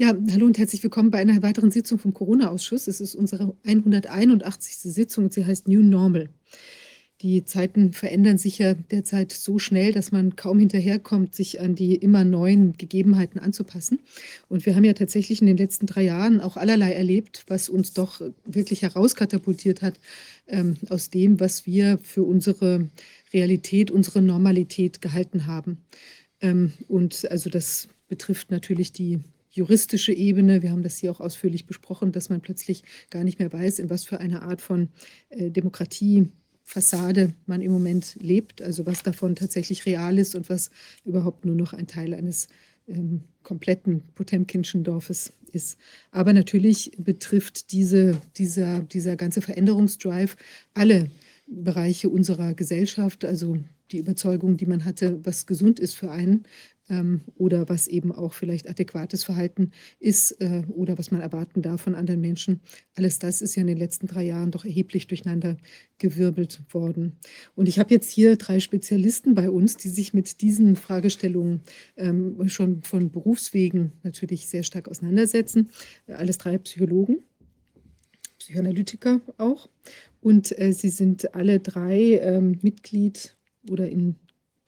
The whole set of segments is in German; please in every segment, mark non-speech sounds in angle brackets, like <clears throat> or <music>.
Ja, hallo und herzlich willkommen bei einer weiteren Sitzung vom Corona-Ausschuss. Es ist unsere 181. Sitzung und sie heißt New Normal. Die Zeiten verändern sich ja derzeit so schnell, dass man kaum hinterherkommt, sich an die immer neuen Gegebenheiten anzupassen. Und wir haben ja tatsächlich in den letzten drei Jahren auch allerlei erlebt, was uns doch wirklich herauskatapultiert hat ähm, aus dem, was wir für unsere Realität, unsere Normalität gehalten haben. Ähm, und also das betrifft natürlich die juristische Ebene. Wir haben das hier auch ausführlich besprochen, dass man plötzlich gar nicht mehr weiß, in was für eine Art von äh, Demokratiefassade man im Moment lebt, also was davon tatsächlich real ist und was überhaupt nur noch ein Teil eines ähm, kompletten Potemkinschen Dorfes ist. Aber natürlich betrifft diese, dieser, dieser ganze Veränderungsdrive alle Bereiche unserer Gesellschaft, also die Überzeugung, die man hatte, was gesund ist für einen, ähm, oder was eben auch vielleicht adäquates Verhalten ist äh, oder was man erwarten darf von anderen Menschen. Alles das ist ja in den letzten drei Jahren doch erheblich durcheinander gewirbelt worden. Und ich habe jetzt hier drei Spezialisten bei uns, die sich mit diesen Fragestellungen ähm, schon von Berufswegen natürlich sehr stark auseinandersetzen. Alles drei Psychologen, Psychoanalytiker auch. Und äh, sie sind alle drei ähm, Mitglied oder in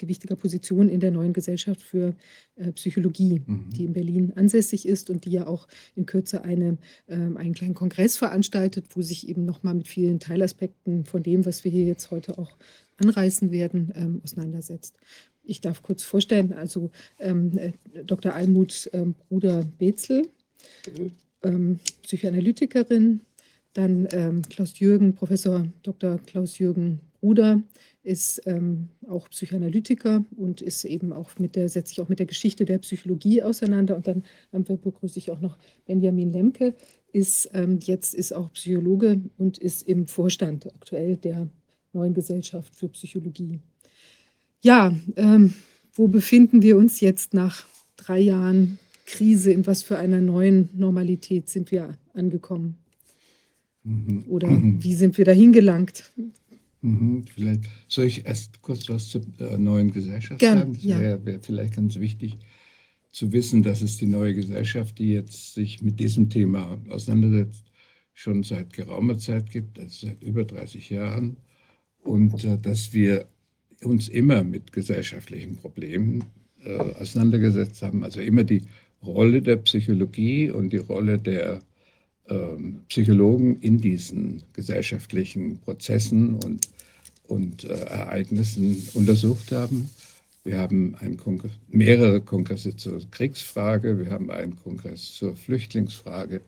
gewichtiger Position in der neuen Gesellschaft für äh, Psychologie, mhm. die in Berlin ansässig ist und die ja auch in Kürze eine, ähm, einen kleinen Kongress veranstaltet, wo sich eben nochmal mit vielen Teilaspekten von dem, was wir hier jetzt heute auch anreißen werden, ähm, auseinandersetzt. Ich darf kurz vorstellen, also ähm, äh, Dr. Almut ähm, Bruder Bezel, mhm. Psychoanalytikerin, dann ähm, Klaus Jürgen, Professor Dr. Klaus Jürgen Bruder, ist ähm, auch Psychoanalytiker und ist eben auch mit der, setzt sich auch mit der Geschichte der Psychologie auseinander. Und dann ähm, begrüße ich auch noch Benjamin Lemke, ist ähm, jetzt ist auch Psychologe und ist im Vorstand aktuell der neuen Gesellschaft für Psychologie. Ja, ähm, wo befinden wir uns jetzt nach drei Jahren Krise? In was für einer neuen Normalität sind wir angekommen? Mhm. Oder <clears throat> wie sind wir dahin gelangt? Mhm, vielleicht soll ich erst kurz was zur äh, neuen Gesellschaft Gern, sagen? Das wäre ja. wär vielleicht ganz wichtig zu wissen, dass es die neue Gesellschaft, die jetzt sich mit diesem Thema auseinandersetzt, schon seit geraumer Zeit gibt, also seit über 30 Jahren. Und äh, dass wir uns immer mit gesellschaftlichen Problemen äh, auseinandergesetzt haben, also immer die Rolle der Psychologie und die Rolle der Psychologen in diesen gesellschaftlichen Prozessen und, und äh, Ereignissen untersucht haben. Wir haben Kongress, mehrere Kongresse zur Kriegsfrage, wir haben einen Kongress zur Flüchtlingsfrage,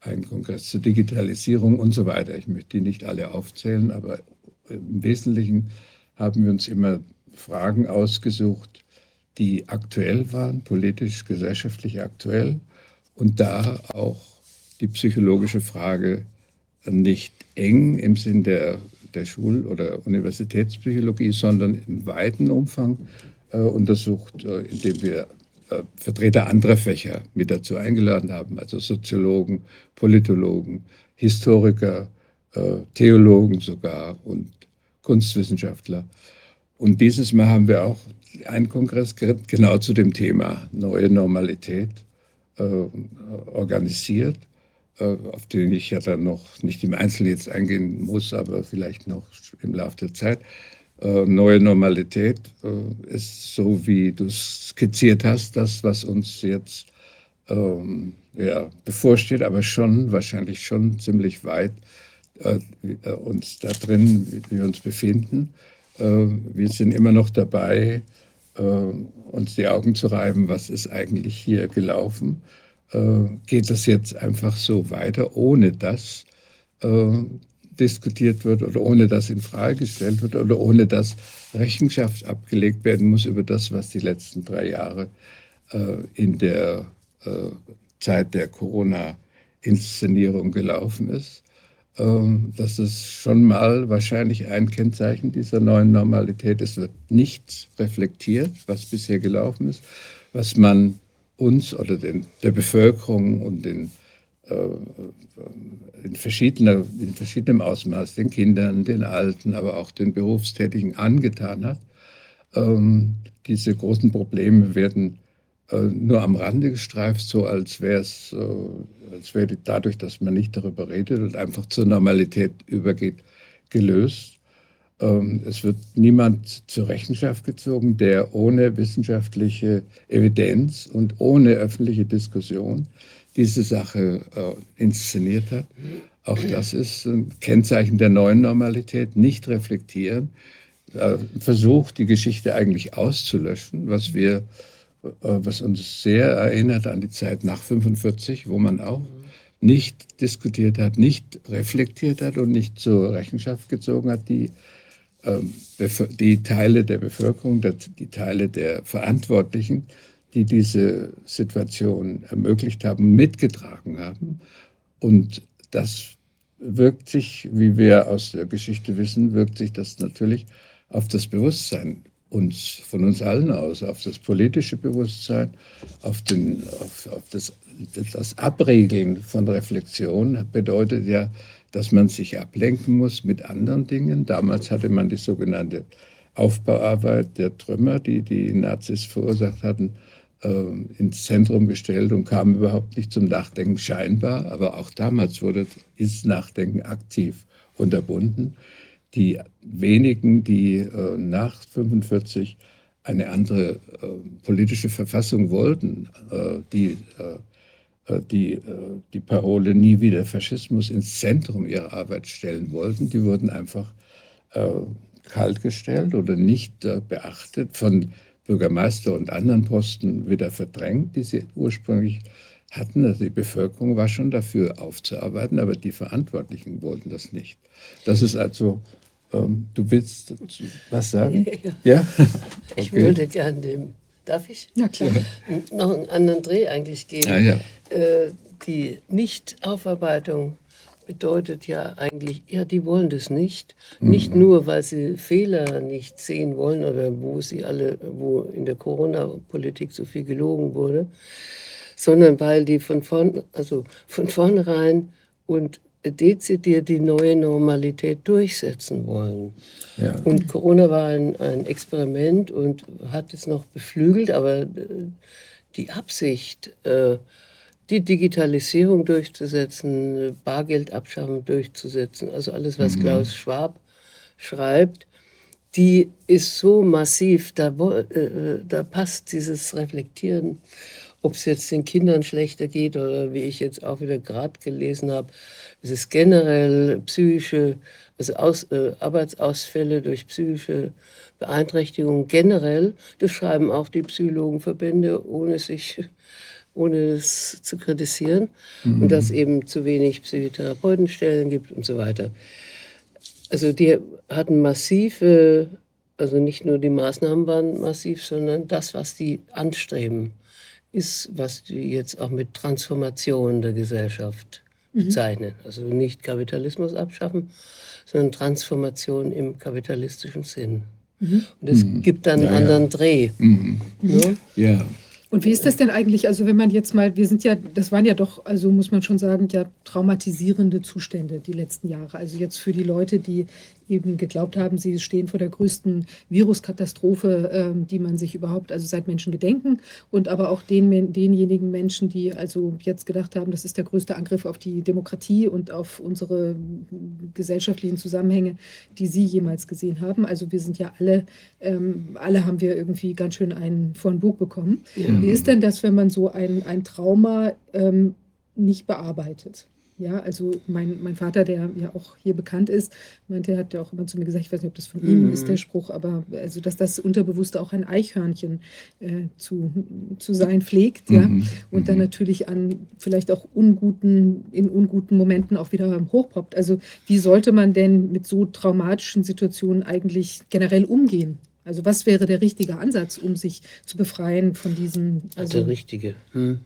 einen Kongress zur Digitalisierung und so weiter. Ich möchte die nicht alle aufzählen, aber im Wesentlichen haben wir uns immer Fragen ausgesucht, die aktuell waren, politisch, gesellschaftlich aktuell und da auch die psychologische Frage nicht eng im Sinn der, der Schul- oder Universitätspsychologie, sondern im weiten Umfang äh, untersucht, äh, indem wir äh, Vertreter anderer Fächer mit dazu eingeladen haben, also Soziologen, Politologen, Historiker, äh, Theologen sogar und Kunstwissenschaftler. Und dieses Mal haben wir auch einen Kongress genau zu dem Thema neue Normalität äh, organisiert auf den ich ja dann noch nicht im Einzelnen jetzt eingehen muss, aber vielleicht noch im Laufe der Zeit. Äh, neue Normalität äh, ist so, wie du skizziert hast, das, was uns jetzt ähm, ja, bevorsteht, aber schon, wahrscheinlich schon ziemlich weit äh, uns da drin, wie wir uns befinden. Äh, wir sind immer noch dabei, äh, uns die Augen zu reiben, was ist eigentlich hier gelaufen äh, geht das jetzt einfach so weiter, ohne dass äh, diskutiert wird oder ohne dass in Frage gestellt wird oder ohne dass Rechenschaft abgelegt werden muss über das, was die letzten drei Jahre äh, in der äh, Zeit der Corona-Inszenierung gelaufen ist. Ähm, das ist schon mal wahrscheinlich ein Kennzeichen dieser neuen Normalität. Es wird nichts reflektiert, was bisher gelaufen ist, was man uns oder den, der Bevölkerung und den, äh, in, verschiedener, in verschiedenem Ausmaß, den Kindern, den Alten, aber auch den Berufstätigen angetan hat. Ähm, diese großen Probleme werden äh, nur am Rande gestreift, so als wäre es, äh, als wäre dadurch, dass man nicht darüber redet und einfach zur Normalität übergeht, gelöst. Ähm, es wird niemand zur Rechenschaft gezogen, der ohne wissenschaftliche Evidenz und ohne öffentliche Diskussion diese Sache äh, inszeniert hat. Auch das ist ein Kennzeichen der neuen Normalität, nicht reflektieren, versucht, die Geschichte eigentlich auszulöschen, was wir äh, was uns sehr erinnert an die Zeit nach 45, wo man auch nicht diskutiert hat, nicht reflektiert hat und nicht zur Rechenschaft gezogen hat, die, die Teile der Bevölkerung, die Teile der Verantwortlichen, die diese Situation ermöglicht haben, mitgetragen haben. Und das wirkt sich, wie wir aus der Geschichte wissen, wirkt sich das natürlich auf das Bewusstsein uns, von uns allen aus, auf das politische Bewusstsein, auf, den, auf, auf das, das Abregeln von Reflexion bedeutet ja, dass man sich ablenken muss mit anderen Dingen. Damals hatte man die sogenannte Aufbauarbeit der Trümmer, die die Nazis verursacht hatten, äh, ins Zentrum gestellt und kam überhaupt nicht zum Nachdenken scheinbar. Aber auch damals wurde ist Nachdenken aktiv unterbunden die wenigen, die äh, nach 45 eine andere äh, politische Verfassung wollten, die die, äh, die Parole nie wieder Faschismus ins Zentrum ihrer Arbeit stellen wollten, die wurden einfach kaltgestellt oder nicht beachtet, von Bürgermeister und anderen Posten wieder verdrängt, die sie ursprünglich hatten. Also die Bevölkerung war schon dafür aufzuarbeiten, aber die Verantwortlichen wollten das nicht. Das ist also ähm, du willst was sagen? Ja? ja? Ich <laughs> okay. würde gerne dem, darf ich? Ja, klar. Noch einen anderen Dreh eigentlich geben. Ja, ja. Äh, die Nichtaufarbeitung bedeutet ja eigentlich, ja, die wollen das nicht. Mhm. Nicht nur, weil sie Fehler nicht sehen wollen oder wo sie alle, wo in der Corona-Politik so viel gelogen wurde, sondern weil die von vorn, also von vornherein und dezidiert die neue Normalität durchsetzen wollen. Ja. Und Corona war ein, ein, Experiment und hat es noch beflügelt, aber äh, die Absicht, äh, die Digitalisierung durchzusetzen, Bargeldabschaffung durchzusetzen, also alles, was mhm. Klaus Schwab schreibt, die ist so massiv, da, äh, da passt dieses Reflektieren, ob es jetzt den Kindern schlechter geht oder wie ich jetzt auch wieder gerade gelesen habe, es ist generell psychische, also Aus, äh, Arbeitsausfälle durch psychische Beeinträchtigungen generell. Das schreiben auch die Psychologenverbände, ohne sich ohne es zu kritisieren mhm. und dass eben zu wenig Psychotherapeutenstellen gibt und so weiter. Also die hatten massive, also nicht nur die Maßnahmen waren massiv, sondern das, was die anstreben, ist, was die jetzt auch mit Transformation der Gesellschaft Mhm. bezeichnen. Also nicht Kapitalismus abschaffen, sondern Transformation im kapitalistischen Sinn. Mhm. Und es mhm. gibt dann einen ja, anderen Dreh. Mhm. Ja? ja. Und wie ist das denn eigentlich? Also wenn man jetzt mal, wir sind ja, das waren ja doch, also muss man schon sagen, ja traumatisierende Zustände die letzten Jahre. Also jetzt für die Leute, die eben geglaubt haben, sie stehen vor der größten Viruskatastrophe, ähm, die man sich überhaupt, also seit Menschen gedenken, und aber auch den, denjenigen Menschen, die also jetzt gedacht haben, das ist der größte Angriff auf die Demokratie und auf unsere gesellschaftlichen Zusammenhänge, die sie jemals gesehen haben. Also wir sind ja alle, ähm, alle haben wir irgendwie ganz schön einen vor ein Buch bekommen. Ja. Wie ist denn das, wenn man so ein, ein Trauma ähm, nicht bearbeitet? Ja, also mein, mein Vater, der ja auch hier bekannt ist, meinte, er hat ja auch immer zu mir gesagt, ich weiß nicht, ob das von ihm ist, der mhm. Spruch, aber also, dass das Unterbewusste auch ein Eichhörnchen äh, zu, zu sein pflegt, ja, mhm. und dann mhm. natürlich an vielleicht auch unguten, in unguten Momenten auch wieder hochpoppt. Also wie sollte man denn mit so traumatischen Situationen eigentlich generell umgehen? Also was wäre der richtige Ansatz, um sich zu befreien von diesen... Also der richtige. Hm.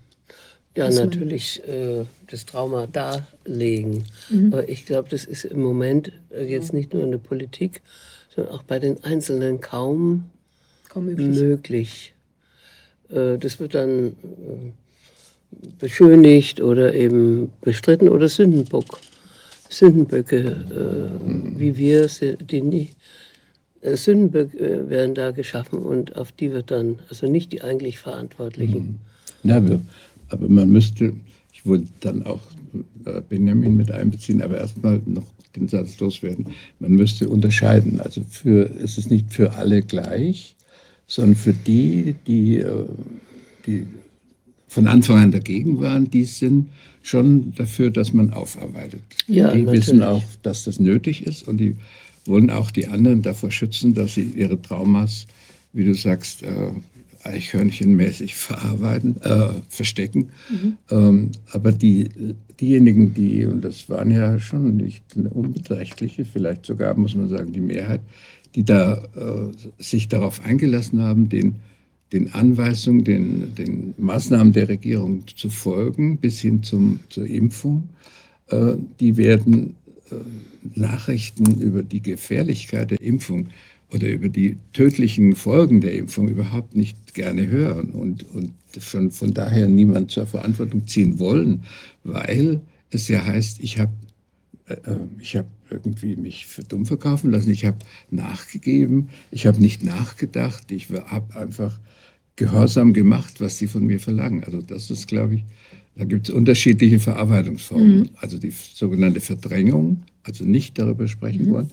Ja, natürlich äh, das Trauma darlegen. Mhm. Aber ich glaube, das ist im Moment äh, jetzt nicht nur in der Politik, sondern auch bei den Einzelnen kaum, kaum möglich. möglich. Äh, das wird dann äh, beschönigt oder eben bestritten oder Sündenbock. Sündenböcke, äh, wie wir, die nie, äh, Sünden äh, werden da geschaffen und auf die wird dann, also nicht die eigentlich Verantwortlichen. Mhm. Ja, aber man müsste, ich wollte dann auch äh, Benjamin mit einbeziehen, aber erstmal noch den Satz loswerden. Man müsste unterscheiden. Also für, es ist nicht für alle gleich, sondern für die, die, die von Anfang an dagegen waren, die sind schon dafür, dass man aufarbeitet. Ja, die natürlich. wissen auch, dass das nötig ist und die wollen auch die anderen davor schützen, dass sie ihre Traumas, wie du sagst, äh, eichhörnchenmäßig verarbeiten, äh, verstecken. Mhm. Ähm, aber die, diejenigen, die, und das waren ja schon nicht unbeträchtliche, vielleicht sogar, muss man sagen, die Mehrheit, die da äh, sich darauf eingelassen haben, den, den Anweisungen, den, den Maßnahmen der Regierung zu folgen, bis hin zum, zur Impfung, äh, die werden äh, Nachrichten über die Gefährlichkeit der Impfung oder über die tödlichen Folgen der Impfung überhaupt nicht gerne hören und, und von, von daher niemand zur Verantwortung ziehen wollen, weil es ja heißt, ich habe äh, äh, ich hab irgendwie mich für dumm verkaufen lassen, ich habe nachgegeben, ich habe nicht nachgedacht, ich habe einfach gehorsam gemacht, was sie von mir verlangen. Also das ist, glaube ich, da gibt es unterschiedliche Verarbeitungsformen. Mhm. Also die sogenannte Verdrängung, also nicht darüber sprechen mhm. wollen,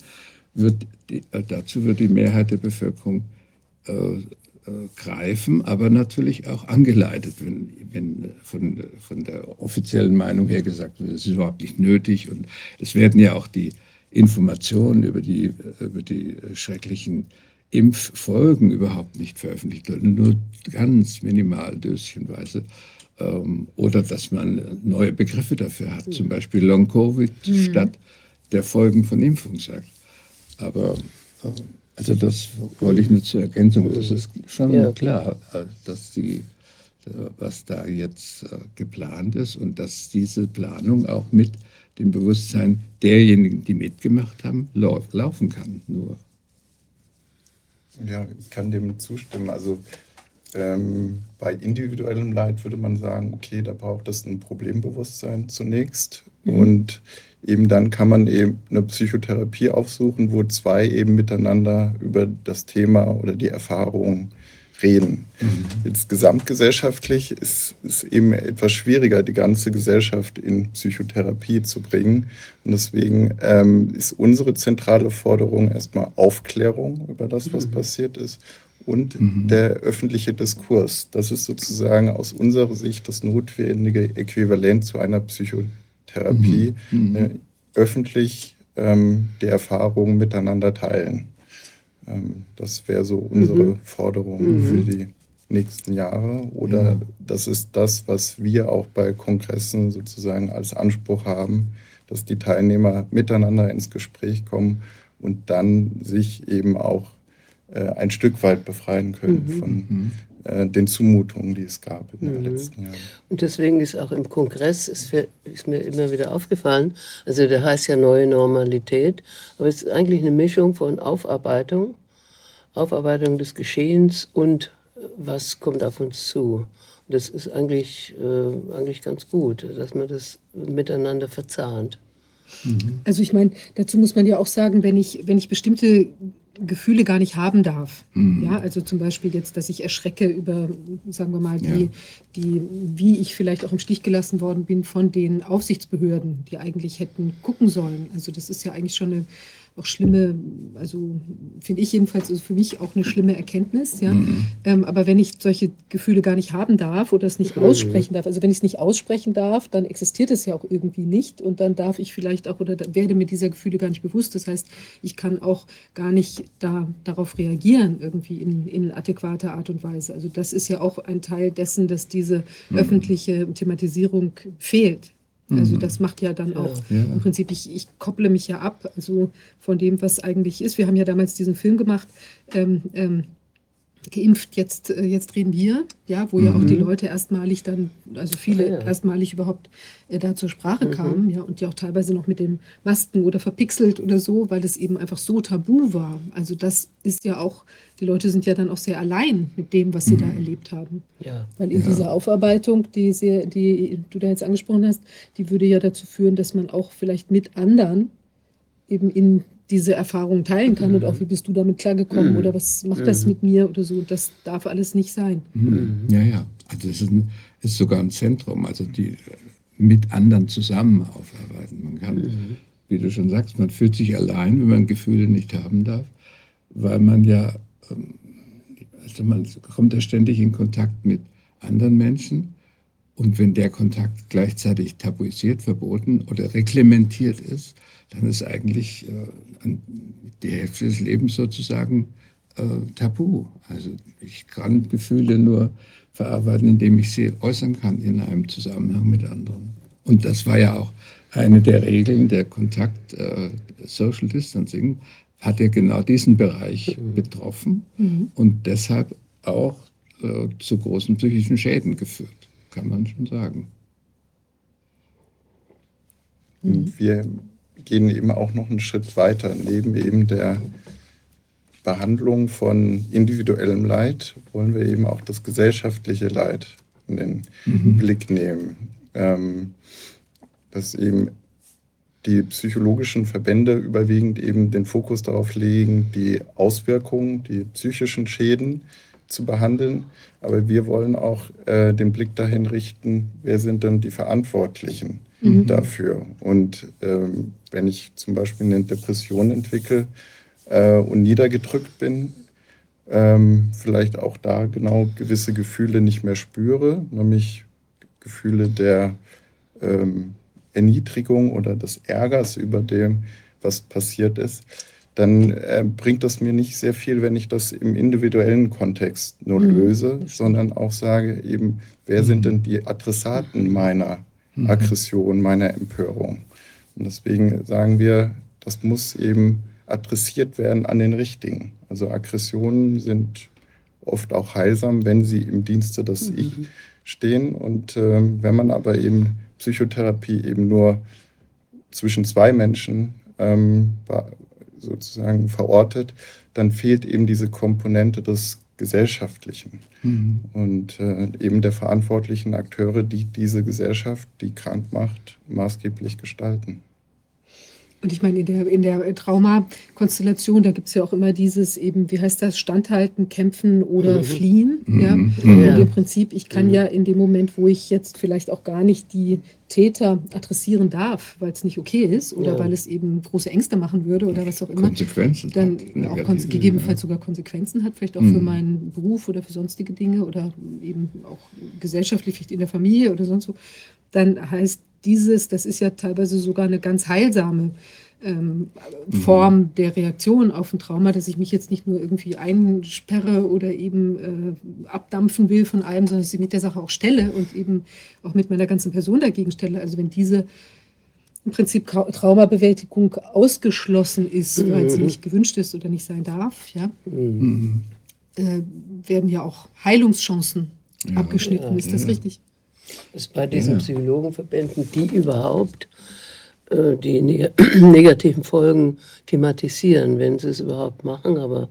wird die, äh, dazu wird die Mehrheit der Bevölkerung äh, äh, greifen, aber natürlich auch angeleitet, wenn, wenn von, von der offiziellen Meinung her gesagt wird, es ist überhaupt nicht nötig. Und es werden ja auch die Informationen über die, über die schrecklichen Impffolgen überhaupt nicht veröffentlicht, nur ganz minimal döschenweise. Ähm, oder dass man neue Begriffe dafür hat, zum Beispiel Long Covid mhm. statt der Folgen von Impfung sagt. Aber äh, also das wollte ich nur zur Ergänzung. Das ist schon ja. klar, äh, dass die, äh, was da jetzt geplant ist und dass diese Planung auch mit dem Bewusstsein derjenigen, die mitgemacht haben, laufen kann. Nur. Ja, ich kann dem zustimmen. Also ähm, bei individuellem Leid würde man sagen, okay, da braucht es ein Problembewusstsein zunächst. Mhm. Und eben dann kann man eben eine Psychotherapie aufsuchen, wo zwei eben miteinander über das Thema oder die Erfahrung reden. Mhm. Jetzt gesamtgesellschaftlich ist es eben etwas schwieriger, die ganze Gesellschaft in Psychotherapie zu bringen. Und deswegen ähm, ist unsere zentrale Forderung erstmal Aufklärung über das, was mhm. passiert ist und mhm. der öffentliche Diskurs. Das ist sozusagen aus unserer Sicht das notwendige Äquivalent zu einer Psychotherapie. Therapie mhm. mhm. äh, öffentlich ähm, die Erfahrungen miteinander teilen. Ähm, das wäre so unsere mhm. Forderung mhm. für die nächsten Jahre. Oder das ist das, was wir auch bei Kongressen sozusagen als Anspruch haben, dass die Teilnehmer miteinander ins Gespräch kommen und dann sich eben auch äh, ein Stück weit befreien können mhm. von mhm. Den Zumutungen, die es gab in den mhm. letzten Jahren. Und deswegen ist auch im Kongress, ist, für, ist, mir immer wieder aufgefallen, also der heißt ja neue Normalität, aber es ist eigentlich eine Mischung von Aufarbeitung, Aufarbeitung des Geschehens und äh, was kommt auf uns zu. Und das ist eigentlich, äh, eigentlich ganz gut, dass man das miteinander verzahnt. Mhm. Also ich meine, dazu muss man ja auch sagen, wenn ich, wenn ich bestimmte Gefühle gar nicht haben darf. Mhm. Ja, also zum Beispiel jetzt, dass ich erschrecke über, sagen wir mal, die, ja. die, wie ich vielleicht auch im Stich gelassen worden bin von den Aufsichtsbehörden, die eigentlich hätten gucken sollen. Also das ist ja eigentlich schon eine auch schlimme, also finde ich jedenfalls also für mich auch eine schlimme Erkenntnis. Ja? Mhm. Ähm, aber wenn ich solche Gefühle gar nicht haben darf oder es nicht mhm. aussprechen darf, also wenn ich es nicht aussprechen darf, dann existiert es ja auch irgendwie nicht und dann darf ich vielleicht auch oder werde mir dieser Gefühle gar nicht bewusst. Das heißt, ich kann auch gar nicht da, darauf reagieren, irgendwie in, in adäquater Art und Weise. Also das ist ja auch ein Teil dessen, dass diese mhm. öffentliche Thematisierung fehlt. Also mhm. das macht ja dann auch ja. im Prinzip, ich, ich kopple mich ja ab, also von dem, was eigentlich ist. Wir haben ja damals diesen Film gemacht, ähm, ähm, geimpft, jetzt, äh, jetzt reden wir, ja, wo mhm. ja auch die mhm. Leute erstmalig dann, also viele ja. erstmalig überhaupt äh, da zur Sprache mhm. kamen, ja, und die auch teilweise noch mit den Masken oder verpixelt oder so, weil es eben einfach so tabu war. Also das ist ja auch, die Leute sind ja dann auch sehr allein mit dem, was sie mhm. da erlebt haben. Ja. Weil in ja. dieser Aufarbeitung, die, sehr, die du da jetzt angesprochen hast, die würde ja dazu führen, dass man auch vielleicht mit anderen eben in diese Erfahrung teilen kann mhm. und auch, wie bist du damit klargekommen mhm. oder was macht das mhm. mit mir oder so. Das darf alles nicht sein. Mhm. Ja, ja. Also es ist, ein, ist, sogar ein Zentrum, also die mit anderen zusammen aufarbeiten. Man kann, mhm. wie du schon sagst, man fühlt sich allein, wenn man Gefühle nicht haben darf, weil man ja, also man kommt ja ständig in Kontakt mit anderen Menschen und wenn der Kontakt gleichzeitig tabuisiert, verboten oder reglementiert ist, dann ist eigentlich äh, die Hälfte des Lebens sozusagen äh, tabu. Also ich kann Gefühle nur verarbeiten, indem ich sie äußern kann in einem Zusammenhang mit anderen. Und das war ja auch eine der Regeln der Kontakt äh, Social Distancing, hat ja genau diesen Bereich mhm. betroffen mhm. und deshalb auch äh, zu großen psychischen Schäden geführt, kann man schon sagen. Mhm. Wir gehen eben auch noch einen Schritt weiter. Neben eben der Behandlung von individuellem Leid wollen wir eben auch das gesellschaftliche Leid in den mhm. Blick nehmen. Ähm, dass eben die psychologischen Verbände überwiegend eben den Fokus darauf legen, die Auswirkungen, die psychischen Schäden zu behandeln. Aber wir wollen auch äh, den Blick dahin richten, wer sind denn die Verantwortlichen mhm. dafür. Und ähm, wenn ich zum Beispiel eine Depression entwickle äh, und niedergedrückt bin, ähm, vielleicht auch da genau gewisse Gefühle nicht mehr spüre, nämlich Gefühle der ähm, Erniedrigung oder des Ärgers über dem, was passiert ist, dann äh, bringt das mir nicht sehr viel, wenn ich das im individuellen Kontext nur mhm. löse, sondern auch sage eben, wer sind denn die Adressaten meiner mhm. Aggression, meiner Empörung? Und deswegen sagen wir, das muss eben adressiert werden an den Richtigen. Also Aggressionen sind oft auch heilsam, wenn sie im Dienste des mhm. Ich stehen. Und äh, wenn man aber eben Psychotherapie eben nur zwischen zwei Menschen ähm, sozusagen verortet, dann fehlt eben diese Komponente des Gesellschaftlichen mhm. und äh, eben der verantwortlichen Akteure, die diese Gesellschaft, die krank macht, maßgeblich gestalten. Und ich meine, in der, in der Traumakonstellation, da gibt es ja auch immer dieses eben, wie heißt das, Standhalten, kämpfen oder mhm. fliehen. Mhm. Ja? Mhm. Und im Prinzip, ich kann mhm. ja in dem Moment, wo ich jetzt vielleicht auch gar nicht die Täter adressieren darf, weil es nicht okay ist oder ja. weil es eben große Ängste machen würde oder was auch immer. Konsequenzen. Dann auch konse gegebenenfalls sogar Konsequenzen hat, vielleicht auch für mhm. meinen Beruf oder für sonstige Dinge oder eben auch gesellschaftlich, vielleicht in der Familie oder sonst so. Dann heißt dieses, das ist ja teilweise sogar eine ganz heilsame ähm, Form mhm. der Reaktion auf ein Trauma, dass ich mich jetzt nicht nur irgendwie einsperre oder eben äh, abdampfen will von allem, sondern dass ich mit der Sache auch stelle und eben auch mit meiner ganzen Person dagegen stelle. Also wenn diese im Prinzip Traumabewältigung ausgeschlossen ist, mhm. weil sie nicht gewünscht ist oder nicht sein darf, ja, mhm. äh, werden ja auch Heilungschancen ja. abgeschnitten. Ist das richtig? Ist bei diesen ja. Psychologenverbänden, die überhaupt äh, die neg <clears throat> negativen Folgen thematisieren, wenn sie es überhaupt machen, aber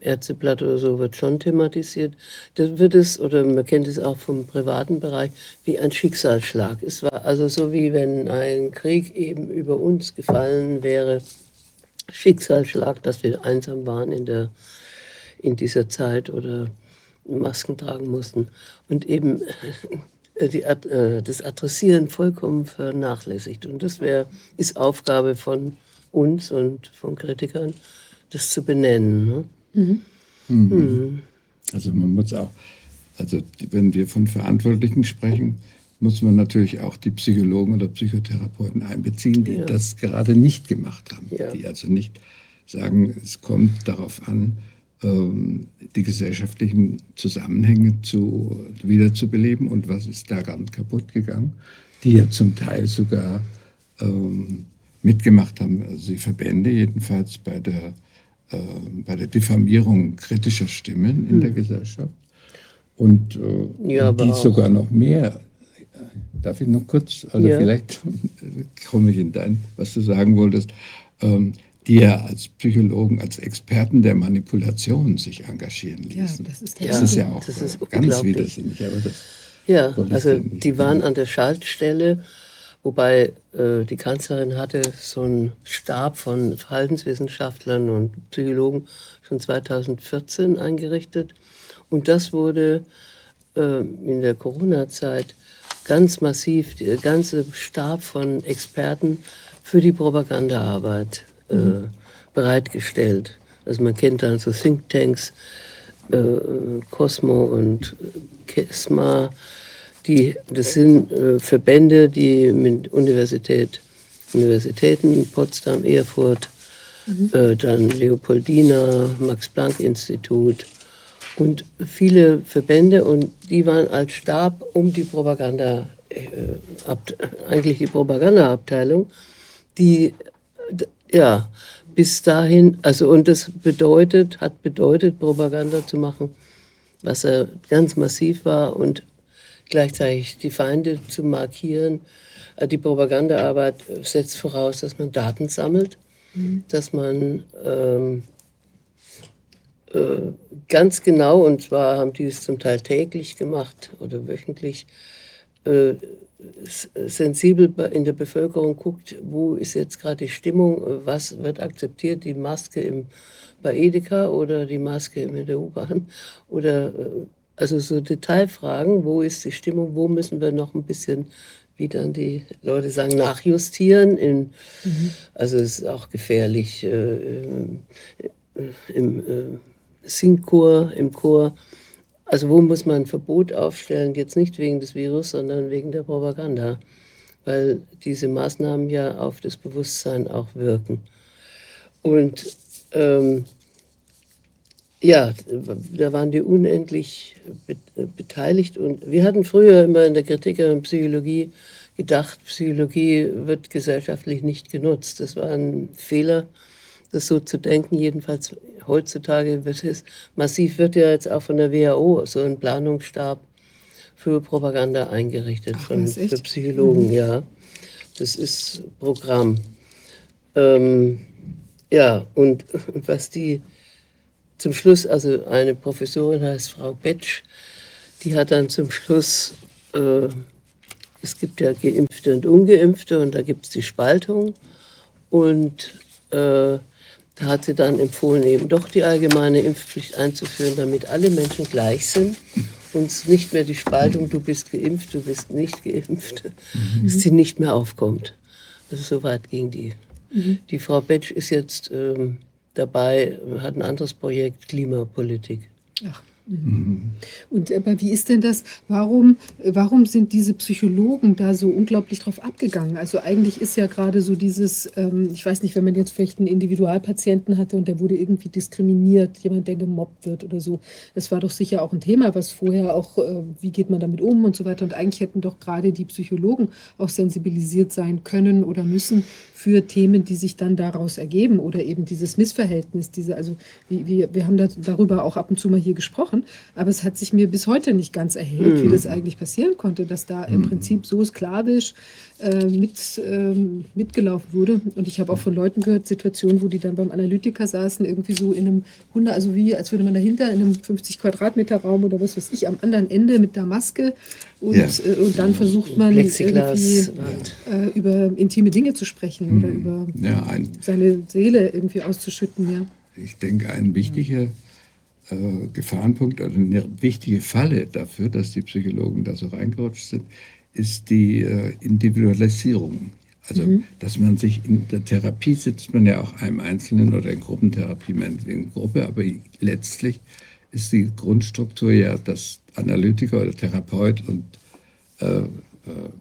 Ärzteblatt oder so wird schon thematisiert. Das wird es, oder man kennt es auch vom privaten Bereich, wie ein Schicksalsschlag. Es war also so, wie wenn ein Krieg eben über uns gefallen wäre. Schicksalsschlag, dass wir einsam waren in, der, in dieser Zeit oder Masken tragen mussten. Und eben die, äh, das Adressieren vollkommen vernachlässigt. Und das wär, ist Aufgabe von uns und von Kritikern, das zu benennen. Ne? Mhm. Mhm. Mhm. Also man muss auch, also wenn wir von Verantwortlichen sprechen, muss man natürlich auch die Psychologen oder Psychotherapeuten einbeziehen, die ja. das gerade nicht gemacht haben, ja. die also nicht sagen, es kommt darauf an, die gesellschaftlichen Zusammenhänge zu, wiederzubeleben und was ist daran kaputt gegangen, die ja zum Teil sogar ähm, mitgemacht haben, also die Verbände jedenfalls bei der, äh, bei der Diffamierung kritischer Stimmen in hm. der Gesellschaft und äh, ja, die sogar noch mehr. Darf ich noch kurz, also ja. vielleicht <laughs> komme ich in dein, was du sagen wolltest. Ähm, die ja als Psychologen, als Experten der Manipulation sich engagieren ließen. Ja, das ist, das ist ja auch ist ganz widersinnig. ja, also die waren an der Schaltstelle Wobei äh, die Kanzlerin hatte so einen Stab von Verhaltenswissenschaftlern und Psychologen schon 2014 eingerichtet. Und das wurde äh, in der Corona-Zeit ganz massiv, der ganze Stab von Experten für die Propagandaarbeit äh, mhm. bereitgestellt. Also man kennt dann so Thinktanks, äh, Cosmo und Kesma, die, das sind äh, Verbände, die mit Universität, Universitäten, Potsdam, Erfurt, mhm. äh, dann Leopoldina, Max-Planck-Institut und viele Verbände und die waren als Stab um die Propaganda, äh, ab, eigentlich die Propagandaabteilung, die ja bis dahin, also und das bedeutet, hat bedeutet, Propaganda zu machen, was er ganz massiv war und gleichzeitig die Feinde zu markieren. Äh, die Propagandaarbeit setzt voraus, dass man Daten sammelt, mhm. dass man ähm, äh, ganz genau, und zwar haben die es zum Teil täglich gemacht oder wöchentlich, äh, sensibel in der Bevölkerung guckt, wo ist jetzt gerade die Stimmung, was wird akzeptiert, die Maske im, bei Edeka oder die Maske in der U-Bahn oder äh, also so Detailfragen, wo ist die Stimmung, wo müssen wir noch ein bisschen, wie dann die Leute sagen, nachjustieren. In, mhm. Also es ist auch gefährlich äh, im, im äh, Singchor, im Chor. Also wo muss man ein Verbot aufstellen? Jetzt nicht wegen des Virus, sondern wegen der Propaganda, weil diese Maßnahmen ja auf das Bewusstsein auch wirken. Und ähm, ja, da waren die unendlich beteiligt. Und wir hatten früher immer in der Kritik an Psychologie gedacht, Psychologie wird gesellschaftlich nicht genutzt. Das war ein Fehler, das so zu denken. Jedenfalls heutzutage wird es massiv, wird ja jetzt auch von der WHO so ein Planungsstab für Propaganda eingerichtet, Ach, von, für Psychologen, mhm. ja. Das ist Programm. Ähm, ja, und <laughs> was die zum Schluss, also eine Professorin heißt Frau Betsch, die hat dann zum Schluss, äh, es gibt ja Geimpfte und Ungeimpfte und da gibt es die Spaltung. Und äh, hat sie dann empfohlen, eben doch die allgemeine Impfpflicht einzuführen, damit alle Menschen gleich sind und nicht mehr die Spaltung, du bist geimpft, du bist nicht geimpft, mhm. dass sie nicht mehr aufkommt. Also so weit ging die. Mhm. Die Frau Betsch ist jetzt ähm, dabei, hat ein anderes Projekt, Klimapolitik. Ach. Mhm. Und aber wie ist denn das? Warum, warum sind diese Psychologen da so unglaublich drauf abgegangen? Also eigentlich ist ja gerade so dieses, ähm, ich weiß nicht, wenn man jetzt vielleicht einen Individualpatienten hatte und der wurde irgendwie diskriminiert, jemand, der gemobbt wird oder so. Das war doch sicher auch ein Thema, was vorher auch, äh, wie geht man damit um und so weiter. Und eigentlich hätten doch gerade die Psychologen auch sensibilisiert sein können oder müssen für Themen, die sich dann daraus ergeben oder eben dieses Missverhältnis, diese, also wie, wie, wir haben da, darüber auch ab und zu mal hier gesprochen, aber es hat sich mir bis heute nicht ganz erhellt, mhm. wie das eigentlich passieren konnte, dass da im mhm. Prinzip so sklavisch äh, mit, äh, mitgelaufen wurde. Und ich habe auch von Leuten gehört, Situationen, wo die dann beim Analytiker saßen, irgendwie so in einem 100, also wie, als würde man dahinter in einem 50 Quadratmeter Raum oder was weiß ich, am anderen Ende mit der Maske und, ja. äh, und dann versucht man irgendwie äh, über intime Dinge zu sprechen mhm. oder über ja, ein, seine Seele irgendwie auszuschütten. Ja. Ich denke, ein wichtiger äh, Gefahrenpunkt, also eine wichtige Falle dafür, dass die Psychologen da so reingerutscht sind, ist die äh, Individualisierung. Also, mhm. dass man sich in der Therapie sitzt man ja auch einem Einzelnen oder in Gruppentherapie in Gruppe, aber letztlich ist die Grundstruktur ja, dass Analytiker oder Therapeut und äh, äh,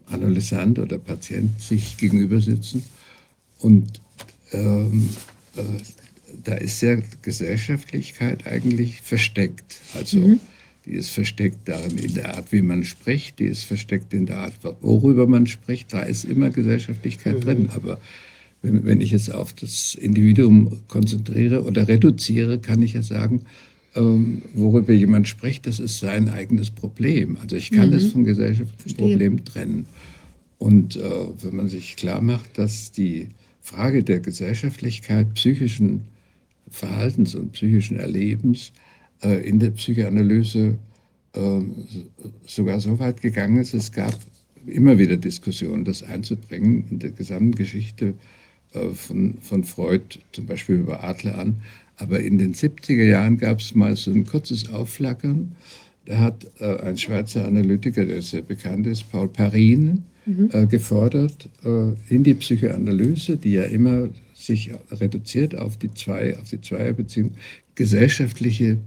Analysant oder Patient sich gegenüber sitzen und ähm, äh, da ist ja Gesellschaftlichkeit eigentlich versteckt. Also mhm. Die ist versteckt darin in der Art, wie man spricht, die ist versteckt in der Art, worüber man spricht. Da ist immer Gesellschaftlichkeit mhm. drin. Aber wenn, wenn, ich jetzt auf das Individuum konzentriere oder reduziere, kann ich ja sagen, ähm, worüber jemand spricht, das ist sein eigenes Problem. Also ich kann mhm. es vom gesellschaftlichen Problem trennen. Und äh, wenn man sich klar macht, dass die Frage der Gesellschaftlichkeit psychischen Verhaltens und psychischen Erlebens äh, in der Psychoanalyse ähm, sogar so weit gegangen ist, es gab immer wieder Diskussionen, das einzubringen in der gesamten Geschichte äh, von, von Freud, zum Beispiel über Adler an. Aber in den 70er Jahren gab es mal so ein kurzes Aufflackern. Da hat äh, ein Schweizer Analytiker, der sehr bekannt ist, Paul Parin, mhm. äh, gefordert, äh, in die Psychoanalyse, die ja immer sich reduziert auf die zwei, auf die Zweierbeziehung, gesellschaftliche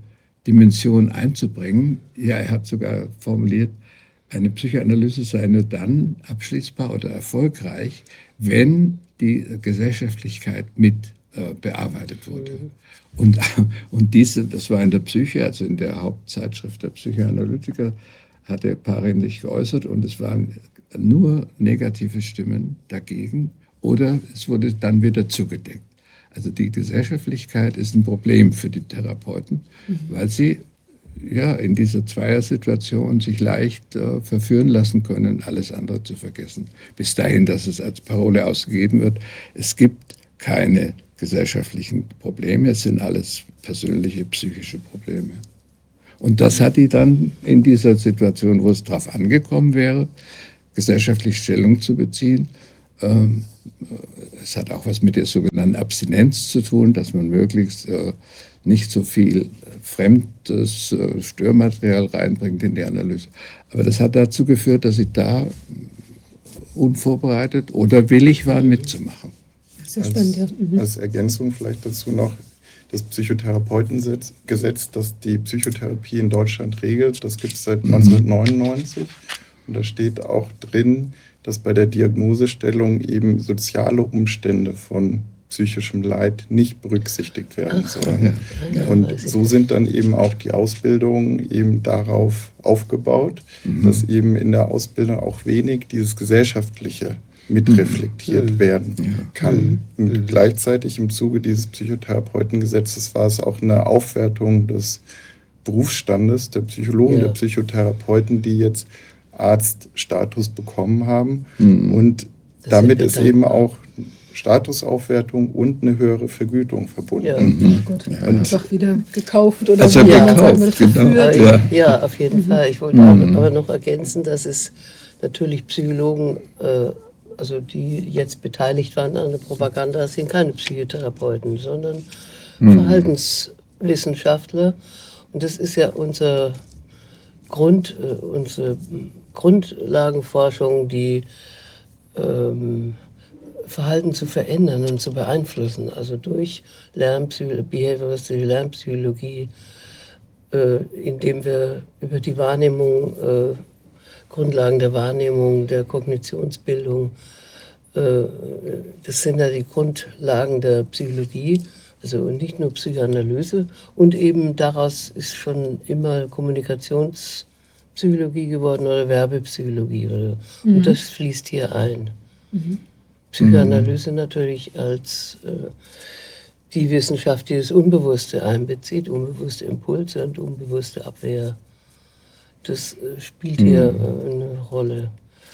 Dimension einzubringen. Ja, er hat sogar formuliert, eine Psychoanalyse sei nur dann abschließbar oder erfolgreich, wenn die Gesellschaftlichkeit mit äh, bearbeitet wurde. Mhm. Und, <laughs> und diese, das war in der Psyche, also in der Hauptzeitschrift der Psychoanalytiker, hatte Parin sich geäußert und es waren nur negative Stimmen dagegen oder es wurde dann wieder zugedeckt. Also die Gesellschaftlichkeit ist ein Problem für die Therapeuten, mhm. weil sie ja in dieser Zweiersituation sich leicht äh, verführen lassen können, alles andere zu vergessen. Bis dahin, dass es als Parole ausgegeben wird, es gibt keine gesellschaftlichen Probleme, es sind alles persönliche psychische Probleme. Und das hat die dann in dieser Situation, wo es darauf angekommen wäre, gesellschaftlich Stellung zu beziehen, ähm, es hat auch was mit der sogenannten Abstinenz zu tun, dass man möglichst äh, nicht so viel fremdes äh, Störmaterial reinbringt in die Analyse. Aber das hat dazu geführt, dass sie da unvorbereitet oder willig waren mitzumachen. Sehr spannend, ja. Mhm. Als Ergänzung vielleicht dazu noch das Psychotherapeutengesetz, das die Psychotherapie in Deutschland regelt. Das gibt es seit mhm. 1999. Und da steht auch drin, dass bei der Diagnosestellung eben soziale Umstände von psychischem Leid nicht berücksichtigt werden sollen. Und so sind dann eben auch die Ausbildungen eben darauf aufgebaut, mhm. dass eben in der Ausbildung auch wenig dieses Gesellschaftliche mitreflektiert mhm. werden kann. Mhm. Und gleichzeitig im Zuge dieses Psychotherapeutengesetzes war es auch eine Aufwertung des Berufsstandes der Psychologen, ja. der Psychotherapeuten, die jetzt Arztstatus bekommen haben. Mhm. Und das damit ist eben auch Statusaufwertung und eine höhere Vergütung verbunden. Ja, mhm. Gott. Und einfach wieder gekauft oder also ja, gekauft, genau. ja. ja, auf jeden mhm. Fall. Ich wollte mhm. aber noch ergänzen, dass es natürlich Psychologen, äh, also die jetzt beteiligt waren an der Propaganda, sind keine Psychotherapeuten, sondern mhm. Verhaltenswissenschaftler. Und das ist ja unser Grund, äh, unsere Grundlagenforschung, die ähm, Verhalten zu verändern und zu beeinflussen, also durch Behavioristische Lernpsychologie, äh, indem wir über die Wahrnehmung, äh, Grundlagen der Wahrnehmung, der Kognitionsbildung, äh, das sind ja die Grundlagen der Psychologie, also nicht nur Psychoanalyse, und eben daraus ist schon immer Kommunikations- Psychologie geworden oder Werbepsychologie. Oder, mhm. Und das fließt hier ein. Mhm. Psychoanalyse mhm. natürlich als äh, die Wissenschaft, die das Unbewusste einbezieht, unbewusste Impulse und unbewusste Abwehr. Das äh, spielt hier mhm. äh, eine Rolle.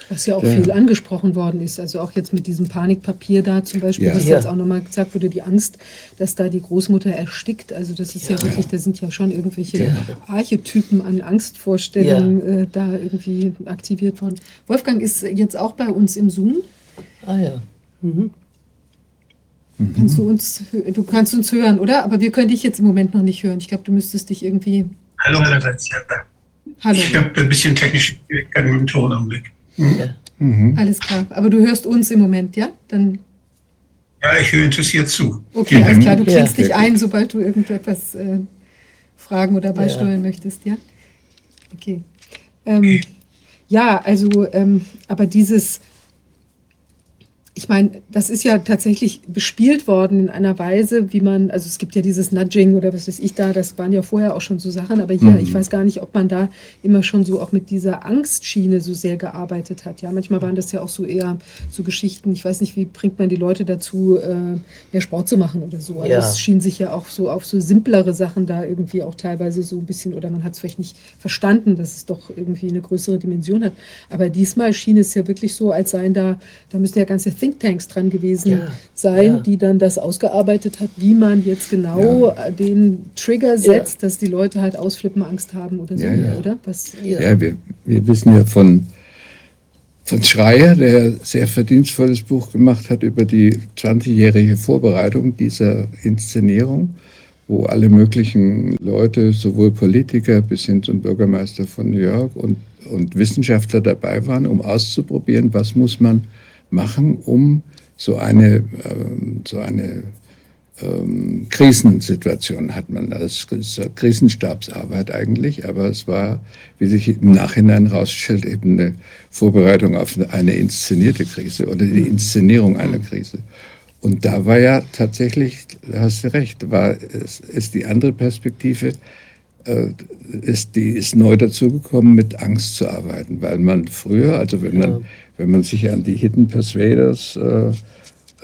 Was ja auch ja. viel angesprochen worden ist, also auch jetzt mit diesem Panikpapier da zum Beispiel, ja. was ja. jetzt auch nochmal gesagt wurde, die Angst, dass da die Großmutter erstickt. Also das ist ja, ja wirklich, da sind ja schon irgendwelche Archetypen an Angstvorstellungen äh, da irgendwie aktiviert worden. Wolfgang ist jetzt auch bei uns im Zoom. Ah ja. Mhm. Kannst du uns, du kannst uns hören, oder? Aber wir können dich jetzt im Moment noch nicht hören. Ich glaube, du müsstest dich irgendwie. Hallo ja. Hallo. Ich habe ein bisschen technische Schwierigkeiten mit dem Ton am Blick. Ja. Mhm. Alles klar. Aber du hörst uns im Moment, ja? Dann ja, ich höre interessiert zu. Okay, alles klar. Du klingst ja. dich ein, sobald du irgendetwas äh, fragen oder beisteuern ja. möchtest, ja? Okay. Ähm, ja, also, ähm, aber dieses ich meine, das ist ja tatsächlich bespielt worden in einer Weise, wie man, also es gibt ja dieses Nudging oder was weiß ich da, das waren ja vorher auch schon so Sachen, aber hier, mhm. ich weiß gar nicht, ob man da immer schon so auch mit dieser Angstschiene so sehr gearbeitet hat. Ja, manchmal waren das ja auch so eher so Geschichten, ich weiß nicht, wie bringt man die Leute dazu, äh, mehr Sport zu machen oder so. Also ja. es schien sich ja auch so auf so simplere Sachen da irgendwie auch teilweise so ein bisschen, oder man hat es vielleicht nicht verstanden, dass es doch irgendwie eine größere Dimension hat. Aber diesmal schien es ja wirklich so, als seien da, da müssen ja ganze Thinktanks dran gewesen ja, sein, ja. die dann das ausgearbeitet hat, wie man jetzt genau ja. den Trigger setzt, dass die Leute halt ausflippen, Angst haben oder so, oder? Was, ja, wir, wir wissen ja von von Schreier, der sehr verdienstvolles Buch gemacht hat über die 20-jährige Vorbereitung dieser Inszenierung, wo alle möglichen Leute, sowohl Politiker bis hin zum Bürgermeister von New York und, und Wissenschaftler dabei waren, um auszuprobieren, was muss man machen, um so eine, äh, so eine ähm, Krisensituation hat man. Das ist Krisenstabsarbeit eigentlich, aber es war, wie sich im Nachhinein herausstellt, eben eine Vorbereitung auf eine inszenierte Krise oder die Inszenierung einer Krise. Und da war ja tatsächlich, hast du recht, war, ist, ist die andere Perspektive, äh, ist, die ist neu dazugekommen, mit Angst zu arbeiten, weil man früher, also wenn man, wenn man sich an die Hidden Persuaders äh,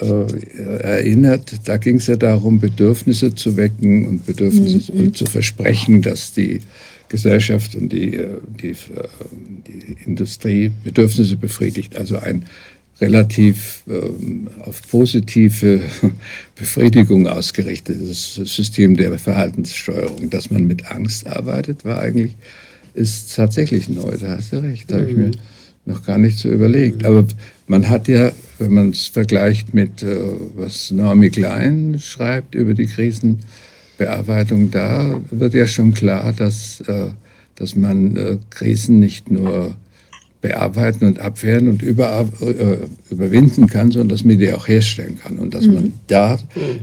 äh, erinnert, da ging es ja darum, Bedürfnisse zu wecken und Bedürfnisse mhm. und zu versprechen, dass die Gesellschaft und die, äh, die, äh, die Industrie Bedürfnisse befriedigt. Also ein relativ ähm, auf positive <laughs> Befriedigung ausgerichtetes System der Verhaltenssteuerung. Dass man mit Angst arbeitet, war eigentlich, ist tatsächlich neu. Da hast du recht, da habe ich mir mhm. Noch gar nicht so überlegt. Aber man hat ja wenn man es vergleicht mit, äh, was Naomi Klein schreibt über die Krisenbearbeitung, da wird ja schon klar, dass, äh, dass man äh, Krisen nicht nur bearbeiten und abwehren und über, überwinden kann, sondern dass man die auch herstellen kann. Und dass mhm. man da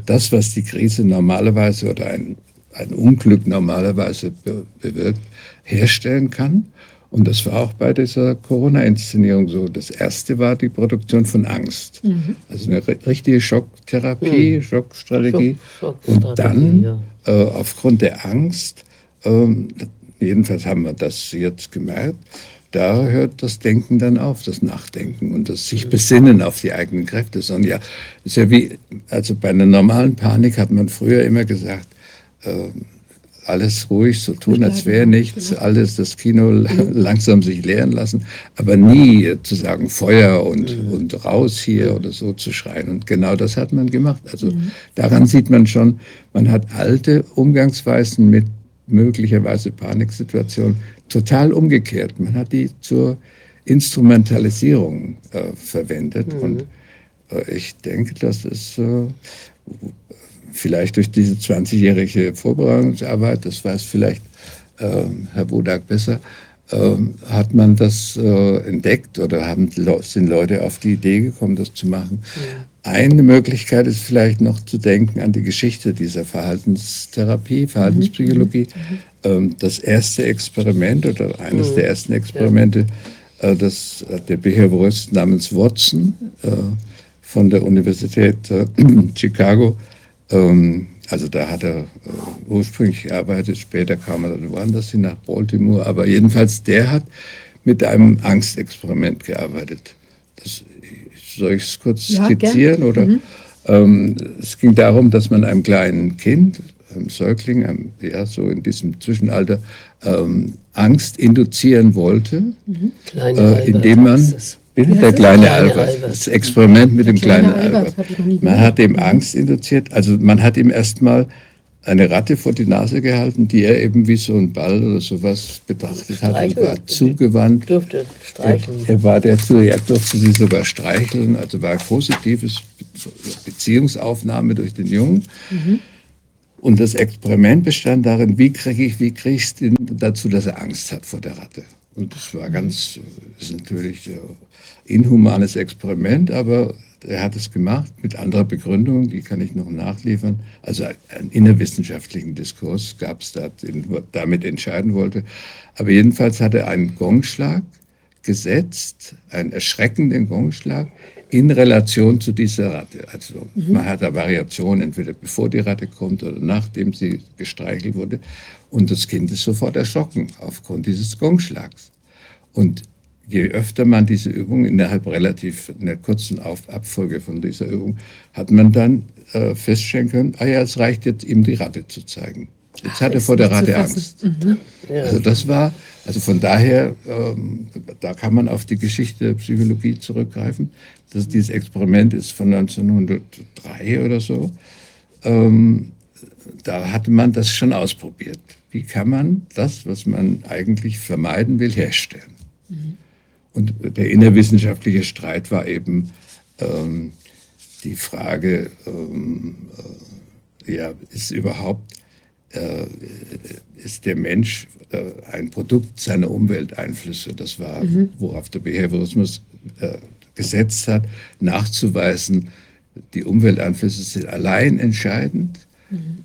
das, was die Krise normalerweise oder ein, ein Unglück normalerweise bewirkt, herstellen kann und das war auch bei dieser Corona-Inszenierung so. Das erste war die Produktion von Angst. Mhm. Also eine richtige Schocktherapie, mhm. Schockstrategie. Schock, Schockstrategie. Und dann, ja. äh, aufgrund der Angst, äh, jedenfalls haben wir das jetzt gemerkt, da hört das Denken dann auf, das Nachdenken und das sich mhm. besinnen auf die eigenen Kräfte. Sondern ja, ist ja wie, also bei einer normalen Panik hat man früher immer gesagt, äh, alles ruhig, so tun, als wäre nichts, genau. alles das Kino <laughs> langsam sich leeren lassen, aber nie zu sagen Feuer und, mhm. und raus hier oder so zu schreien. Und genau das hat man gemacht. Also mhm. daran sieht man schon, man hat alte Umgangsweisen mit möglicherweise Paniksituationen total umgekehrt. Man hat die zur Instrumentalisierung äh, verwendet. Mhm. Und äh, ich denke, das ist äh, vielleicht durch diese 20-jährige Vorbereitungsarbeit, das weiß vielleicht äh, Herr Wodak besser, äh, hat man das äh, entdeckt oder haben, sind Leute auf die Idee gekommen, das zu machen. Ja. Eine Möglichkeit ist vielleicht noch zu denken an die Geschichte dieser Verhaltenstherapie, Verhaltenspsychologie. Mhm. Ähm, das erste Experiment oder eines mhm. der ersten Experimente, ja. Äh, das der Behaviorist namens Watson äh, von der Universität äh, <clears throat> Chicago ähm, also da hat er äh, ursprünglich gearbeitet, später kam er dann woanders hin, nach Baltimore. Aber jedenfalls, der hat mit einem Angstexperiment gearbeitet. Das, soll ich es kurz ja, skizzieren? Gern. Oder? Mhm. Ähm, es ging darum, dass man einem kleinen Kind, einem Säugling, einem, ja, so in diesem Zwischenalter, ähm, Angst induzieren wollte, mhm. äh, indem man Bitte? Der kleine Albert. Das Experiment mit dem kleinen Albert. Man hat ihm Angst induziert. Also man hat ihm erstmal eine Ratte vor die Nase gehalten, die er eben wie so ein Ball oder sowas betrachtet hat und war zugewandt. Durfte streicheln. Er war der zu, er durfte sie sogar streicheln, also war positives Beziehungsaufnahme durch den Jungen. Mhm. Und das Experiment bestand darin, wie kriege ich, wie kriegst du ihn dazu, dass er Angst hat vor der Ratte. Und das war ganz, das ist natürlich ein inhumanes Experiment, aber er hat es gemacht mit anderer Begründung, die kann ich noch nachliefern. Also einen innerwissenschaftlichen Diskurs gab es da, den damit entscheiden wollte. Aber jedenfalls hat er einen Gongschlag gesetzt, einen erschreckenden Gongschlag in Relation zu dieser Ratte. Also mhm. man hat da Variationen, entweder bevor die Ratte kommt oder nachdem sie gestreichelt wurde. Und das Kind ist sofort erschrocken aufgrund dieses Gongschlags. Und je öfter man diese Übung innerhalb relativ einer kurzen Auf Abfolge von dieser Übung, hat man dann äh, feststellen können, ah ja, es reicht jetzt, ihm die Ratte zu zeigen. Jetzt hat er vor der Ratte Angst. Mhm. Also das war, also von daher, ähm, da kann man auf die Geschichte der Psychologie zurückgreifen. Das, dieses Experiment ist von 1903 oder so. Ähm, da hatte man das schon ausprobiert wie kann man das, was man eigentlich vermeiden will, herstellen. Mhm. Und der innerwissenschaftliche Streit war eben ähm, die Frage, ähm, äh, ja, ist überhaupt, äh, ist der Mensch äh, ein Produkt seiner Umwelteinflüsse? Das war, mhm. worauf der Behaviorismus äh, gesetzt hat, nachzuweisen, die Umwelteinflüsse sind allein entscheidend.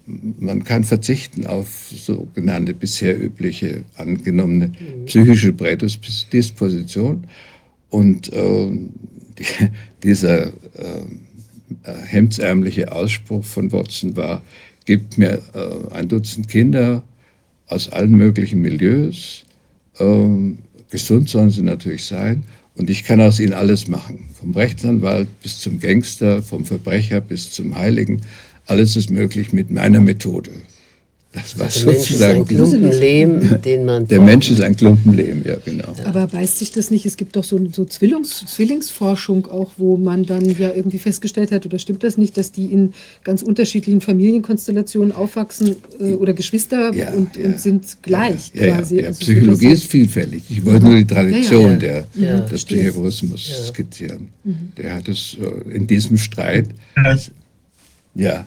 Man kann verzichten auf sogenannte bisher übliche angenommene psychische Prädisposition. Und äh, die, <laughs> dieser äh, hemdsärmliche Ausspruch von Watson war, gibt mir äh, ein Dutzend Kinder aus allen möglichen Milieus, ähm, gesund sollen sie natürlich sein, und ich kann aus ihnen alles machen. Vom Rechtsanwalt bis zum Gangster, vom Verbrecher bis zum Heiligen. Alles ist möglich mit meiner Methode. Das war also der sozusagen Mensch ist ein Klumpen Lehm, den man. Der Mensch ist ein Klumpen Lehm, ja, genau. Aber beißt sich das nicht? Es gibt doch so, so Zwillings, Zwillingsforschung auch, wo man dann ja irgendwie festgestellt hat, oder stimmt das nicht, dass die in ganz unterschiedlichen Familienkonstellationen aufwachsen äh, oder Geschwister ja, und, ja, und, sind gleich ja, quasi? Also Psychologie ist vielfältig. Ich wollte nur die Tradition der, des Behaviorismus skizzieren. Mhm. Der hat es äh, in diesem Streit. Ja.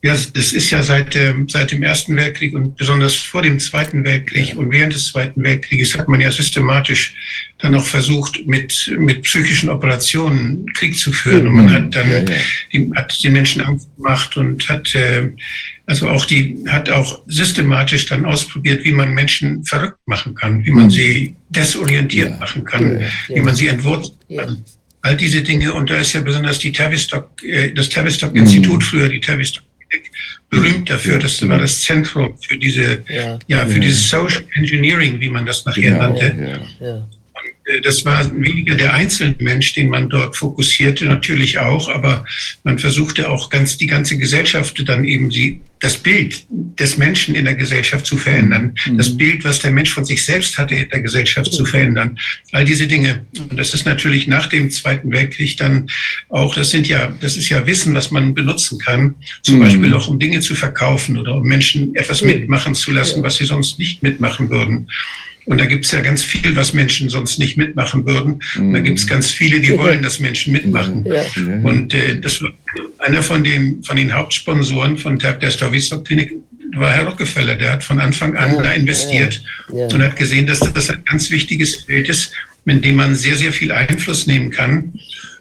Ja, es ist ja seit, dem, seit dem Ersten Weltkrieg und besonders vor dem Zweiten Weltkrieg und während des Zweiten Weltkrieges hat man ja systematisch dann auch versucht, mit, mit psychischen Operationen Krieg zu führen. Und man hat dann ja, ja. Die, hat den Menschen Angst gemacht und hat äh, also auch die hat auch systematisch dann ausprobiert, wie man Menschen verrückt machen kann, wie man mhm. sie desorientiert ja. machen kann, wie man sie entwurzelt kann. All diese Dinge, und da ist ja besonders die Tavistock, äh, das Tavistock-Institut, mhm. früher die Tavistock berühmt dafür. Das war das Zentrum für diese, ja, ja für dieses Social Engineering, wie man das nachher genau, nannte. Ja. Äh, das war weniger der einzelne Mensch, den man dort fokussierte, natürlich auch, aber man versuchte auch ganz die ganze Gesellschaft dann eben sie, das Bild des Menschen in der Gesellschaft zu verändern, mhm. das Bild, was der Mensch von sich selbst hatte in der Gesellschaft zu verändern. All diese Dinge. Und das ist natürlich nach dem Zweiten Weltkrieg dann auch, das sind ja, das ist ja Wissen, was man benutzen kann, zum mhm. Beispiel auch um Dinge zu verkaufen oder um Menschen etwas mitmachen zu lassen, was sie sonst nicht mitmachen würden. Und da gibt es ja ganz viel, was Menschen sonst nicht mitmachen würden. Und da gibt es ganz viele, die wollen, dass Menschen mitmachen. Ja. Und äh, das war einer von den, von den Hauptsponsoren von Tag der Stavistok-Klinik war Herr Rockefeller. Der hat von Anfang an da investiert ja. und hat gesehen, dass das ein ganz wichtiges Feld ist, mit dem man sehr, sehr viel Einfluss nehmen kann.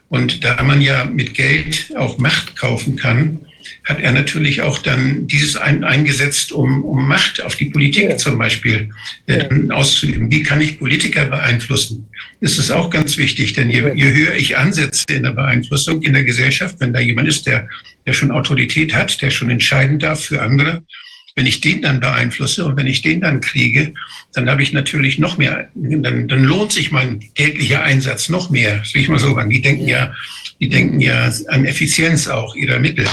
Und da man ja mit Geld auch Macht kaufen kann, hat er natürlich auch dann dieses ein, eingesetzt, um, um Macht auf die Politik ja. zum Beispiel äh, ja. auszuüben. Wie kann ich Politiker beeinflussen? Das ist auch ganz wichtig, denn je, je höher ich ansetze in der Beeinflussung in der Gesellschaft, wenn da jemand ist, der, der schon Autorität hat, der schon entscheiden darf für andere, wenn ich den dann beeinflusse und wenn ich den dann kriege, dann habe ich natürlich noch mehr, dann, dann lohnt sich mein täglicher Einsatz noch mehr. Das will ich mal so sagen. Die denken ja, die denken ja an Effizienz auch ihrer Mittel.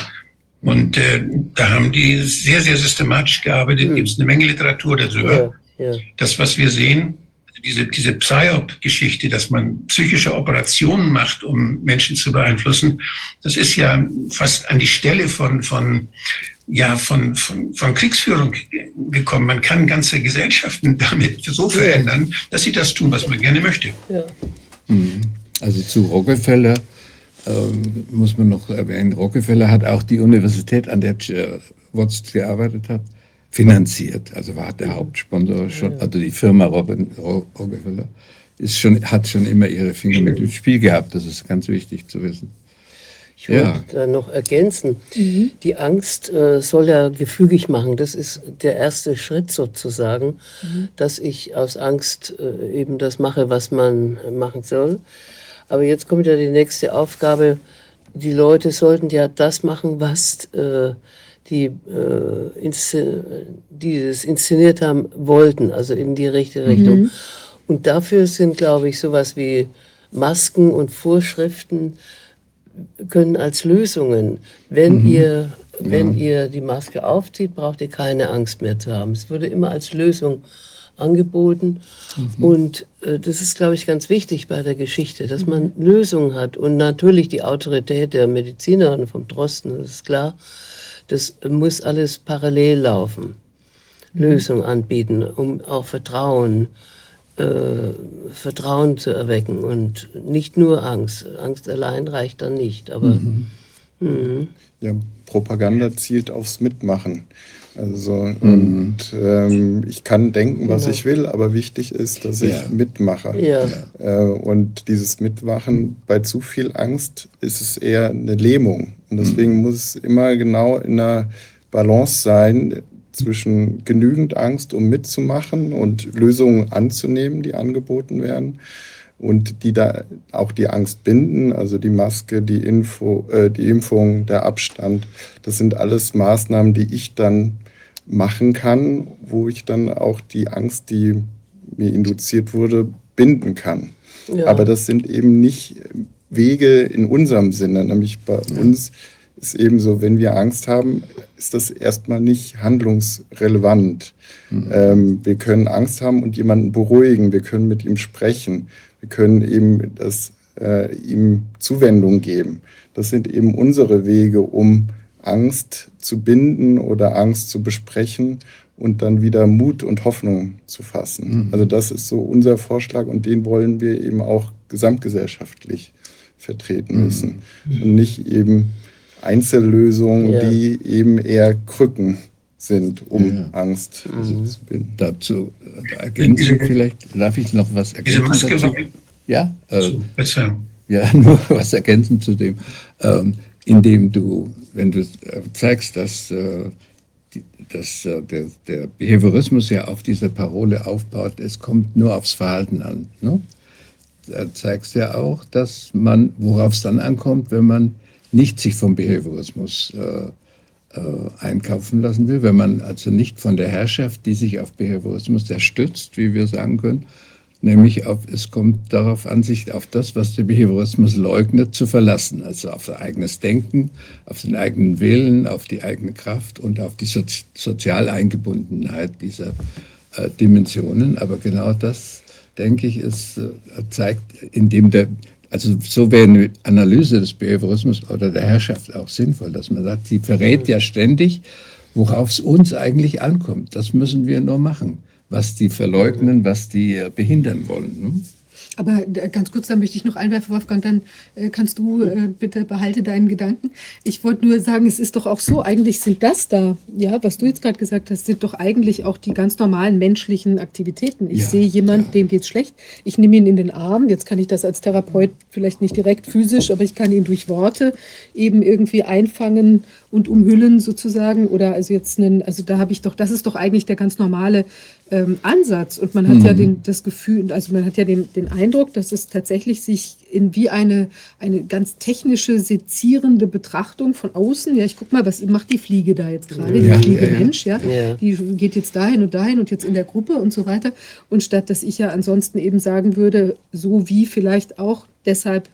Und äh, da haben die sehr, sehr systematisch gearbeitet. Mhm. Gibt es eine Menge Literatur darüber. Ja, ja. Das, was wir sehen, diese, diese Psyop-Geschichte, dass man psychische Operationen macht, um Menschen zu beeinflussen, das ist ja fast an die Stelle von, von, ja, von, von, von Kriegsführung gekommen. Man kann ganze Gesellschaften <laughs> damit so verändern, dass sie das tun, was man gerne möchte. Ja. Mhm. Also zu Rockefeller ähm, muss man noch erwähnen, Rockefeller hat auch die Universität, an der Watts gearbeitet hat, finanziert. Also war der Hauptsponsor schon, also die Firma Rockefeller ist schon, hat schon immer ihre Finger mit im Spiel gehabt. Das ist ganz wichtig zu wissen. Ich wollte ja. noch ergänzen. Mhm. Die Angst äh, soll ja gefügig machen. Das ist der erste Schritt sozusagen, mhm. dass ich aus Angst äh, eben das mache, was man machen soll. Aber jetzt kommt ja die nächste Aufgabe. Die Leute sollten ja das machen, was äh, die, äh, inszen die es inszeniert haben, wollten, also in die richtige Richtung. Mhm. Und dafür sind, glaube ich, sowas wie Masken und Vorschriften können als Lösungen, wenn mhm. ihr wenn ja. ihr die Maske aufzieht, braucht ihr keine Angst mehr zu haben. Es würde immer als Lösung angeboten. Mhm. Und das ist, glaube ich, ganz wichtig bei der Geschichte, dass man mhm. Lösungen hat. Und natürlich die Autorität der Mediziner und vom Drosten, das ist klar, das muss alles parallel laufen. Mhm. Lösungen anbieten, um auch Vertrauen äh, Vertrauen zu erwecken und nicht nur Angst. Angst allein reicht dann nicht, aber. Mhm. Mhm. Ja, Propaganda zielt aufs Mitmachen. Also, mhm. und ähm, ich kann denken, was ja. ich will, aber wichtig ist, dass ich mitmache. Ja. Äh, und dieses Mitmachen bei zu viel Angst ist es eher eine Lähmung. Und deswegen mhm. muss es immer genau in einer Balance sein zwischen genügend Angst, um mitzumachen und Lösungen anzunehmen, die angeboten werden und die da auch die Angst binden, also die Maske, die, Info, äh, die Impfung, der Abstand. Das sind alles Maßnahmen, die ich dann machen kann, wo ich dann auch die Angst, die mir induziert wurde, binden kann. Ja. Aber das sind eben nicht Wege in unserem Sinne, nämlich bei ja. uns ist eben so, wenn wir Angst haben, ist das erstmal nicht handlungsrelevant. Mhm. Ähm, wir können Angst haben und jemanden beruhigen, wir können mit ihm sprechen, wir können eben das, äh, ihm Zuwendung geben. Das sind eben unsere Wege, um Angst zu binden oder Angst zu besprechen und dann wieder Mut und Hoffnung zu fassen. Mhm. Also das ist so unser Vorschlag und den wollen wir eben auch gesamtgesellschaftlich vertreten mhm. müssen mhm. und nicht eben Einzellösungen, ja. die eben eher Krücken sind, um ja. Angst mhm. zu binden. Dazu ergänzen vielleicht, darf ich noch was ergänzen? Dazu? Ja, äh, ja, <laughs> nur was ergänzen zu dem. Ähm, indem du, wenn du äh, zeigst, dass, äh, dass äh, der, der Behaviorismus ja auf dieser Parole aufbaut, es kommt nur aufs Verhalten an. Ne? Da zeigst ja auch, dass man, worauf es dann ankommt, wenn man nicht sich vom Behaviorismus äh, äh, einkaufen lassen will, wenn man also nicht von der Herrschaft, die sich auf Behaviorismus erstützt, wie wir sagen können, nämlich auf, es kommt darauf an, sich auf das, was der Behaviorismus leugnet, zu verlassen, also auf sein eigenes Denken, auf den eigenen Willen, auf die eigene Kraft und auf die Sozi Sozialeingebundenheit dieser äh, Dimensionen. Aber genau das, denke ich, ist, äh, zeigt, indem der, also so wäre eine Analyse des Behaviorismus oder der Herrschaft auch sinnvoll, dass man sagt, sie verrät ja ständig, worauf es uns eigentlich ankommt. Das müssen wir nur machen was die verleugnen, was die behindern wollen. Ne? Aber äh, ganz kurz, da möchte ich noch einwerfen, Wolfgang, dann äh, kannst du äh, bitte behalte deinen Gedanken. Ich wollte nur sagen, es ist doch auch so, eigentlich sind das da, ja, was du jetzt gerade gesagt hast, sind doch eigentlich auch die ganz normalen menschlichen Aktivitäten. Ich ja, sehe jemanden, ja. dem geht's schlecht, ich nehme ihn in den Arm, jetzt kann ich das als Therapeut vielleicht nicht direkt physisch, aber ich kann ihn durch Worte eben irgendwie einfangen und umhüllen sozusagen oder also jetzt einen, also da habe ich doch, das ist doch eigentlich der ganz normale ähm, Ansatz. Und man hat mhm. ja den, das Gefühl, also man hat ja den, den Eindruck, dass es tatsächlich sich in wie eine, eine ganz technische, sezierende Betrachtung von außen, ja, ich guck mal, was macht die Fliege da jetzt gerade, ja, die Fliege ja, Mensch, ja, ja, die geht jetzt dahin und dahin und jetzt in der Gruppe und so weiter. Und statt dass ich ja ansonsten eben sagen würde, so wie vielleicht auch deshalb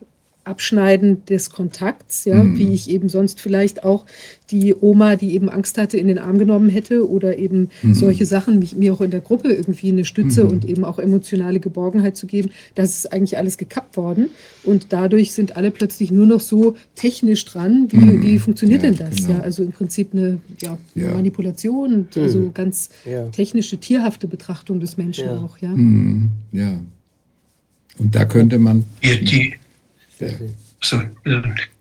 Abschneiden des Kontakts, ja, mhm. wie ich eben sonst vielleicht auch die Oma, die eben Angst hatte, in den Arm genommen hätte oder eben mhm. solche Sachen, mich, mir auch in der Gruppe irgendwie eine Stütze mhm. und eben auch emotionale Geborgenheit zu geben. Das ist eigentlich alles gekappt worden und dadurch sind alle plötzlich nur noch so technisch dran. Wie, mhm. wie funktioniert ja, denn das? Genau. Ja, also im Prinzip eine ja, ja. Manipulation und also mhm. ganz technische, tierhafte Betrachtung des Menschen auch. Ja. Mhm. ja. Und da könnte man. Die, die also,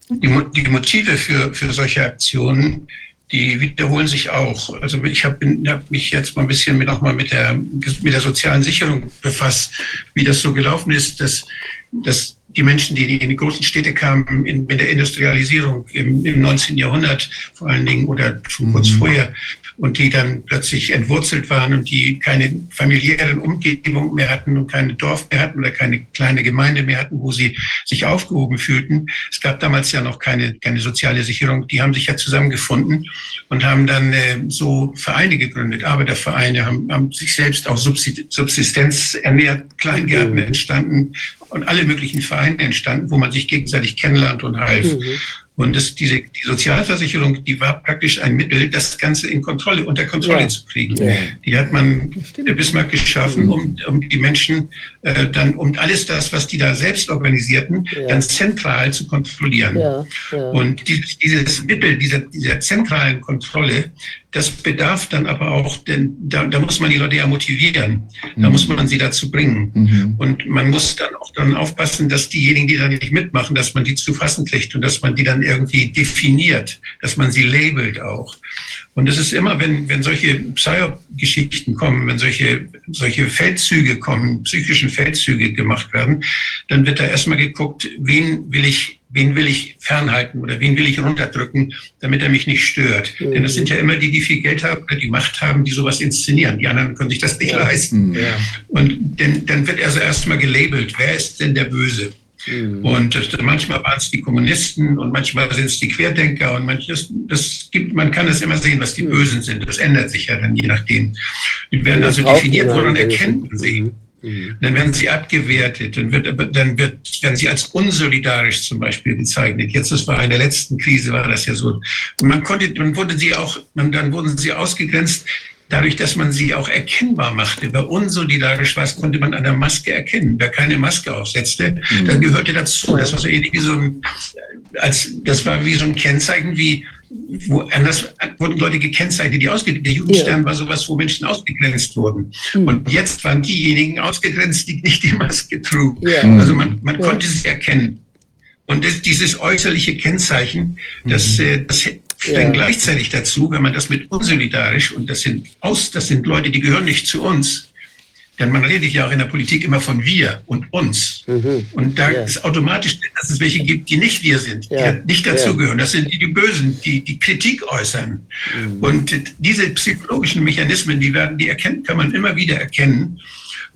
die, die Motive für, für solche Aktionen, die wiederholen sich auch. Also ich habe hab mich jetzt mal ein bisschen mit, auch mal mit der, mit der sozialen Sicherung befasst, wie das so gelaufen ist, dass, dass die Menschen, die in die großen Städte kamen, in, in der Industrialisierung im, im 19. Jahrhundert vor allen Dingen oder schon kurz mhm. vorher, und die dann plötzlich entwurzelt waren und die keine familiären Umgebung mehr hatten und keine Dorf mehr hatten oder keine kleine Gemeinde mehr hatten, wo sie sich aufgehoben fühlten. Es gab damals ja noch keine, keine soziale Sicherung. Die haben sich ja zusammengefunden und haben dann äh, so Vereine gegründet. Arbeitervereine haben, haben sich selbst auch Subsistenz ernährt, Kleingärten mhm. entstanden und alle möglichen Vereine entstanden, wo man sich gegenseitig kennenlernt und half. Mhm. Und das, diese, die Sozialversicherung, die war praktisch ein Mittel, das Ganze in Kontrolle, unter Kontrolle ja. zu kriegen. Ja. Die hat man, der Bismarck geschaffen, um, um die Menschen äh, dann, um alles das, was die da selbst organisierten, ja. dann zentral zu kontrollieren. Und dieses, dieses Mittel dieser, dieser zentralen Kontrolle, das bedarf dann aber auch, denn da, da muss man die Leute ja motivieren. Da mhm. muss man sie dazu bringen. Mhm. Und man muss dann auch dann aufpassen, dass diejenigen, die da nicht mitmachen, dass man die zu fassen kriegt und dass man die dann irgendwie definiert, dass man sie labelt auch. Und es ist immer, wenn, wenn solche Psyop-Geschichten kommen, wenn solche, solche Feldzüge kommen, psychischen Feldzüge gemacht werden, dann wird da erstmal geguckt, wen will ich, wen will ich fernhalten oder wen will ich runterdrücken, damit er mich nicht stört. Mhm. Denn das sind ja immer die, die viel Geld haben oder die Macht haben, die sowas inszenieren. Die anderen können sich das nicht ja. leisten. Ja. Und denn, dann wird also erstmal gelabelt, wer ist denn der Böse? Mhm. Und das, manchmal waren es die Kommunisten und manchmal sind es die Querdenker und manches, das gibt, man kann es immer sehen, was die mhm. Bösen sind. Das ändert sich ja dann je nachdem. Die werden also definiert, woran erkennt man sie. Mhm. Dann werden sie abgewertet, dann, wird, dann wird, werden sie als unsolidarisch zum Beispiel bezeichnet. Jetzt, das war in der letzten Krise, war das ja so. Man konnte, dann wurde sie auch, dann wurden sie ausgegrenzt dadurch, dass man sie auch erkennbar machte. Wer unsolidarisch war, konnte man an der Maske erkennen. Wer keine Maske aufsetzte, mhm. dann gehörte dazu. Das war so ähnlich wie so ein, als, das war wie so ein Kennzeichen wie, wo anders wurden Leute gekennzeichnet, die ausgegrenzt. Der Jugendstern ja. war sowas, wo Menschen ausgegrenzt wurden. Mhm. Und jetzt waren diejenigen ausgegrenzt, die nicht die Maske trugen. Ja. Also man, man ja. konnte sie erkennen. Und das, dieses äußerliche Kennzeichen, das, mhm. Äh, das dann ja. gleichzeitig dazu, wenn man das mit unsolidarisch, und das sind aus, das sind Leute, die gehören nicht zu uns, denn man redet ja auch in der Politik immer von wir und uns. Mhm. Und da ja. ist automatisch, dass es welche gibt, die nicht wir sind, ja. die nicht dazugehören. Das sind die, die Bösen, die die Kritik äußern. Mhm. Und diese psychologischen Mechanismen, die werden, die erkennen, kann man immer wieder erkennen.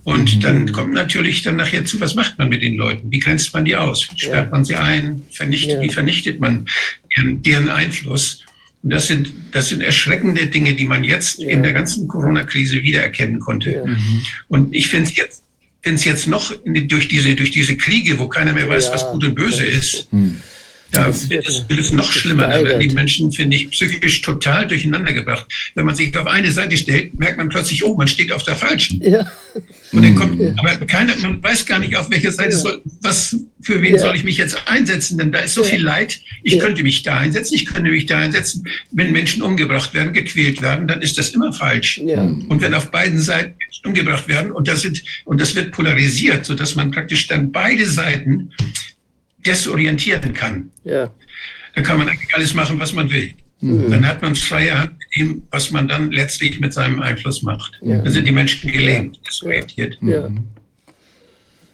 Und mhm. dann kommt natürlich dann nachher zu, was macht man mit den Leuten? Wie grenzt man die aus? Sperrt man sie ein? Vernichtet, Wie vernichtet man deren, deren Einfluss. Und das sind, das sind erschreckende Dinge, die man jetzt ja. in der ganzen Corona-Krise wiedererkennen konnte. Ja. Mhm. Und ich finde es jetzt, find's jetzt noch durch diese, durch diese Kriege, wo keiner mehr weiß, ja. was gut und böse ist, mhm. Da wird es, wird es noch schlimmer. Da werden die Menschen, finde ich, psychisch total durcheinander gebracht. Wenn man sich auf eine Seite stellt, merkt man plötzlich, oh, man steht auf der falschen. Ja. Und dann kommt, ja. aber keiner, man weiß gar nicht, auf welcher Seite ja. soll, was, für wen ja. soll ich mich jetzt einsetzen? Denn da ist so viel Leid. Ich könnte mich da einsetzen, ich könnte mich da einsetzen. Wenn Menschen umgebracht werden, gequält werden, dann ist das immer falsch. Und wenn auf beiden Seiten Menschen umgebracht werden und das, sind, und das wird polarisiert, sodass man praktisch dann beide Seiten desorientieren kann. Ja. Dann kann man eigentlich alles machen, was man will. Mhm. Dann hat man freie Hand mit dem, was man dann letztlich mit seinem Einfluss macht. Ja. Dann sind die Menschen gelähmt, desorientiert. Ja. Mhm.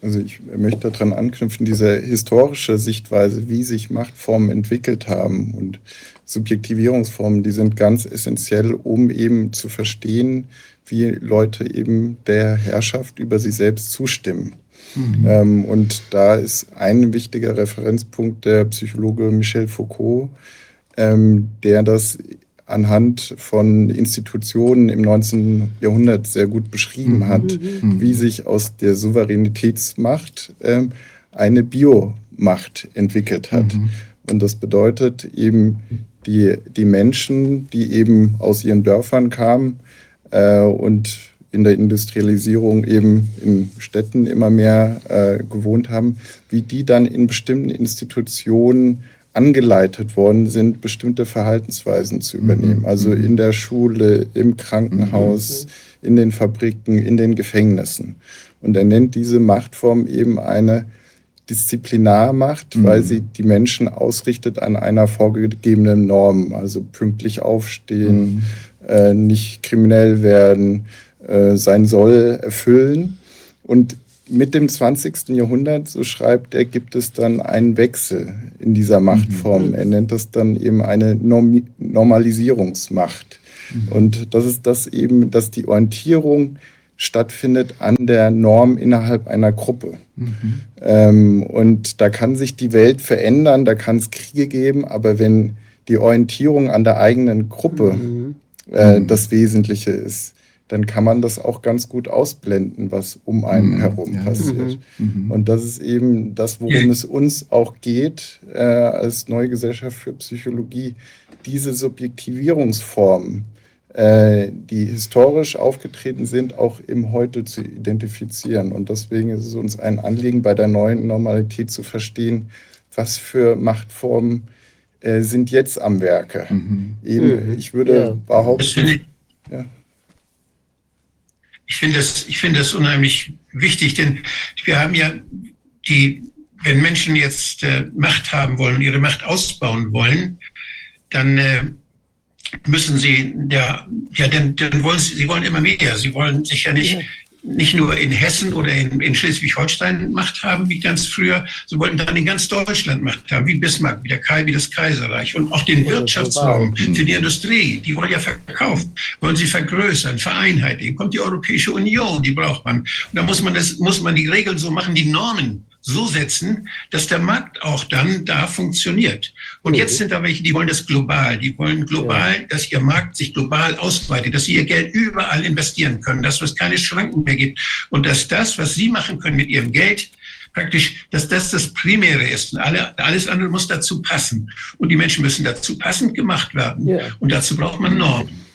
Also ich möchte daran anknüpfen, diese historische Sichtweise, wie sich Machtformen entwickelt haben und Subjektivierungsformen, die sind ganz essentiell, um eben zu verstehen, wie Leute eben der Herrschaft über sie selbst zustimmen. Mhm. Ähm, und da ist ein wichtiger Referenzpunkt der Psychologe Michel Foucault, ähm, der das anhand von Institutionen im 19. Jahrhundert sehr gut beschrieben mhm. hat, mhm. wie sich aus der Souveränitätsmacht ähm, eine Biomacht entwickelt hat. Mhm. Und das bedeutet eben, die, die Menschen, die eben aus ihren Dörfern kamen äh, und in der Industrialisierung eben in Städten immer mehr äh, gewohnt haben, wie die dann in bestimmten Institutionen angeleitet worden sind, bestimmte Verhaltensweisen zu übernehmen. Mhm. Also in der Schule, im Krankenhaus, mhm. in den Fabriken, in den Gefängnissen. Und er nennt diese Machtform eben eine Disziplinarmacht, mhm. weil sie die Menschen ausrichtet an einer vorgegebenen Norm. Also pünktlich aufstehen, mhm. äh, nicht kriminell werden, äh, sein Soll erfüllen. Und mit dem 20. Jahrhundert, so schreibt er, gibt es dann einen Wechsel in dieser Machtform. Mhm. Er nennt das dann eben eine Norm Normalisierungsmacht. Mhm. Und das ist das eben, dass die Orientierung stattfindet an der Norm innerhalb einer Gruppe. Mhm. Ähm, und da kann sich die Welt verändern, da kann es Kriege geben, aber wenn die Orientierung an der eigenen Gruppe mhm. äh, das Wesentliche ist, dann kann man das auch ganz gut ausblenden, was um einen mhm. herum ja. passiert. Mhm. mhm. Und das ist eben das, worum es uns auch geht äh, als Neue Gesellschaft für Psychologie, diese Subjektivierungsformen, äh, die historisch aufgetreten sind, auch im Heute zu identifizieren. Und deswegen ist es uns ein Anliegen, bei der neuen Normalität zu verstehen, was für Machtformen äh, sind jetzt am Werke. Mhm. Eben, ich würde ja. behaupten, ja. Ich finde das, ich finde unheimlich wichtig, denn wir haben ja die, wenn Menschen jetzt äh, Macht haben wollen, ihre Macht ausbauen wollen, dann äh, müssen sie, ja, ja, dann, dann wollen sie, sie wollen immer mehr. Sie wollen sich ja nicht nicht nur in Hessen oder in, in Schleswig-Holstein Macht haben, wie ganz früher, sie wollten dann in ganz Deutschland Macht haben, wie Bismarck, wie, der Kai, wie das Kaiserreich und auch den Wirtschaftsraum für die Industrie, die wollen ja verkaufen, wollen sie vergrößern, vereinheitlichen. Kommt die Europäische Union, die braucht man. Und da muss man das, muss man die Regeln so machen, die Normen so setzen, dass der Markt auch dann da funktioniert. Und jetzt sind da welche, die wollen das global. Die wollen global, dass ihr Markt sich global ausweitet, dass sie ihr Geld überall investieren können, dass es keine Schranken mehr gibt und dass das, was sie machen können mit ihrem Geld, praktisch, dass das das Primäre ist. Und alle, alles andere muss dazu passen. Und die Menschen müssen dazu passend gemacht werden. Und dazu braucht man Normen.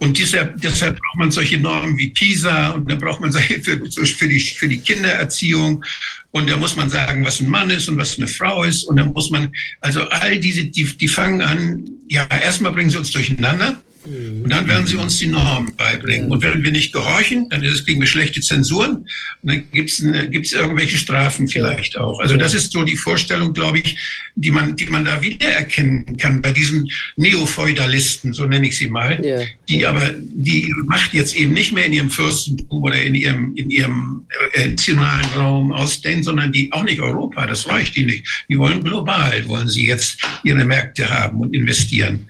Und deshalb, deshalb braucht man solche Normen wie PISA und dann braucht man solche für, für, die, für die Kindererziehung. Und da muss man sagen, was ein Mann ist und was eine Frau ist. Und dann muss man, also all diese, die, die fangen an, ja, erstmal bringen sie uns durcheinander. Und dann werden sie uns die Normen beibringen. Und wenn wir nicht gehorchen, dann ist es, kriegen wir schlechte Zensuren. Und dann gibt es irgendwelche Strafen vielleicht auch. Also das ist so die Vorstellung, glaube ich, die man, die man da wiedererkennen kann bei diesen Neofeudalisten, so nenne ich sie mal, ja. die aber die Macht jetzt eben nicht mehr in ihrem Fürstentum oder in ihrem, in ihrem äh, nationalen Raum ausdehnen, sondern die auch nicht Europa, das reicht ihnen nicht. Die wollen global, wollen sie jetzt ihre Märkte haben und investieren.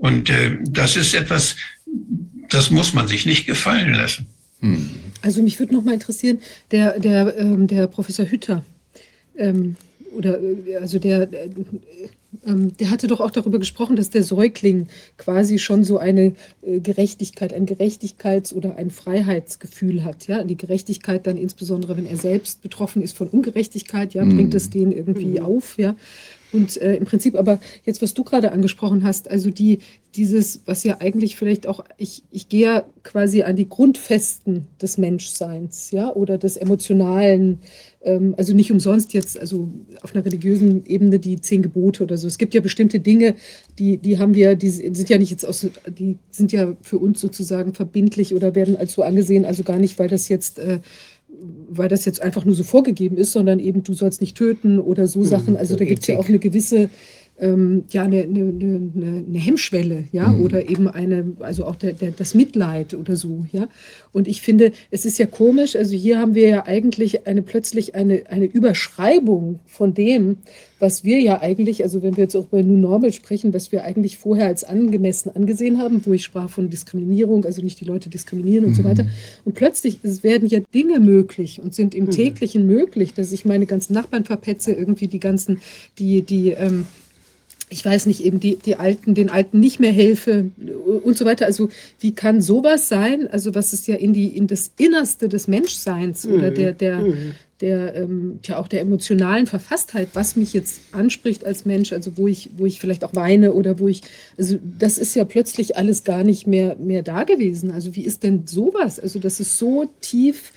Und äh, das ist etwas, das muss man sich nicht gefallen lassen. Hm. Also mich würde noch mal interessieren, der, der, ähm, der Professor Hütter, ähm, oder äh, also der, äh, ähm, der hatte doch auch darüber gesprochen, dass der Säugling quasi schon so eine äh, Gerechtigkeit, ein Gerechtigkeits- oder ein Freiheitsgefühl hat. Ja, die Gerechtigkeit dann insbesondere, wenn er selbst betroffen ist von Ungerechtigkeit, ja, bringt es hm. den irgendwie mhm. auf, ja. Und äh, im Prinzip aber jetzt, was du gerade angesprochen hast, also die, dieses, was ja eigentlich vielleicht auch, ich, ich gehe ja quasi an die Grundfesten des Menschseins, ja, oder des Emotionalen, ähm, also nicht umsonst jetzt, also auf einer religiösen Ebene die zehn Gebote oder so. Es gibt ja bestimmte Dinge, die, die haben wir, die sind ja nicht jetzt aus, die sind ja für uns sozusagen verbindlich oder werden als so angesehen, also gar nicht, weil das jetzt äh, weil das jetzt einfach nur so vorgegeben ist, sondern eben du sollst nicht töten oder so mhm, Sachen. Also da gibt es ja auch eine gewisse, ähm, ja, eine, eine, eine, eine, Hemmschwelle, ja, mhm. oder eben eine, also auch der, der, das Mitleid oder so, ja. Und ich finde, es ist ja komisch, also hier haben wir ja eigentlich eine plötzlich eine, eine Überschreibung von dem, was wir ja eigentlich, also wenn wir jetzt auch bei New Normal sprechen, was wir eigentlich vorher als angemessen angesehen haben, wo ich sprach von Diskriminierung, also nicht die Leute diskriminieren und mhm. so weiter. Und plötzlich es werden ja Dinge möglich und sind im mhm. täglichen möglich, dass ich meine ganzen Nachbarn verpetze, irgendwie die ganzen, die, die, ähm, ich weiß nicht, eben die, die Alten, den Alten nicht mehr helfe und so weiter. Also wie kann sowas sein? Also was ist ja in die in das Innerste des Menschseins mhm. oder der der mhm der ähm, ja auch der emotionalen Verfasstheit, was mich jetzt anspricht als Mensch, also wo ich, wo ich vielleicht auch weine oder wo ich, also das ist ja plötzlich alles gar nicht mehr, mehr da gewesen. Also wie ist denn sowas? Also das ist so tief,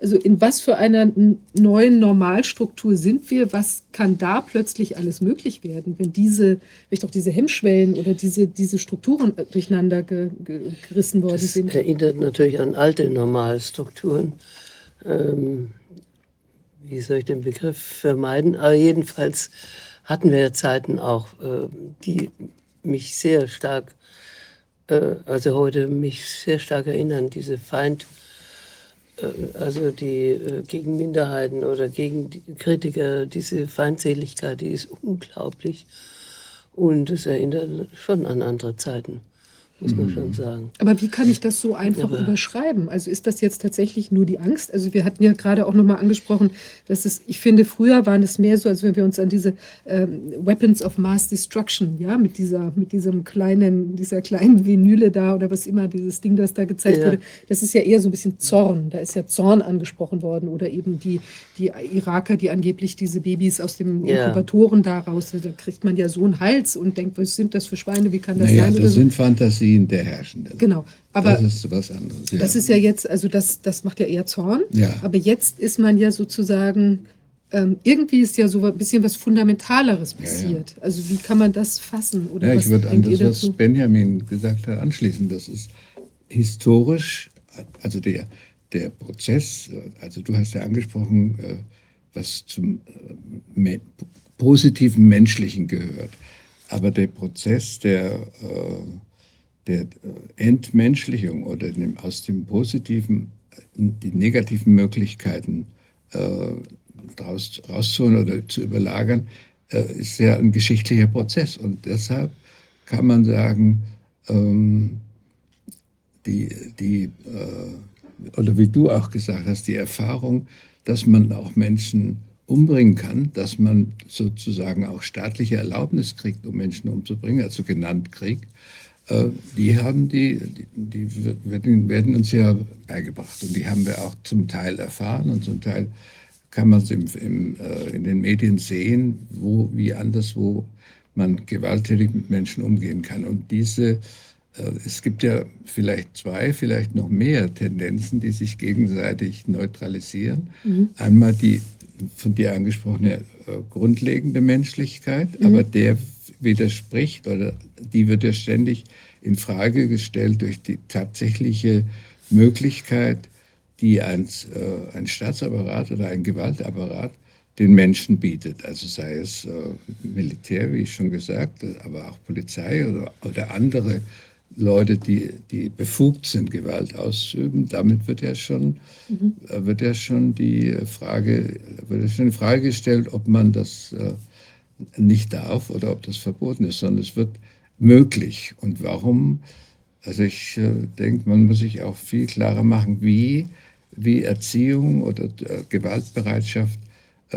also in was für einer neuen Normalstruktur sind wir? Was kann da plötzlich alles möglich werden, wenn diese, vielleicht auch diese Hemmschwellen oder diese, diese Strukturen durcheinander ge, ge, gerissen worden das sind? Das erinnert natürlich an alte Normalstrukturen. Ähm, wie soll ich den Begriff vermeiden? Aber jedenfalls hatten wir Zeiten auch, äh, die mich sehr stark, äh, also heute mich sehr stark erinnern, diese Feind, äh, also die gegen Minderheiten oder gegen Kritiker, diese Feindseligkeit, die ist unglaublich. Und es erinnert schon an andere Zeiten, muss man schon sagen. Aber wie kann ich das so einfach Aber überschreiben? Also ist das jetzt tatsächlich nur die Angst? Also wir hatten ja gerade auch nochmal angesprochen, dass es, ich finde, früher waren es mehr so, als wenn wir uns an diese ähm, Weapons of Mass Destruction, ja, mit dieser, mit diesem kleinen, dieser kleinen Vinyle da oder was immer, dieses Ding, das da gezeigt ja. wurde, das ist ja eher so ein bisschen Zorn. Da ist ja Zorn angesprochen worden oder eben die, die Iraker, die angeblich diese Babys aus dem ja. Inkubatoren da raus, da kriegt man ja so einen Hals und denkt, was sind das für Schweine, wie kann das naja, sein? Das sind Fantasien der Herrschenden. Genau. Aber das ist was anderes. Ja. Das ist ja jetzt, also das, das macht ja eher Zorn. Ja. Aber jetzt ist man ja sozusagen, ähm, irgendwie ist ja so ein bisschen was Fundamentaleres passiert. Ja, ja. Also wie kann man das fassen? Oder ja, ich würde an das, was Benjamin gesagt hat, anschließen. Das ist historisch, also der, der Prozess, also du hast ja angesprochen, äh, was zum äh, positiven Menschlichen gehört. Aber der Prozess der, äh, der Entmenschlichung oder dem, aus dem Positiven die negativen Möglichkeiten raus, rauszuholen oder zu überlagern, ist ja ein geschichtlicher Prozess. Und deshalb kann man sagen, ähm, die, die oder wie du auch gesagt hast, die Erfahrung, dass man auch Menschen umbringen kann, dass man sozusagen auch staatliche Erlaubnis kriegt, um Menschen umzubringen, also genannt Krieg, äh, die haben die, die, die werden, uns ja beigebracht und die haben wir auch zum Teil erfahren und zum Teil kann man es im, im, äh, in den Medien sehen, wo wie anderswo man gewalttätig mit Menschen umgehen kann. Und diese äh, es gibt ja vielleicht zwei, vielleicht noch mehr Tendenzen, die sich gegenseitig neutralisieren. Mhm. Einmal die von dir angesprochene äh, grundlegende Menschlichkeit, mhm. aber der widerspricht oder die wird ja ständig in Frage gestellt durch die tatsächliche Möglichkeit, die ein, äh, ein Staatsapparat oder ein Gewaltapparat den Menschen bietet. Also sei es äh, Militär, wie ich schon gesagt, aber auch Polizei oder, oder andere Leute, die, die befugt sind, Gewalt auszuüben, damit wird ja schon, mhm. Wird ja schon die Frage, wird ja schon die Frage gestellt, ob man das äh, nicht darf oder ob das verboten ist, sondern es wird möglich. Und warum? Also ich äh, denke, man muss sich auch viel klarer machen, wie, wie Erziehung oder äh, Gewaltbereitschaft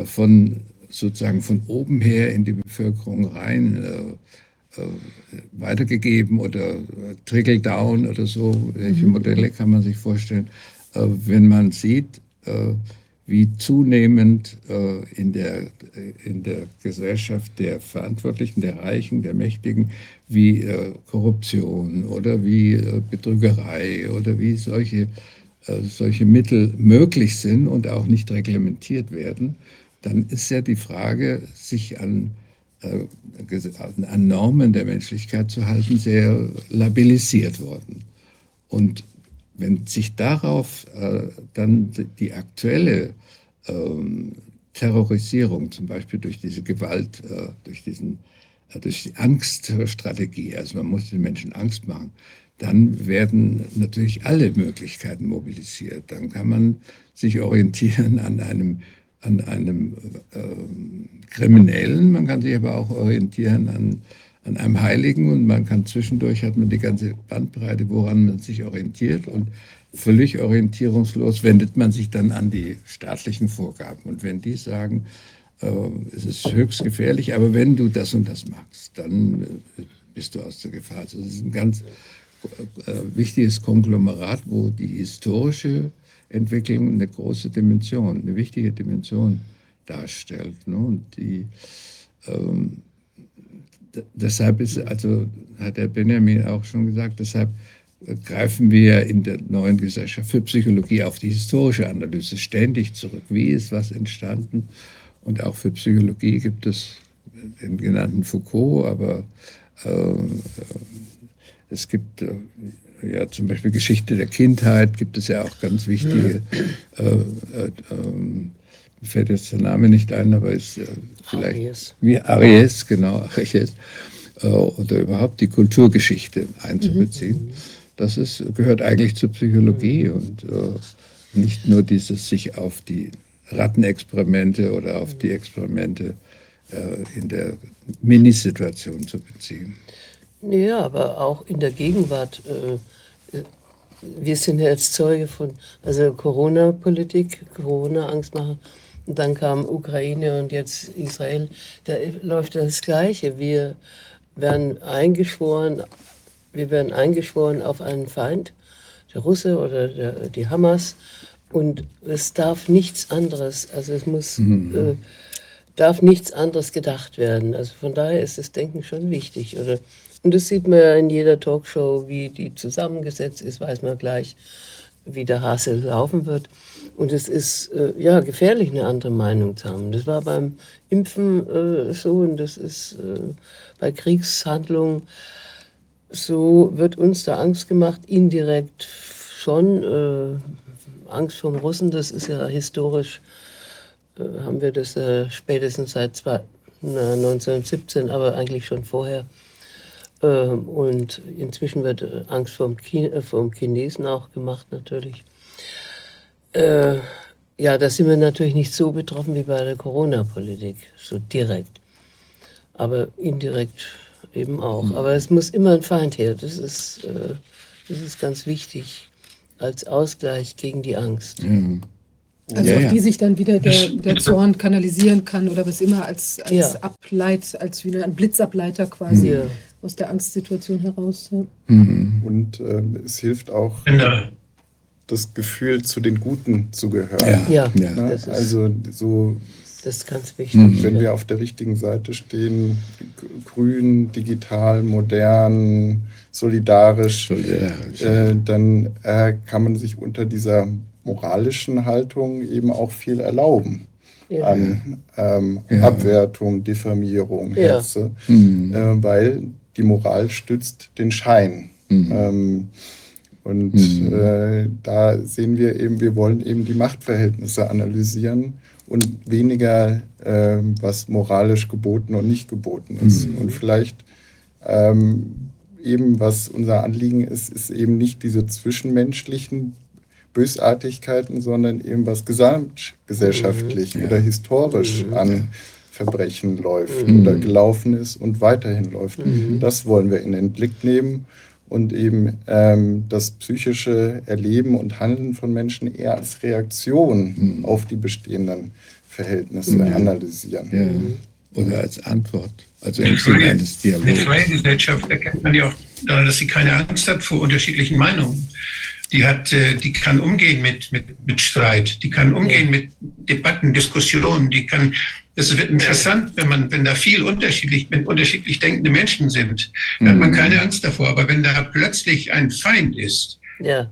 von sozusagen von oben her in die Bevölkerung rein weitergegeben oder äh, Trickle Down oder so. Welche mhm. Modelle kann man sich vorstellen? Äh, wenn man sieht, wie zunehmend in der, in der Gesellschaft der Verantwortlichen, der Reichen, der Mächtigen, wie Korruption oder wie Betrügerei oder wie solche, solche Mittel möglich sind und auch nicht reglementiert werden, dann ist ja die Frage, sich an äh, an Normen der Menschlichkeit zu halten, sehr labilisiert worden. Und wenn sich darauf äh, dann die aktuelle ähm, Terrorisierung, zum Beispiel durch diese Gewalt, äh, durch, diesen, äh, durch die Angststrategie, also man muss den Menschen Angst machen, dann werden natürlich alle Möglichkeiten mobilisiert. Dann kann man sich orientieren an einem an einem äh, Kriminellen, man kann sich aber auch orientieren an, an einem Heiligen und man kann zwischendurch, hat man die ganze Bandbreite, woran man sich orientiert und völlig orientierungslos wendet man sich dann an die staatlichen Vorgaben. Und wenn die sagen, äh, es ist höchst gefährlich, aber wenn du das und das machst, dann äh, bist du aus der Gefahr. Also das ist ein ganz äh, wichtiges Konglomerat, wo die historische Entwicklung eine große Dimension, eine wichtige Dimension darstellt. Ne? Und die, ähm, deshalb ist, also hat der Benjamin auch schon gesagt, deshalb greifen wir in der neuen Gesellschaft für Psychologie auf die historische Analyse ständig zurück. Wie ist was entstanden? Und auch für Psychologie gibt es den genannten Foucault, aber äh, es gibt äh, ja, zum Beispiel Geschichte der Kindheit gibt es ja auch ganz wichtige. Äh, äh, mir fällt jetzt der Name nicht ein, aber ist äh, vielleicht Aries. wie Aries, genau, Aries. Äh, oder überhaupt die Kulturgeschichte einzubeziehen. Mhm. Das ist, gehört eigentlich zur Psychologie und äh, nicht nur dieses sich auf die Rattenexperimente oder auf die Experimente äh, in der Minisituation zu beziehen. Ja, aber auch in der Gegenwart. Äh, wir sind ja jetzt Zeuge von also Corona-Politik, Corona-Angst machen. Und dann kam Ukraine und jetzt Israel. Da läuft das Gleiche. Wir werden eingeschworen, wir werden eingeschworen auf einen Feind, der Russe oder der, die Hamas. Und es darf nichts anderes, also es muss, mhm. äh, darf nichts anderes gedacht werden. Also von daher ist das Denken schon wichtig. Oder? Und das sieht man ja in jeder Talkshow, wie die zusammengesetzt ist, weiß man gleich, wie der Hase laufen wird. Und es ist äh, ja gefährlich, eine andere Meinung zu haben. Das war beim Impfen äh, so und das ist äh, bei Kriegshandlungen so, wird uns da Angst gemacht, indirekt schon. Äh, Angst vor dem Russen, das ist ja historisch, äh, haben wir das spätestens seit zwei, na, 1917, aber eigentlich schon vorher. Ähm, und inzwischen wird äh, Angst vor dem, Chine, äh, Chinesen auch gemacht, natürlich. Äh, ja, da sind wir natürlich nicht so betroffen wie bei der Corona-Politik, so direkt. Aber indirekt eben auch. Mhm. Aber es muss immer ein Feind her. Das ist, äh, das ist ganz wichtig als Ausgleich gegen die Angst. Mhm. Also ja, auf die sich dann wieder der, der Zorn kanalisieren kann oder was immer als, als ja. Ableit, als wieder ein Blitzableiter quasi ja. Aus der Angstsituation heraus. Mhm. Und äh, es hilft auch, das Gefühl zu den Guten zu gehören. Ja, ja. also so das ist ganz wichtig. Mhm. Wenn wir auf der richtigen Seite stehen, grün, digital, modern, solidarisch, solidarisch. Äh, dann äh, kann man sich unter dieser moralischen Haltung eben auch viel erlauben. Ja. an ähm, ja. Abwertung, Diffamierung, ja. Hetze, mhm. äh, weil die Moral stützt den Schein. Mhm. Ähm, und mhm. äh, da sehen wir eben, wir wollen eben die Machtverhältnisse analysieren und weniger, äh, was moralisch geboten und nicht geboten ist. Mhm. Und vielleicht ähm, eben, was unser Anliegen ist, ist eben nicht diese zwischenmenschlichen Bösartigkeiten, sondern eben was gesamtgesellschaftlich mhm. oder historisch mhm. an Verbrechen läuft mhm. oder gelaufen ist und weiterhin läuft. Mhm. Das wollen wir in den Blick nehmen und eben ähm, das psychische Erleben und Handeln von Menschen eher als Reaktion mhm. auf die bestehenden Verhältnisse mhm. analysieren. Ja. Oder als Antwort, also im Sinne eines Dialogs. Eine freie Gesellschaft erkennt man ja auch daran, dass sie keine Angst hat vor unterschiedlichen Meinungen. Die, hat, äh, die kann umgehen mit, mit, mit Streit, die kann umgehen mit Debatten, Diskussionen, die kann es wird interessant, wenn man, wenn da viel unterschiedlich, wenn unterschiedlich denkende Menschen sind, dann hat man mhm. keine Angst davor. Aber wenn da plötzlich ein Feind ist, ja.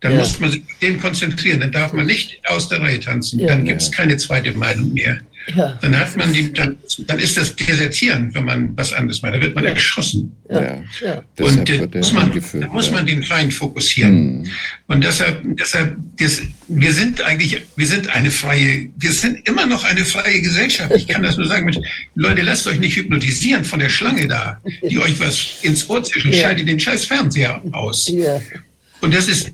dann ja. muss man sich auf den konzentrieren. Dann darf man nicht aus der Reihe tanzen. Ja. Dann gibt es keine zweite Meinung mehr. Ja. Dann hat man die, dann, dann, ist das Desertieren, wenn man was anderes macht. Da wird man ja. erschossen. Ja. Ja. Und äh, muss man, da muss man den Feind fokussieren. Mhm. Und deshalb, deshalb das, wir sind eigentlich, wir sind eine freie, wir sind immer noch eine freie Gesellschaft. Ich kann das nur sagen. Mit, Leute, lasst euch nicht hypnotisieren von der Schlange da, die euch was ins Ohr zwischen, schaltet den scheiß Fernseher aus. Und das ist,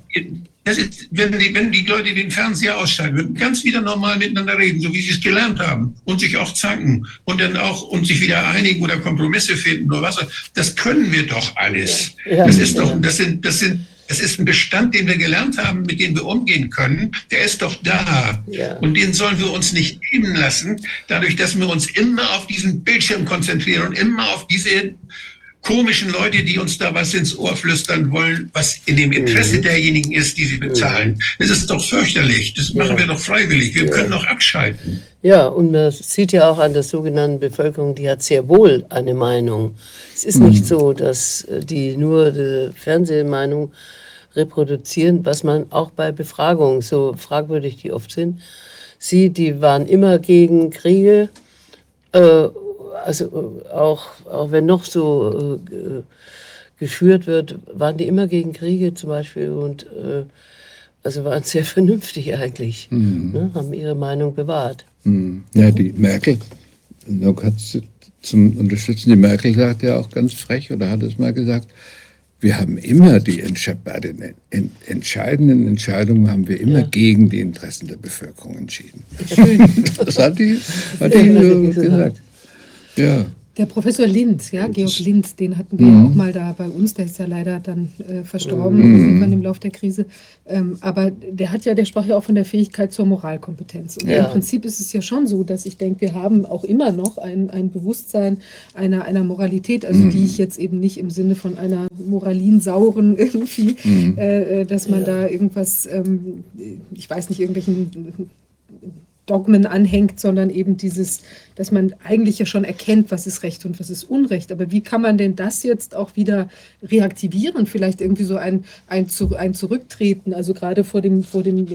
das ist, wenn die, wenn die Leute den Fernseher ausschalten, würden ganz wieder normal miteinander reden, so wie sie es gelernt haben und sich auch zanken und dann auch und sich wieder einigen oder Kompromisse finden oder was. Das können wir doch alles. Das ist doch, das sind, das sind, das ist ein Bestand, den wir gelernt haben, mit dem wir umgehen können. Der ist doch da. Ja. Und den sollen wir uns nicht nehmen lassen, dadurch, dass wir uns immer auf diesen Bildschirm konzentrieren und immer auf diese komischen Leute, die uns da was ins Ohr flüstern wollen, was in dem Interesse mhm. derjenigen ist, die sie bezahlen. Das ist doch fürchterlich. Das machen ja. wir doch freiwillig. Wir ja. können doch abschalten. Ja, und man sieht ja auch an der sogenannten Bevölkerung, die hat sehr wohl eine Meinung. Es ist mhm. nicht so, dass äh, die nur die Fernsehmeinung reproduzieren, was man auch bei Befragungen, so fragwürdig die oft sind, sieht, die waren immer gegen Kriege. Äh, also äh, auch, auch wenn noch so äh, geschürt wird, waren die immer gegen Kriege zum Beispiel und äh, also waren sehr <laughs> vernünftig eigentlich, mhm. ne, haben ihre Meinung bewahrt. Mhm. Ja, die Merkel, noch hat zum Unterstützen, die Merkel sagt ja auch ganz frech oder hat es mal gesagt, wir haben immer die bei den entscheidenden Entscheidungen haben wir immer ja. gegen die Interessen der Bevölkerung entschieden. <laughs> das hat die, hat die so gesagt. Ja. Der Professor Lind, ja, Georg Lind, den hatten wir mhm. auch mal da bei uns, der ist ja leider dann äh, verstorben mhm. irgendwann im Laufe der Krise. Ähm, aber der hat ja, der sprach ja auch von der Fähigkeit zur Moralkompetenz. Und ja. im Prinzip ist es ja schon so, dass ich denke, wir haben auch immer noch ein, ein Bewusstsein einer, einer Moralität, also mhm. die ich jetzt eben nicht im Sinne von einer moralinsauren <laughs> irgendwie, mhm. äh, äh, dass man ja. da irgendwas, ähm, ich weiß nicht, irgendwelchen Dogmen anhängt, sondern eben dieses, dass man eigentlich ja schon erkennt, was ist Recht und was ist Unrecht. Aber wie kann man denn das jetzt auch wieder reaktivieren? Vielleicht irgendwie so ein, ein, ein Zurücktreten, also gerade vor dem, vor dem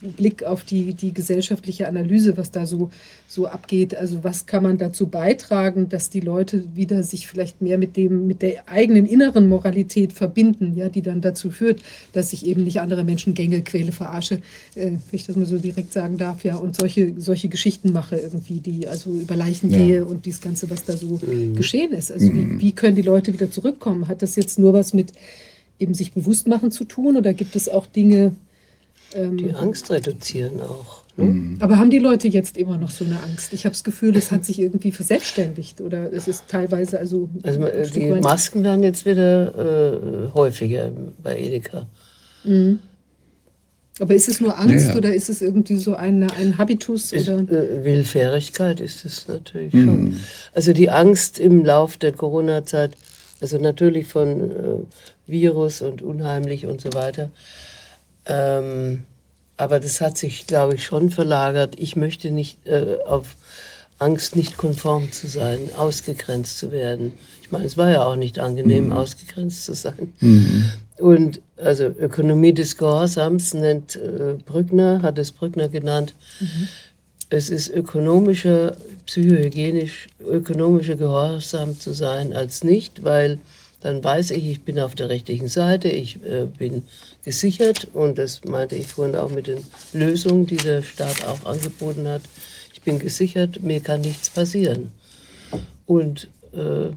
Blick auf die, die gesellschaftliche Analyse, was da so, so abgeht. Also was kann man dazu beitragen, dass die Leute wieder sich vielleicht mehr mit dem, mit der eigenen inneren Moralität verbinden, ja, die dann dazu führt, dass ich eben nicht andere Menschen Gänge quäle, verarsche, äh, wenn ich das mal so direkt sagen darf, ja, und solche solche, solche Geschichten mache, irgendwie, die also über Leichen ja. gehe und dieses Ganze, was da so mhm. geschehen ist. Also mhm. wie, wie können die Leute wieder zurückkommen? Hat das jetzt nur was mit eben sich bewusst machen zu tun oder gibt es auch Dinge, ähm, die Angst reduzieren auch. Ne? Mhm. Aber haben die Leute jetzt immer noch so eine Angst? Ich habe das Gefühl, es hat sich irgendwie verselbstständigt oder es ist teilweise also. Also die Masken werden jetzt wieder äh, häufiger bei Edeka. Mhm. Aber ist es nur Angst ja, oder ist es irgendwie so eine, ein Habitus? Ist, oder? Äh, Willfährigkeit ist es natürlich mhm. schon. Also die Angst im Lauf der Corona-Zeit, also natürlich von äh, Virus und unheimlich und so weiter. Ähm, aber das hat sich, glaube ich, schon verlagert. Ich möchte nicht äh, auf Angst, nicht konform zu sein, ausgegrenzt zu werden. Ich meine, es war ja auch nicht angenehm, mhm. ausgegrenzt zu sein. Mhm. Und also Ökonomie des Gehorsams nennt äh, Brückner, hat es Brückner genannt. Mhm. Es ist ökonomischer, psychohygienisch, ökonomischer Gehorsam zu sein als nicht, weil dann weiß ich, ich bin auf der richtigen Seite, ich äh, bin gesichert und das meinte ich vorhin auch mit den Lösungen, die der Staat auch angeboten hat. Ich bin gesichert, mir kann nichts passieren. Und äh,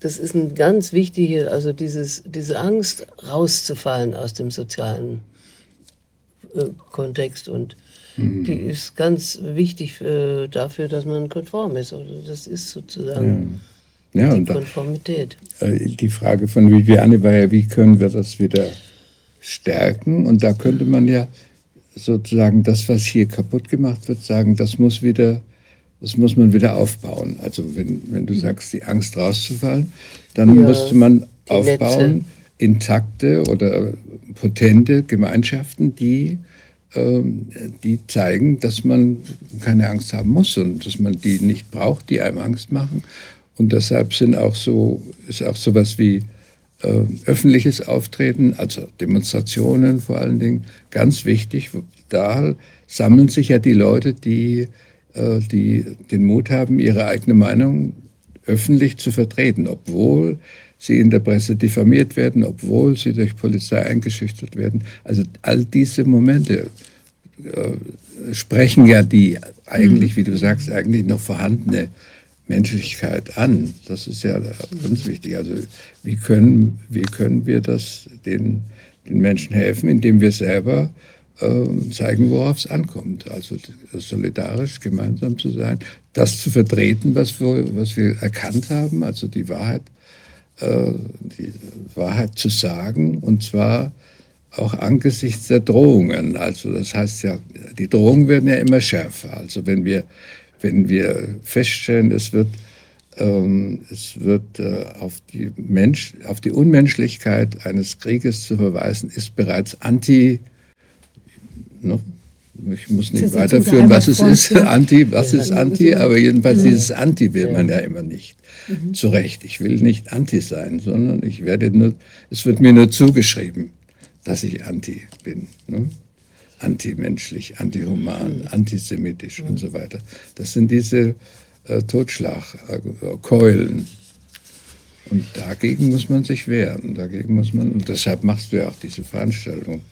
das ist ein ganz wichtiger, also dieses, diese Angst rauszufallen aus dem sozialen äh, Kontext und mhm. die ist ganz wichtig äh, dafür, dass man konform ist. Oder das ist sozusagen ja. Ja, die Konformität. Da, äh, die Frage von Viviane war ja, wie können wir das wieder stärken? Und da könnte man ja sozusagen das, was hier kaputt gemacht wird, sagen, das muss wieder das muss man wieder aufbauen. Also wenn, wenn du sagst, die Angst rauszufallen, dann ja, musste man aufbauen, Netze. intakte oder potente Gemeinschaften, die, ähm, die zeigen, dass man keine Angst haben muss und dass man die nicht braucht, die einem Angst machen. Und deshalb sind auch so, ist auch sowas wie äh, öffentliches Auftreten, also Demonstrationen vor allen Dingen, ganz wichtig. Da sammeln sich ja die Leute, die die den Mut haben, ihre eigene Meinung öffentlich zu vertreten, obwohl sie in der Presse diffamiert werden, obwohl sie durch Polizei eingeschüchtert werden. Also all diese Momente äh, sprechen ja die eigentlich, wie du sagst, eigentlich noch vorhandene Menschlichkeit an. Das ist ja ganz wichtig. Also wie können, wie können wir das den, den Menschen helfen, indem wir selber zeigen, worauf es ankommt. Also solidarisch gemeinsam zu sein, das zu vertreten, was wir, was wir erkannt haben, also die Wahrheit, äh, die Wahrheit zu sagen, und zwar auch angesichts der Drohungen. Also das heißt ja, die Drohungen werden ja immer schärfer. Also wenn wir, wenn wir feststellen, es wird ähm, es wird äh, auf, die Mensch, auf die Unmenschlichkeit eines Krieges zu verweisen, ist bereits anti Ne? Ich muss nicht weiterführen, was es ist. Anti, was ist Anti? Aber jedenfalls dieses Anti will man ja immer nicht. Mhm. Zu Recht. Ich will nicht Anti sein, sondern ich werde nur, es wird mir nur zugeschrieben, dass ich Anti bin. Ne? Antimenschlich, antihuman, mhm. antisemitisch und so weiter. Das sind diese äh, Totschlagkeulen. Und dagegen muss man sich wehren. Dagegen muss man, und deshalb machst du ja auch diese Veranstaltung.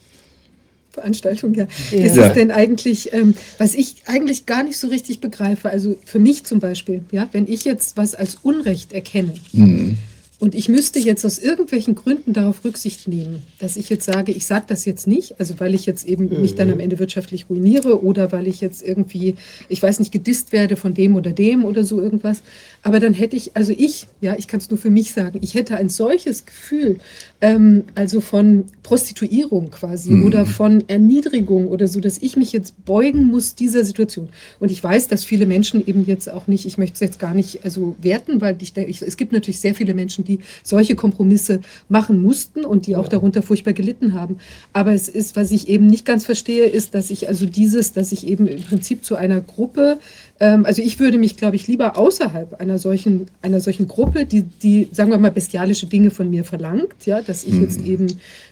Veranstaltung, ja. ja. Ist es denn eigentlich, ähm, was ich eigentlich gar nicht so richtig begreife, also für mich zum Beispiel, ja, wenn ich jetzt was als Unrecht erkenne, mhm. Und ich müsste jetzt aus irgendwelchen Gründen darauf Rücksicht nehmen, dass ich jetzt sage, ich sage das jetzt nicht, also weil ich jetzt eben mhm. mich dann am Ende wirtschaftlich ruiniere oder weil ich jetzt irgendwie, ich weiß nicht, gedisst werde von dem oder dem oder so irgendwas. Aber dann hätte ich, also ich, ja, ich kann es nur für mich sagen, ich hätte ein solches Gefühl, ähm, also von Prostituierung quasi mhm. oder von Erniedrigung oder so, dass ich mich jetzt beugen muss dieser Situation. Und ich weiß, dass viele Menschen eben jetzt auch nicht, ich möchte es jetzt gar nicht also werten, weil ich denke, es gibt natürlich sehr viele Menschen, die solche Kompromisse machen mussten und die auch darunter furchtbar gelitten haben. Aber es ist, was ich eben nicht ganz verstehe, ist, dass ich also dieses, dass ich eben im Prinzip zu einer Gruppe ähm, also ich würde mich, glaube ich, lieber außerhalb einer solchen, einer solchen Gruppe, die, die, sagen wir mal, bestialische Dinge von mir verlangt, ja, dass ich jetzt eben,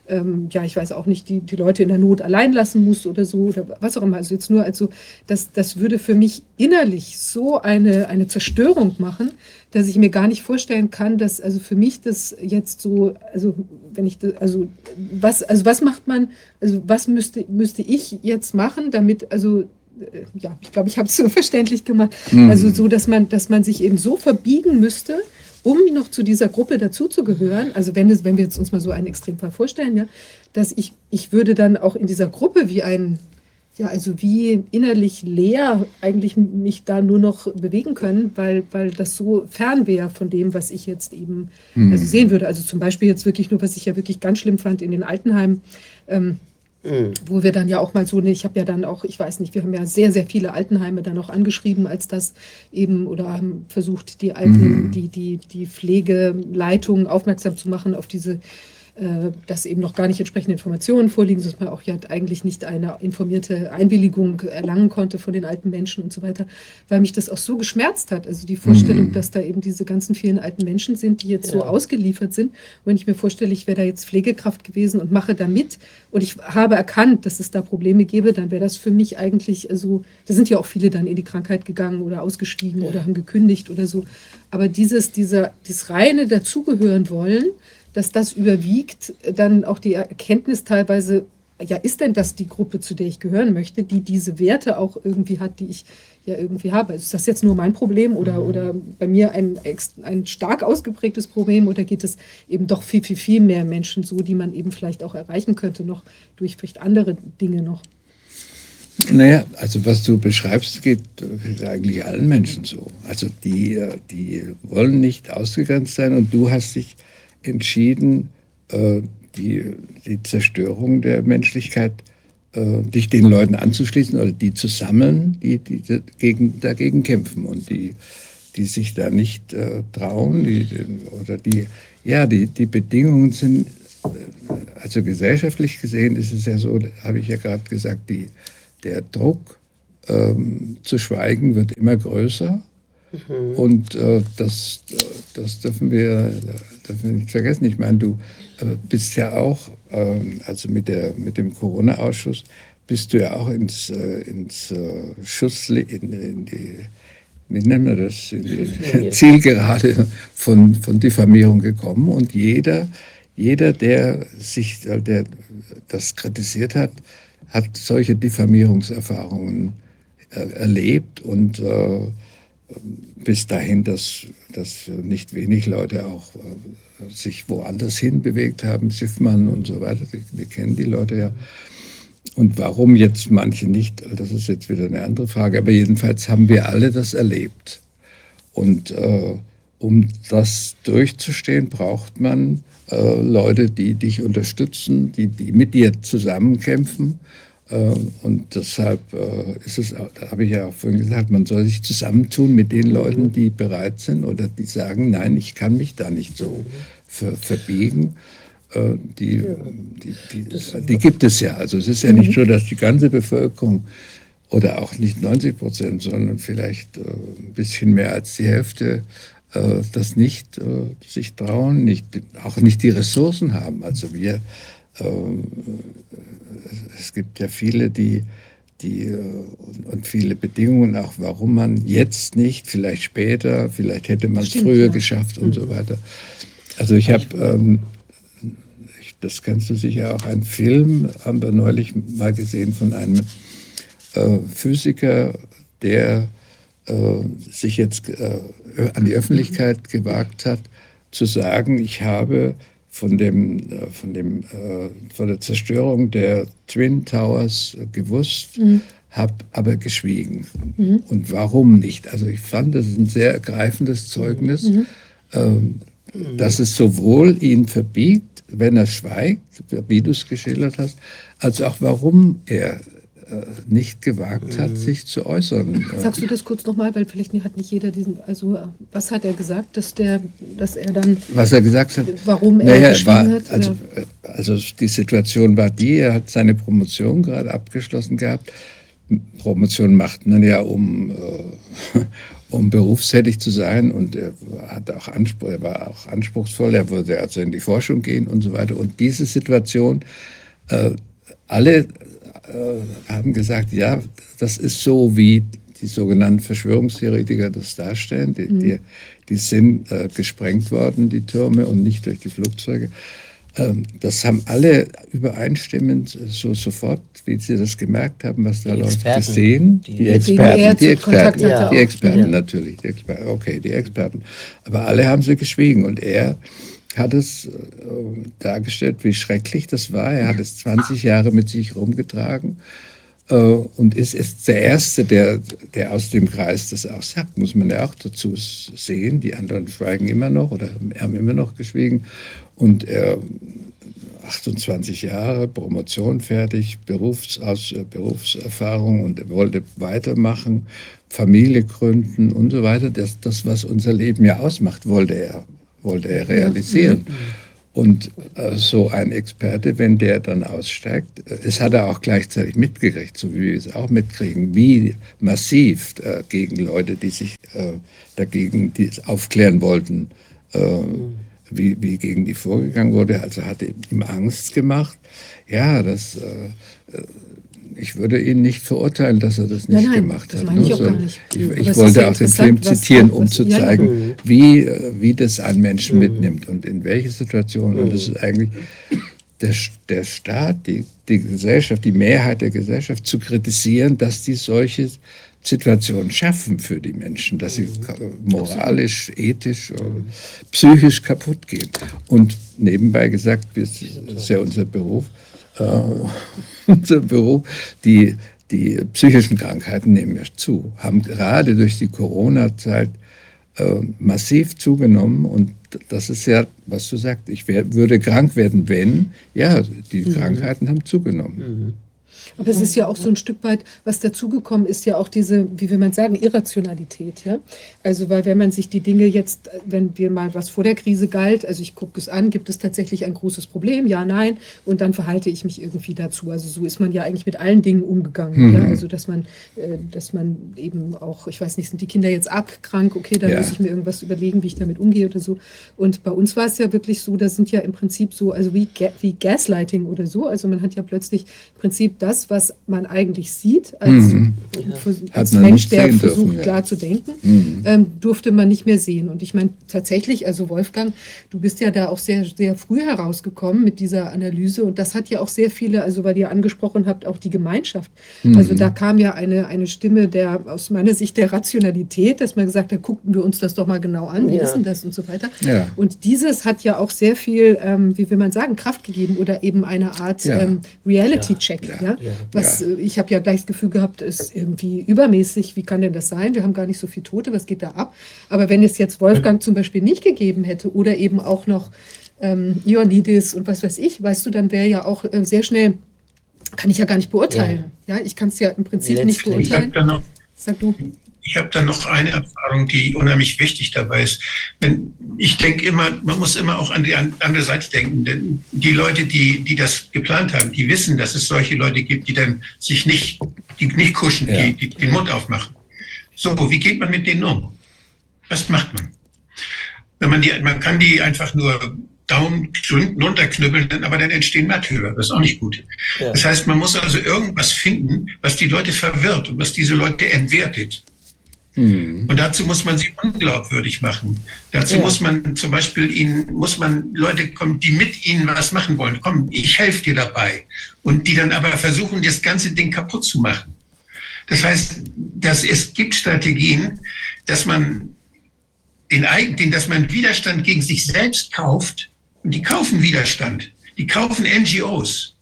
ähm, ja, ich weiß auch nicht, die, die Leute in der Not allein lassen muss oder so oder was auch immer. Also jetzt nur, also das, das würde für mich innerlich so eine, eine Zerstörung machen, dass ich mir gar nicht vorstellen kann, dass also für mich das jetzt so, also wenn ich das, also was, also was macht man, also was müsste, müsste ich jetzt machen, damit, also äh, ja, ich glaube, ich habe es so <laughs> verständlich gemacht. Mhm. Also so, dass man, dass man sich eben so verbiegen müsste, um noch zu dieser Gruppe dazuzugehören. Also wenn, es, wenn wir jetzt uns mal so einen Extremfall vorstellen, ja, dass ich, ich würde dann auch in dieser Gruppe wie ein, ja, also wie innerlich leer eigentlich mich da nur noch bewegen können, weil, weil das so fern wäre von dem, was ich jetzt eben mhm. also sehen würde. Also zum Beispiel jetzt wirklich nur, was ich ja wirklich ganz schlimm fand in den Altenheimen. Ähm, Mhm. Wo wir dann ja auch mal so, ich habe ja dann auch, ich weiß nicht, wir haben ja sehr, sehr viele Altenheime dann auch angeschrieben, als das eben oder haben versucht, die Alten, mhm. die, die, die Pflegeleitung aufmerksam zu machen auf diese dass eben noch gar nicht entsprechende Informationen vorliegen, dass man auch ja eigentlich nicht eine informierte Einwilligung erlangen konnte von den alten Menschen und so weiter, weil mich das auch so geschmerzt hat. Also die Vorstellung, mhm. dass da eben diese ganzen vielen alten Menschen sind, die jetzt ja. so ausgeliefert sind. Und wenn ich mir vorstelle, ich wäre da jetzt Pflegekraft gewesen und mache da mit und ich habe erkannt, dass es da Probleme gäbe, dann wäre das für mich eigentlich, also da sind ja auch viele dann in die Krankheit gegangen oder ausgestiegen ja. oder haben gekündigt oder so. Aber dieses, dieser, dieses reine Dazugehören wollen, dass das überwiegt, dann auch die Erkenntnis teilweise, ja, ist denn das die Gruppe, zu der ich gehören möchte, die diese Werte auch irgendwie hat, die ich ja irgendwie habe. Also ist das jetzt nur mein Problem oder, mhm. oder bei mir ein, ein stark ausgeprägtes Problem oder geht es eben doch viel, viel, viel mehr Menschen so, die man eben vielleicht auch erreichen könnte, noch durch vielleicht andere Dinge noch? Naja, also was du beschreibst, geht eigentlich allen Menschen so. Also die, die wollen nicht ausgegrenzt sein und du hast dich entschieden, äh, die, die Zerstörung der Menschlichkeit äh, dich den Leuten anzuschließen oder die zu sammeln, die, die dagegen, dagegen kämpfen und die, die sich da nicht äh, trauen die, oder die, ja, die, die Bedingungen sind, äh, also gesellschaftlich gesehen ist es ja so, habe ich ja gerade gesagt, die, der Druck ähm, zu schweigen wird immer größer. Mhm. Und äh, das, das dürfen wir darf man nicht vergessen. Ich meine, du äh, bist ja auch, ähm, also mit, der, mit dem Corona-Ausschuss, bist du ja auch ins, äh, ins äh, Schuss, in, in die, wie nennen wir das, in die <laughs> Zielgerade von, von Diffamierung gekommen. Und jeder, jeder, der sich, der das kritisiert hat, hat solche Diffamierungserfahrungen erlebt und bis dahin, dass, dass nicht wenig Leute auch äh, sich woanders hin bewegt haben, Schiffmann und so weiter. Wir, wir kennen die Leute ja. Und warum jetzt manche nicht, das ist jetzt wieder eine andere Frage. Aber jedenfalls haben wir alle das erlebt. Und äh, um das durchzustehen, braucht man äh, Leute, die dich unterstützen, die, die mit dir zusammenkämpfen und deshalb äh, ist es, da habe ich ja auch vorhin gesagt, man soll sich zusammentun mit den Leuten, mhm. die bereit sind oder die sagen, nein, ich kann mich da nicht so ver verbiegen. Äh, die, die, die, die, gibt es ja. Also es ist ja nicht mhm. so, dass die ganze Bevölkerung oder auch nicht 90 Prozent, sondern vielleicht äh, ein bisschen mehr als die Hälfte das nicht sich trauen, nicht, auch nicht die Ressourcen haben. Also wir es gibt ja viele, die, die äh, und viele Bedingungen, auch warum man jetzt nicht, vielleicht später, vielleicht hätte man es früher ja. geschafft und mhm. so weiter. Also ich habe, ähm, das kennst du sicher auch, einen Film, haben wir neulich mal gesehen von einem äh, Physiker, der äh, sich jetzt äh, an die Öffentlichkeit gewagt hat zu sagen, ich habe von, dem, äh, von, dem, äh, von der Zerstörung der Twin Towers gewusst, mhm. habe aber geschwiegen. Mhm. Und warum nicht? Also ich fand, das ist ein sehr ergreifendes Zeugnis, mhm. ähm, dass es sowohl ihn verbiegt, wenn er schweigt, wie du es geschildert hast, als auch warum er nicht gewagt hat, mhm. sich zu äußern. Sagst du das kurz nochmal, weil vielleicht hat nicht jeder diesen, also was hat er gesagt, dass der, dass er dann... Was er gesagt hat? Warum er naja, war, hat? Also, also die Situation war die, er hat seine Promotion gerade abgeschlossen gehabt. Promotion macht man ja, um, äh, <laughs> um berufstätig zu sein und er hat auch Anspruch, er war auch anspruchsvoll, er würde also in die Forschung gehen und so weiter. Und diese Situation, äh, alle äh, haben gesagt, ja, das ist so, wie die sogenannten Verschwörungstheoretiker das darstellen. Die, mhm. die, die sind äh, gesprengt worden, die Türme, und nicht durch die Flugzeuge. Ähm, das haben alle übereinstimmend so sofort, wie sie das gemerkt haben, was da läuft, gesehen. Die, die Experten, die Experten, ja. die Experten ja. natürlich. Die Experten, okay, die Experten. Aber alle haben sie geschwiegen. Und er hat es äh, dargestellt, wie schrecklich das war. Er hat es 20 Jahre mit sich rumgetragen äh, und ist, ist der Erste, der, der aus dem Kreis das auch sagt, muss man ja auch dazu sehen. Die anderen schweigen immer noch oder haben immer noch geschwiegen. Und er 28 Jahre, Promotion fertig, Berufsaus, Berufserfahrung und er wollte weitermachen, Familie gründen und so weiter. Das, das, was unser Leben ja ausmacht, wollte er wollte er realisieren. Und äh, so ein Experte, wenn der dann aussteigt, äh, es hat er auch gleichzeitig mitgekriegt, so wie wir es auch mitkriegen, wie massiv äh, gegen Leute, die sich äh, dagegen die aufklären wollten, äh, wie, wie gegen die vorgegangen wurde. Also hat ihm Angst gemacht. Ja, das äh, ich würde ihn nicht verurteilen, dass er das nicht nein, nein, gemacht das hat. Meine ich, auch gar nicht. ich, ich wollte auch den Film zitieren, um zu zeigen, wie, wie das ein Menschen mhm. mitnimmt und in welche Situation. Und das ist eigentlich der, der Staat, die, die Gesellschaft, die Mehrheit der Gesellschaft zu kritisieren, dass die solche Situationen schaffen für die Menschen, dass sie mhm. moralisch, ethisch, psychisch kaputt gehen. Und nebenbei gesagt, das ist ja unser Beruf, äh, unser Beruf, die, die psychischen Krankheiten nehmen ja zu, haben gerade durch die Corona-Zeit äh, massiv zugenommen. Und das ist ja, was du sagst, ich wär, würde krank werden, wenn, ja, die mhm. Krankheiten haben zugenommen. Mhm. Aber es ist ja auch so ein Stück weit, was dazugekommen ist, ja auch diese, wie will man sagen, Irrationalität. Ja? Also, weil wenn man sich die Dinge jetzt, wenn wir mal was vor der Krise galt, also ich gucke es an, gibt es tatsächlich ein großes Problem? Ja, nein. Und dann verhalte ich mich irgendwie dazu. Also so ist man ja eigentlich mit allen Dingen umgegangen. Mhm. Ja? Also, dass man, äh, dass man eben auch, ich weiß nicht, sind die Kinder jetzt arg krank? Okay, dann ja. muss ich mir irgendwas überlegen, wie ich damit umgehe oder so. Und bei uns war es ja wirklich so, das sind ja im Prinzip so, also wie, wie Gaslighting oder so. Also man hat ja plötzlich im Prinzip das, was man eigentlich sieht, als, mhm. als Mensch, der versucht dürfen, ja. klar zu denken, mhm. ähm, durfte man nicht mehr sehen. Und ich meine tatsächlich, also Wolfgang, du bist ja da auch sehr, sehr früh herausgekommen mit dieser Analyse und das hat ja auch sehr viele, also weil ihr angesprochen habt, auch die Gemeinschaft. Mhm. Also da kam ja eine, eine Stimme der, aus meiner Sicht der Rationalität, dass man gesagt hat, guckten wir uns das doch mal genau an, wir ja. wissen das und so weiter. Ja. Und dieses hat ja auch sehr viel, ähm, wie will man sagen, Kraft gegeben oder eben eine Art ähm, Reality-Check. Ja was ja. Äh, ich habe ja gleich das Gefühl gehabt, ist irgendwie übermäßig. Wie kann denn das sein? Wir haben gar nicht so viele Tote, was geht da ab? Aber wenn es jetzt Wolfgang zum Beispiel nicht gegeben hätte oder eben auch noch ähm, Ioannidis und was weiß ich, weißt du, dann wäre ja auch äh, sehr schnell, kann ich ja gar nicht beurteilen. Ja, ja ich kann es ja im Prinzip Letztlich. nicht beurteilen. Sag du ich habe da noch eine Erfahrung, die unheimlich wichtig dabei ist. Wenn, ich denke immer, man muss immer auch an die andere Seite denken, denn die Leute, die, die das geplant haben, die wissen, dass es solche Leute gibt, die dann sich nicht, die nicht kuschen, ja. die, die den Mund aufmachen. So, wie geht man mit denen um? Was macht man? Wenn man die, man kann die einfach nur Daumen runterknüppeln, aber dann entstehen Märtyrer. Das ist auch nicht gut. Ja. Das heißt, man muss also irgendwas finden, was die Leute verwirrt und was diese Leute entwertet. Mhm. Und dazu muss man sie unglaubwürdig machen. Dazu ja. muss man zum Beispiel ihnen, muss man Leute kommen, die mit ihnen was machen wollen. Komm, ich helfe dir dabei. Und die dann aber versuchen, das ganze Ding kaputt zu machen. Das heißt, dass es gibt Strategien, dass man den eigenen, dass man Widerstand gegen sich selbst kauft. Und die kaufen Widerstand. Die kaufen NGOs.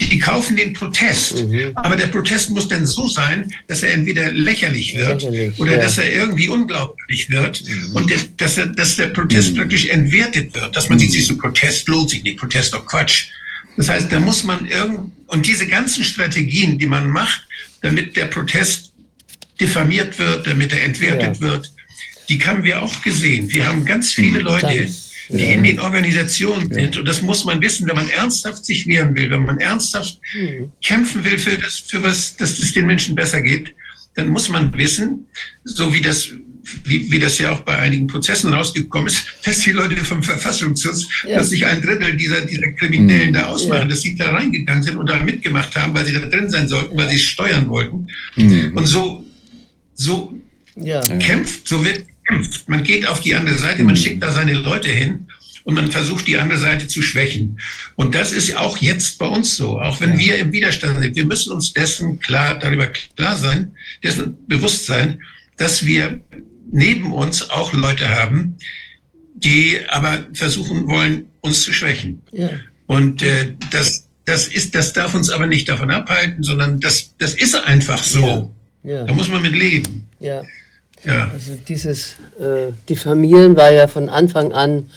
Die kaufen den Protest. Mhm. Aber der Protest muss dann so sein, dass er entweder lächerlich wird lächerlich, oder ja. dass er irgendwie unglaublich wird mhm. und dass, er, dass der Protest mhm. praktisch entwertet wird. Dass man sieht, sich so Protest lohnt sich nicht, Protest doch Quatsch. Das heißt, da muss man irgend, und diese ganzen Strategien, die man macht, damit der Protest diffamiert wird, damit er entwertet ja. wird, die haben wir auch gesehen. Wir haben ganz viele Leute, die in den Organisationen sind. Und das muss man wissen, wenn man ernsthaft sich wehren will, wenn man ernsthaft mhm. kämpfen will für das, für was, dass es den Menschen besser geht, dann muss man wissen, so wie das wie, wie das ja auch bei einigen Prozessen rausgekommen ist, <laughs> dass die Leute vom Verfassungsschutz, ja. dass sich ein Drittel dieser, dieser Kriminellen da ausmachen, ja. dass sie da reingegangen sind und da mitgemacht haben, weil sie da drin sein sollten, weil sie es steuern wollten. Mhm. Und so, so ja. kämpft, so wird kämpft. Man geht auf die andere Seite, man mhm. schickt da seine Leute hin und man versucht, die andere Seite zu schwächen. Und das ist auch jetzt bei uns so, auch wenn wir im Widerstand sind. Wir müssen uns dessen klar, darüber klar sein, dessen bewusst sein, dass wir neben uns auch Leute haben, die aber versuchen wollen, uns zu schwächen. Ja. Und äh, das, das, ist, das darf uns aber nicht davon abhalten, sondern das, das ist einfach so. Ja. Ja. Da muss man mit leben. Ja. Ja. Also dieses äh, Diffamieren war ja von Anfang an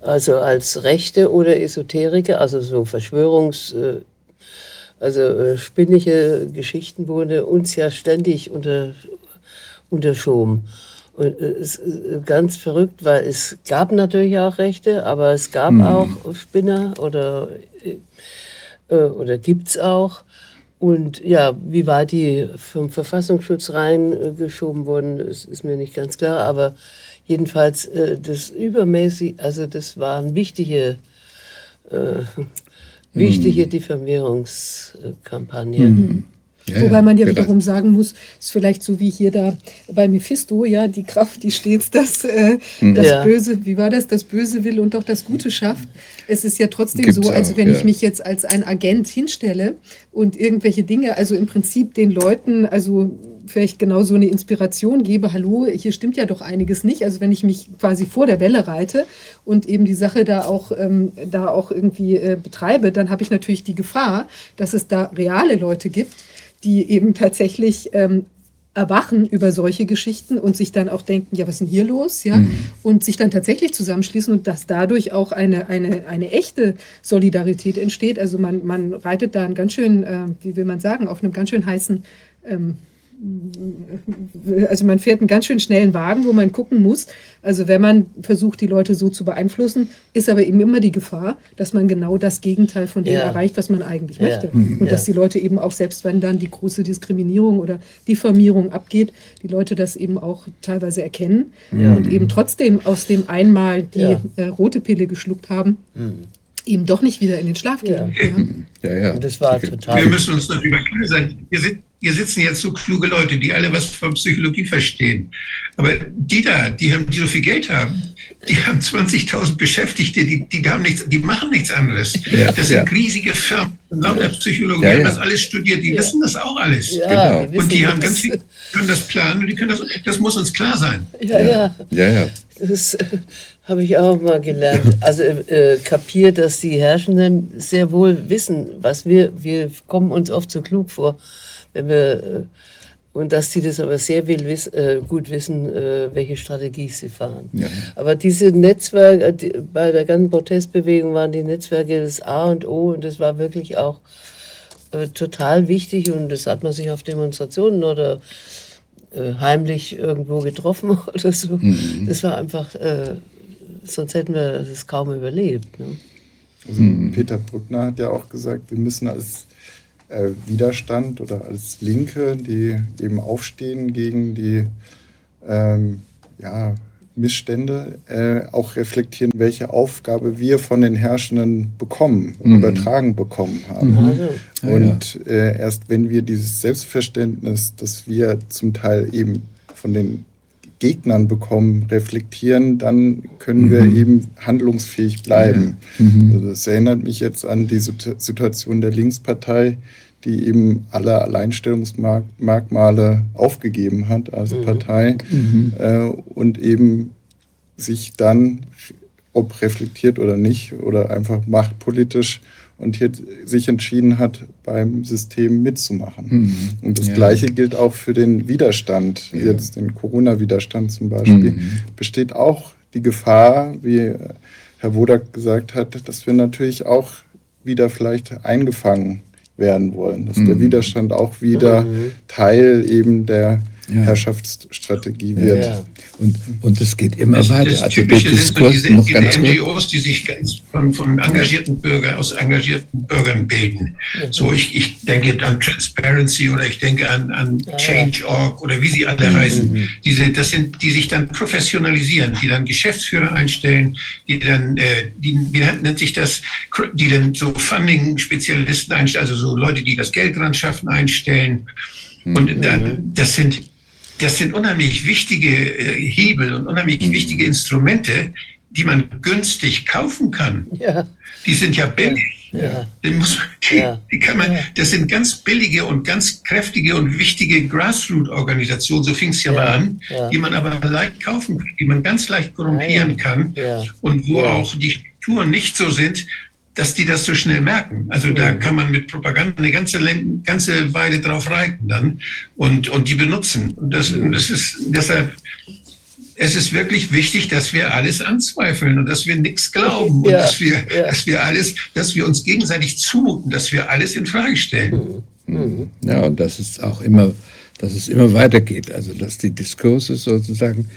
also als Rechte oder Esoteriker, also so Verschwörungs, äh, also äh, spinnige Geschichten wurde uns ja ständig unter, unterschoben. Und äh, es ist äh, ganz verrückt, weil es gab natürlich auch Rechte, aber es gab mhm. auch Spinner oder, äh, oder gibt es auch. Und ja, wie weit die vom Verfassungsschutz reingeschoben wurden, ist, ist mir nicht ganz klar. Aber jedenfalls äh, das übermäßig, also das waren wichtige, äh, <laughs> wichtige mhm. Diffamierungskampagnen. Mhm. Ja, Wobei man ja wiederum sagen muss, ist vielleicht so wie hier da bei Mephisto, ja, die Kraft, die stets das, äh, mhm. das ja. Böse, wie war das, das Böse will und doch das Gute schafft. Es ist ja trotzdem Gibt's so, als wenn ja. ich mich jetzt als ein Agent hinstelle und irgendwelche Dinge, also im Prinzip den Leuten, also vielleicht genau so eine Inspiration gebe, hallo, hier stimmt ja doch einiges nicht. Also wenn ich mich quasi vor der Welle reite und eben die Sache da auch, ähm, da auch irgendwie äh, betreibe, dann habe ich natürlich die Gefahr, dass es da reale Leute gibt, die eben tatsächlich ähm, erwachen über solche Geschichten und sich dann auch denken, ja, was ist denn hier los? Ja? Mhm. Und sich dann tatsächlich zusammenschließen und dass dadurch auch eine, eine, eine echte Solidarität entsteht. Also man, man reitet da einen ganz schön, äh, wie will man sagen, auf einem ganz schön heißen ähm, also man fährt einen ganz schön schnellen Wagen, wo man gucken muss. Also wenn man versucht, die Leute so zu beeinflussen, ist aber eben immer die Gefahr, dass man genau das Gegenteil von dem ja. erreicht, was man eigentlich ja. möchte. Und ja. dass die Leute eben auch, selbst wenn dann die große Diskriminierung oder Diffamierung abgeht, die Leute das eben auch teilweise erkennen und eben trotzdem aus dem einmal die äh, rote Pille geschluckt haben. Mhm eben doch nicht wieder in den Schlaf gehen. Ja, ja. ja. Das war total. Wir müssen uns darüber klar sein. Wir sind, hier sitzen jetzt so kluge Leute, die alle was von Psychologie verstehen. Aber die da, die, haben, die so viel Geld haben, die haben 20.000 Beschäftigte, die, die, haben nichts, die machen nichts anderes. Ja, das sind ja. riesige Firmen, lauter Psychologen, ja, die haben das alles studiert, die wissen das auch alles. Genau. Und die haben ganz viel, können das planen und die können das, das muss uns klar sein. Ja, ja. ja, ja. Das äh, habe ich auch mal gelernt. Also äh, kapiert, dass die Herrschenden sehr wohl wissen, was wir, wir kommen uns oft so klug vor wenn wir, äh, und dass sie das aber sehr will, wiss, äh, gut wissen, äh, welche Strategie sie fahren. Ja. Aber diese Netzwerke, die, bei der ganzen Protestbewegung waren die Netzwerke das A und O und das war wirklich auch äh, total wichtig und das hat man sich auf Demonstrationen oder heimlich irgendwo getroffen <laughs> oder so. Mhm. Das war einfach, sonst hätten wir das kaum überlebt. Ne? Also mhm. Peter Bruckner hat ja auch gesagt, wir müssen als äh, Widerstand oder als Linke, die eben aufstehen gegen die ähm, ja, Missstände, äh, auch reflektieren, welche Aufgabe wir von den Herrschenden bekommen und mhm. übertragen bekommen haben. Mhm. Ja, und äh, erst wenn wir dieses Selbstverständnis, das wir zum Teil eben von den Gegnern bekommen, reflektieren, dann können mhm. wir eben handlungsfähig bleiben. Mhm. Also das erinnert mich jetzt an die Situation der Linkspartei, die eben alle Alleinstellungsmerkmale aufgegeben hat als mhm. Partei mhm. äh, und eben sich dann, ob reflektiert oder nicht, oder einfach machtpolitisch und hier sich entschieden hat, beim System mitzumachen. Mhm. Und das ja. Gleiche gilt auch für den Widerstand, ja. jetzt den Corona-Widerstand zum Beispiel, mhm. besteht auch die Gefahr, wie Herr Wodak gesagt hat, dass wir natürlich auch wieder vielleicht eingefangen werden wollen, dass mhm. der Widerstand auch wieder mhm. Teil eben der ja. Herrschaftsstrategie wird. Ja. Und, und es geht immer das, weiter. Das also Typische der Diskurs diese, noch diese NGOs, die sich von, von engagierten Bürgern, aus engagierten Bürgern bilden. So, ich, ich denke an Transparency oder ich denke an, an Change.org oder wie sie alle mhm. heißen. Diese, das sind, die sich dann professionalisieren, die dann Geschäftsführer einstellen, die dann, äh, die, wie nennt sich das, die dann so Funding-Spezialisten einstellen, also so Leute, die das Geld ran schaffen, einstellen. Und mhm. das sind das sind unheimlich wichtige äh, Hebel und unheimlich mhm. wichtige Instrumente, die man günstig kaufen kann. Ja. Die sind ja billig. Ja. Muss, ja. die kann man, das sind ganz billige und ganz kräftige und wichtige Grassroot-Organisationen, so fing es ja, mal an, die man aber leicht kaufen kann, die man ganz leicht korrumpieren kann und wo auch die Strukturen nicht so sind, dass die das so schnell merken. Also da mhm. kann man mit Propaganda eine ganze, ganze Weile drauf reiten dann und, und die benutzen. Und das, und das ist deshalb, es ist wirklich wichtig, dass wir alles anzweifeln und dass wir nichts glauben und ja, dass wir, ja. dass wir alles, dass wir uns gegenseitig zumuten, dass wir alles in Frage stellen. Mhm. mhm. Ja, und dass es auch immer, dass es immer weitergeht. Also dass die Diskurse sozusagen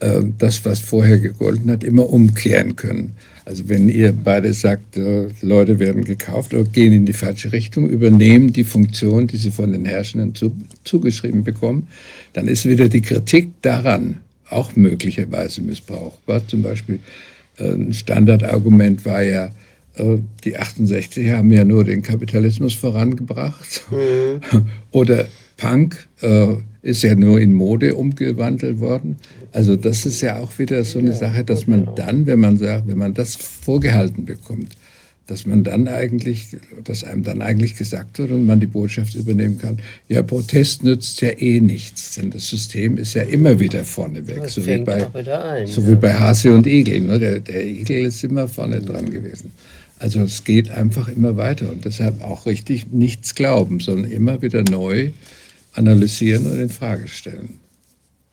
äh, das, was vorher gegolten hat, immer umkehren können. Also wenn ihr beide sagt, äh, Leute werden gekauft oder gehen in die falsche Richtung, übernehmen die Funktion, die sie von den Herrschenden zu, zugeschrieben bekommen, dann ist wieder die Kritik daran auch möglicherweise missbrauchbar. Zum Beispiel äh, ein Standardargument war ja, äh, die 68 haben ja nur den Kapitalismus vorangebracht. Mhm. <laughs> Oder Punk ist ja nur in Mode umgewandelt worden. Also das ist ja auch wieder so eine Sache, dass man dann, wenn man sagt, wenn man das vorgehalten bekommt, dass man dann eigentlich, dass einem dann eigentlich gesagt wird und man die Botschaft übernehmen kann, ja, Protest nützt ja eh nichts, denn das System ist ja immer wieder vorneweg, so wie, bei, ein, so wie bei Hase und Igel. Ne? Der, der Igel ist immer vorne dran gewesen. Also es geht einfach immer weiter und deshalb auch richtig nichts glauben, sondern immer wieder neu analysieren und in Frage stellen.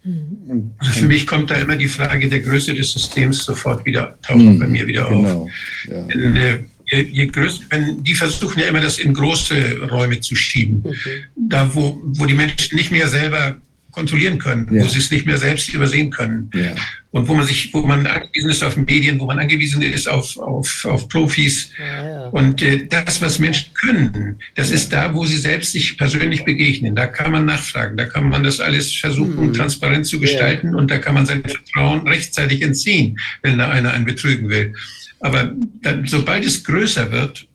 Mhm. Also für mich kommt da immer die Frage der Größe des Systems sofort wieder, taucht mhm, bei mir wieder genau, auf. Ja. Wenn, äh, je, je größer, wenn, die versuchen ja immer, das in große Räume zu schieben. Okay. Da, wo, wo die Menschen nicht mehr selber kontrollieren können, ja. wo sie es nicht mehr selbst übersehen können. Ja. Und wo man sich, wo man angewiesen ist auf Medien, wo man angewiesen ist auf, auf, auf Profis. Ja, und äh, das, was Menschen können, das ist da, wo sie selbst sich persönlich begegnen. Da kann man nachfragen, da kann man das alles versuchen, mhm. transparent zu gestalten und da kann man sein Vertrauen rechtzeitig entziehen, wenn da einer einen betrügen will. Aber dann, sobald es größer wird,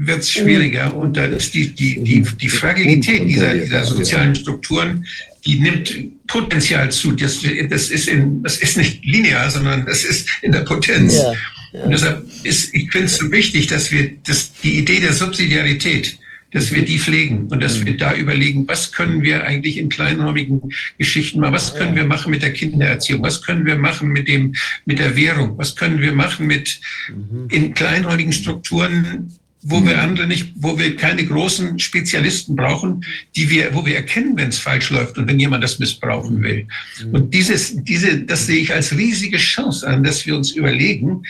wird es schwieriger und dann ist die, die, die, die Fragilität dieser, dieser sozialen Strukturen die nimmt Potenzial zu. Das, das, ist, in, das ist nicht linear, sondern das ist in der Potenz. Ja, ja. Und deshalb ist, ich finde es so wichtig, dass wir das, die Idee der Subsidiarität, dass wir die pflegen und dass wir da überlegen, was können wir eigentlich in kleinräumigen Geschichten machen, was können wir machen mit der Kindererziehung, was können wir machen mit dem, mit der Währung, was können wir machen mit mhm. in kleinräumigen Strukturen wo wir mhm. andere nicht, wo wir keine großen Spezialisten brauchen, die wir, wo wir erkennen, wenn es falsch läuft und wenn jemand das missbrauchen will. Mhm. Und dieses, diese, das sehe ich als riesige Chance an, dass wir uns überlegen,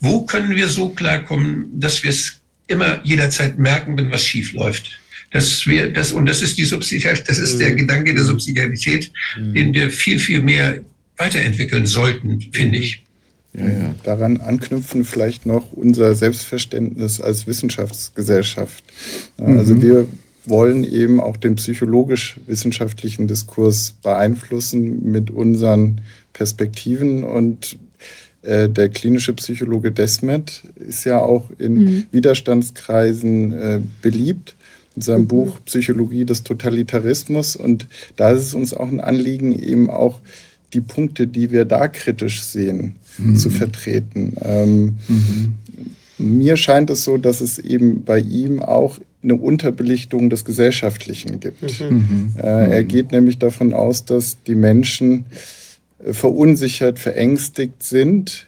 wo können wir so klarkommen, dass wir es immer jederzeit merken, wenn was schief läuft. Das wir, das, und das ist die Subsidiarität, das ist der mhm. Gedanke der Subsidiarität, den wir viel, viel mehr weiterentwickeln sollten, finde ich. Ja, ja. Daran anknüpfen vielleicht noch unser Selbstverständnis als Wissenschaftsgesellschaft. Also mhm. wir wollen eben auch den psychologisch-wissenschaftlichen Diskurs beeinflussen mit unseren Perspektiven und äh, der klinische Psychologe Desmet ist ja auch in mhm. Widerstandskreisen äh, beliebt in seinem mhm. Buch Psychologie des Totalitarismus und da ist es uns auch ein Anliegen, eben auch die Punkte, die wir da kritisch sehen, mhm. zu vertreten. Ähm, mhm. Mir scheint es so, dass es eben bei ihm auch eine Unterbelichtung des Gesellschaftlichen gibt. Mhm. mhm. Äh, er geht nämlich davon aus, dass die Menschen äh, verunsichert, verängstigt sind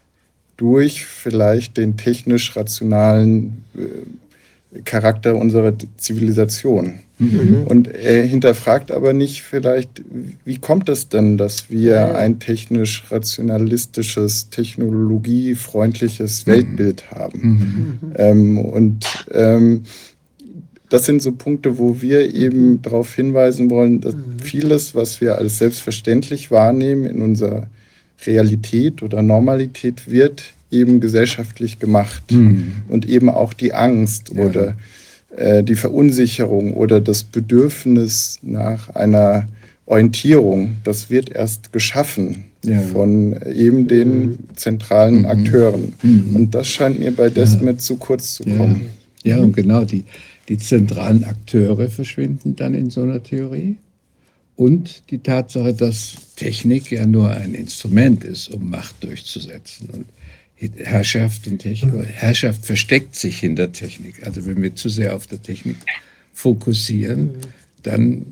durch vielleicht den technisch-rationalen äh, Charakter unserer Zivilisation. Mhm. Und er hinterfragt aber nicht vielleicht, wie kommt es denn, dass wir ja. ein technisch-rationalistisches, technologiefreundliches mhm. Weltbild haben. Mhm. Ähm, und ähm, das sind so Punkte, wo wir eben darauf hinweisen wollen, dass mhm. vieles, was wir als selbstverständlich wahrnehmen in unserer Realität oder Normalität, wird eben gesellschaftlich gemacht. Mhm. Und eben auch die Angst ja. oder die Verunsicherung oder das Bedürfnis nach einer Orientierung, das wird erst geschaffen ja. von eben den mhm. zentralen mhm. Akteuren. Mhm. Und das scheint mir bei Desmet ja. zu kurz zu kommen. Ja, und genau die die zentralen Akteure verschwinden dann in so einer Theorie. Und die Tatsache, dass Technik ja nur ein Instrument ist, um Macht durchzusetzen. Und Herrschaft und Technik, Herrschaft versteckt sich hinter Technik. Also wenn wir zu sehr auf der Technik fokussieren, dann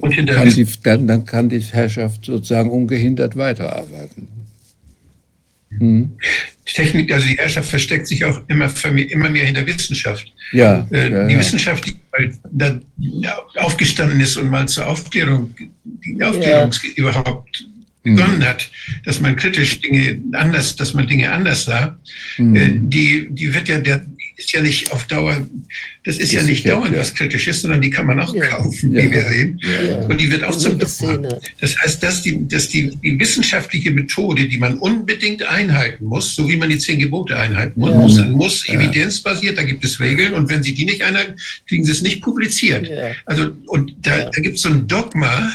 kann, die, dann, dann kann die Herrschaft sozusagen ungehindert weiterarbeiten. Hm. Die Technik, also die Herrschaft versteckt sich auch immer, immer mehr hinter Wissenschaft. Ja, äh, ja die ja. Wissenschaft, die da aufgestanden ist und mal zur Aufklärung, die Aufklärung ja. überhaupt begonnen hat, dass man kritisch Dinge anders, dass man Dinge anders sah, mhm. äh, die, die wird ja der, ist ja nicht auf Dauer, das ist, ja nicht dauernd ja. was Kritisches, sondern die kann man auch ja. kaufen, ja. wie wir sehen. Und die wird auch zum Dogma. Das heißt, dass, die, dass die, die wissenschaftliche Methode, die man unbedingt einhalten muss, so wie man die zehn Gebote einhalten muss, muss, muss evidenzbasiert, da gibt es Regeln und wenn Sie die nicht einhalten, kriegen Sie es nicht publiziert. Also, und da, da gibt es so ein Dogma,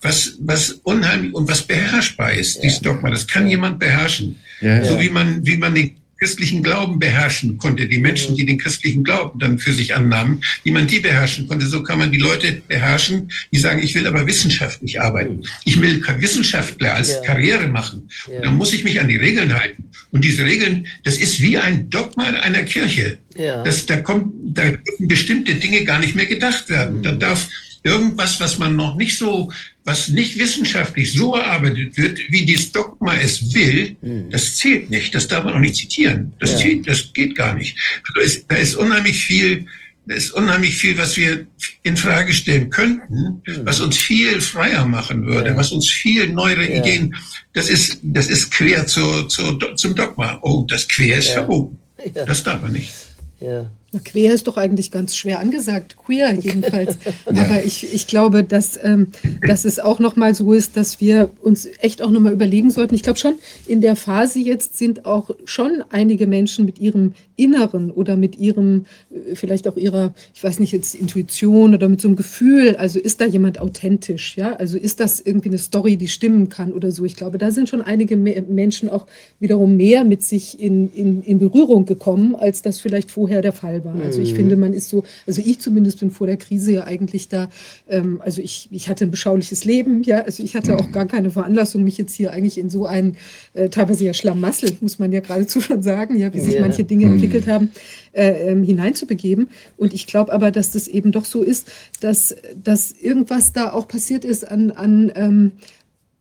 was, was unheimlich und was beherrschbar ist, dieses Dogma. Das kann jemand beherrschen. So wie man, wie man den christlichen Glauben beherrschen konnte, die Menschen, die den christlichen Glauben dann für sich annahmen, wie man die beherrschen konnte, so kann man die Leute beherrschen, die sagen, ich will aber wissenschaftlich arbeiten. Ich will Wissenschaftler als ja. Karriere machen. Ja. dann muss ich mich an die Regeln halten. Und diese Regeln, das ist wie ein Dogma einer Kirche. Ja. Das, da kommt, da dürfen bestimmte Dinge gar nicht mehr gedacht werden. Da darf irgendwas, was man noch nicht so was nicht wissenschaftlich so erarbeitet wird, wie dieses Dogma es will, mhm. das zählt nicht. Das darf man auch nicht zitieren. Das, ja. zählt, das geht gar nicht. Da ist, da ist unheimlich viel, da ist unheimlich viel, was wir in Frage stellen könnten, mhm. was uns viel freier machen würde, ja. was uns viel neuere ja. Ideen, das ist, das ist quer zu, zu, zum Dogma. Oh, das quer ist verboten. Das darf man nicht. Ja. Queer ist doch eigentlich ganz schwer angesagt, queer <laughs> jedenfalls. Aber ich, ich glaube, dass, ähm, dass es auch nochmal so ist, dass wir uns echt auch nochmal überlegen sollten. Ich glaube schon, in der Phase jetzt sind auch schon einige Menschen mit ihrem Inneren oder mit ihrem, äh, vielleicht auch ihrer, ich weiß nicht, jetzt Intuition oder mit so einem Gefühl, also ist da jemand authentisch, ja? Also ist das irgendwie eine Story, die stimmen kann oder so? Ich glaube, da sind schon einige Menschen auch wiederum mehr mit sich in, in, in Berührung gekommen, als das vielleicht vorher der Fall war. Also ich finde, man ist so, also ich zumindest bin vor der Krise ja eigentlich da, ähm, also ich, ich hatte ein beschauliches Leben, ja, also ich hatte auch gar keine Veranlassung, mich jetzt hier eigentlich in so ein äh, teilweise ja Schlamassel, muss man ja geradezu schon sagen, ja, wie sich ja. manche Dinge entwickelt haben, äh, ähm, hineinzubegeben. Und ich glaube aber, dass das eben doch so ist, dass, dass irgendwas da auch passiert ist an, an ähm,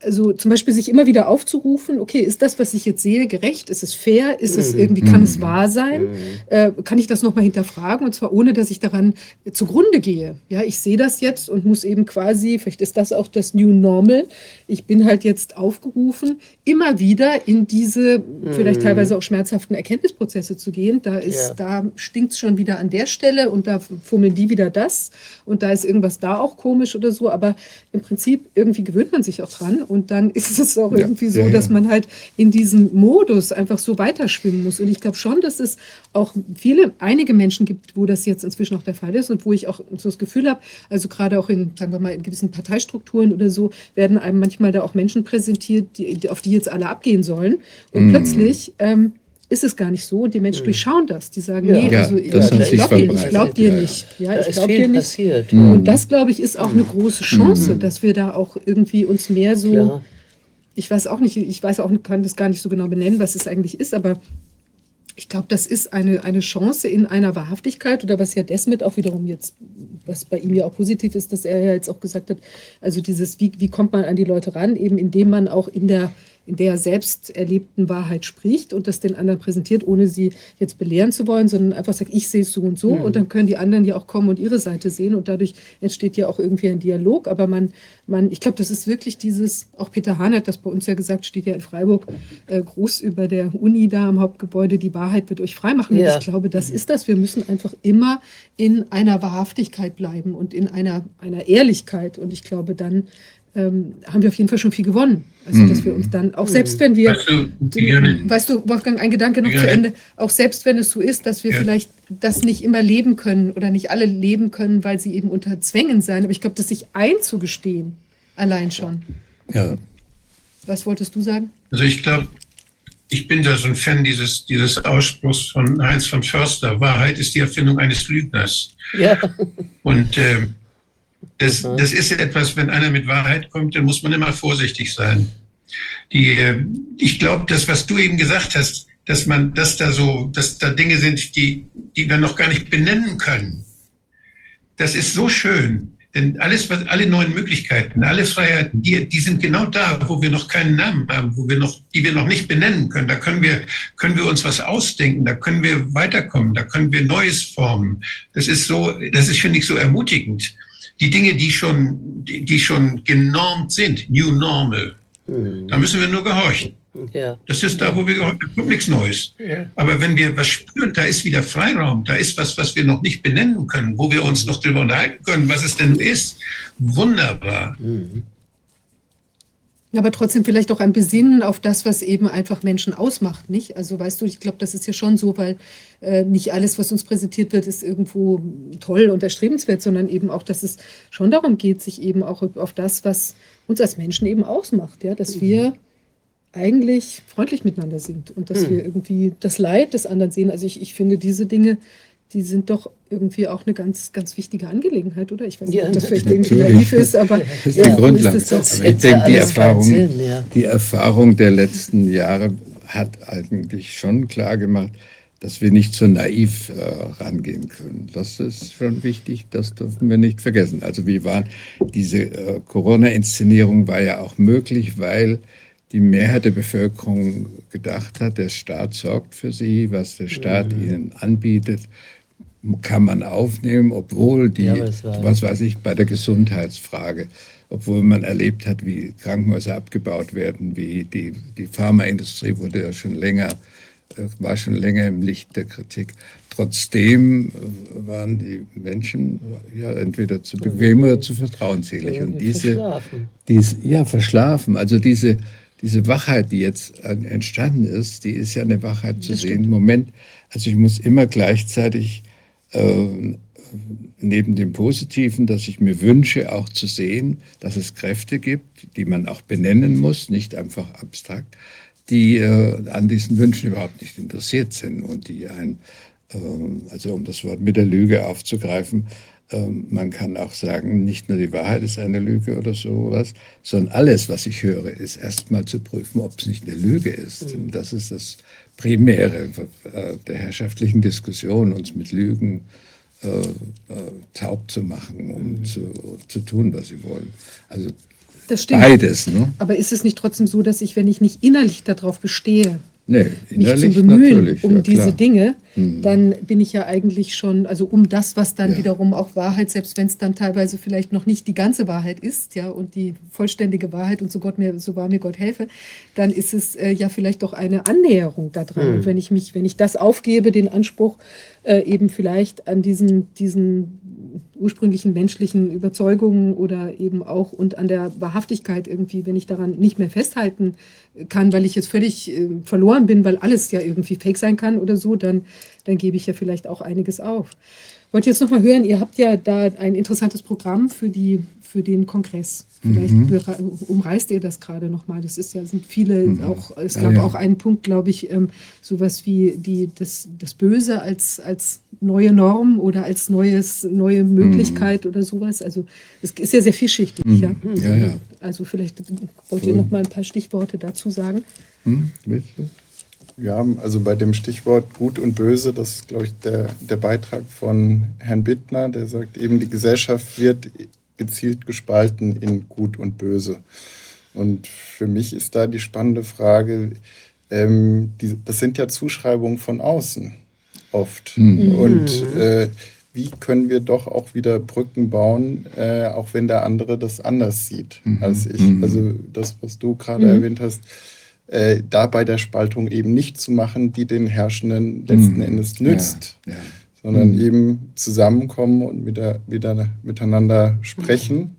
also zum Beispiel sich immer wieder aufzurufen, okay, ist das, was ich jetzt sehe, gerecht? Ist es fair? Ist es mhm. irgendwie, kann es mhm. wahr sein? Mhm. Äh, kann ich das nochmal hinterfragen? Und zwar ohne, dass ich daran zugrunde gehe. Ja, ich sehe das jetzt und muss eben quasi, vielleicht ist das auch das New Normal. Ich bin halt jetzt aufgerufen, immer wieder in diese vielleicht teilweise auch schmerzhaften Erkenntnisprozesse zu gehen. Da ist, ja. da stinkt es schon wieder an der Stelle und da fummeln die wieder das und da ist irgendwas da auch komisch oder so. Aber im Prinzip irgendwie gewöhnt man sich auch dran und dann <laughs> ist es auch irgendwie so, ja, ja. dass man halt in diesem Modus einfach so weiterschwimmen muss. Und ich glaube schon, dass es auch viele, einige Menschen gibt, wo das jetzt inzwischen auch der Fall ist und wo ich auch so das Gefühl habe, also gerade auch in, sagen wir mal, in gewissen Parteistrukturen oder so, werden einem manchmal da auch Menschen präsentiert, die, auf die jetzt alle abgehen sollen. Und mm. plötzlich ähm, ist es gar nicht so. Und die Menschen mhm. durchschauen das. Die sagen, ja. nee, also, ja, ich, ich glaube dir, ich glaub dir nicht. Ja, ich glaube dir nicht. Passiert. Mhm. Und das, glaube ich, ist auch eine große Chance, mhm. dass wir da auch irgendwie uns mehr so, Klar. ich weiß auch nicht, ich weiß auch, kann das gar nicht so genau benennen, was es eigentlich ist, aber Ich glaube, das ist eine, eine Chance in einer Wahrhaftigkeit oder was ja Desmet auch wiederum jetzt, was bei ihm ja auch positiv ist, dass er ja jetzt auch gesagt hat, also dieses, wie, wie kommt man an die Leute ran, eben indem man auch in der in der selbst erlebten Wahrheit spricht und das den anderen präsentiert, ohne sie jetzt belehren zu wollen, sondern einfach sagt, ich sehe es so und so. Mhm. Und dann können die anderen ja auch kommen und ihre Seite sehen. Und dadurch entsteht ja auch irgendwie ein Dialog. Aber man, man ich glaube, das ist wirklich dieses, auch Peter Hahn hat das bei uns ja gesagt, steht ja in Freiburg äh, groß über der Uni da am Hauptgebäude, die Wahrheit wird euch freimachen. Ja. Und ich glaube, das ist das. Wir müssen einfach immer in einer Wahrhaftigkeit bleiben und in einer, einer Ehrlichkeit. Und ich glaube, dann ähm, haben wir auf jeden Fall schon viel gewonnen. Also, dass wir uns dann, auch selbst wenn wir, weißt du, weißt du Wolfgang, ein Gedanke noch zu Ende, auch selbst wenn es so ist, dass wir ja. vielleicht das nicht immer leben können oder nicht alle leben können, weil sie eben unter Zwängen sein, aber ich glaube, das sich einzugestehen, allein schon. Ja. Was wolltest du sagen? Also ich glaube, ich bin da so ein Fan dieses, dieses Ausspruchs von Heinz von Förster, Wahrheit ist die Erfindung eines Lügners. Ja. Und äh, das, das ist etwas, wenn einer mit Wahrheit kommt, dann muss man immer vorsichtig sein. Die, äh, ich glaube, das, was du eben gesagt hast, dass man, dass da so, dass da Dinge sind, die, die wir noch gar nicht benennen können. Das ist so schön. Denn alles, was, alle neuen Möglichkeiten, alle Freiheiten, die, die sind genau da, wo wir noch keinen Namen haben, wo wir noch, die wir noch nicht benennen können. Da können wir, können wir uns was ausdenken, da können wir weiterkommen, da können wir Neues formen. Das ist so, das ist, finde ich, so ermutigend die Dinge, die schon, die, die schon genormt sind, New Normal, mhm. da müssen wir nur gehorchen. Ja. Das ist da, wo wir gehorchen, da kommt nichts Neues. Ja. Aber wenn wir was spüren, da ist wieder Freiraum, da ist was, was wir noch nicht benennen können, wo wir uns noch drüber unterhalten können, was es denn ist. Wunderbar. Mhm. Aber trotzdem vielleicht auch ein Besinnen auf das, was eben einfach Menschen ausmacht, nicht? Also weißt du, ich glaube, das ist ja schon so, weil äh, nicht alles, was uns präsentiert wird, ist irgendwo toll und erstrebenswert, sondern eben auch, dass es schon darum geht, sich eben auch auf das, was uns als Menschen eben ausmacht, ja, dass mhm. wir eigentlich freundlich miteinander sind und dass mhm. wir irgendwie das Leid des anderen sehen. Also ich, ich finde diese Dinge die sind doch irgendwie auch eine ganz, ganz wichtige Angelegenheit, oder? Ich weiß nicht, ja, ob das vielleicht irgendwie naiv ist, aber das ist die Grundlage. Ist das ich denke, die Erfahrung, Sinn, ja. die Erfahrung der letzten Jahre hat eigentlich schon klar gemacht, dass wir nicht so naiv äh, rangehen können. Das ist schon wichtig, das dürfen wir nicht vergessen. Also wir waren, diese äh, Corona-Inszenierung war ja auch möglich, weil die Mehrheit der Bevölkerung gedacht hat, der Staat sorgt für sie, was der Staat mhm. ihnen anbietet, kann man aufnehmen, obwohl die, ja, was weiß ich, bei der Gesundheitsfrage, obwohl man erlebt hat, wie Krankenhäuser abgebaut werden, wie die, die Pharmaindustrie wurde ja schon länger, äh, war schon länger im Licht der Kritik. Trotzdem äh, waren die Menschen ja entweder zu bequem oder zu vertrauensselig. Und diese, verschlafen. Diese, ja, verschlafen. Also diese, diese Wachheit, die jetzt entstanden ist, die ist ja eine Wachheit zu sehen. Moment, also ich muss immer gleichzeitig neben dem Positiven, dass ich mir wünsche, auch zu sehen, dass es Kräfte gibt, die man auch benennen muss, nicht einfach abstrakt, die äh, an diesen Wünschen überhaupt nicht interessiert sind und die ein, äh, also um das Wort mit der Lüge aufzugreifen, ähm, man kann auch sagen, nicht nur die Wahrheit ist eine Lüge oder sowas, sondern alles, was ich höre, ist erstmal zu prüfen, ob es nicht eine Lüge ist. Und das ist das Primäre äh, der herrschaftlichen Diskussion, uns mit Lügen äh, äh, taub zu machen, um mhm. zu, zu tun, was sie wollen. Also beides. Ne? Aber ist es nicht trotzdem so, dass ich, wenn ich nicht innerlich darauf bestehe, nee, mich zu bemühen um ja, diese Dinge, mhm. dann bin ich ja eigentlich schon, also um das, was dann ja. wiederum auch Wahrheit, selbst wenn es dann teilweise vielleicht noch nicht die ganze Wahrheit ist, ja, und die vollständige Wahrheit und so Gott mir, so wahr mir Gott helfe, dann ist es äh, ja vielleicht doch eine Annäherung daran. Mhm. Und wenn ich mich, wenn ich das aufgebe, den Anspruch, äh, eben vielleicht an diesen, diesen ursprünglichen menschlichen Überzeugungen oder eben auch und an der Wahrhaftigkeit irgendwie, wenn ich daran nicht mehr festhalten kann, weil ich jetzt völlig äh, verloren bin, weil alles ja irgendwie fake sein kann oder so, dann, dann gebe ich ja vielleicht auch einiges auf. Ich wollte jetzt noch mal hören, ihr habt ja da ein interessantes Programm für, die, für den Kongress. Vielleicht mhm. umreißt ihr das gerade noch mal. Das ist ja, sind viele, mhm. auch, es gab ja, ja. auch einen Punkt, glaube ich, ähm, sowas wie die, das, das Böse als, als neue Norm oder als neues, neue Möglichkeit mhm. oder sowas. Also es ist ja sehr vielschichtig. Mhm. Ja? ja? Ja, Also vielleicht wollt ihr noch mal ein paar Stichworte dazu sagen. Mhm. Ja, also bei dem Stichwort Gut und Böse, das ist, glaube ich, der, der Beitrag von Herrn Bittner, der sagt eben, die Gesellschaft wird gezielt gespalten in Gut und Böse. Und für mich ist da die spannende Frage, ähm, die, das sind ja Zuschreibungen von außen oft. Mhm. Und äh, wie können wir doch auch wieder Brücken bauen, äh, auch wenn der andere das anders sieht mhm. als ich. Mhm. Also das, was du gerade mhm. erwähnt hast, äh, da bei der Spaltung eben nicht zu machen, die den Herrschenden letzten mhm. Endes nützt, ja, ja. Sondern mhm. eben zusammenkommen und wieder, wieder miteinander sprechen,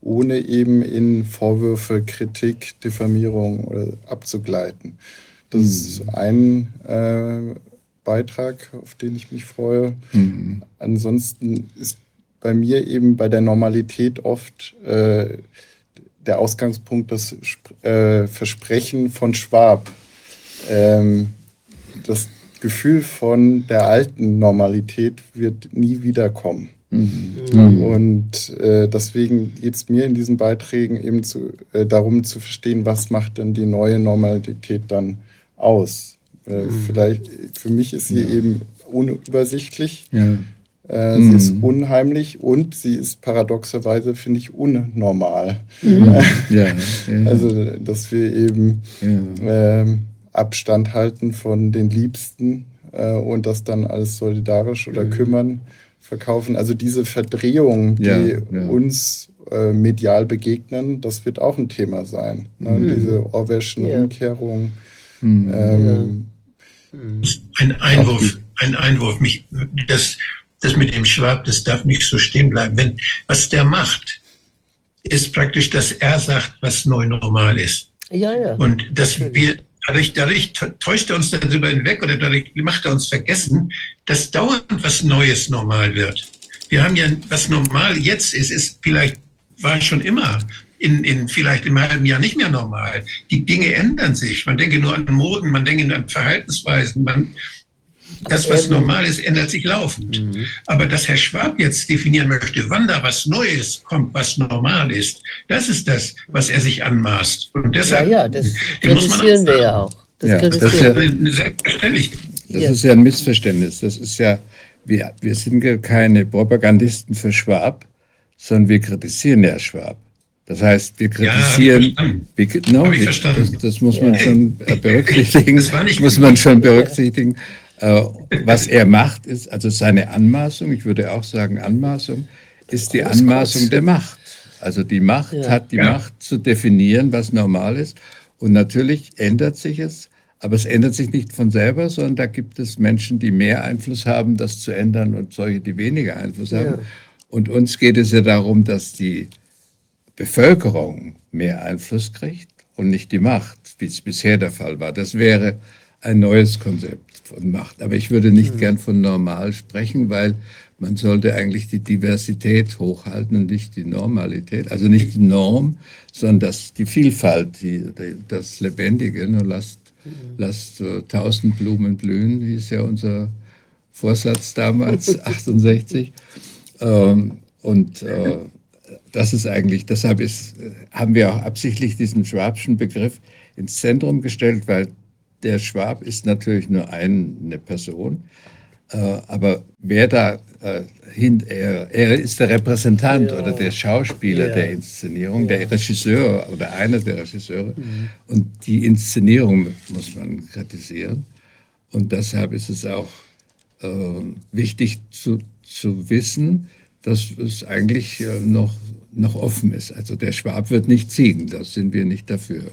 ohne eben in Vorwürfe, Kritik, Diffamierung abzugleiten. Das ist ein äh, Beitrag, auf den ich mich freue. Mhm. Ansonsten ist bei mir eben bei der Normalität oft äh, der Ausgangspunkt das äh, Versprechen von Schwab. Ähm, das Gefühl von der alten Normalität wird nie wiederkommen. Mhm. mhm. Und äh, deswegen geht es mir in diesen Beiträgen eben zu, äh, darum zu verstehen, was macht denn die neue Normalität dann aus? Äh, mhm. Vielleicht, für mich ist sie ja. eben unübersichtlich. Ja. Äh, mhm. Sie ist unheimlich und sie ist paradoxerweise, finde ich, unnormal. Mhm. <laughs> Ja, also, dass wir eben äh, Abstand halten von den Liebsten äh, und das dann alles solidarisch oder mhm. kümmern verkaufen. Also diese Verdrehung, die uns äh, medial begegnen, das wird auch ein Thema sein. Ne? Mhm. Diese Orwellschen Umkehrung. Mhm. Ähm, ein Einwurf, ein Einwurf. Mich, das, das mit dem Schwab, das darf nicht so stehen bleiben. Wenn, was der macht, ist praktisch, dass er sagt, was neu normal ist. Ja, ja. Und dass wir, dadurch, dadurch täuscht er uns darüber hinweg oder dadurch macht er uns vergessen, dass dauernd was Neues normal wird. Wir haben ja, was normal jetzt ist, ist vielleicht, war schon immer in, in vielleicht im halben Jahr nicht mehr normal. Die Dinge ändern sich. Man denke nur an Moden, man denke an Verhaltensweisen. Man, das, was normal ist, ändert sich laufend. Mhm. Aber dass Herr Schwab jetzt definieren möchte, wann da was Neues kommt, was normal ist, das ist das, was er sich anmaßt. Und deshalb ja, ja, das kritisieren wir ja auch. Das, ja, das ist ja selbstverständlich. Das ist ja ein Missverständnis. Das ist ja, wir, wir sind ja keine Propagandisten für Schwab, sondern wir kritisieren ja Schwab. Das heißt, wir kritisieren, ja, wir, no, das, das, muss man schon <laughs> berücksichtigen, das war nicht muss man schon berücksichtigen. Äh, was er macht, ist, also seine Anmaßung, ich würde auch sagen Anmaßung, ist die Anmaßung der Macht. Also die Macht ja. hat die ja. Macht zu definieren, was normal ist. Und natürlich ändert sich es, aber es ändert sich nicht von selber, sondern da gibt es Menschen, die mehr Einfluss haben, das zu ändern und solche, die weniger Einfluss haben. Und uns geht es ja darum, dass die Bevölkerung mehr Einfluss kriegt und nicht die Macht, wie es bisher der Fall war. Das wäre ein neues Konzept von Macht. Aber ich würde nicht mhm. gern von normal sprechen, weil man sollte eigentlich die Diversität hochhalten und nicht die Normalität. Also nicht die Norm, sondern das, die Vielfalt, die, das Lebendige. Nur lasst, mhm. lasst uh, tausend Blumen blühen, hieß ja unser Vorsatz damals, <laughs> 68. Ähm, und äh, das ist eigentlich, deshalb ist, haben wir auch absichtlich diesen Schwabschen Begriff ins Zentrum gestellt, weil der Schwab ist natürlich nur eine Person, äh, aber wer da äh, hin, er, ist der Repräsentant ja. oder der Schauspieler ja. der Inszenierung, ja. der Regisseur oder einer der Regisseure. Mhm. Und die Inszenierung muss man kritisieren. Und deshalb ist es auch äh, wichtig zu, zu wissen, dass es eigentlich äh, noch noch offen ist. Also der Schwab wird nicht ziehen, da sind wir nicht dafür.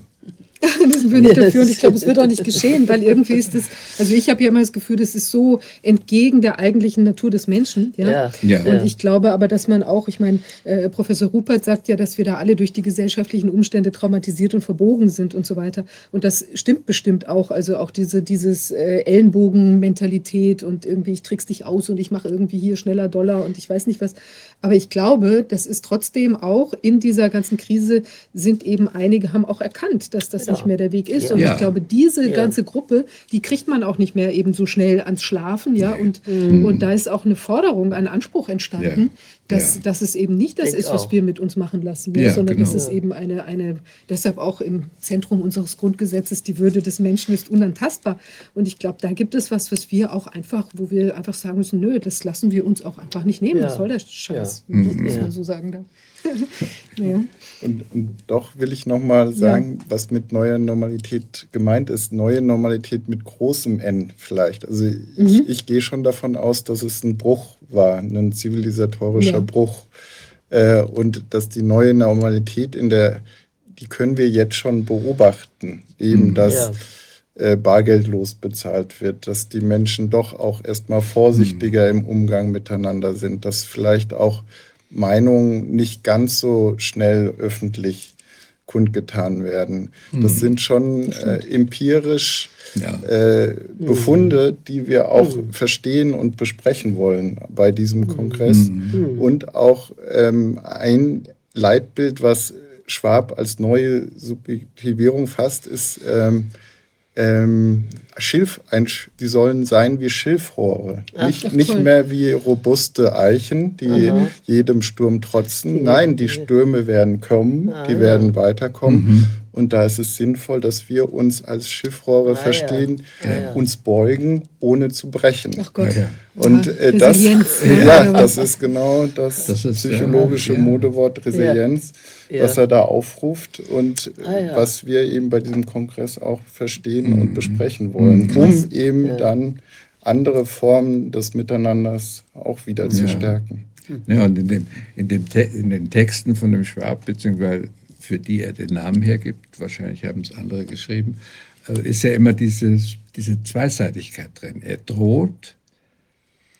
<laughs> das bin ich dafür und ich glaube, es wird auch nicht geschehen, weil irgendwie ist das, also ich habe ja immer das Gefühl, das ist so entgegen der eigentlichen Natur des Menschen. Ja? ja. ja. Und ich glaube aber, dass man auch, ich meine, äh, Professor Rupert sagt ja, dass wir da alle durch die gesellschaftlichen Umstände traumatisiert und verbogen sind und so weiter. Und das stimmt bestimmt auch. Also auch diese dieses äh, Ellenbogen-Mentalität und irgendwie, ich trick's dich aus und ich mache irgendwie hier schneller Dollar und ich weiß nicht was. Aber ich glaube, das ist trotzdem auch in dieser ganzen Krise sind eben einige haben auch erkannt, dass das ja. nicht mehr der Weg ist. Ja. Und ich glaube, diese ganze Gruppe, die kriegt man auch nicht mehr eben so schnell ans Schlafen, ja. Und, mhm. und da ist auch eine Forderung, ein Anspruch entstanden, dass, ja. dass es eben nicht das ich ist, was auch. wir mit uns machen lassen, ja, sondern genau. dass es eben eine, eine, deshalb auch im Zentrum unseres Grundgesetzes, die Würde des Menschen ist unantastbar. Und ich glaube, da gibt es was, was wir auch einfach, wo wir einfach sagen müssen, nö, das lassen wir uns auch einfach nicht nehmen. Ja. Was soll der Scheiß, ja. muss man mhm. so sagen darf. <laughs> ja. und, und, doch will ich nochmal sagen, ja. was mit neuer Normalität gemeint ist. Neue Normalität mit großem N vielleicht. Also mhm. ich, ich gehe schon davon aus, dass es ein Bruch war, ein zivilisatorischer ja. Bruch. Äh, und dass die neue Normalität in der, die können wir jetzt schon beobachten. Eben, mhm. dass äh, bargeldlos bezahlt wird, dass die Menschen doch auch erstmal vorsichtiger mhm. im Umgang miteinander sind, dass vielleicht auch Meinungen nicht ganz so schnell öffentlich kundgetan werden. Das mhm. sind schon äh, empirisch ja. äh, Befunde, die wir auch mhm. verstehen und besprechen wollen bei diesem Kongress. Mhm. Und auch ähm, ein Leitbild, was Schwab als neue Subjektivierung fasst, ist ähm, ähm, Schilf, ein, die sollen sein wie Schilfrohre. Ach, nicht, nicht mehr wie robuste Eichen, die Aha. jedem Sturm trotzen. Nein, die Stürme werden kommen, ah, die werden weiterkommen. Mhm. Und da ist es sinnvoll, dass wir uns als Schiffrohre ah, verstehen, ja. uns beugen, ohne zu brechen. Ach Gott. Und äh, das, <laughs> ja, das ist genau das, das ist psychologische ja. Modewort Resilienz, was er da aufruft und ah, was wir eben bei diesem Kongress auch verstehen mhm. und besprechen wollen, mhm. um eben dann andere Formen des Miteinanders auch wieder zu stärken. Ja, und in, dem, in, dem in den Texten von dem Schwab, beziehungsweise für die er den Namen hergibt, wahrscheinlich haben es andere geschrieben, äh, ist ja immer dieses, diese Zweiseitigkeit drin. Er droht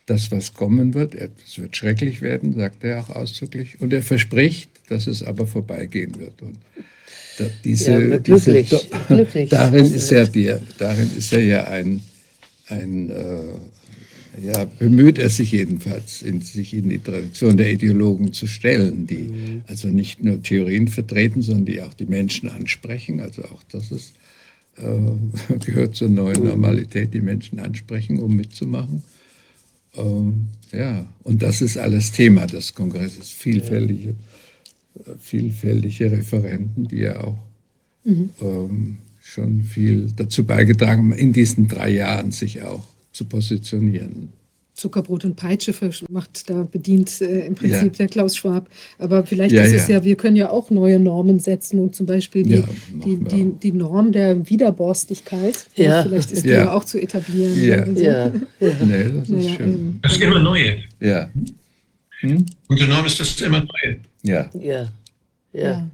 das, was kommen wird, es wird schrecklich werden, sagt er auch ausdrücklich, und er verspricht, dass es aber vorbeigehen wird. Und diese, ja, glücklich, diese, glücklich. <laughs> Darin, ist er darin ist er ja ein, ein äh, ja, bemüht er sich jedenfalls, in, sich in die Tradition der Ideologen zu stellen, die mhm. also nicht nur Theorien vertreten, sondern die auch die Menschen ansprechen. Also auch das ist, äh, <laughs> gehört zur neuen mhm. Normalität, die Menschen ansprechen, um mitzumachen. Ähm, ja, und das ist alles Thema des Kongresses. Vielfältige, vielfältige Referenten, die ja auch mhm. ähm, schon viel dazu beigetragen haben, in diesen drei Jahren sich auch zu positionieren. Zuckerbrot und Peitsche macht da bedient äh, im Prinzip ja. der Klaus Schwab. Aber vielleicht ja, ist es ja. ja, wir können ja auch neue Normen setzen und zum Beispiel die, die, die, die, Norm der Wiederborstigkeit, ja. vielleicht ist die ja auch zu etablieren. Ja, so. ja. <laughs> Nee, das ist schön. Das ist immer neue. Ja. Hm? Unsere Norm ist das immer neue. Ja. Ja. ja.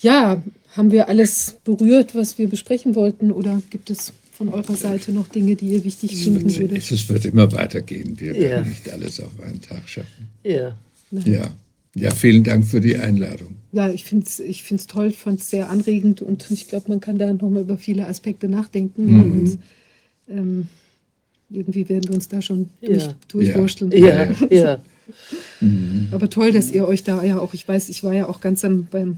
Ja, haben wir alles berührt, was wir besprechen wollten oder gibt es von eurer Seite noch Dinge, die ihr wichtig finden würdet? Es wird immer weitergehen. Wir ja. werden nicht alles auf einen Tag schaffen. Ja. Ja. Ja, vielen Dank für die Einladung. Ja, ich finde es ich find's toll, fand es sehr anregend und ich glaube, man kann da nochmal über viele Aspekte nachdenken. Mhm. Und, ähm, irgendwie werden wir uns da schon durch, ja. durchwursteln. Ja, ja. ja. Mhm. Aber toll, dass ihr euch da ja auch, ich weiß, ich war ja auch ganz am, beim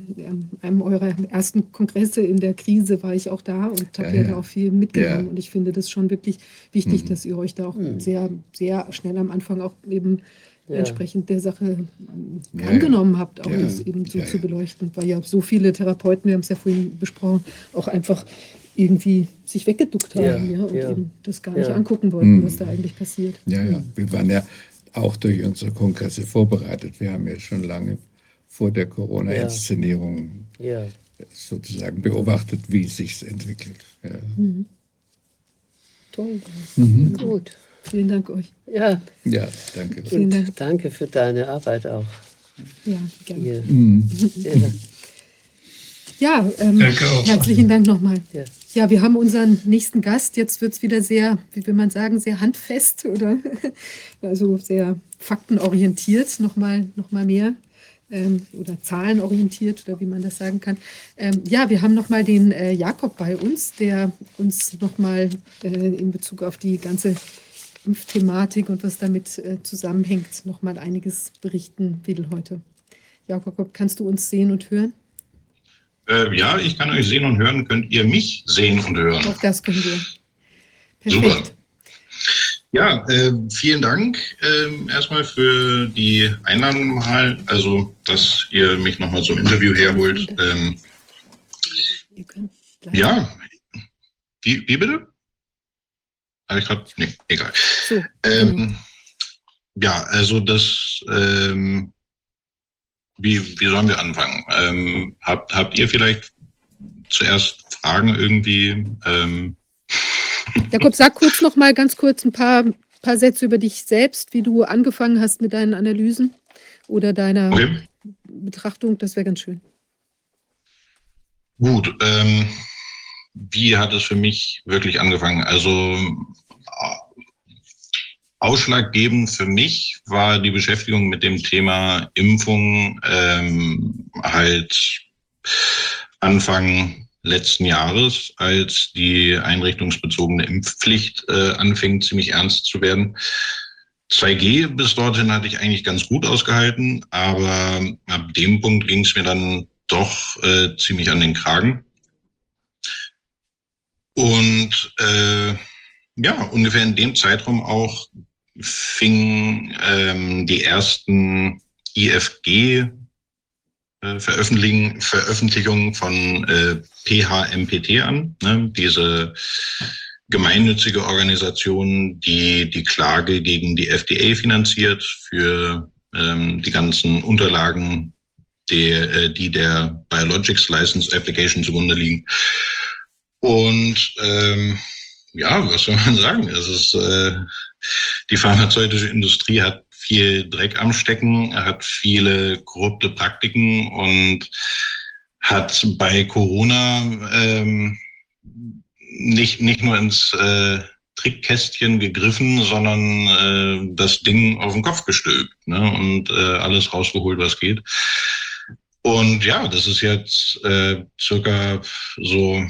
einem eurer ersten Kongresse in der Krise, war ich auch da und habe ja, ja, da auch viel mitgenommen. Ja. Und ich finde das schon wirklich wichtig, mhm. dass ihr euch da auch mhm. sehr, sehr schnell am Anfang auch eben ja. entsprechend der Sache angenommen habt, auch das eben so zu beleuchten. Weil ja so viele Therapeuten, wir haben es ja vorhin besprochen, auch einfach irgendwie sich weggeduckt haben ja, und eben das gar nicht angucken wollten, mhm. was da eigentlich passiert. Ja, ja, wir waren ja auch durch unsere Kongresse vorbereitet. Wir haben ja schon lange vor der Corona-Inszenierung ja. ja. sozusagen beobachtet, wie es sich entwickelt. Ja. Mhm. Toll. Mhm. Gut. Vielen Dank euch. Ja. Ja, danke. Vielen Dank. danke für deine Arbeit auch. Ja, gerne. Mhm. Ja. Ähm, herzlichen Dank nochmal. Ja. Ja, wir haben unseren nächsten Gast. Jetzt wird es wieder sehr, wie will man sagen, sehr handfest oder <laughs> also sehr faktenorientiert, nochmal noch mal mehr ähm, oder zahlenorientiert oder wie man das sagen kann. Ähm, ja, wir haben nochmal den äh, Jakob bei uns, der uns nochmal äh, in Bezug auf die ganze Impfthematik und was damit äh, zusammenhängt, nochmal einiges berichten will heute. Jakob, kannst du uns sehen und hören? Äh, ja, ich kann euch sehen und hören. Könnt ihr mich sehen und hören? Auch das können wir. Perfekt. Super. Ja, äh, vielen Dank äh, erstmal für die Einladung mal, also dass ihr mich nochmal zum Interview herholt. Ähm, ja, wie, wie bitte? Habe ich gerade? Nee, egal. Ähm, ja, also das, ähm, wie, wie sollen wir anfangen? Ähm, habt, habt ihr vielleicht zuerst Fragen irgendwie? Ähm, <laughs> Jakob, sag kurz noch mal ganz kurz ein paar, paar Sätze über dich selbst, wie du angefangen hast mit deinen Analysen oder deiner okay. Betrachtung. Das wäre ganz schön. Gut. Ähm, wie hat es für mich wirklich angefangen? Also ausschlaggebend für mich war die Beschäftigung mit dem Thema Impfung ähm, halt Anfang letzten Jahres, als die einrichtungsbezogene Impfpflicht äh, anfing, ziemlich ernst zu werden. 2G bis dorthin hatte ich eigentlich ganz gut ausgehalten, aber ab dem Punkt ging es mir dann doch äh, ziemlich an den Kragen. Und äh, ja, ungefähr in dem Zeitraum auch fing ähm, die ersten IFG äh, Veröffentlichung von äh, PHMPT an, ne? diese gemeinnützige Organisation, die die Klage gegen die FDA finanziert für ähm, die ganzen Unterlagen, die, äh, die der Biologics License Application zugrunde liegen. Und ähm, ja, was soll man sagen? Es ist äh, die pharmazeutische Industrie hat viel Dreck am Stecken, hat viele korrupte Praktiken und hat bei Corona ähm, nicht, nicht nur ins äh, Trickkästchen gegriffen, sondern äh, das Ding auf den Kopf gestülpt ne? und äh, alles rausgeholt, was geht. Und ja, das ist jetzt äh, circa so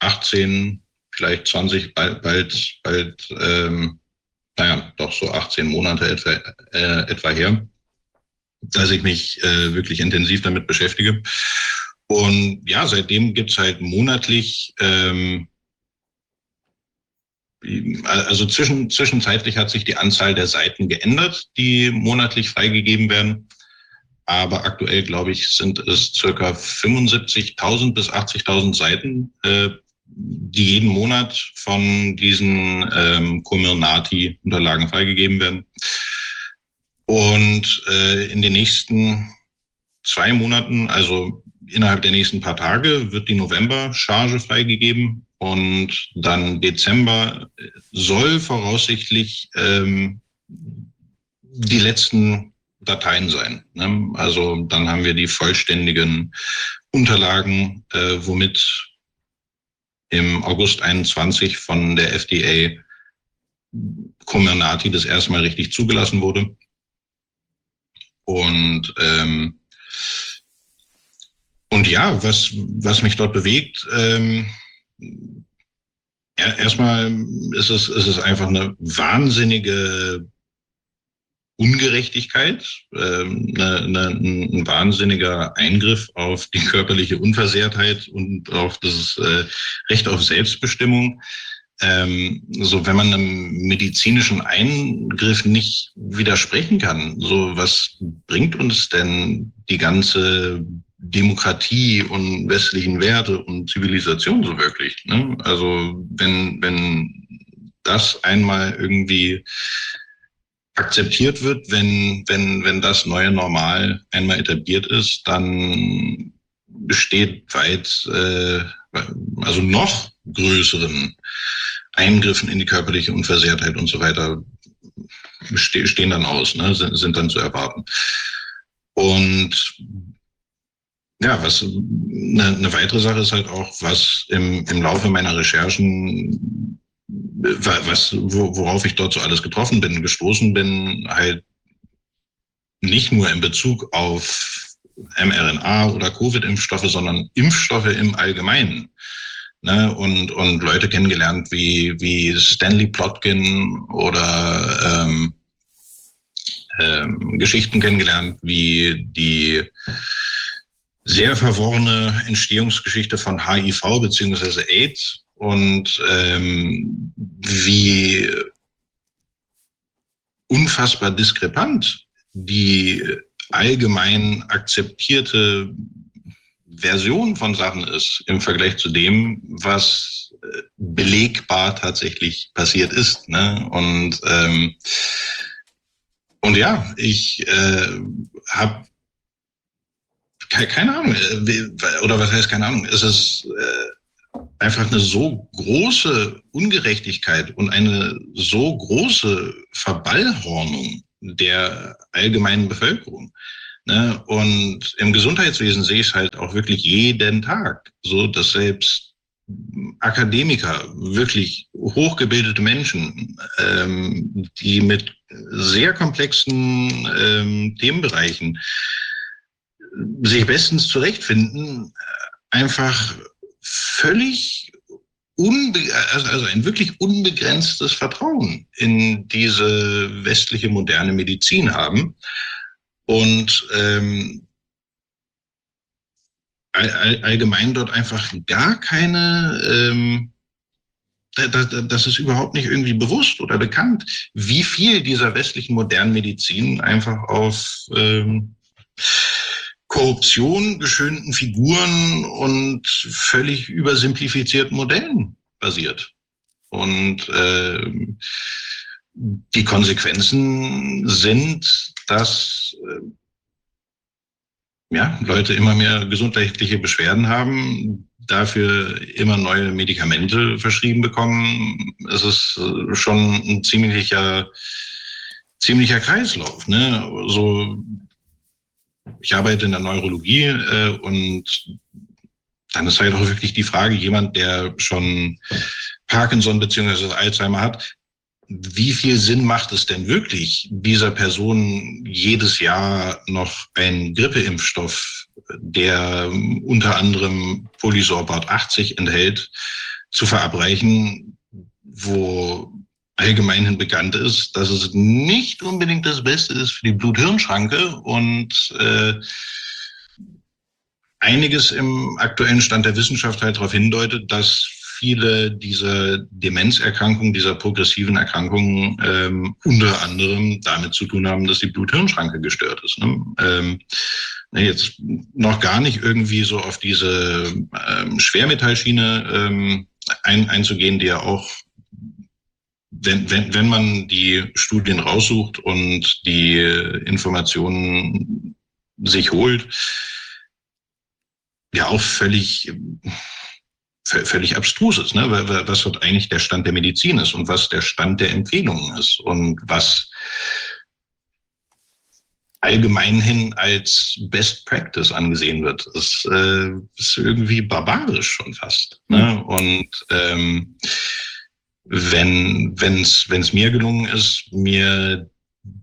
18, vielleicht 20, bald, bald, bald ähm, naja, doch so 18 Monate etwa, äh, etwa her, dass ich mich äh, wirklich intensiv damit beschäftige. Und ja, seitdem gibt's halt monatlich, ähm, also zwischen, zwischenzeitlich hat sich die Anzahl der Seiten geändert, die monatlich freigegeben werden. Aber aktuell, glaube ich, sind es circa 75.000 bis 80.000 Seiten äh, die jeden Monat von diesen ähm, Comirnaty-Unterlagen freigegeben werden. Und äh, in den nächsten zwei Monaten, also innerhalb der nächsten paar Tage, wird die November-Charge freigegeben. Und dann Dezember soll voraussichtlich ähm, die letzten Dateien sein. Ne? Also dann haben wir die vollständigen Unterlagen, äh, womit im August 21 von der FDA Comirnaty das erste Mal richtig zugelassen wurde. Und ähm, und ja, was, was mich dort bewegt, ähm, erstmal ist es, ist es einfach eine wahnsinnige Ungerechtigkeit, ähm, eine, eine, ein wahnsinniger Eingriff auf die körperliche Unversehrtheit und auf das äh, Recht auf Selbstbestimmung. Ähm, so, wenn man einem medizinischen Eingriff nicht widersprechen kann, so was bringt uns denn die ganze Demokratie und westlichen Werte und Zivilisation so wirklich? Ne? Also wenn wenn das einmal irgendwie akzeptiert wird, wenn, wenn, wenn das neue Normal einmal etabliert ist, dann besteht weit, äh, also noch größeren Eingriffen in die körperliche Unversehrtheit und so weiter stehen dann aus, ne, sind, sind dann zu erwarten. Und ja, was eine, eine weitere Sache ist halt auch, was im, im Laufe meiner Recherchen was, worauf ich dort so alles getroffen bin, gestoßen bin, halt nicht nur in Bezug auf mRNA oder Covid-Impfstoffe, sondern Impfstoffe im Allgemeinen. Ne? Und, und Leute kennengelernt wie, wie Stanley Plotkin oder ähm, ähm, Geschichten kennengelernt wie die sehr verworrene Entstehungsgeschichte von HIV beziehungsweise AIDS und ähm, wie unfassbar diskrepant die allgemein akzeptierte Version von Sachen ist im Vergleich zu dem, was äh, belegbar tatsächlich passiert ist. Ne? Und ähm, und ja, ich äh, habe keine Ahnung, äh, oder was heißt keine Ahnung, es ist äh, einfach eine so große Ungerechtigkeit und eine so große Verballhornung der allgemeinen Bevölkerung. Ne? Und im Gesundheitswesen sehe ich es halt auch wirklich jeden Tag, so dass selbst Akademiker, wirklich hochgebildete Menschen, ähm, die mit sehr komplexen ähm, Themenbereichen sich bestens zurechtfinden, einfach völlig also, also ein wirklich unbegrenztes Vertrauen in diese westliche moderne Medizin haben. Und ähm, all, allgemein dort einfach gar keine ähm, das, das ist überhaupt nicht irgendwie bewusst oder bekannt, wie viel dieser westlichen modernen Medizin einfach auf ähm, Korruption geschönten Figuren und völlig übersimplifizierten Modellen basiert. Und äh, die Konsequenzen sind, dass äh, ja, Leute immer mehr gesundheitliche Beschwerden haben, dafür immer neue Medikamente verschrieben bekommen. Es ist äh, schon ein ziemlicher, ziemlicher Kreislauf. Ne? So ich arbeite in der Neurologie äh, und dann ist halt auch wirklich die Frage, jemand, der schon Parkinson bzw. Alzheimer hat, wie viel Sinn macht es denn wirklich, dieser Person jedes Jahr noch einen Grippeimpfstoff, der unter anderem Polysorbate 80 enthält, zu verabreichen, wo allgemeinhin bekannt ist, dass es nicht unbedingt das Beste ist für die Blut-Hirn-Schranke und äh, einiges im aktuellen Stand der Wissenschaft halt darauf hindeutet, dass viele dieser Demenzerkrankungen, dieser progressiven Erkrankungen ähm, unter anderem damit zu tun haben, dass die Blut-Hirn-Schranke gestört ist. Ne? Ähm, jetzt noch gar nicht irgendwie so auf diese ähm, Schwermetallschiene ähm, ein, einzugehen, die ja auch wenn, wenn, wenn man die Studien raussucht und die Informationen sich holt, ja auch völlig, völlig abstrus ist, ne? was dort eigentlich der Stand der Medizin ist und was der Stand der Empfehlungen ist und was allgemein hin als Best Practice angesehen wird. Das äh, ist irgendwie barbarisch schon fast. Ne? Mhm. Und ähm, wenn es wenn's mir gelungen ist, mir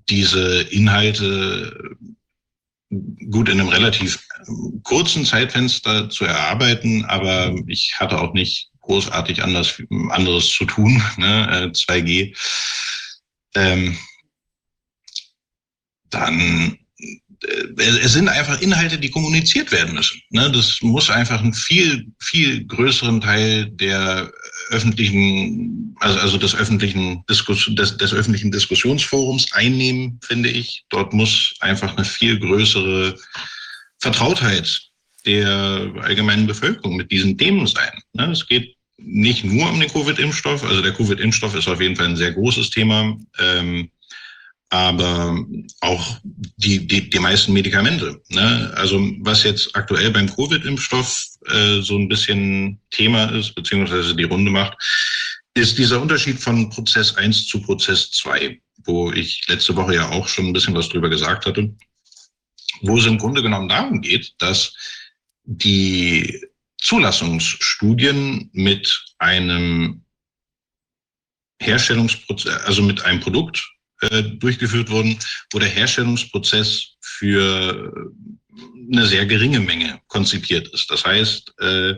diese Inhalte gut in einem relativ kurzen Zeitfenster zu erarbeiten, aber ich hatte auch nicht großartig anders, anderes zu tun, <laughs> ne, 2G, äh, ähm, dann es sind einfach Inhalte, die kommuniziert werden müssen. Ne? Das muss einfach einen viel, viel größeren Teil der öffentlichen, also, also des öffentlichen Diskus, des, des öffentlichen Diskussionsforums einnehmen, finde ich. Dort muss einfach eine viel größere Vertrautheit der allgemeinen Bevölkerung mit diesen Themen sein. Ne? Es geht nicht nur um den Covid-Impfstoff, also der Covid-Impfstoff ist auf jeden Fall ein sehr großes Thema. Ähm, aber auch die, die, die meisten Medikamente. Ne? Also was jetzt aktuell beim Covid-Impfstoff äh, so ein bisschen Thema ist, beziehungsweise die Runde macht, ist dieser Unterschied von Prozess 1 zu Prozess 2, wo ich letzte Woche ja auch schon ein bisschen was drüber gesagt hatte, wo es im Grunde genommen darum geht, dass die Zulassungsstudien mit einem Herstellungsprozess, also mit einem Produkt äh, durchgeführt wurden, wo der Herstellungsprozess für eine sehr geringe Menge konzipiert ist. Das heißt, äh,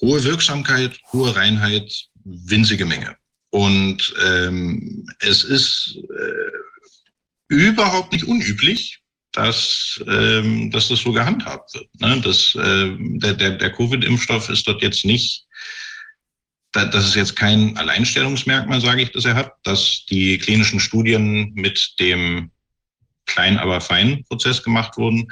hohe Wirksamkeit, hohe Reinheit, winzige Menge. Und ähm, es ist äh, überhaupt nicht unüblich, dass, ähm, dass das so gehandhabt wird. Ne? Das, äh, der der, der Covid-Impfstoff ist dort jetzt nicht, das ist jetzt kein Alleinstellungsmerkmal, sage ich, dass er hat, dass die klinischen Studien mit dem klein, aber fein Prozess gemacht wurden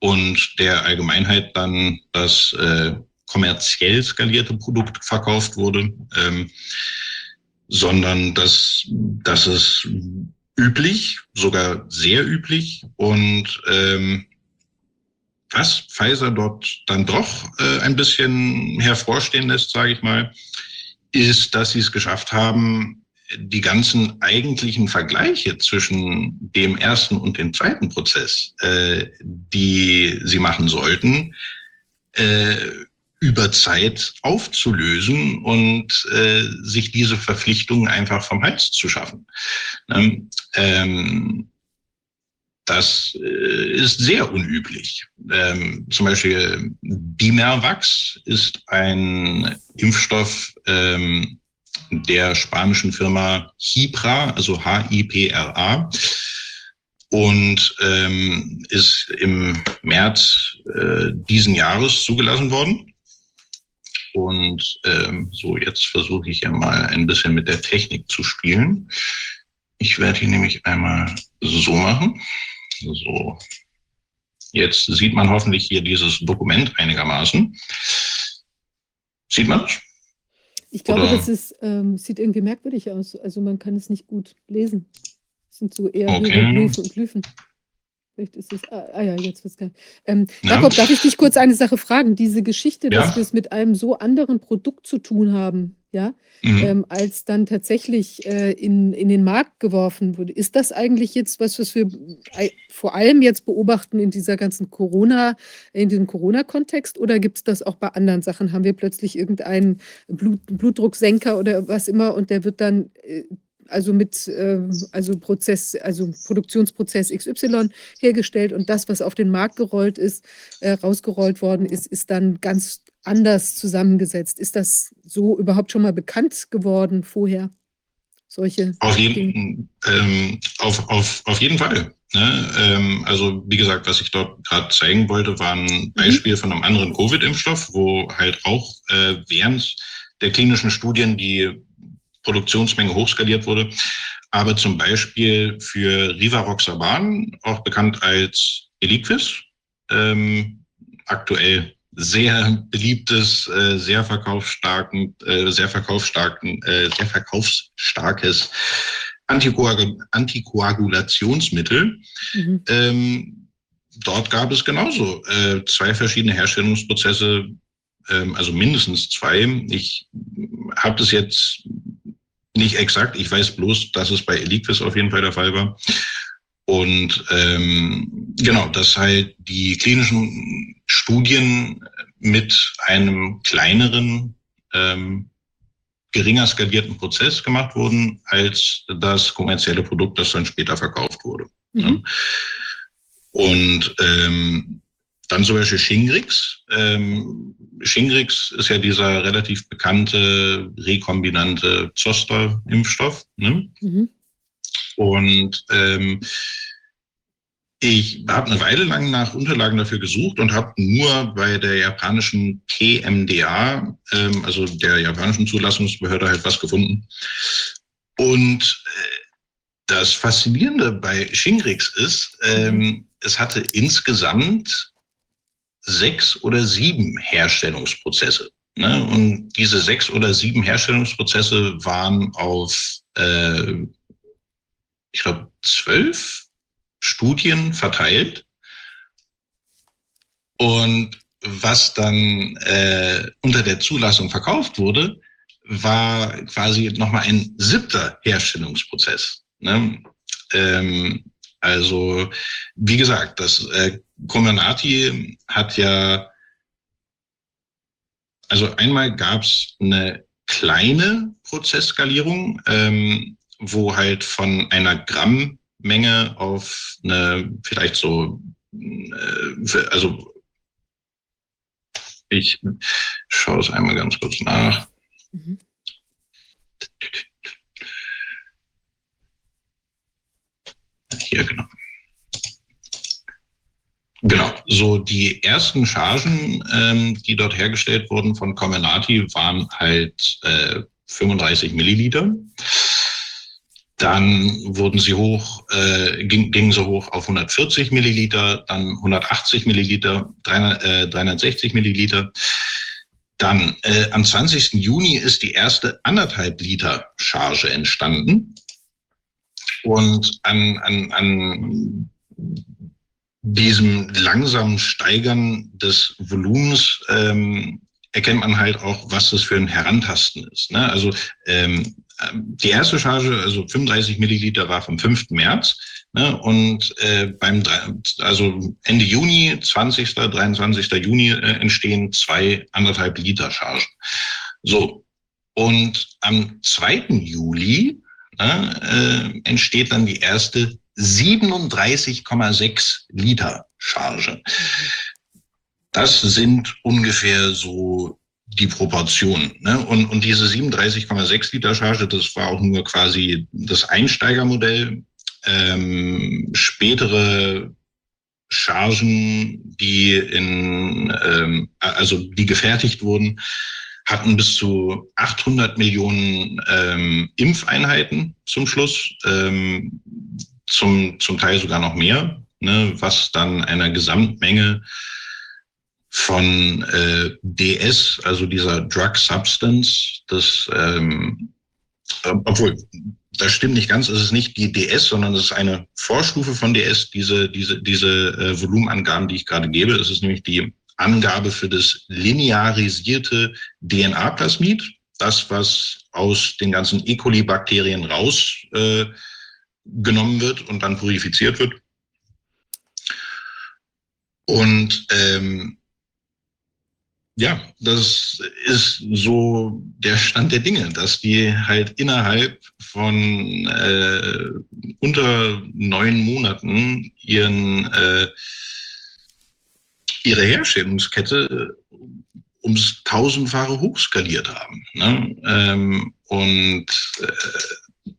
und der Allgemeinheit dann das äh, kommerziell skalierte Produkt verkauft wurde, ähm, sondern dass, dass es üblich, sogar sehr üblich. Und ähm, was Pfizer dort dann doch äh, ein bisschen hervorstehen lässt, sage ich mal, ist, dass sie es geschafft haben, die ganzen eigentlichen Vergleiche zwischen dem ersten und dem zweiten Prozess, äh, die sie machen sollten, äh, über Zeit aufzulösen und äh, sich diese Verpflichtungen einfach vom Hals zu schaffen. Ähm, ähm, das äh, ist sehr unüblich. Ähm, zum Beispiel Bimervax ist ein Impfstoff ähm, der spanischen Firma Hipra, also H-I-P-R-A und ähm, ist im März äh, diesen Jahres zugelassen worden. Und ähm, so, jetzt versuche ich ja mal ein bisschen mit der Technik zu spielen. Ich werde hier nämlich einmal so machen. So. Jetzt sieht man hoffentlich hier dieses Dokument einigermaßen. Sieht man es? Ich glaube, Oder? das ist, ähm, sieht irgendwie merkwürdig aus. Also man kann es nicht gut lesen. Es sind so eher okay. Hieroglyphen und Glyphen. Vielleicht ist es. Ah, ah ja, jetzt wird's geil. Ähm, Jakob, darf ich dich kurz eine Sache fragen? Diese Geschichte, ja. dass wir es mit einem so anderen Produkt zu tun haben, ja, mhm. ähm, als dann tatsächlich äh, in, in den Markt geworfen wurde. Ist das eigentlich jetzt was, was wir vor allem jetzt beobachten in dieser ganzen Corona, in diesem Corona-Kontext oder gibt es das auch bei anderen Sachen? Haben wir plötzlich irgendeinen Blut, Blutdrucksenker oder was immer und der wird dann äh, also mit äh, also Prozess, also Produktionsprozess XY hergestellt und das, was auf den Markt gerollt ist, äh, rausgerollt worden ist, ist dann ganz anders zusammengesetzt. Ist das so überhaupt schon mal bekannt geworden vorher? Solche auf jeden, ähm, auf, auf, auf jeden Fall. Ne? Ähm, also wie gesagt, was ich dort gerade zeigen wollte, war ein mhm. Beispiel mhm. von einem anderen Covid-Impfstoff, wo halt auch äh, während der klinischen Studien die Produktionsmenge hochskaliert wurde. Aber zum Beispiel für Rivaroxaban, auch bekannt als Eliquis, ähm, aktuell sehr beliebtes, äh, sehr verkaufsstarken, äh, sehr verkaufsstarken, äh, sehr verkaufsstarkes Antikoag Antikoagulationsmittel. Mhm. Ähm, dort gab es genauso äh, zwei verschiedene Herstellungsprozesse, also mindestens zwei. Ich habe das jetzt nicht exakt. Ich weiß bloß, dass es bei Eliquis auf jeden Fall der Fall war. Und ähm, genau, dass halt die klinischen Studien mit einem kleineren, ähm, geringer skalierten Prozess gemacht wurden, als das kommerzielle Produkt, das dann später verkauft wurde. Mhm. Und ähm, dann zum Beispiel Shingrix. Ähm, Shingrix ist ja dieser relativ bekannte rekombinante Zoster-Impfstoff. Ne? Mhm. Und ähm, ich habe eine Weile lang nach Unterlagen dafür gesucht und habe nur bei der japanischen PMDA, ähm, also der japanischen Zulassungsbehörde, halt was gefunden. Und äh, das Faszinierende bei Shingrix ist, ähm, es hatte insgesamt sechs oder sieben Herstellungsprozesse. Ne? Und diese sechs oder sieben Herstellungsprozesse waren auf, äh, ich glaube, zwölf Studien verteilt. Und was dann äh, unter der Zulassung verkauft wurde, war quasi nochmal ein siebter Herstellungsprozess. Ne? Ähm, also, wie gesagt, das äh, Comanati hat ja, also einmal gab es eine kleine Prozessskalierung, ähm, wo halt von einer Grammmenge auf eine vielleicht so, äh, also ich schaue es einmal ganz kurz nach. Mhm. Hier, genau. Genau, so die ersten Chargen, ähm, die dort hergestellt wurden von Comenati, waren halt äh, 35 Milliliter. Dann wurden sie hoch, äh, ging, gingen sie hoch auf 140 Milliliter, dann 180 Milliliter, 300, äh, 360 Milliliter. Dann äh, am 20. Juni ist die erste anderthalb Liter Charge entstanden. Und an, an, an diesem langsamen Steigern des Volumens ähm, erkennt man halt auch, was das für ein Herantasten ist. Ne? Also ähm, die erste Charge, also 35 Milliliter, war vom 5. März. Ne? Und äh, beim also Ende Juni, 20., 23. Juni äh, entstehen zwei anderthalb Liter Chargen. So. Und am 2. Juli äh, entsteht dann die erste 37,6 Liter Charge. Das sind ungefähr so die Proportionen. Ne? Und, und diese 37,6 Liter Charge, das war auch nur quasi das Einsteigermodell. Ähm, spätere Chargen, die in, ähm, also die gefertigt wurden, hatten bis zu 800 Millionen ähm, Impfeinheiten zum Schluss, ähm, zum, zum Teil sogar noch mehr, ne, was dann einer Gesamtmenge von äh, DS, also dieser Drug Substance, das, ähm, äh, obwohl, das stimmt nicht ganz, es ist nicht die DS, sondern es ist eine Vorstufe von DS, diese, diese, diese äh, Volumenangaben, die ich gerade gebe. Es ist nämlich die Angabe für das linearisierte DNA-Plasmid, das, was aus den ganzen E. coli-Bakterien rausgenommen äh, wird und dann purifiziert wird. Und ähm, ja, das ist so der Stand der Dinge, dass die halt innerhalb von äh, unter neun Monaten ihren äh, ihre Herstellungskette ums tausendfache hochskaliert haben. Ne? Ähm, und äh,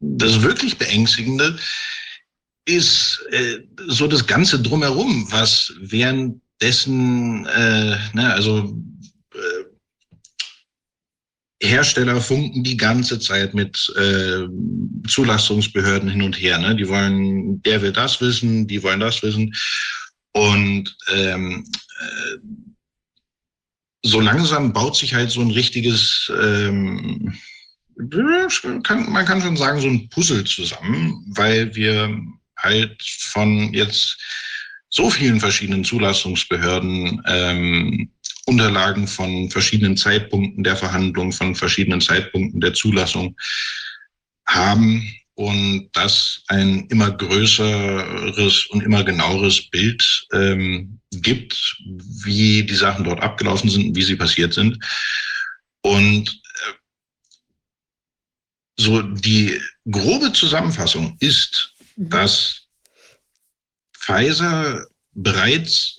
das wirklich Beängstigende ist äh, so das Ganze drumherum, was währenddessen, äh, ne, also äh, Hersteller funken die ganze Zeit mit äh, Zulassungsbehörden hin und her. Ne? Die wollen, der will das wissen, die wollen das wissen. Und ähm, äh, so langsam baut sich halt so ein richtiges, ähm, kann, man kann schon sagen, so ein Puzzle zusammen, weil wir halt von jetzt so vielen verschiedenen Zulassungsbehörden ähm, Unterlagen von verschiedenen Zeitpunkten der Verhandlung, von verschiedenen Zeitpunkten der Zulassung haben und das ein immer größeres und immer genaueres Bild ähm, gibt, wie die Sachen dort abgelaufen sind, wie sie passiert sind. Und äh, so die grobe Zusammenfassung ist, mhm. dass Pfizer bereits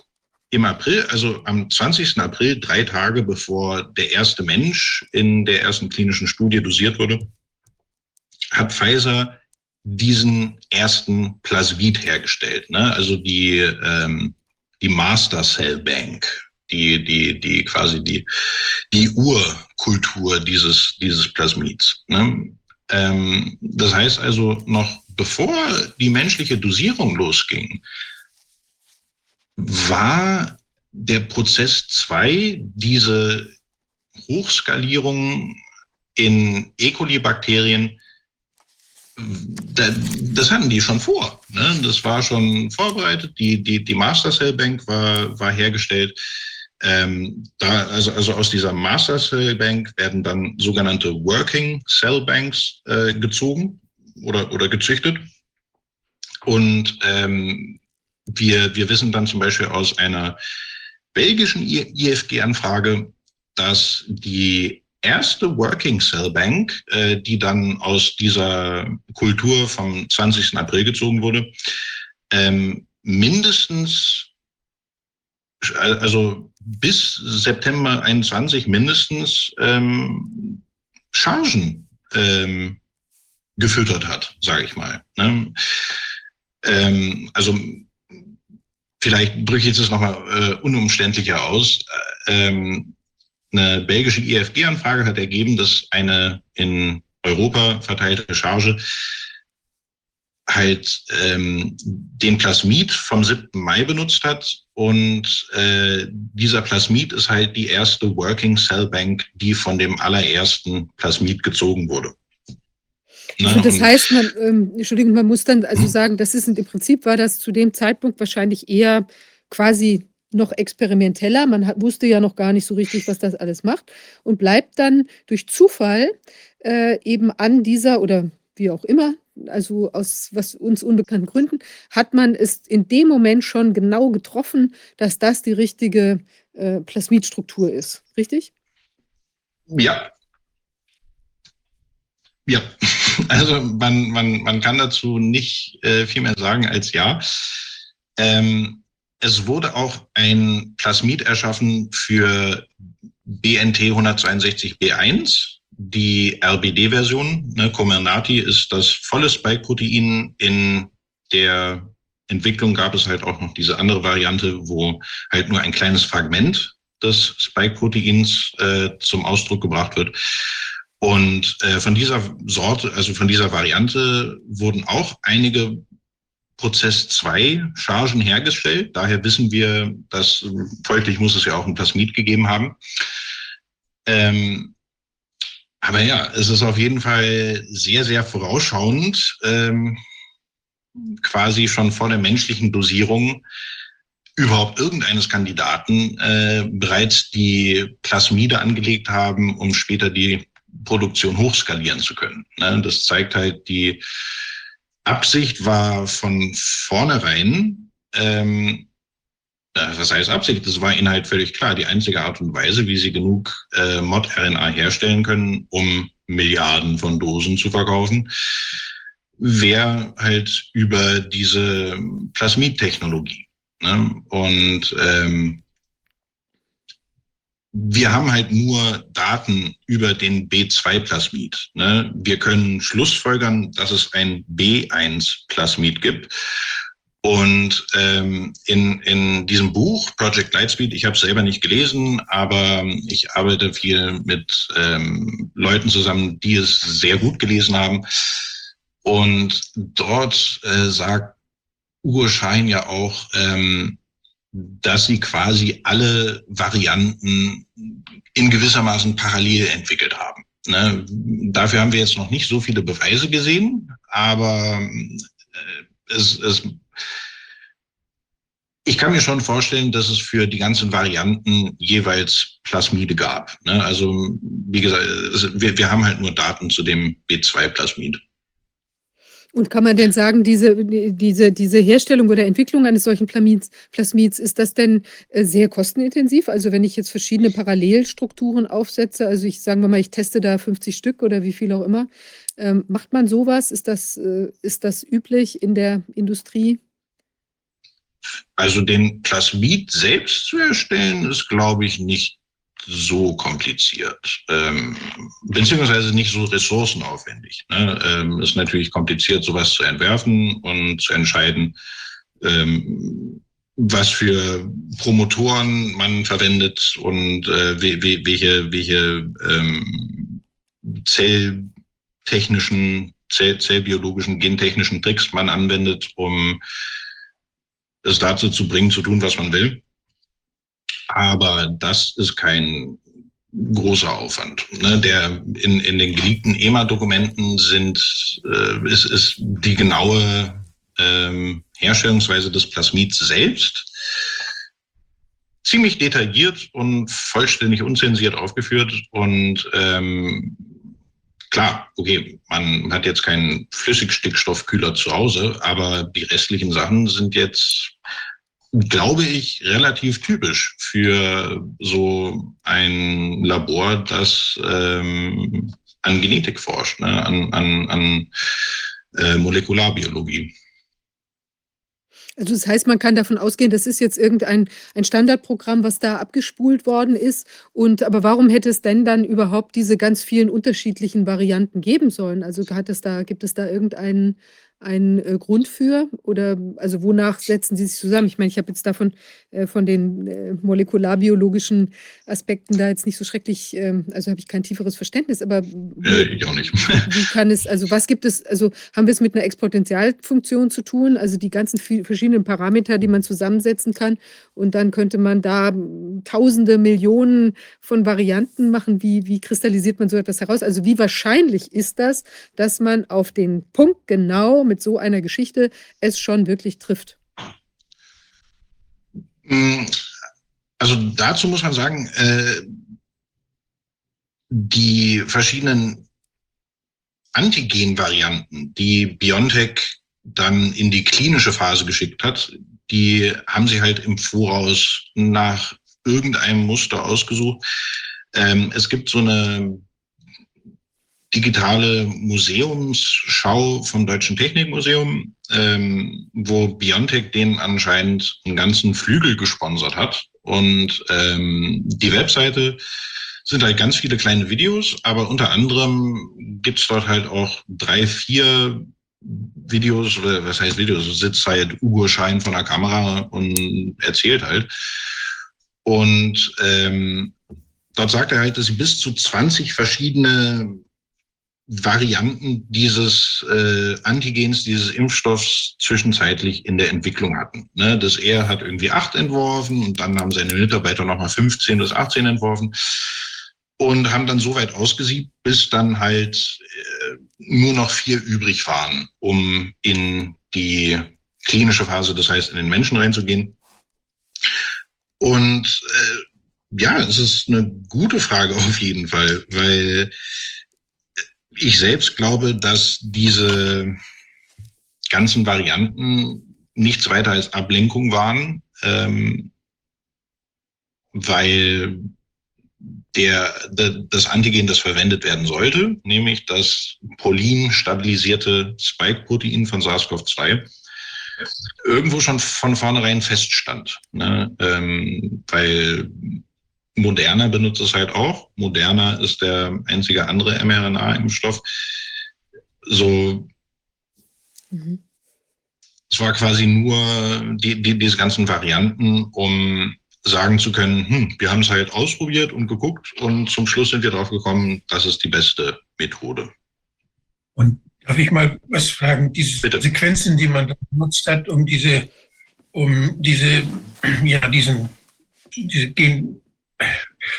im April, also am 20. April, drei Tage bevor der erste Mensch in der ersten klinischen Studie dosiert wurde, hat Pfizer diesen ersten Plasmid hergestellt, ne? also die, ähm, die Master Cell Bank, die, die, die quasi die, die Urkultur dieses, dieses Plasmids. Ne? Ähm, das heißt also, noch bevor die menschliche Dosierung losging, war der Prozess 2, diese Hochskalierung in E. coli-Bakterien das hatten die schon vor. Ne? Das war schon vorbereitet. Die, die, die Master Cell Bank war, war hergestellt. Ähm, da, also, also aus dieser Master Cell Bank werden dann sogenannte Working Cell Banks äh, gezogen oder, oder gezüchtet. Und ähm, wir, wir wissen dann zum Beispiel aus einer belgischen IFG-Anfrage, dass die erste Working Cell Bank, äh, die dann aus dieser Kultur vom 20. April gezogen wurde, ähm, mindestens, also bis September 21 mindestens ähm, Chargen ähm, gefüttert hat, sage ich mal. Ne? Ähm, also vielleicht drücke ich jetzt das nochmal äh, unumständlicher aus. Äh, ähm, eine belgische IFG-Anfrage hat ergeben, dass eine in Europa verteilte Charge halt ähm, den Plasmid vom 7. Mai benutzt hat. Und äh, dieser Plasmid ist halt die erste Working Cell Bank, die von dem allerersten Plasmid gezogen wurde. Also das heißt, man, ähm, Entschuldigung, man muss dann also sagen, das ist im Prinzip war das zu dem Zeitpunkt wahrscheinlich eher quasi noch experimenteller. Man hat, wusste ja noch gar nicht so richtig, was das alles macht und bleibt dann durch Zufall äh, eben an dieser oder wie auch immer, also aus was uns unbekannten Gründen, hat man es in dem Moment schon genau getroffen, dass das die richtige äh, Plasmidstruktur ist. Richtig? Ja. Ja, <laughs> also man, man, man kann dazu nicht äh, viel mehr sagen als ja. Ähm, es wurde auch ein Plasmid erschaffen für BNT 162b1 die RBD-Version. Ne, Comirnaty ist das volle Spike-Protein. In der Entwicklung gab es halt auch noch diese andere Variante, wo halt nur ein kleines Fragment des Spike-Proteins äh, zum Ausdruck gebracht wird. Und äh, von dieser Sorte, also von dieser Variante, wurden auch einige Prozess 2 Chargen hergestellt. Daher wissen wir, dass folglich muss es ja auch ein Plasmid gegeben haben. Ähm, aber ja, es ist auf jeden Fall sehr, sehr vorausschauend, ähm, quasi schon vor der menschlichen Dosierung überhaupt irgendeines Kandidaten äh, bereits die Plasmide angelegt haben, um später die Produktion hochskalieren zu können. Ne? Das zeigt halt, die Absicht war von vornherein, ähm, was heißt Absicht? Das war ihnen halt völlig klar. Die einzige Art und Weise, wie sie genug äh, Mod-RNA herstellen können, um Milliarden von Dosen zu verkaufen, wäre halt über diese Plasmid-Technologie. Ne? Und ähm, wir haben halt nur Daten über den B2-Plasmid. Ne? Wir können schlussfolgern, dass es ein B1-Plasmid gibt. Und ähm, in, in diesem Buch Project Lightspeed, ich habe es selber nicht gelesen, aber ich arbeite viel mit ähm, Leuten zusammen, die es sehr gut gelesen haben. Und dort äh, sagt Uwe Schein ja auch, ähm, dass sie quasi alle Varianten in gewissermaßen parallel entwickelt haben. Ne? Dafür haben wir jetzt noch nicht so viele Beweise gesehen, aber äh, es, es ich kann mir schon vorstellen, dass es für die ganzen Varianten jeweils Plasmide gab. Ne? Also wie gesagt, wir, wir haben halt nur Daten zu dem B2-Plasmid. Und kann man denn sagen, diese, diese, diese Herstellung oder Entwicklung eines solchen Plasmids, Plasmids, ist das denn äh, sehr kostenintensiv? Also wenn ich jetzt verschiedene Parallelstrukturen aufsetze, also ich sagen wir mal, ich teste da 50 Stück oder wie viel auch immer, ähm, macht man sowas? Ist das, äh, ist das üblich in der Industrie? Also den Plasmid selbst zu erstellen, ist, glaube ich, nicht so kompliziert, ähm, beziehungsweise nicht so ressourcenaufwendig. Ne? Ähm, ist natürlich kompliziert, sowas zu entwerfen und zu entscheiden, ähm, was für Promotoren man verwendet und äh, welche, welche ähm, zelltechnischen, zell, zellbiologischen, gentechnischen Tricks man anwendet, um es dazu zu bringen, zu tun, was man will. Aber das ist kein großer Aufwand. Ne? Der in, in den geleakten EMA-Dokumenten sind äh, ist, ist die genaue ähm, Herstellungsweise des Plasmids selbst ziemlich detailliert und vollständig unzensiert aufgeführt und ähm, Klar, okay, man hat jetzt keinen Flüssigstickstoffkühler zu Hause, aber die restlichen Sachen sind jetzt, glaube ich, relativ typisch für so ein Labor, das ähm, an Genetik forscht, ne? an, an, an äh, Molekularbiologie. Also das heißt, man kann davon ausgehen, das ist jetzt irgendein ein Standardprogramm, was da abgespult worden ist. Und aber warum hätte es denn dann überhaupt diese ganz vielen unterschiedlichen Varianten geben sollen? Also hat es da, gibt es da irgendeinen einen äh, Grund für? Oder also wonach setzen Sie sich zusammen? Ich meine, ich habe jetzt davon äh, von den äh, molekularbiologischen Aspekten da jetzt nicht so schrecklich, ähm, also habe ich kein tieferes Verständnis, aber äh, ich auch nicht. wie kann es, also was gibt es, also haben wir es mit einer Exponentialfunktion zu tun, also die ganzen verschiedenen Parameter, die man zusammensetzen kann und dann könnte man da tausende, Millionen von Varianten machen. Wie, wie kristallisiert man so etwas heraus? Also wie wahrscheinlich ist das, dass man auf den Punkt genau mit so einer Geschichte es schon wirklich trifft? Mm, also dazu muss man sagen, äh, die verschiedenen Antigen-Varianten, die BioNTech dann in die klinische Phase geschickt hat, die haben sie halt im Voraus nach irgendeinem Muster ausgesucht. Ähm, es gibt so eine digitale Museumsschau vom Deutschen Technikmuseum, ähm, wo Biontech den anscheinend einen ganzen Flügel gesponsert hat. Und ähm, die Webseite sind halt ganz viele kleine Videos, aber unter anderem gibt's dort halt auch drei, vier Videos, oder was heißt Videos, sitzt halt Ugo Schein von der Kamera und erzählt halt. Und ähm, dort sagt er halt, dass sie bis zu 20 verschiedene Varianten dieses äh, Antigens, dieses Impfstoffs zwischenzeitlich in der Entwicklung hatten. Ne, das er hat irgendwie acht entworfen und dann haben seine Mitarbeiter nochmal 15 bis 18 entworfen und haben dann so weit ausgesiebt, bis dann halt äh, nur noch vier übrig waren, um in die klinische Phase, das heißt in den Menschen reinzugehen. Und äh, ja, es ist eine gute Frage auf jeden Fall, weil ich selbst glaube, dass diese ganzen Varianten nichts weiter als Ablenkung waren, ähm, weil der, der, das Antigen, das verwendet werden sollte, nämlich das Polin stabilisierte Spike-Protein von SARS-CoV-2, irgendwo schon von vornherein feststand. Ne? Ähm, weil Moderna benutzt es halt auch. Moderna ist der einzige andere mRNA-Impfstoff. So, mhm. es war quasi nur die, die, diese ganzen Varianten, um sagen zu können, hm, wir haben es halt ausprobiert und geguckt und zum Schluss sind wir drauf gekommen, das ist die beste Methode. Und Darf ich mal was fragen? Diese Bitte. Sequenzen, die man benutzt hat, um diese, um diese, <clears throat> ja, diesen, diese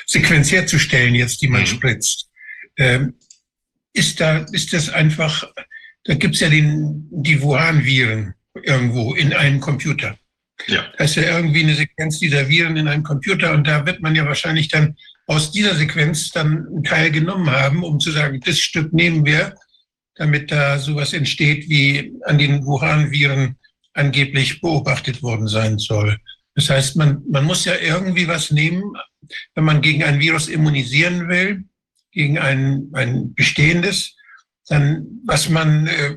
Gensequenz herzustellen, jetzt, die man mhm. spritzt, ähm, ist da, ist das einfach, da gibt's ja den, die Wuhan-Viren irgendwo in einem Computer. Ja. Da ist ja irgendwie eine Sequenz dieser Viren in einem Computer und da wird man ja wahrscheinlich dann aus dieser Sequenz dann einen Teil genommen haben, um zu sagen, das Stück nehmen wir damit da sowas entsteht, wie an den Wuhan-Viren angeblich beobachtet worden sein soll. Das heißt, man, man muss ja irgendwie was nehmen, wenn man gegen ein Virus immunisieren will, gegen ein, ein bestehendes, dann was man, äh,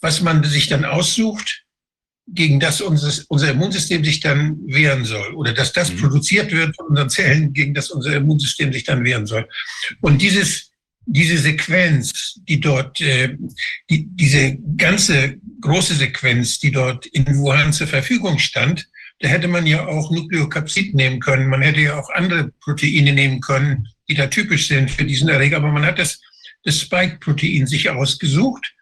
was man sich dann aussucht, gegen das unser, unser Immunsystem sich dann wehren soll oder dass das mhm. produziert wird von unseren Zellen, gegen das unser Immunsystem sich dann wehren soll. Und dieses diese Sequenz, die dort, äh, die, diese ganze große Sequenz, die dort in Wuhan zur Verfügung stand, da hätte man ja auch Nukleokapsid nehmen können. Man hätte ja auch andere Proteine nehmen können, die da typisch sind für diesen Erreger. Aber man hat das, das Spike-Protein sich ausgesucht,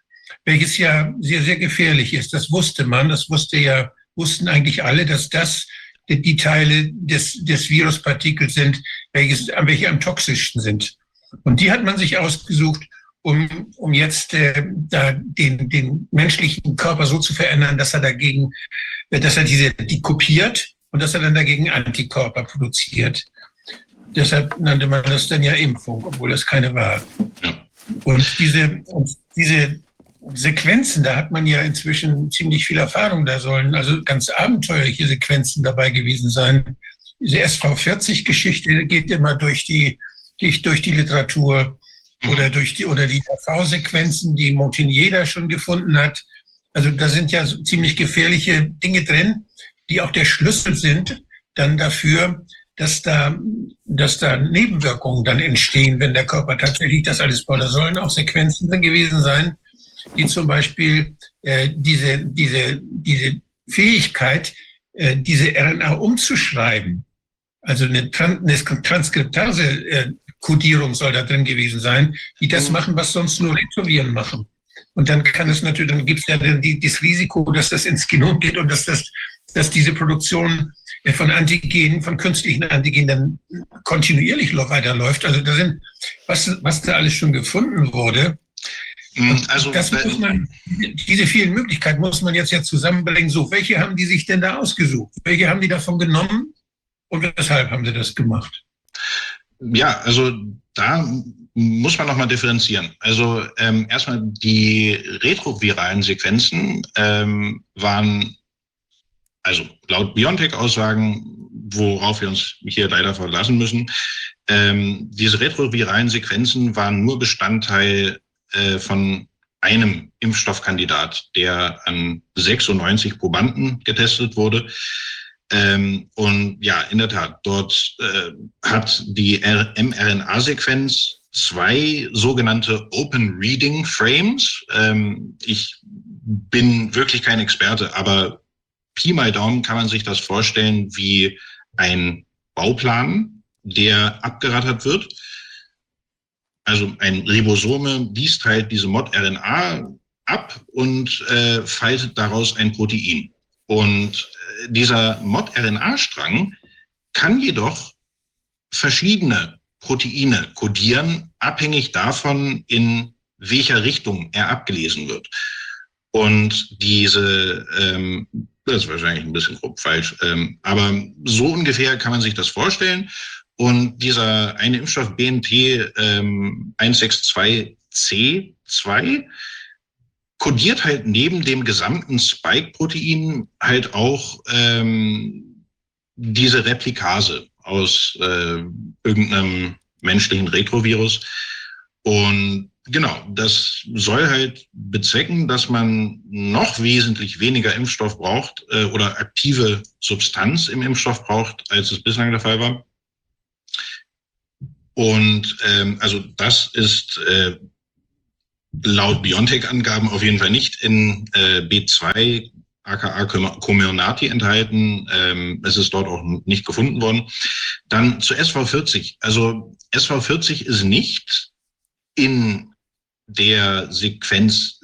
welches ja sehr, sehr gefährlich ist. Das wusste man. Das wusste ja, wussten eigentlich alle, dass das die Teile des, des Viruspartikels sind, welches, welche am toxischsten sind. Und die hat man sich ausgesucht, um, um jetzt äh, da den, den menschlichen Körper so zu verändern, dass er dagegen, dass er diese, die kopiert und dass er dann dagegen Antikörper produziert. Deshalb nannte man das dann ja Impfung, obwohl das keine war. Und diese, und diese Sequenzen, da hat man ja inzwischen ziemlich viel Erfahrung. Da sollen also ganz abenteuerliche Sequenzen dabei gewesen sein. Diese SV40-Geschichte geht immer durch die durch die Literatur oder durch die oder die V-Sequenzen, die Montagnier da schon gefunden hat. Also da sind ja ziemlich gefährliche Dinge drin, die auch der Schlüssel sind dann dafür, dass da, dass da Nebenwirkungen dann entstehen, wenn der Körper tatsächlich das alles braucht. Da sollen auch Sequenzen drin gewesen sein, die zum Beispiel äh, diese, diese, diese Fähigkeit, äh, diese RNA umzuschreiben. Also eine, Tran eine Transkriptase-Kodierung soll da drin gewesen sein, die das mhm. machen, was sonst nur Retroviren machen. Und dann kann es natürlich, dann gibt es ja die, das Risiko, dass das ins Genom geht und dass das, dass diese Produktion von Antigenen, von künstlichen Antigenen dann kontinuierlich weiterläuft. Also da sind, was, was da alles schon gefunden wurde, hm, also, das muss man, diese vielen Möglichkeiten muss man jetzt ja zusammenbringen. So, welche haben die sich denn da ausgesucht? Welche haben die davon genommen und weshalb haben sie das gemacht? Ja, also da muss man nochmal differenzieren. Also ähm, erstmal die retroviralen Sequenzen ähm, waren, also laut BioNTech-Aussagen, worauf wir uns hier leider verlassen müssen, ähm, diese retroviralen Sequenzen waren nur Bestandteil äh, von einem Impfstoffkandidat, der an 96 Probanden getestet wurde. Ähm, und ja, in der Tat, dort äh, hat die mRNA-Sequenz zwei sogenannte Open Reading Frames. Ähm, ich bin wirklich kein Experte, aber Pi mal Daumen kann man sich das vorstellen wie ein Bauplan, der abgerattert wird also ein Ribosome liest halt diese Mod-RNA ab und äh, faltet daraus ein Protein. Und äh, dieser Mod-RNA-Strang kann jedoch verschiedene Proteine kodieren, abhängig davon, in welcher Richtung er abgelesen wird. Und diese, ähm, das ist wahrscheinlich ein bisschen grob falsch, ähm, aber so ungefähr kann man sich das vorstellen. Und dieser eine Impfstoff BNT ähm, 162C2 kodiert halt neben dem gesamten Spike-Protein halt auch ähm, diese Replikase aus äh, irgendeinem menschlichen Retrovirus. Und genau, das soll halt bezwecken, dass man noch wesentlich weniger Impfstoff braucht äh, oder aktive Substanz im Impfstoff braucht, als es bislang der Fall war. Und ähm, also das ist äh, laut Biontech-Angaben auf jeden Fall nicht in äh, B2 aka Comirnaty enthalten. Ähm, es ist dort auch nicht gefunden worden. Dann zu SV40. Also SV40 ist nicht in der Sequenz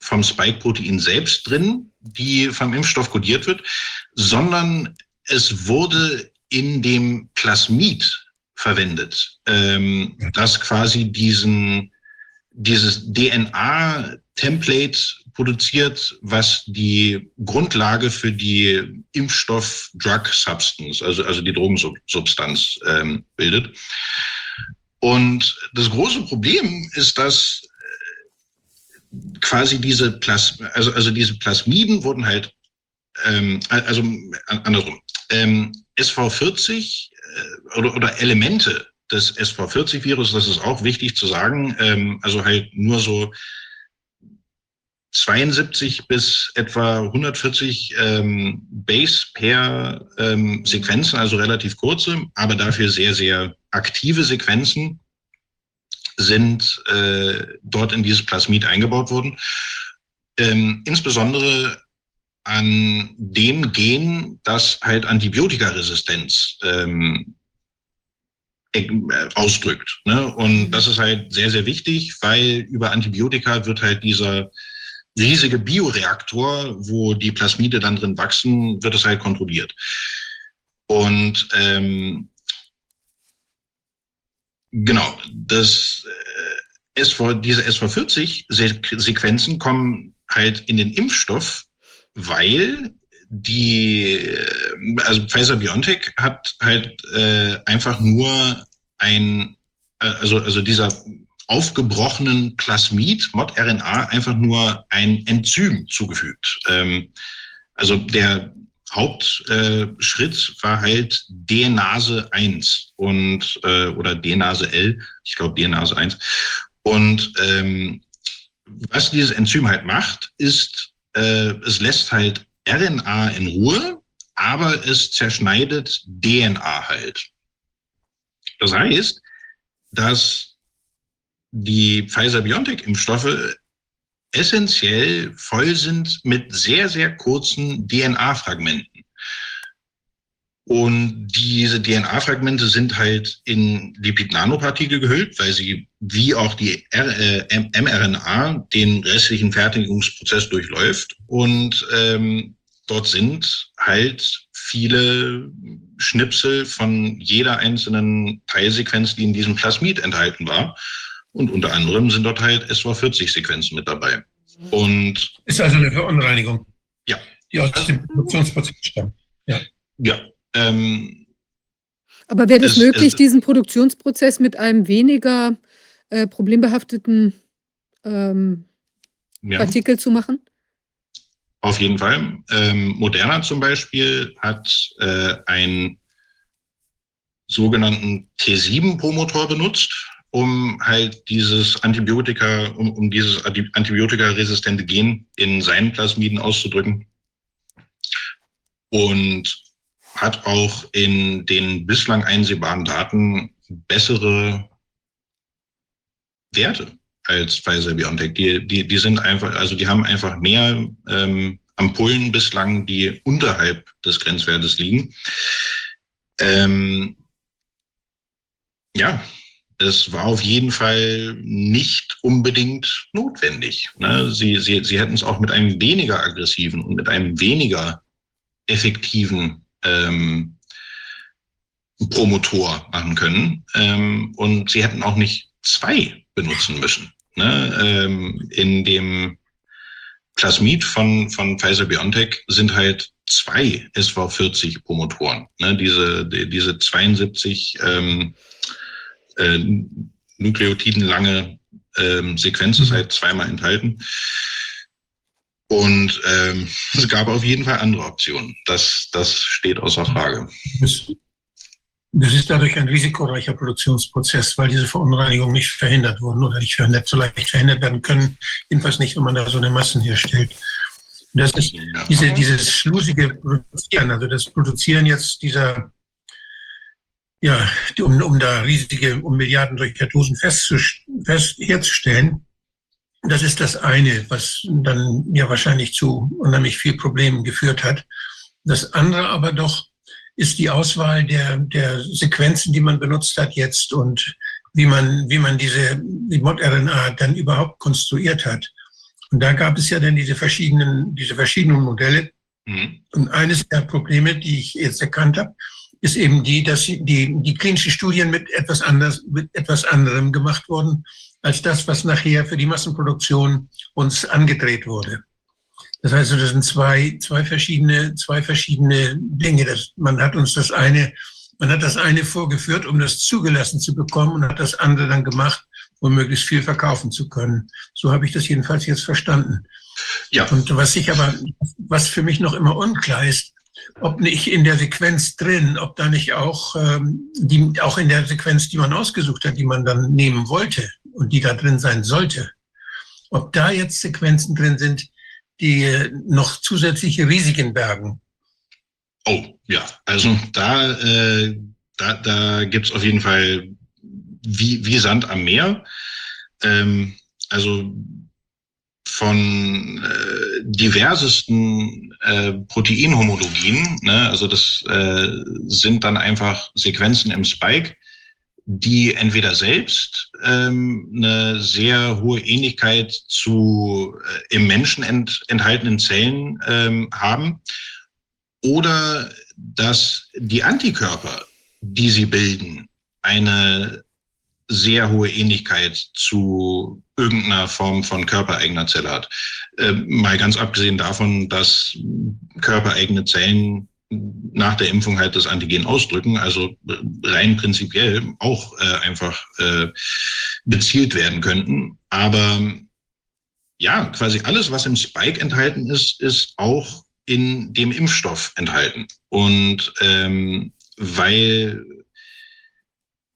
vom Spike-Protein selbst drin, die vom Impfstoff kodiert wird, sondern es wurde in dem Plasmid verwendet, ähm, das quasi diesen, dieses DNA-Template produziert, was die Grundlage für die Impfstoff-Drug-Substance, also, also die Drogensubstanz ähm, bildet. Und das große Problem ist, dass äh, quasi diese Plas also, also diese Plasmiden wurden halt, ähm, also andersrum, ähm, SV40 äh, oder, oder Elemente des SV40-Virus, das ist auch wichtig zu sagen, ähm, also halt nur so 72 bis etwa 140 ähm, Base-Pair-Sequenzen, ähm, also relativ kurze, aber dafür sehr, sehr aktive Sequenzen sind äh, dort in dieses Plasmid eingebaut worden. Ähm, insbesondere an dem Gen, das halt Antibiotikaresistenz ähm, äh, ausdrückt. Ne? Und mhm. das ist halt sehr, sehr wichtig, weil über Antibiotika wird halt dieser riesige Bioreaktor, wo die Plasmide dann drin wachsen, wird es halt kontrolliert. Und ähm, genau, das äh, SV, diese SV40-Sequenzen kommen halt in den Impfstoff weil die, äh, also Pfizer BioNTech hat halt äh, einfach nur ein, äh, also, also dieser aufgebrochenen Plasmid, Mod-RNA, einfach nur ein Enzym zugefügt. Ähm, also der Hauptschritt äh, war halt DNase 1 und äh, oder DNase L, ich glaube DNase 1. Und ähm, was dieses Enzym halt macht, ist äh, es lässt halt RNA in Ruhe, aber es zerschneidet DNA halt. Das heißt, dass die Pfizer-BioNTech-Impfstoffe essentiell voll sind mit sehr, sehr kurzen DNA-Fragmenten. Und diese DNA-Fragmente sind halt in Lipid-Nanopartikel gehüllt, weil sie wie auch die R äh, mRNA den restlichen Fertigungsprozess durchläuft. Und ähm, dort sind halt viele Schnipsel von jeder einzelnen Teilsequenz, die in diesem Plasmid enthalten war. Und unter anderem sind dort halt SW40-Sequenzen mit dabei. Und ist also eine Verunreinigung. Ja. Die aus dem Produktionsprozess stammt. Ja. Ja. Ähm, Aber wäre das es, möglich, es, diesen Produktionsprozess mit einem weniger äh, problembehafteten ähm, ja. Partikel zu machen? Auf jeden Fall. Ähm, Moderna zum Beispiel hat äh, einen sogenannten T7-Promotor benutzt, um halt dieses Antibiotika, um, um dieses antibiotikaresistente Gen in seinen Plasmiden auszudrücken. Und hat auch in den bislang einsehbaren Daten bessere Werte als Pfizer BioNTech. Die, die, die sind einfach, also die haben einfach mehr ähm, Ampullen bislang, die unterhalb des Grenzwertes liegen. Ähm, ja, es war auf jeden Fall nicht unbedingt notwendig. Ne? Sie, sie, sie hätten es auch mit einem weniger aggressiven und mit einem weniger effektiven ähm, Promotor machen können. Ähm, und sie hätten auch nicht zwei benutzen müssen. Ne? Ähm, in dem Plasmid von, von Pfizer BioNTech sind halt zwei SV40-Promotoren. Ne? Diese, die, diese 72 ähm, äh, nukleotidenlange ähm, Sequenz ist halt zweimal enthalten. Und ähm, <laughs> es gab auf jeden Fall andere Optionen. Das, das steht außer Frage. Das ist dadurch ein risikoreicher Produktionsprozess, weil diese Verunreinigungen nicht verhindert wurden oder nicht verhindert, so leicht verhindert werden können. Jedenfalls nicht, wenn man da so eine Massen herstellt. Das ist diese, dieses schlusige Produzieren, also das Produzieren jetzt dieser, ja, um, um da riesige, um Milliarden fest, fest herzustellen, das ist das eine, was dann ja wahrscheinlich zu unheimlich viel Problemen geführt hat. Das andere aber doch ist die Auswahl der, der Sequenzen, die man benutzt hat jetzt und wie man, wie man diese die Mod-RNA dann überhaupt konstruiert hat. Und da gab es ja dann diese verschiedenen, diese verschiedenen Modelle. Mhm. Und eines der Probleme, die ich jetzt erkannt habe, ist eben die, dass die, die klinischen Studien mit etwas anders, mit etwas anderem gemacht wurden, als das, was nachher für die Massenproduktion uns angedreht wurde. Das heißt, das sind zwei, zwei verschiedene, zwei verschiedene Dinge. Das, man hat uns das eine, man hat das eine vorgeführt, um das zugelassen zu bekommen und hat das andere dann gemacht, um möglichst viel verkaufen zu können. So habe ich das jedenfalls jetzt verstanden. Ja. Und was ich aber, was für mich noch immer unklar ist, ob nicht in der Sequenz drin, ob da nicht auch, ähm, die, auch in der Sequenz, die man ausgesucht hat, die man dann nehmen wollte und die da drin sein sollte, ob da jetzt Sequenzen drin sind, die noch zusätzliche Risiken bergen? Oh, ja, also da, äh, da, da gibt es auf jeden Fall wie, wie Sand am Meer. Ähm, also von äh, diversesten äh, Proteinhomologien, ne? also das äh, sind dann einfach Sequenzen im Spike, die entweder selbst ähm, eine sehr hohe Ähnlichkeit zu äh, im Menschen ent, enthaltenen Zellen ähm, haben oder dass die Antikörper, die sie bilden, eine sehr hohe Ähnlichkeit zu irgendeiner Form von körpereigener Zelle hat. Äh, mal ganz abgesehen davon, dass körpereigene Zellen nach der Impfung halt das Antigen ausdrücken, also rein prinzipiell auch äh, einfach äh, bezielt werden könnten. Aber ja, quasi alles, was im Spike enthalten ist, ist auch in dem Impfstoff enthalten. Und ähm, weil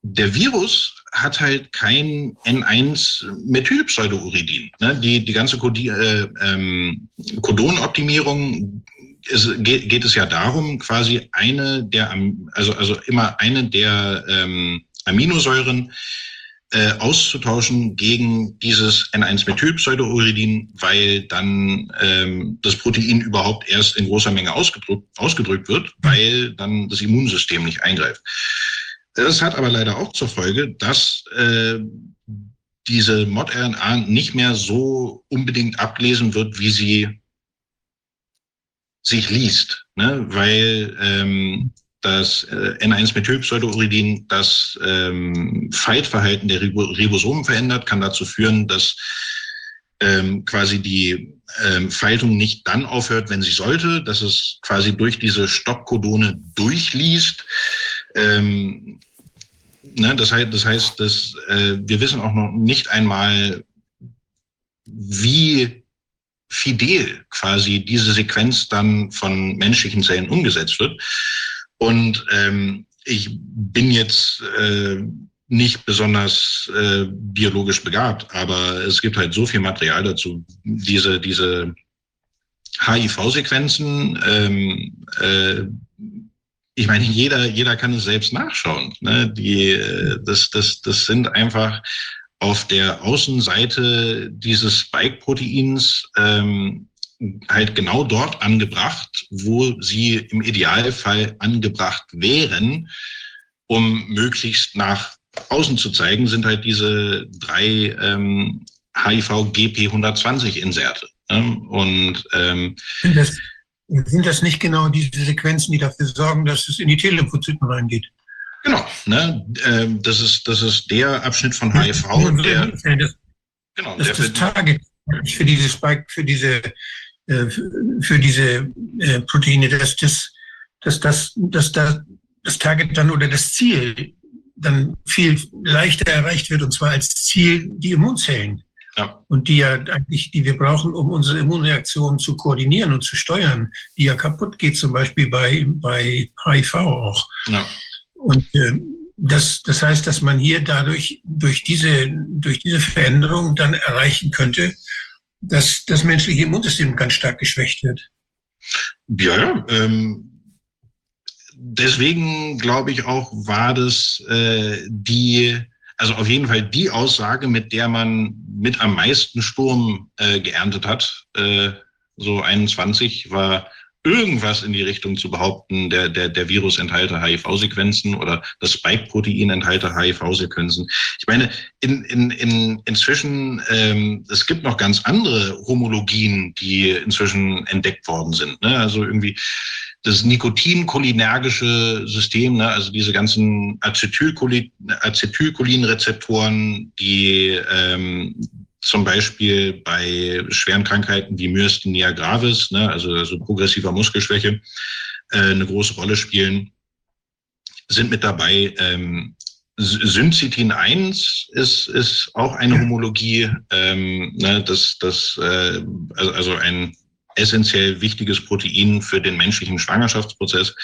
der Virus hat halt kein N1-Methylpseudouridin. Ne? Die, die ganze Codi äh, ähm, Codonoptimierung ist, geht, geht es ja darum, quasi eine der, also, also immer eine der ähm, Aminosäuren äh, auszutauschen gegen dieses N1-Methylpseudouridin, weil dann ähm, das Protein überhaupt erst in großer Menge ausgedrückt, ausgedrückt wird, weil dann das Immunsystem nicht eingreift. Das hat aber leider auch zur Folge, dass äh, diese Mod-RNA nicht mehr so unbedingt ablesen wird, wie sie sich liest, ne? weil ähm, das äh, N1-Methylpseudouridin das ähm, Faltverhalten der Ribosomen verändert, kann dazu führen, dass ähm, quasi die ähm, Faltung nicht dann aufhört, wenn sie sollte, dass es quasi durch diese Stoppkodone durchliest. Ähm, ne, das heißt, das heißt dass, äh, wir wissen auch noch nicht einmal, wie fidel quasi diese Sequenz dann von menschlichen Zellen umgesetzt wird. Und ähm, ich bin jetzt äh, nicht besonders äh, biologisch begabt, aber es gibt halt so viel Material dazu. Diese, diese HIV-Sequenzen, ähm, äh, ich meine, jeder, jeder kann es selbst nachschauen. Ne? Die, äh, das, das, das sind einfach auf der Außenseite dieses Spike-Proteins ähm, halt genau dort angebracht, wo sie im Idealfall angebracht wären, um möglichst nach außen zu zeigen, sind halt diese drei ähm, HIV-GP120-Inserte. Ne? Und ähm, das, sind das nicht genau diese Sequenzen, die dafür sorgen, dass es in die T-Lymphozyten reingeht? Genau, ne? Ähm, das, ist, das ist der Abschnitt von HIV, der, das, genau, das, der das Target für diese Spike, für diese äh, für diese äh, Proteine, dass das, dass das, dass das, das Target dann oder das Ziel dann viel leichter erreicht wird, und zwar als Ziel die Immunzellen. Ja. Und die ja eigentlich, die wir brauchen, um unsere Immunreaktionen zu koordinieren und zu steuern, die ja kaputt geht, zum Beispiel bei, bei HIV auch. Ja. Und äh, das, das heißt, dass man hier dadurch, durch diese, durch diese Veränderung dann erreichen könnte, dass das menschliche Immunsystem ganz stark geschwächt wird. Ja, ähm, deswegen glaube ich auch, war das äh, die, also auf jeden Fall die Aussage, mit der man mit am meisten Sturm äh, geerntet hat. Äh, so 21 war irgendwas in die Richtung zu behaupten, der, der, der Virus enthalte HIV-Sequenzen oder das Spike-Protein enthalte HIV-Sequenzen. Ich meine, in, in, in, inzwischen, ähm, es gibt noch ganz andere Homologien, die inzwischen entdeckt worden sind. Ne? Also irgendwie das Nikotincholinergische System, ne? also diese ganzen Acetylcholinrezeptoren, die ähm, zum Beispiel bei schweren Krankheiten wie Myasthenia gravis, ne, also, also progressiver Muskelschwäche, äh, eine große Rolle spielen, sind mit dabei. Ähm, Syncytin 1 ist, ist auch eine Homologie, ähm, ne, das, das, äh, also, also ein essentiell wichtiges Protein für den menschlichen Schwangerschaftsprozess.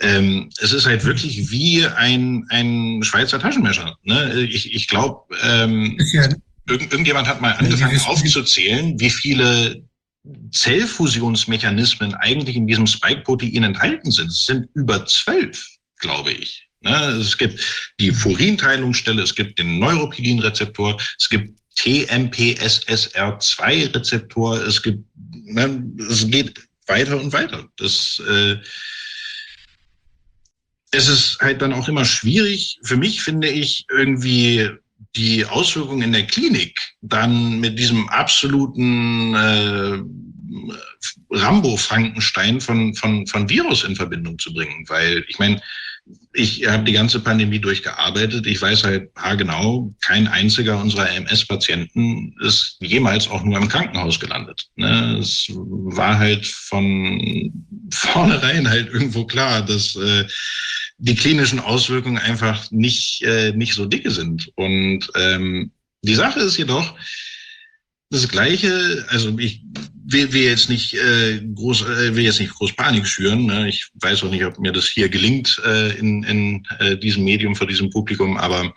Ähm, es ist halt wirklich wie ein, ein Schweizer Taschenmesser. Ne? Ich, ich glaube, ähm, ja Irgend, irgendjemand hat mal angefangen aufzuzählen, wie viele Zellfusionsmechanismen eigentlich in diesem Spike-Protein enthalten sind. Es sind über zwölf, glaube ich. Ne, es gibt die Furinteilungsstelle, es gibt den Neuropilin-Rezeptor, es gibt TMPSSR2-Rezeptor, es gibt, es geht weiter und weiter. Das, äh, es ist halt dann auch immer schwierig, für mich finde ich, irgendwie die Auswirkungen in der Klinik dann mit diesem absoluten äh, Rambo-Frankenstein von, von, von Virus in Verbindung zu bringen. Weil ich meine, ich habe die ganze Pandemie durchgearbeitet. Ich weiß halt genau, kein einziger unserer MS-Patienten ist jemals auch nur im Krankenhaus gelandet. Ne? Es war halt von <laughs> vornherein halt irgendwo klar, dass äh, die klinischen Auswirkungen einfach nicht, äh, nicht so dicke sind. Und ähm, die Sache ist jedoch, das Gleiche, also ich will, will jetzt nicht äh, groß, äh, will jetzt nicht groß Panik schüren. Ne? Ich weiß auch nicht, ob mir das hier gelingt äh, in, in äh, diesem Medium vor diesem Publikum, aber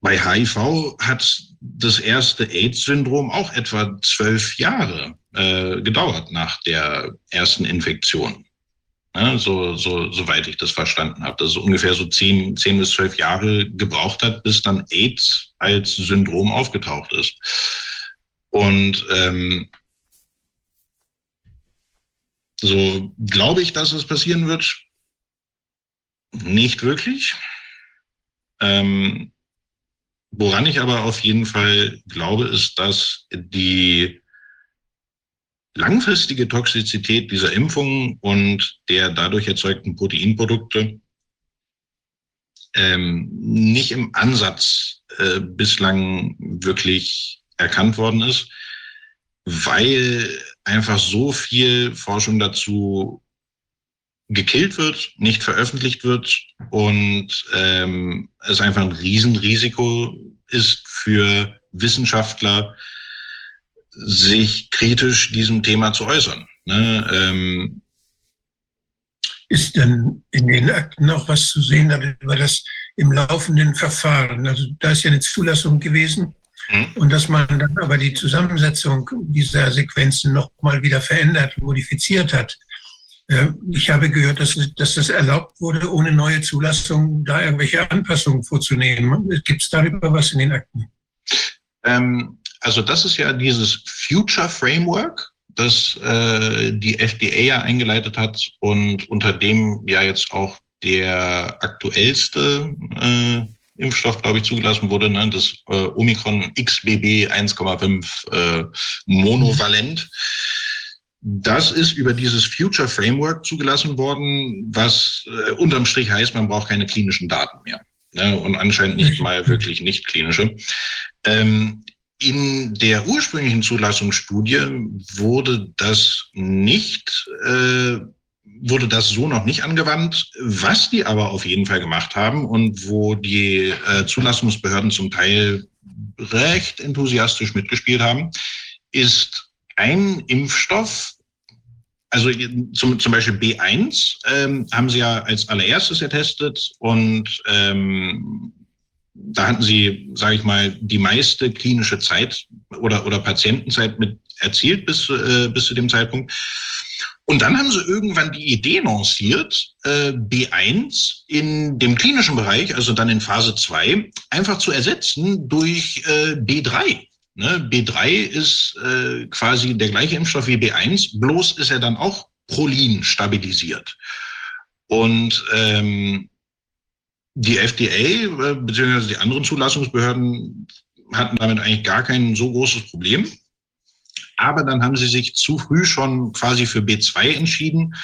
bei HIV hat das erste AIDS-Syndrom auch etwa zwölf Jahre äh, gedauert nach der ersten Infektion. ne? so, so, soweit ich das verstanden habe, dass es ungefähr so zehn, zehn bis zwölf Jahre gebraucht hat, bis dann AIDS als Syndrom aufgetaucht ist. Und ähm, so glaube ich, dass es passieren wird. Nicht wirklich. Ähm, woran ich aber auf jeden Fall glaube, ist, dass die langfristige Toxizität dieser Impfungen und der dadurch erzeugten Proteinprodukte ähm, nicht im Ansatz äh, bislang wirklich erkannt worden ist, weil einfach so viel Forschung dazu gekillt wird, nicht veröffentlicht wird und ähm, es einfach ein Riesenrisiko ist für Wissenschaftler, sich kritisch diesem Thema zu äußern. Ne? Ähm, ist denn in den Akten noch was zu sehen über das im laufenden Verfahren? Also da ist ja eine Zulassung gewesen. Und dass man dann aber die Zusammensetzung dieser Sequenzen noch mal wieder verändert, modifiziert hat. Äh, ich habe gehört, dass, dass das erlaubt wurde, ohne neue Zulassung da irgendwelche Anpassungen vorzunehmen. Gibt es darüber was in den Akten? Ähm, also das ist ja dieses Future Framework, das äh, die FDA ja eingeleitet hat und unter dem ja jetzt auch der aktuellste äh, Impfstoff, glaube ich, zugelassen wurde, ne? das äh, Omikron XBB 1,5 äh, monovalent. Das ist über dieses Future Framework zugelassen worden, was äh, unterm Strich heißt, man braucht keine klinischen Daten mehr. Ne? Und anscheinend nicht mal wirklich nicht klinische. Ähm, in der ursprünglichen Zulassungsstudie wurde das nicht, äh, wurde das so noch nicht angewandt. Was die aber auf jeden Fall gemacht haben und wo die äh, Zulassungsbehörden zum Teil recht enthusiastisch mitgespielt haben, ist ein Impfstoff, also zum, zum Beispiel B1 ähm, haben sie ja als allererstes getestet und ähm, da hatten sie, sage ich mal, die meiste klinische Zeit oder, oder Patientenzeit mit erzielt bis, äh, bis zu dem Zeitpunkt. Und dann haben sie irgendwann die Idee lanciert, äh, B1 in dem klinischen Bereich, also dann in Phase 2, einfach zu ersetzen durch äh, B3. Ne? B3 ist äh, quasi der gleiche Impfstoff wie B1, bloß ist er dann auch Prolin stabilisiert. Und ähm, die FDA äh, bzw. die anderen Zulassungsbehörden hatten damit eigentlich gar kein so großes Problem. Aber dann haben sie sich zu früh schon quasi für B2 entschieden.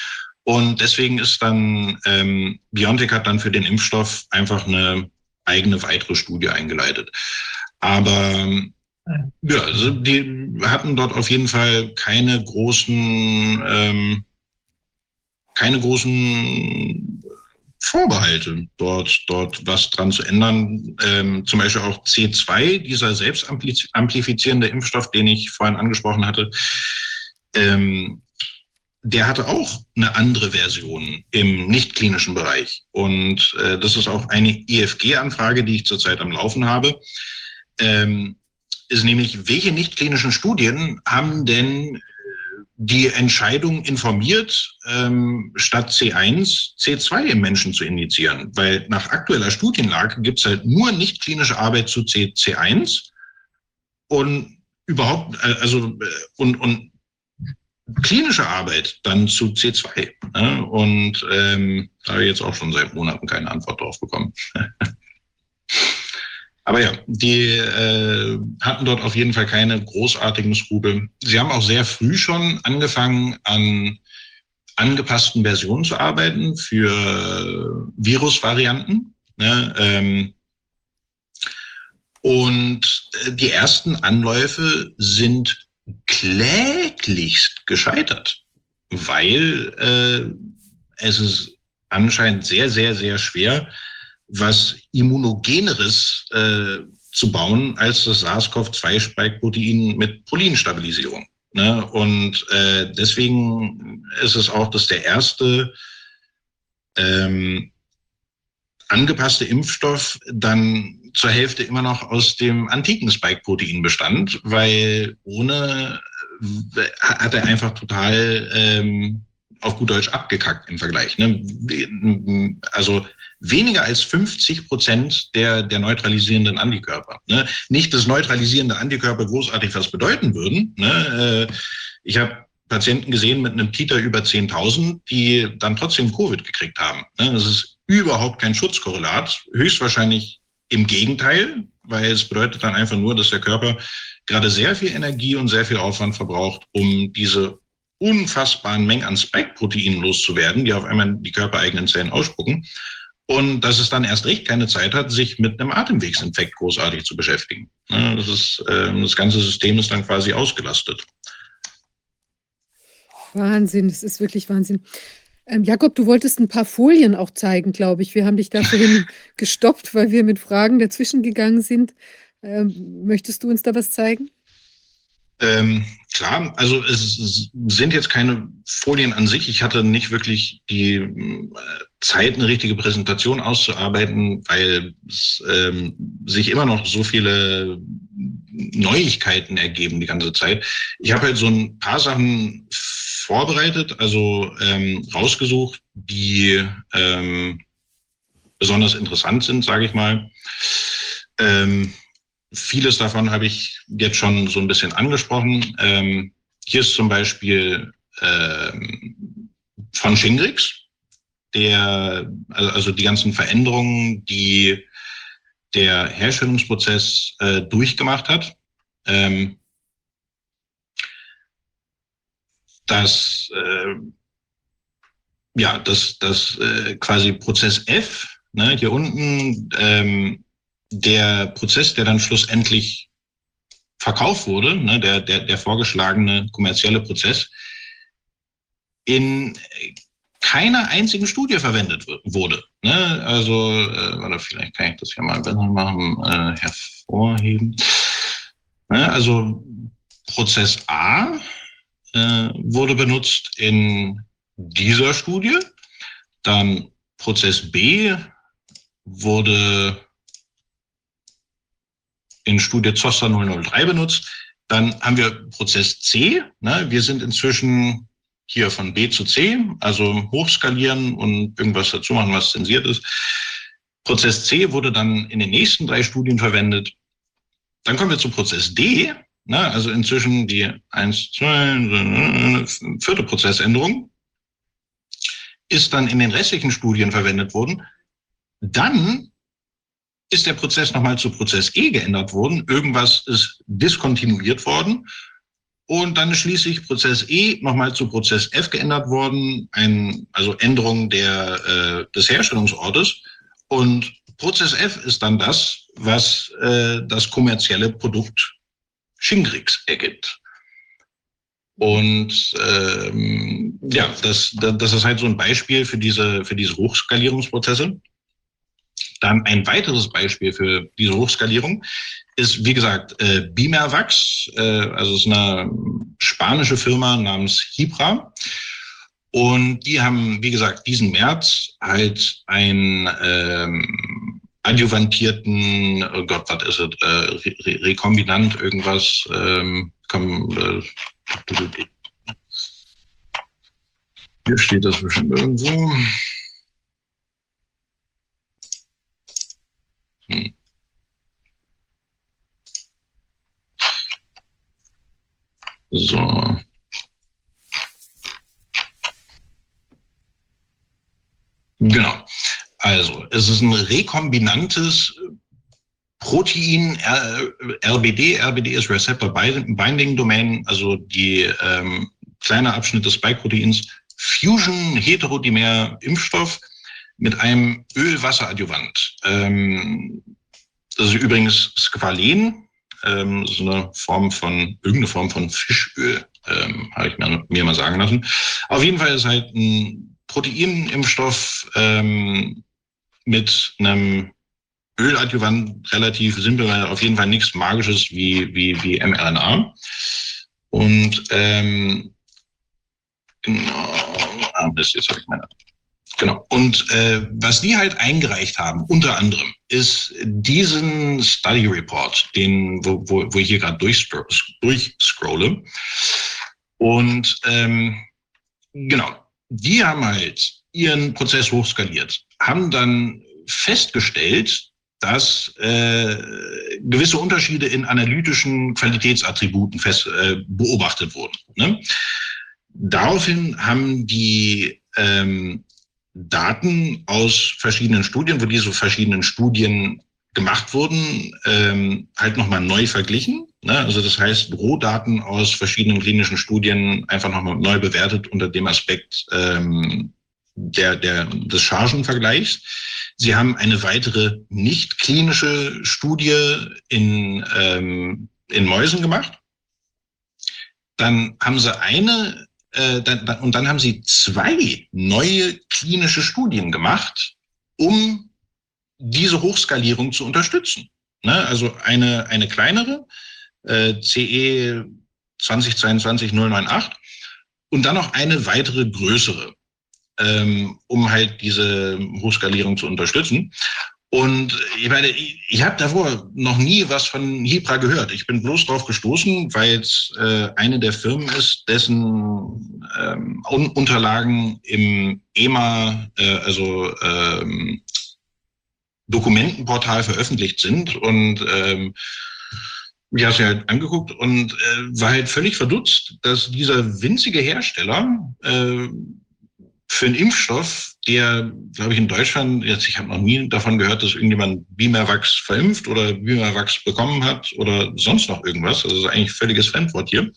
Und deswegen ist dann, ähm, BioNTech hat dann für den Impfstoff einfach eine eigene weitere Studie eingeleitet. Aber ja, also die hatten dort auf jeden Fall keine großen, ähm, keine großen Vorbehalte, dort, dort was dran zu ändern. Ähm, zum Beispiel auch C2, dieser selbstamplifizierende Impfstoff, den ich vorhin angesprochen hatte, ähm, der hatte auch eine andere Version im nicht-klinischen Bereich. Und äh, das ist auch eine IFG-Anfrage, die ich zurzeit am Laufen habe. Ähm, ist nämlich, welche nicht-klinischen Studien haben denn die Entscheidung informiert, ähm, statt C1 C2 im Menschen zu injizieren. Weil nach aktueller Studienlage gibt es halt nur nicht klinische Arbeit zu C, C1 und überhaupt, äh, also äh, und, und klinische Arbeit dann zu C2. Ne? Und ähm, da habe ich jetzt auch schon seit Monaten keine Antwort drauf bekommen. <laughs> Aber ja, die äh, hatten dort auf jeden Fall keine großartigen Skrupel. Sie haben auch sehr früh schon angefangen, an angepassten Versionen zu arbeiten für Virusvarianten. Ne? Ähm, und die ersten Anläufe sind kläglichst gescheitert, weil äh, es ist anscheinend sehr, sehr, sehr schwer, was Immunogeneres äh, zu bauen als das SARS-CoV-2-Spike-Protein mit Prolinstabilisierung. Ne? Und äh, deswegen ist es auch, dass der erste ähm, angepasste Impfstoff dann zur Hälfte immer noch aus dem antiken Spike-Protein bestand, weil ohne äh, hat er einfach total ähm, auf gut Deutsch abgekackt im Vergleich. Ne? Also weniger als 50 Prozent der, der neutralisierenden Antikörper. Ne? Nicht, dass neutralisierende Antikörper großartig was bedeuten würden. Ne? Äh, ich habe Patienten gesehen mit einem Titer über 10.000, die dann trotzdem Covid gekriegt haben. Ne? Das ist überhaupt kein Schutzkorrelat. Höchstwahrscheinlich im Gegenteil, weil es bedeutet dann einfach nur, dass der Körper gerade sehr viel Energie und sehr viel Aufwand verbraucht, um diese unfassbaren Mengen an Spike-Proteinen loszuwerden, die auf einmal die körpereigenen Zellen ausspucken. Und dass es dann erst recht keine Zeit hat, sich mit einem Atemwegsinfekt großartig zu beschäftigen. Das, ist, ähm, das ganze System ist dann quasi ausgelastet. Wahnsinn, das ist wirklich Wahnsinn. Ähm, Jakob, du wolltest ein paar Folien auch zeigen, glaube ich. Wir haben dich da <laughs> vorhin gestoppt, weil wir mit Fragen dazwischen gegangen sind. Ähm, möchtest du uns da was zeigen? Ähm, klar, also es sind jetzt keine Folien an sich. Ich hatte nicht wirklich die äh, Zeit, eine richtige Präsentation auszuarbeiten, weil es ähm, sich immer noch so viele Neuigkeiten ergeben die ganze Zeit. Ich habe halt so ein paar Sachen vorbereitet, also ähm, rausgesucht, die ähm, besonders interessant sind, sage ich mal. Ähm, Vieles davon habe ich jetzt schon so ein bisschen angesprochen. Ähm, hier ist zum Beispiel ähm, von Shingrix, der, also, also die ganzen Veränderungen, die der Herstellungsprozess äh, durchgemacht hat. Ähm, dass äh, ja, das, das äh, quasi Prozess F, ne, hier unten, ähm, der Prozess, der dann schlussendlich verkauft wurde, ne, der, der, der vorgeschlagene kommerzielle Prozess, in keiner einzigen Studie verwendet wurde. Ne? Also, äh, oder vielleicht kann ich das ja mal besser machen, äh, hervorheben. Ne? Also Prozess A äh, wurde benutzt in dieser Studie. Dann Prozess B wurde in Studie Zoster 003 benutzt. Dann haben wir Prozess C. Ne? Wir sind inzwischen hier von B zu C, also hochskalieren und irgendwas dazu machen, was zensiert ist. Prozess C wurde dann in den nächsten drei Studien verwendet. Dann kommen wir zu Prozess D, ne? also inzwischen die 1, 2, vierte Prozessänderung, ist dann in den restlichen Studien verwendet worden. Dann ist der Prozess nochmal zu Prozess E geändert worden. Irgendwas ist diskontinuiert worden. Und dann ist schließlich Prozess E nochmal zu Prozess F geändert worden, ein, also Änderung der, äh, des Herstellungsortes. Und Prozess F ist dann das, was äh, das kommerzielle Produkt Shingrix ergibt. Und ähm, ja, das, das ist halt so ein Beispiel für diese, für diese Hochskalierungsprozesse. Dann ein weiteres Beispiel für diese Hochskalierung ist, wie gesagt, äh, Bimervax, äh, also ist eine spanische Firma namens Hibra. Und die haben, wie gesagt, diesen März halt ein ähm, adjuvantierten, oh Gott, was ist es, äh, Re Rekombinant, irgendwas, ähm, komm, äh, hier steht das bestimmt irgendwo. Hm. So. Genau. Also, es ist ein rekombinantes Protein RBD. RBD ist Receptor Binding Domain, also die ähm, kleine Abschnitt des Spike-Proteins. Fusion Heterodimer Impfstoff mit einem Ölwasseradjuvant. Ähm, das ist übrigens Squalen, ähm, so eine Form von, irgendeine Form von Fischöl, ähm, habe ich mir, mir, mal sagen lassen. Auf jeden Fall ist halt ein Proteinimpfstoff ähm, mit einem Öladjuvant relativ simpel, weil auf jeden Fall nichts Magisches wie, wie, wie mRNA. Und ähm, genau, ah, Mist, jetzt habe ich meine Genau. Und äh, was die halt eingereicht haben, unter anderem, ist diesen Study Report, den, wo, wo, wo ich hier gerade durchscrolle. Und ähm, genau, die haben halt ihren Prozess hochskaliert, haben dann festgestellt, dass äh, gewisse Unterschiede in analytischen Qualitätsattributen fest, äh, beobachtet wurden. Ne? Daraufhin haben die ähm, Daten aus verschiedenen Studien, wo diese verschiedenen Studien gemacht wurden, ähm, halt nochmal neu verglichen. Ne? Also das heißt, Rohdaten aus verschiedenen klinischen Studien einfach nochmal neu bewertet unter dem Aspekt ähm, der, der, des Chargenvergleichs. Sie haben eine weitere nicht klinische Studie in, ähm, in Mäusen gemacht. Dann haben sie eine äh, dann, dann, und dann haben sie zwei neue klinische Studien gemacht, um diese Hochskalierung zu unterstützen. Ne? Also eine, eine kleinere, äh, CE 2022-098 und dann noch eine weitere größere, ähm, um halt diese Hochskalierung zu unterstützen. Und ich meine, ich, ich habe davor noch nie was von Hipra gehört. Ich bin bloß drauf gestoßen, weil es äh, eine der Firmen ist, dessen ähm, Un Unterlagen im EMA, äh, also ähm, Dokumentenportal veröffentlicht sind. Und ähm, ich habe es halt angeguckt und äh, war halt völlig verdutzt, dass dieser winzige Hersteller äh, für einen Impfstoff, der, glaube ich, in Deutschland, jetzt ich habe noch nie davon gehört, dass irgendjemand Bimerwachs verimpft oder Bimerwachs bekommen hat oder sonst noch irgendwas, also eigentlich völliges Fremdwort hier,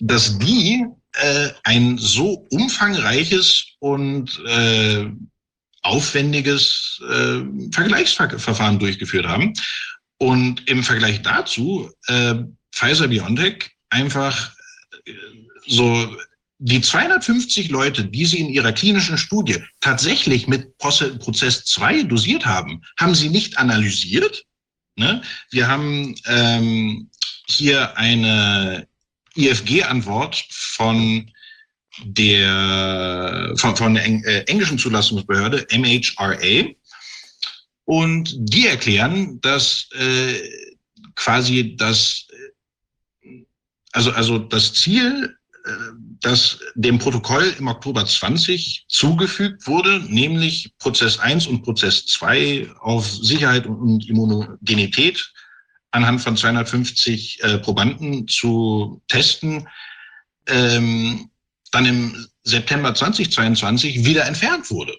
dass die äh, ein so umfangreiches und äh, aufwendiges äh, Vergleichsverfahren durchgeführt haben. Und im Vergleich dazu äh, Pfizer BioNTech einfach äh, so die 250 Leute, die sie in ihrer klinischen Studie tatsächlich mit Prozess 2 dosiert haben, haben sie nicht analysiert. Ne? Wir haben ähm, hier eine IFG-Antwort von der von, von der äh, englischen Zulassungsbehörde MHRA und die erklären, dass äh, quasi das also also das Ziel äh, das dem Protokoll im Oktober 20 zugefügt wurde, nämlich Prozess 1 und Prozess 2 auf Sicherheit und Immunogenität anhand von 250 äh, Probanden zu testen, ähm, dann im September 2022 wieder entfernt wurde.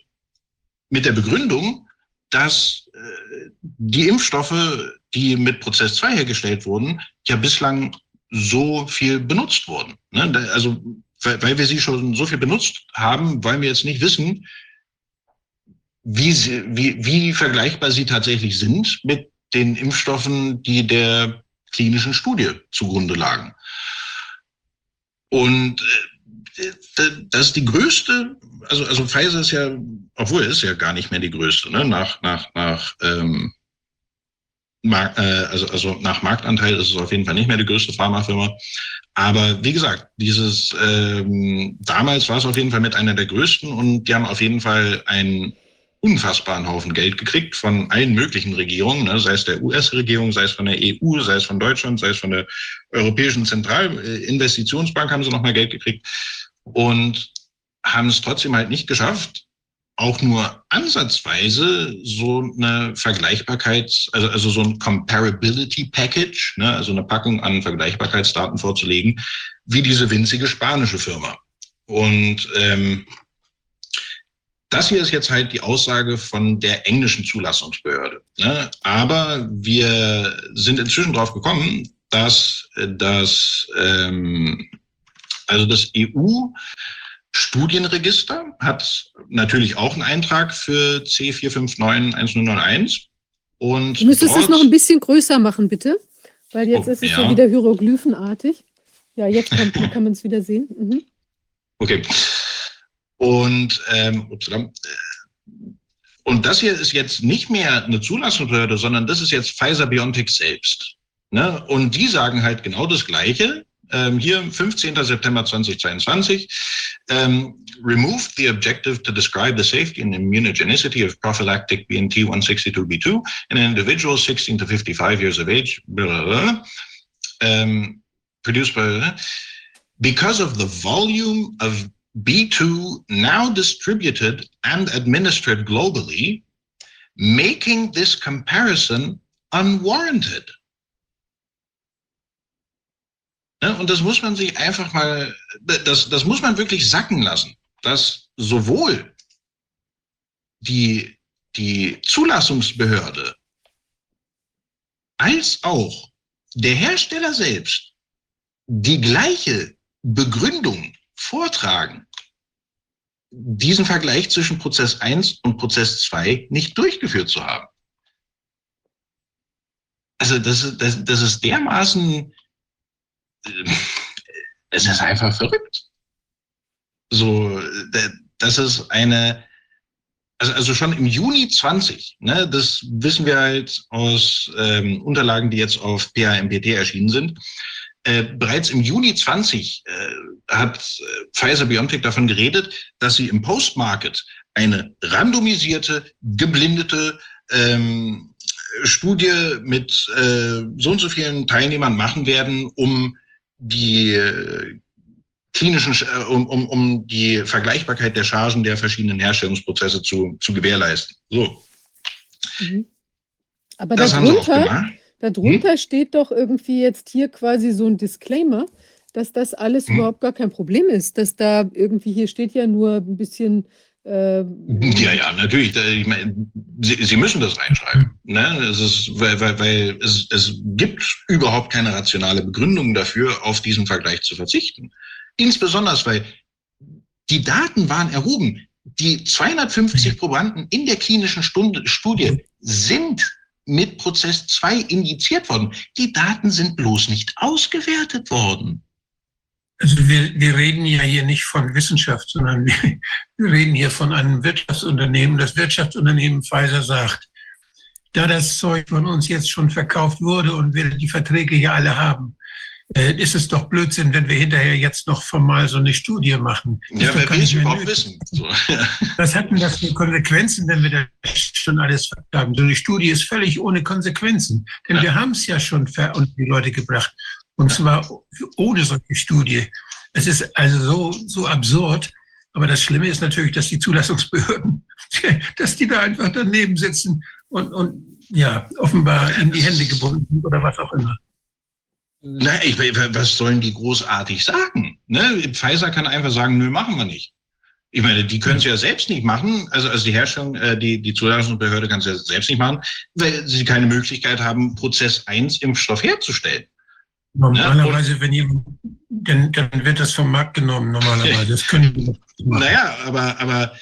Mit der Begründung, dass äh, die Impfstoffe, die mit Prozess 2 hergestellt wurden, ja bislang so viel benutzt wurden. Ne? Also weil, weil wir sie schon so viel benutzt haben, wollen wir jetzt nicht wissen, wie, sie, wie, wie vergleichbar sie tatsächlich sind mit den Impfstoffen, die der klinischen Studie zugrunde lagen. Und äh, das ist die größte, also, also Pfizer ist ja, obwohl ist ja gar nicht mehr die größte, ne? nach, nach, nach ähm, Mark, äh, also, also nach Marktanteil ist es auf jeden Fall nicht mehr die größte Pharmafirma. Aber wie gesagt, dieses ähm, damals war es auf jeden Fall mit einer der größten und die haben auf jeden Fall einen unfassbaren Haufen Geld gekriegt von allen möglichen Regierungen, ne, sei es der US-Regierung, sei es von der EU, sei es von Deutschland, sei es von der Europäischen Zentralinvestitionsbank haben sie nochmal Geld gekriegt und haben es trotzdem halt nicht geschafft, auch nur ansatzweise so eine Vergleichbarkeit, also, also so ein Comparability Package, ne, also eine Packung an Vergleichbarkeitsdaten vorzulegen, wie diese winzige spanische Firma. Und ähm, das hier ist jetzt halt die Aussage von der englischen Zulassungsbehörde. Ne? Aber wir sind inzwischen drauf gekommen, dass das, ähm, also das EU Studienregister hat natürlich auch einen Eintrag für C4591001. Und du müsstest es noch ein bisschen größer machen, bitte. Weil jetzt oh, ist es ja. wieder hieroglyphenartig. Ja, jetzt kann, <laughs> kann man es wieder sehen. Mhm. Okay. Und, ähm, und das hier ist jetzt nicht mehr eine Zulassungsbehörde, sondern das ist jetzt Pfizer BioNTech selbst. Ne? Und die sagen halt genau das Gleiche. Ähm, hier 15. September 2022. Um, removed the objective to describe the safety and immunogenicity of prophylactic BNT 162b2 in individuals 16 to 55 years of age, blah, blah, blah, um, produced by, because of the volume of B2 now distributed and administered globally, making this comparison unwarranted. Ne, und das muss man sich einfach mal, das, das muss man wirklich sacken lassen, dass sowohl die, die Zulassungsbehörde als auch der Hersteller selbst die gleiche Begründung vortragen, diesen Vergleich zwischen Prozess 1 und Prozess 2 nicht durchgeführt zu haben. Also das, das, das ist dermaßen, es ist einfach verrückt. So, das ist eine, also, also schon im Juni 20, ne, das wissen wir halt aus ähm, Unterlagen, die jetzt auf PAMPT erschienen sind, äh, bereits im Juni 20 äh, hat äh, Pfizer BioNTech davon geredet, dass sie im Postmarket eine randomisierte, geblindete ähm, Studie mit äh, so und so vielen Teilnehmern machen werden, um die äh, klinischen, äh, um, um, um die Vergleichbarkeit der Chargen der verschiedenen Herstellungsprozesse zu, zu gewährleisten. So. Mhm. Aber das darunter, darunter hm? steht doch irgendwie jetzt hier quasi so ein Disclaimer, dass das alles hm? überhaupt gar kein Problem ist, dass da irgendwie hier steht ja nur ein bisschen äh, ja, ja, natürlich. Ich meine, Sie, Sie müssen das reinschreiben. Ne? Es ist, weil, weil, weil es, es gibt überhaupt keine rationale Begründung dafür, auf diesen Vergleich zu verzichten. Insbesondere, weil die Daten waren erhoben. Die 250 Probanden in der klinischen Stunde, Studie sind mit Prozess 2 indiziert worden. Die Daten sind bloß nicht ausgewertet worden. Also wir, wir reden ja hier nicht von Wissenschaft, sondern wir, <laughs> wir reden hier von einem Wirtschaftsunternehmen. Das Wirtschaftsunternehmen Pfizer sagt, da das Zeug von uns jetzt schon verkauft wurde und wir die Verträge hier alle haben, äh, ist es doch Blödsinn, wenn wir hinterher jetzt noch formal so eine Studie machen. Das ja, wer will es überhaupt wissen? So. <laughs> Was hatten das für Konsequenzen, wenn wir da schon alles haben? So eine Studie ist völlig ohne Konsequenzen. Denn ja. wir haben es ja schon unter die Leute gebracht. Und zwar ohne solche Studie. Es ist also so, so absurd. Aber das Schlimme ist natürlich, dass die Zulassungsbehörden, <laughs> dass die da einfach daneben sitzen und, und ja, offenbar in die Hände gebunden oder was auch immer. Na, ich, was sollen die großartig sagen? Ne? Pfizer kann einfach sagen, nö, machen wir nicht. Ich meine, die können es ja selbst nicht machen. Also, also die Herstellung, äh, die, die Zulassungsbehörde kann es ja selbst nicht machen, weil sie keine Möglichkeit haben, Prozess 1 Impfstoff herzustellen. Normalerweise, wenn jemand, dann, dann wird das vom Markt genommen, normalerweise. Das können wir. Naja, aber, aber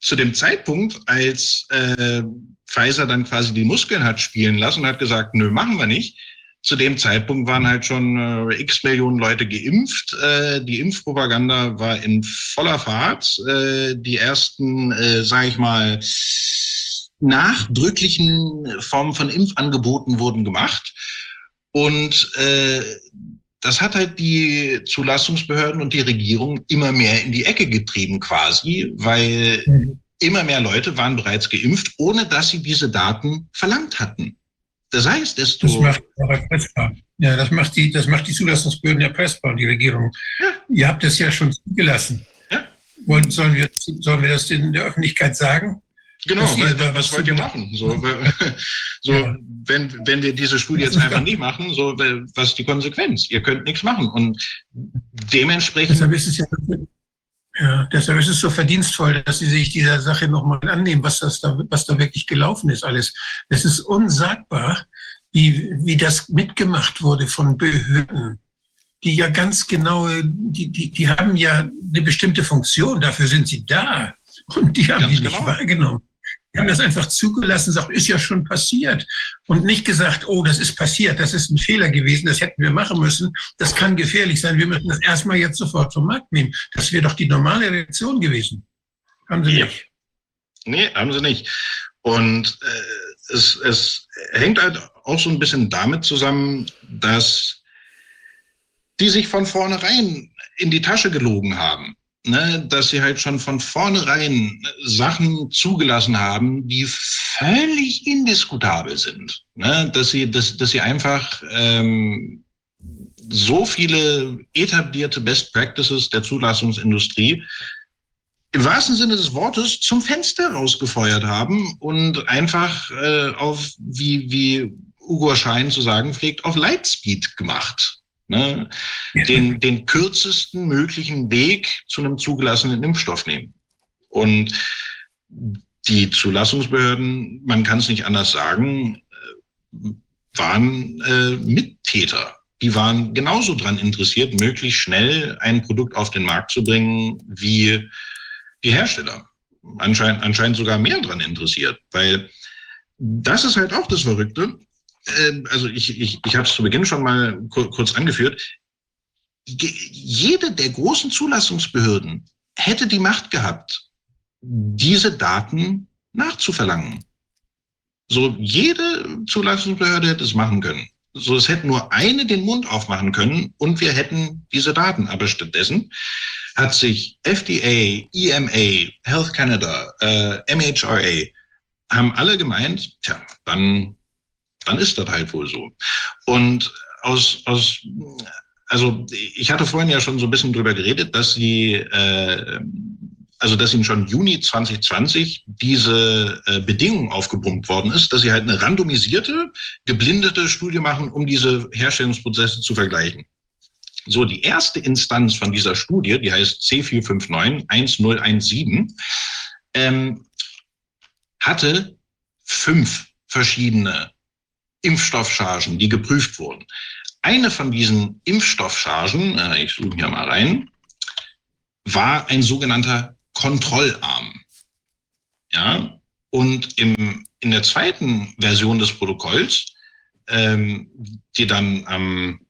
zu dem Zeitpunkt, als äh, Pfizer dann quasi die Muskeln hat spielen lassen und hat gesagt, nö, machen wir nicht, zu dem Zeitpunkt waren halt schon äh, x Millionen Leute geimpft. Äh, die Impfpropaganda war in voller Fahrt. Äh, die ersten, äh, sage ich mal, nachdrücklichen Formen von Impfangeboten wurden gemacht. Und äh, das hat halt die Zulassungsbehörden und die Regierung immer mehr in die Ecke getrieben quasi, weil mhm. immer mehr Leute waren bereits geimpft, ohne dass sie diese Daten verlangt hatten. Das heißt, desto. Das macht erpressbar. Ja, das macht die, das macht die Zulassungsbehörden erpressbar, die Regierung. Ja. Ihr habt es ja schon zugelassen. Ja. Wollen, sollen, wir, sollen wir das in der Öffentlichkeit sagen? Genau, was, was, was wollt ihr machen? So, <laughs> so ja. wenn, wenn wir diese Studie jetzt einfach nicht machen, so, was ist die Konsequenz? Ihr könnt nichts machen. Und dementsprechend. Deshalb ist es ja ja, deshalb ist es so verdienstvoll, dass Sie sich dieser Sache nochmal annehmen, was, das da, was da wirklich gelaufen ist alles. Es ist unsagbar, wie, wie das mitgemacht wurde von Behörden, die ja ganz genau, die, die, die haben ja eine bestimmte Funktion, dafür sind sie da. Und die haben ganz die nicht genau. wahrgenommen. Die haben das einfach zugelassen, sagt, ist ja schon passiert. Und nicht gesagt, oh, das ist passiert, das ist ein Fehler gewesen, das hätten wir machen müssen, das kann gefährlich sein, wir müssen das erstmal jetzt sofort vom Markt nehmen. Das wäre doch die normale Reaktion gewesen. Haben sie nicht. Nee, haben sie nicht. Und äh, es, es hängt halt auch so ein bisschen damit zusammen, dass die sich von vornherein in die Tasche gelogen haben ne, dass sie halt schon von vornherein Sachen zugelassen haben, die völlig indiskutabel sind. Ne? Dass, sie, dass, dass sie einfach ähm, so viele etablierte Best Practices der Zulassungsindustrie im wahrsten Sinne des Wortes zum Fenster rausgefeuert haben und einfach äh, auf, wie, wie Ugo Schein zu sagen pflegt, auf Lightspeed gemacht. Ne? Den, den kürzesten möglichen Weg zu einem zugelassenen Impfstoff nehmen. Und die Zulassungsbehörden, man kann es nicht anders sagen, äh, waren äh, Mittäter. Die waren genauso daran interessiert, möglichst schnell ein Produkt auf den Markt zu bringen, wie die Hersteller. Anscheinend, anscheinend sogar mehr daran interessiert, weil das ist halt auch das Verrückte. Ähm, also ich, ich, ich habe es zu Beginn schon mal kurz angeführt. Jede der großen Zulassungsbehörden hätte die Macht gehabt, diese Daten nachzuverlangen. So jede Zulassungsbehörde hätte es machen können. So es hätte nur eine den Mund aufmachen können und wir hätten diese Daten. Aber stattdessen hat sich FDA, EMA, Health Canada, äh, MHRA haben alle gemeint, tja, dann dann ist das halt wohl so. Und aus, aus also ich hatte vorhin ja schon so ein bisschen drüber geredet, dass sie, äh, also dass ihnen schon Juni 2020 diese äh, Bedingung aufgepumpt worden ist, dass sie halt eine randomisierte, geblindete Studie machen, um diese Herstellungsprozesse zu vergleichen. So, die erste Instanz von dieser Studie, die heißt C459-1017, ähm, hatte fünf verschiedene Impfstoffchargen, die geprüft wurden. Eine von diesen Impfstoffchargen, äh, ich suche hier mal rein, war ein sogenannter Kontrollarm. Ja, und im, in der zweiten Version des Protokolls, ähm, die dann am,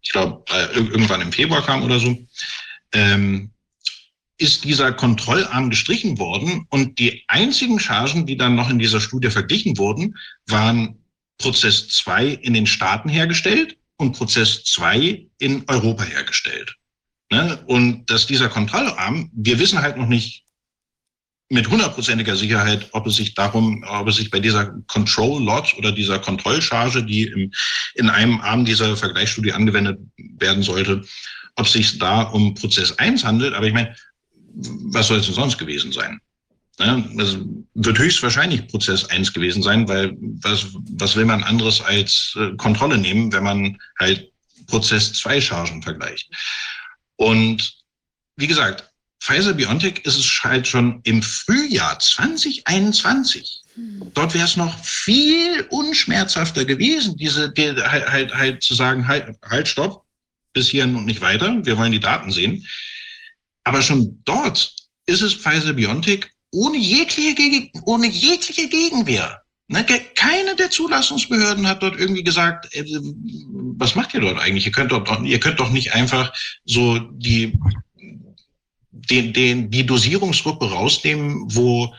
ich glaube, äh, irgendwann im Februar kam oder so, ähm, ist dieser Kontrollarm gestrichen worden und die einzigen Chargen, die dann noch in dieser Studie verglichen wurden, waren Prozess 2 in den Staaten hergestellt und Prozess 2 in Europa hergestellt. Ne? Und dass dieser Kontrollarm, wir wissen halt noch nicht mit hundertprozentiger Sicherheit, ob es sich darum, ob es sich bei dieser Control Lot oder dieser Kontrollcharge, die im, in einem Arm dieser Vergleichsstudie angewendet werden sollte, ob es sich da um Prozess 1 handelt. Aber ich meine, was soll es denn sonst gewesen sein? Ja, also wird höchstwahrscheinlich Prozess 1 gewesen sein, weil was, was will man anderes als äh, Kontrolle nehmen, wenn man halt Prozess 2 Chargen vergleicht. Und wie gesagt, Pfizer BioNTech ist es halt schon im Frühjahr 2021. Dort wäre es noch viel unschmerzhafter gewesen, diese die, halt, halt, halt zu sagen, halt, halt, stopp, bis hierhin und nicht weiter, wir wollen die Daten sehen. Aber schon dort ist es Pfizer BioNTech ohne jegliche, ohne jegliche Gegenwehr. Ne, keine der Zulassungsbehörden hat dort irgendwie gesagt, äh, was macht ihr dort eigentlich? Ihr könnt doch, ihr könnt doch nicht einfach so die, den, den, die Dosierungsgruppe rausnehmen, wo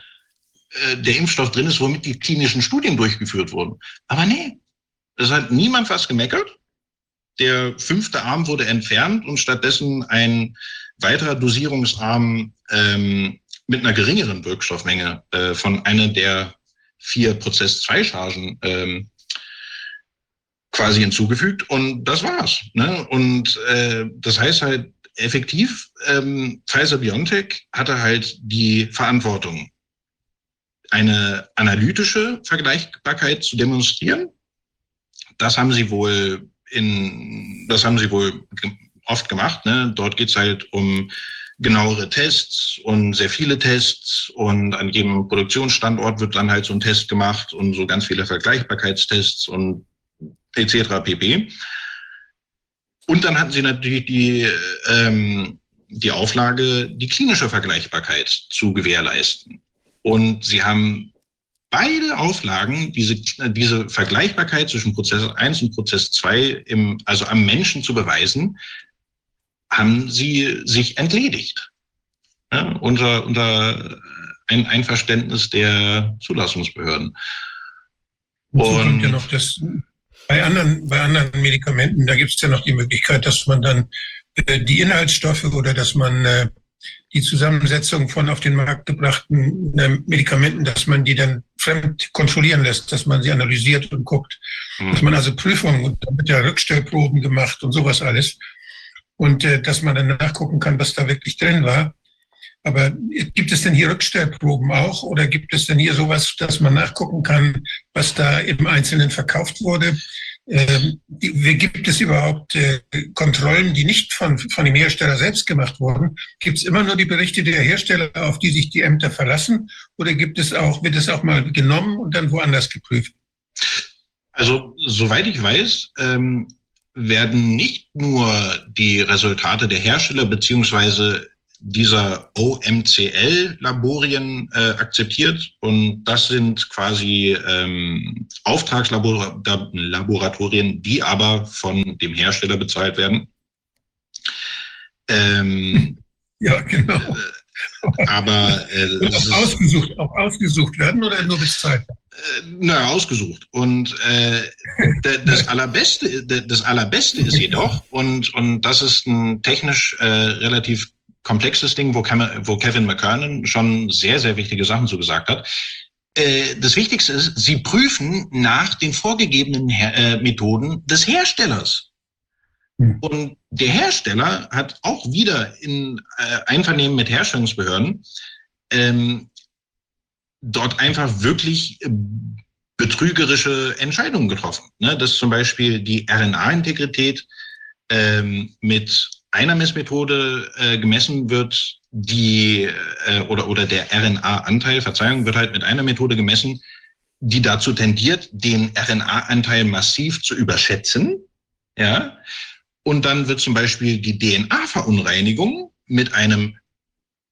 äh, der Impfstoff drin ist, womit die klinischen Studien durchgeführt wurden. Aber nee, es hat niemand was gemeckert. Der fünfte Arm wurde entfernt und stattdessen ein weiterer Dosierungsarm ähm, mit einer geringeren Wirkstoffmenge äh, von einer der vier Prozess-2-Chargen ähm, quasi hinzugefügt und das war's. Ne? Und äh, das heißt halt effektiv, ähm, Pfizer BioNTech hatte halt die Verantwortung, eine analytische Vergleichbarkeit zu demonstrieren. Das haben sie wohl in, das haben sie wohl oft gemacht. Ne? Dort geht's halt um genauere Tests und sehr viele Tests und an jedem Produktionsstandort wird dann halt so ein Test gemacht und so ganz viele Vergleichbarkeitstests und etc. pp. Und dann hatten sie natürlich die, ähm, die Auflage, die klinische Vergleichbarkeit zu gewährleisten. Und sie haben beide Auflagen, diese, diese Vergleichbarkeit zwischen Prozess 1 und Prozess 2 im, also am Menschen zu beweisen, haben sie sich entledigt. Ja, unter, unter ein Einverständnis der Zulassungsbehörden. Und ja noch das, bei anderen, bei anderen Medikamenten, da gibt es ja noch die Möglichkeit, dass man dann äh, die Inhaltsstoffe oder dass man äh, die Zusammensetzung von auf den Markt gebrachten äh, Medikamenten, dass man die dann fremd kontrollieren lässt, dass man sie analysiert und guckt. Mhm. Dass man also Prüfungen, und damit ja Rückstellproben gemacht und sowas alles. Und äh, dass man dann nachgucken kann, was da wirklich drin war. Aber gibt es denn hier Rückstellproben auch oder gibt es denn hier sowas, dass man nachgucken kann, was da im Einzelnen verkauft wurde? Ähm, die, gibt es überhaupt äh, Kontrollen, die nicht von, von dem Hersteller selbst gemacht wurden? Gibt es immer nur die Berichte der Hersteller, auf die sich die Ämter verlassen? Oder gibt es auch, wird es auch mal genommen und dann woanders geprüft? Also, soweit ich weiß, ähm, werden nicht nur die Resultate der Hersteller beziehungsweise dieser OMCL-Laborien äh, akzeptiert. Und das sind quasi ähm, Auftragslaboratorien, die aber von dem Hersteller bezahlt werden. Ähm, <laughs> ja, genau. Aber äh, auch, ausgesucht, auch ausgesucht werden oder nur bezahlt? Äh, na, ausgesucht. Und äh, das Allerbeste, das Allerbeste ist jedoch, und, und das ist ein technisch äh, relativ komplexes Ding, wo, wo Kevin McKernan schon sehr, sehr wichtige Sachen zu gesagt hat. Äh, das Wichtigste ist, sie prüfen nach den vorgegebenen äh, Methoden des Herstellers. Hm. Und der Hersteller hat auch wieder in äh, Einvernehmen mit Herstellungsbehörden ähm, dort einfach wirklich betrügerische Entscheidungen getroffen. Ne? Dass zum Beispiel die RNA-Integrität ähm, mit einer Messmethode äh, gemessen wird, die äh, oder, oder der RNA-Anteil, Verzeihung, wird halt mit einer Methode gemessen, die dazu tendiert, den RNA-Anteil massiv zu überschätzen. Ja. Und dann wird zum Beispiel die DNA-Verunreinigung mit einem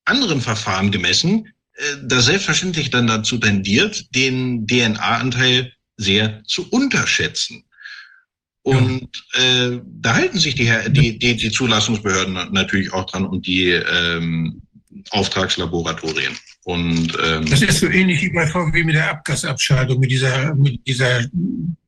anderen Verfahren gemessen, äh, das selbstverständlich dann dazu tendiert, den DNA-Anteil sehr zu unterschätzen. Und äh, da halten sich die, die, die, die Zulassungsbehörden natürlich auch dran und die ähm, Auftragslaboratorien. Und, ähm, das ist so ähnlich wie bei VW mit der Abgasabschaltung, mit dieser, mit dieser,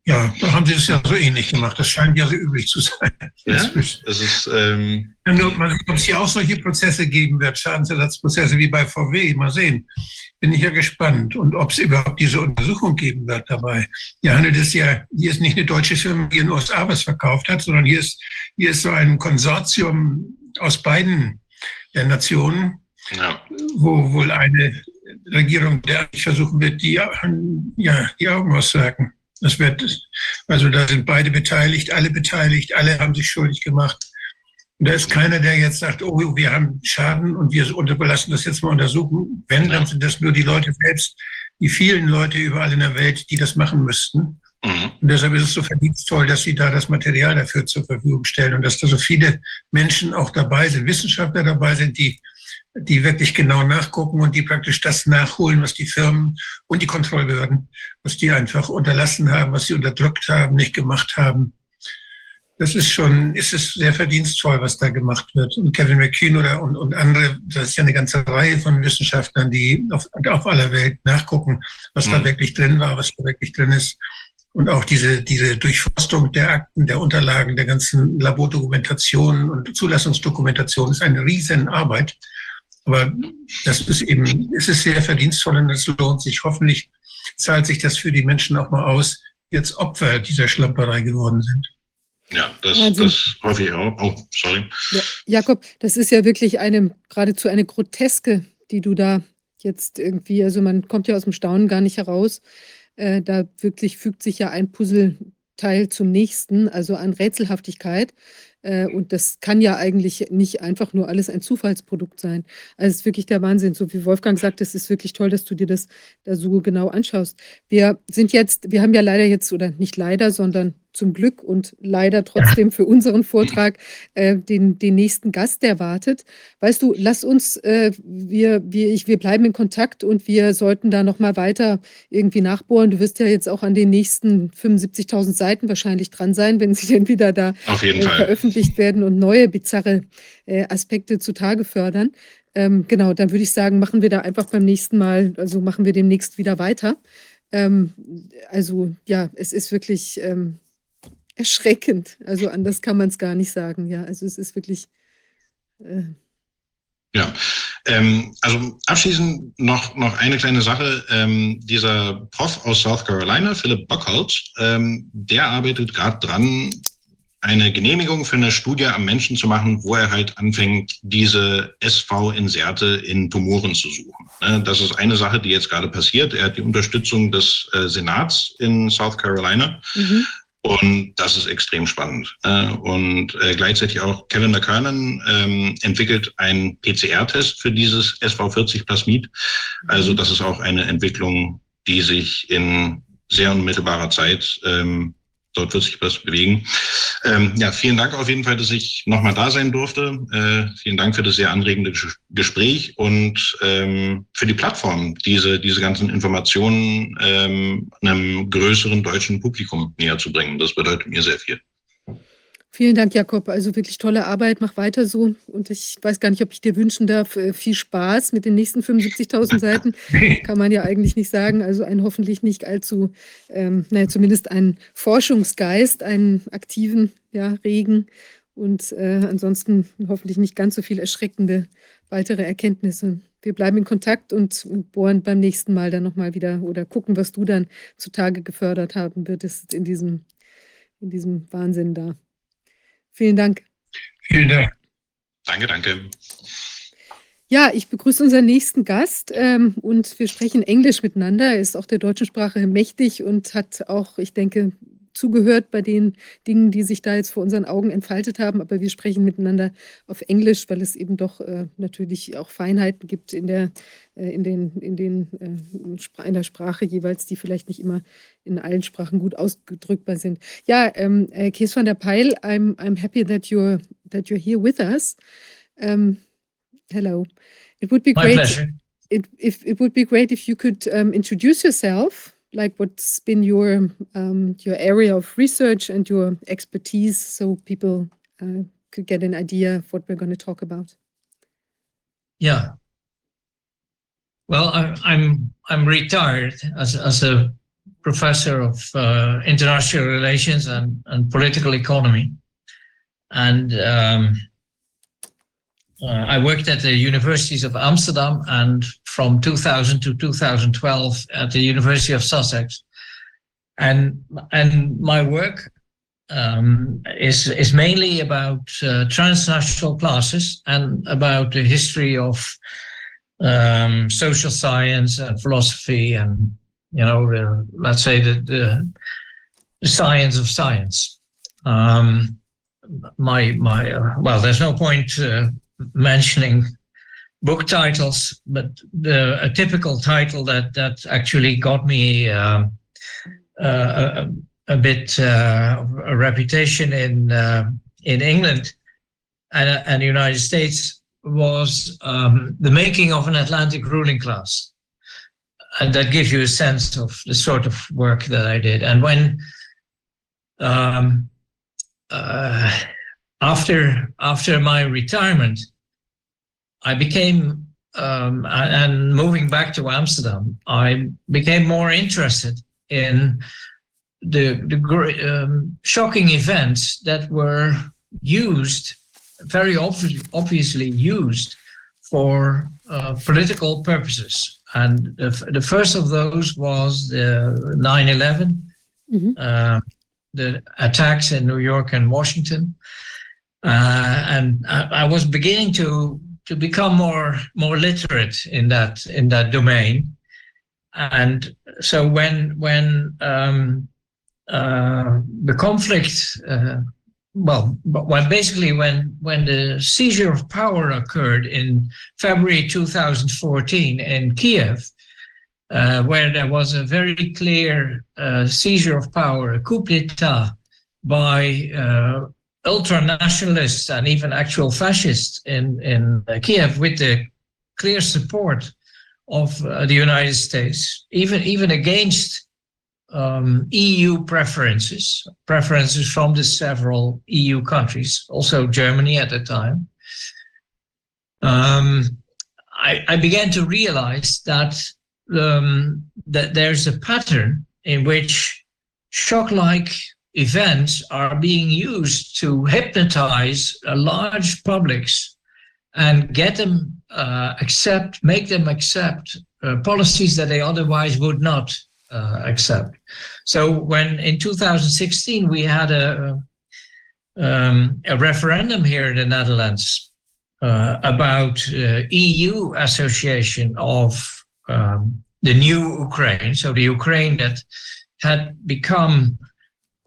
ja, da haben sie es ja so ähnlich gemacht. Das scheint ja so üblich zu sein. Ja, das ist, ähm, man, ob es hier auch solche Prozesse geben wird, Schadensersatzprozesse wie bei VW, mal sehen bin ich ja gespannt. Und ob es überhaupt diese Untersuchung geben wird dabei. Hier handelt es ja, hier ist nicht eine deutsche Firma, die in den USA was verkauft hat, sondern hier ist, hier ist so ein Konsortium aus beiden der Nationen, ja. wo wohl eine Regierung, der versuchen wird, die, ja, die Augen auszuhaken. Das wird, also da sind beide beteiligt, alle beteiligt, alle haben sich schuldig gemacht. Und da ist keiner, der jetzt sagt, oh, wir haben Schaden und wir lassen das jetzt mal untersuchen. Wenn, dann sind das nur die Leute selbst, die vielen Leute überall in der Welt, die das machen müssten. Mhm. Und deshalb ist es so verdienstvoll, dass sie da das Material dafür zur Verfügung stellen und dass da so viele Menschen auch dabei sind, Wissenschaftler dabei sind, die, die wirklich genau nachgucken und die praktisch das nachholen, was die Firmen und die Kontrollbehörden, was die einfach unterlassen haben, was sie unterdrückt haben, nicht gemacht haben das ist schon, ist es sehr verdienstvoll, was da gemacht wird. Und Kevin McKean oder und, und andere, das ist ja eine ganze Reihe von Wissenschaftlern, die auf, auf aller Welt nachgucken, was mhm. da wirklich drin war, was da wirklich drin ist. Und auch diese, diese Durchforstung der Akten, der Unterlagen, der ganzen Labordokumentation und Zulassungsdokumentation ist eine Riesenarbeit. Aber das ist eben, es ist sehr verdienstvoll und es lohnt sich. Hoffentlich zahlt sich das für die Menschen auch mal aus, die jetzt Opfer dieser Schlamperei geworden sind. Ja, das, das hoffe ich auch. Oh, sorry. Ja, Jakob, das ist ja wirklich eine, geradezu eine Groteske, die du da jetzt irgendwie, also man kommt ja aus dem Staunen gar nicht heraus. Äh, da wirklich fügt sich ja ein Puzzleteil zum nächsten, also an Rätselhaftigkeit. Äh, und das kann ja eigentlich nicht einfach nur alles ein Zufallsprodukt sein. Also es ist wirklich der Wahnsinn. So wie Wolfgang sagt, es ist wirklich toll, dass du dir das da so genau anschaust. Wir sind jetzt, wir haben ja leider jetzt, oder nicht leider, sondern zum Glück und leider trotzdem für unseren Vortrag äh, den, den nächsten Gast, der wartet. Weißt du, lass uns, äh, wir, wir, ich, wir bleiben in Kontakt und wir sollten da nochmal weiter irgendwie nachbohren. Du wirst ja jetzt auch an den nächsten 75.000 Seiten wahrscheinlich dran sein, wenn sie denn wieder da äh, veröffentlicht werden und neue bizarre äh, Aspekte zutage fördern. Ähm, genau, dann würde ich sagen, machen wir da einfach beim nächsten Mal, also machen wir demnächst wieder weiter. Ähm, also ja, es ist wirklich ähm, erschreckend. Also anders kann man es gar nicht sagen. Ja, also es ist wirklich. Äh ja, Ähm, also abschließend noch, noch eine kleine Sache. Ähm, dieser Prof aus South Carolina, Philip Buckholz, ähm, der arbeitet gerade dran, eine Genehmigung für eine Studie am Menschen zu machen, wo er halt anfängt, diese SV-Inserte in Tumoren zu suchen. Ne, das ist eine Sache, die jetzt gerade passiert. Er hat die Unterstützung des äh, Senats in South Carolina. Mhm. Und das ist extrem spannend. Äh, und äh, gleichzeitig auch Kevin McKernan ähm, entwickelt einen PCR-Test für dieses SV40-Plasmid. Also das ist auch eine Entwicklung, die sich in sehr unmittelbarer Zeit ähm, dort wird sich was bewegen. Ähm, ja, vielen Dank auf jeden Fall, dass ich nochmal da sein durfte. Äh, vielen Dank für das sehr anregende Gespräch und ähm, für die Plattform, diese, diese ganzen Informationen ähm, einem größeren deutschen Publikum näher zu bringen. Das bedeutet mir sehr viel. Vielen Dank, Jakob. Also wirklich tolle Arbeit. Mach weiter so. Und ich weiß gar nicht, ob ich dir wünschen darf, äh, viel Spaß mit den nächsten 75.000 Seiten. <laughs> Kann man ja eigentlich nicht sagen. Also ein hoffentlich nicht allzu, ähm, naja, zumindest einen Forschungsgeist, einen aktiven, ja, regen und äh, ansonsten hoffentlich nicht ganz so viel erschreckende weitere Erkenntnisse. Wir bleiben in Kontakt und bohren beim nächsten Mal dann nochmal wieder oder gucken, was du dann zutage gefördert haben würdest in diesem, in diesem Wahnsinn da. Vielen Dank. Vielen Dank. Danke, danke. Ja, ich begrüße unseren nächsten Gast ähm, und wir sprechen Englisch miteinander. Er ist auch der deutschen Sprache mächtig und hat auch, ich denke, zugehört bei den Dingen, die sich da jetzt vor unseren Augen entfaltet haben. Aber wir sprechen miteinander auf Englisch, weil es eben doch äh, natürlich auch Feinheiten gibt in der, äh, in den, in den, äh, in der Sprache jeweils, die vielleicht nicht immer in allen Sprachen gut ausgedrückbar sind. Ja, ähm, äh, Kees van der Peil, I'm, I'm happy that you're, that you're here with us. Um, ähm, hello. It would be My great. pleasure. It, if, it would be great if you could um, introduce yourself like what's been your um, your area of research and your expertise, so people uh, could get an idea of what we're going to talk about. Yeah. Well, I, I'm, I'm retired as as a professor of uh, international relations and, and political economy, and um, uh, I worked at the universities of Amsterdam and from 2000 to 2012 at the University of Sussex. And, and my work um, is, is mainly about uh, transnational classes and about the history of um, social science and philosophy and, you know, let's say the, the, the science of science. Um, my, my, uh, well, there's no point uh, mentioning book titles, but the, a typical title that that actually got me uh, uh, a, a, bit uh, a reputation in uh, in England and, and the United States was um, the making of an Atlantic ruling class, and that gives you a sense of the sort of work that I did. And when um, uh, after after my retirement, I became um, and moving back to Amsterdam, I became more interested in the the um, shocking events that were used, very obvi obviously used for uh, political purposes. And the, the, first of those was the 9 11, mm -hmm. uh, the attacks in New York and Washington. Uh, and I, I, was beginning to to become more more literate in that in that domain. And so when when um, uh, the conflict, uh, well, when basically when when the seizure of power occurred in February 2014 in Kiev, uh, where there was a very clear uh, seizure of power, a coup d'état by uh, ultra nationalists and even actual fascists in, in Kiev with the clear support of uh, the United States, even, even against um, EU preferences, preferences from the several EU countries, also Germany at the time. Um, I, I, began to realize that, um, that there's a pattern in which shock-like events are being used to hypnotize large publics and get them uh, accept, make them accept uh, policies that they otherwise would not uh, accept. So when in 2016 we had a um, a referendum here in the Netherlands uh, about uh, EU association of um, the new Ukraine, so the Ukraine that had become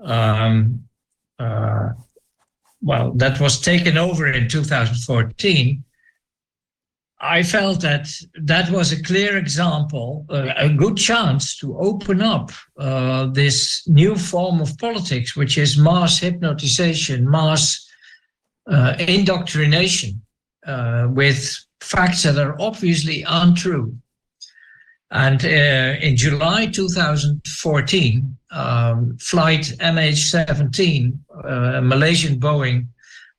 um, uh, well, that was taken over in 2014, I felt that that was a clear example, uh, a good chance to open up uh, this new form of politics, which is mass hypnotization, mass uh, indoctrination uh, with facts that are obviously untrue. And uh, in July 2014, um, flight MH17, uh, Malaysian Boeing,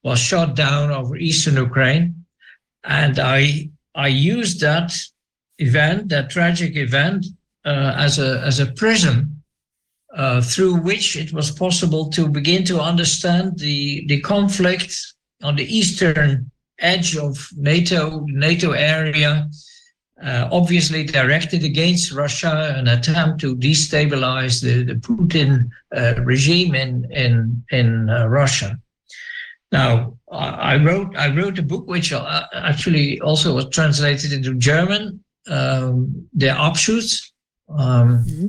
was shot down over eastern Ukraine. And I, I used that event, that tragic event, uh, as, a, as a prism uh, through which it was possible to begin to understand the, the conflict on the eastern edge of NATO, NATO area, uh, obviously directed against Russia, an attempt to destabilize the, the Putin uh, regime in in in uh, Russia. Now, I wrote I wrote a book which uh, actually also was translated into German, um, the offshoots, um, mm-hmm.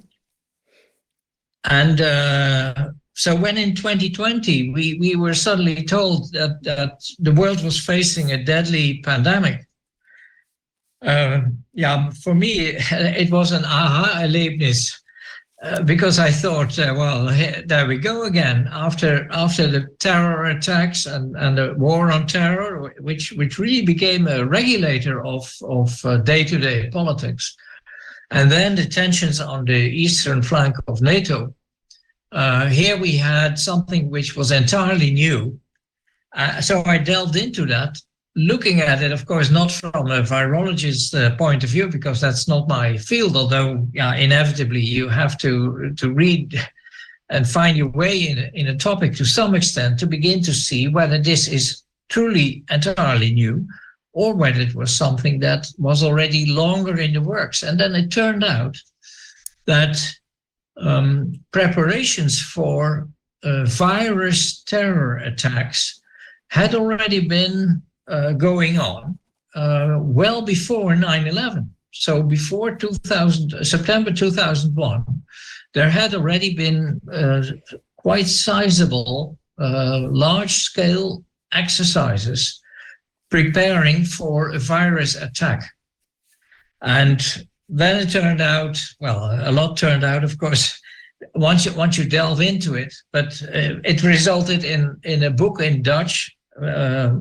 and uh, so when in 2020 we we were suddenly told that that the world was facing a deadly pandemic uh, yeah, for me, <laughs> it was an aha erlebnis uh, because I thought, uh, well, there we go again. After after the terror attacks and, and the war on terror, which which really became a regulator of of day to day politics, and then the tensions on the eastern flank of NATO. Uh, here we had something which was entirely new. Uh, so I delved into that looking at it, of course, not from a virologist's uh, point of view, because that's not my field, although yeah, inevitably you have to, to read and find your way in a, in a topic to some extent to begin to see whether this is truly entirely new or whether it was something that was already longer in the works. And then it turned out that um, preparations for uh, virus terror attacks had already been uh, going on uh, well before 9-11. So before 2000, September 2001, there had already been uh, quite sizable, uh, large-scale exercises preparing for a virus attack. And then it turned out, well, a lot turned out, of course, once you, once you delve into it, but uh, it resulted in, in a book in Dutch uh,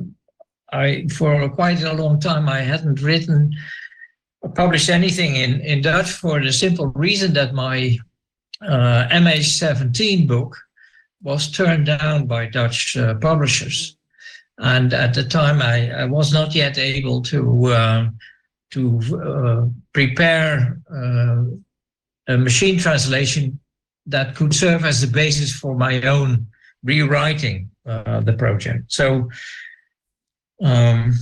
I for quite a long time I hadn't written or published anything in, in Dutch for the simple reason that my uh, MH17 book was turned down by Dutch uh, publishers. And at the time, I, I, was not yet able to uh, to prepare uh, a machine translation that could serve as the basis for my own rewriting uh, the project. So um,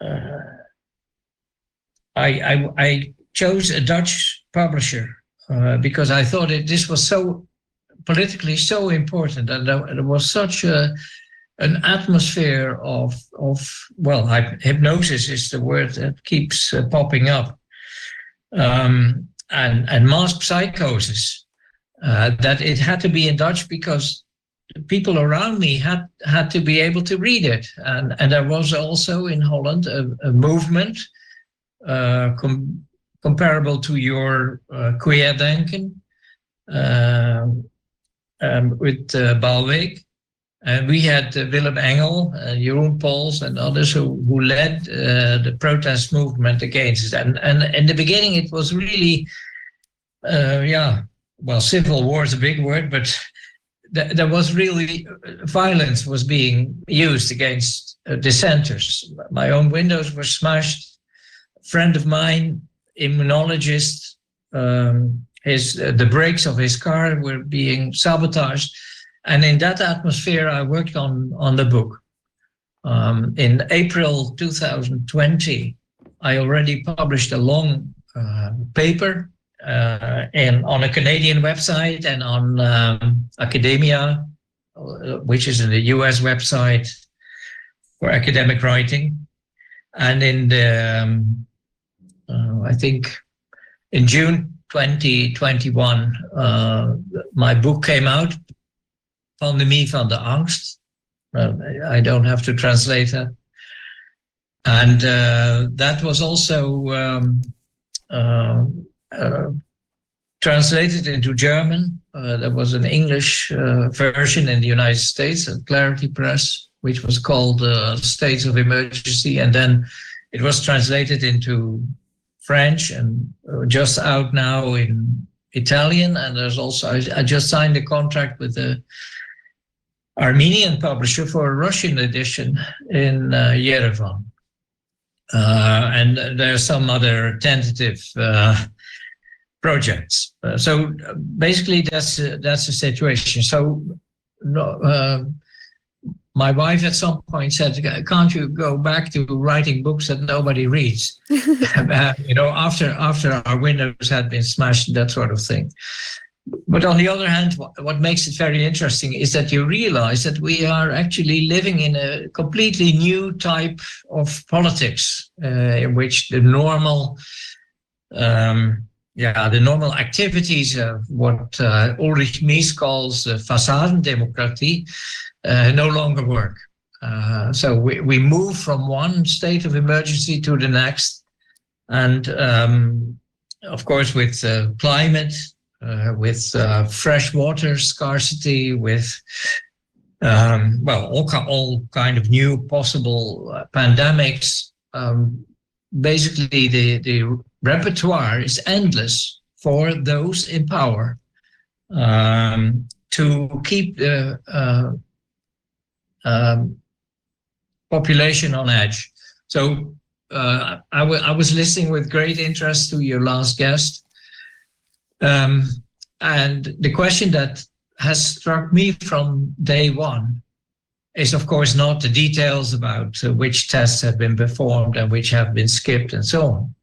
uh, I, I, I, chose a Dutch publisher uh, because I thought it, this was so politically so important and there, was such a, an atmosphere of, of well, hypnosis is the word that keeps uh, popping up, um, and, and mass psychosis. Uh, that it had to be in Dutch because people around me had had to be able to read it, and and there was also in Holland a, a movement uh, com comparable to your uh, Querdenken uh, um, with uh, Balweg. And we had uh, Willem Engel, uh, Jeroen Pauls, and others who, who led uh, the protest movement against it. And, and in the beginning, it was really, uh, yeah, well, civil war is a big word, but there was really violence was being used against uh, dissenters. My own windows were smashed. A friend of mine, immunologist, um, his uh, the brakes of his car were being sabotaged, and in that atmosphere, I worked on on the book. Um, in April 2020, I already published a long uh, paper uh, in, on a Canadian website and on um, Academia, which is in the US website for academic writing. And in the, um, uh, I think in June 2021, uh, my book came out, Pandemie van de Angst. I don't have to translate that. And uh, that was also um, uh, translated into German. Uh, there was an English uh, version in the United States at Clarity Press, which was called uh, States of Emergency. And then it was translated into French and just out now in Italian. And there's also, I, I just signed a contract with the Armenian publisher for a Russian edition in uh, Yerevan. Uh, and there are some other tentative uh, projects. Uh, so basically, that's that's the situation. So, no, my wife at some point said, "Can't you go back to writing books that nobody reads?" <laughs> <laughs> you know, after after our windows had been smashed, that sort of thing. But on the other hand, what makes it very interesting is that you realize that we are actually living in a completely new type of politics, uh, in which the normal, um, yeah, the normal activities of what uh, Ulrich Mies calls uh, Fassadendemokratie uh, no longer work. Uh, so we, we move from one state of emergency to the next. And um, of course, with climate, with fresh water scarcity, with um, well, all, all kind of new possible pandemics. Um, basically, the, the repertoire is endless for those in power um, to keep the uh, um, population on edge. So uh, I, was listening with great interest to your last guest. Um, and the question that has struck me from day one is, of course, not the details about uh, which tests have been performed and which have been skipped and so on,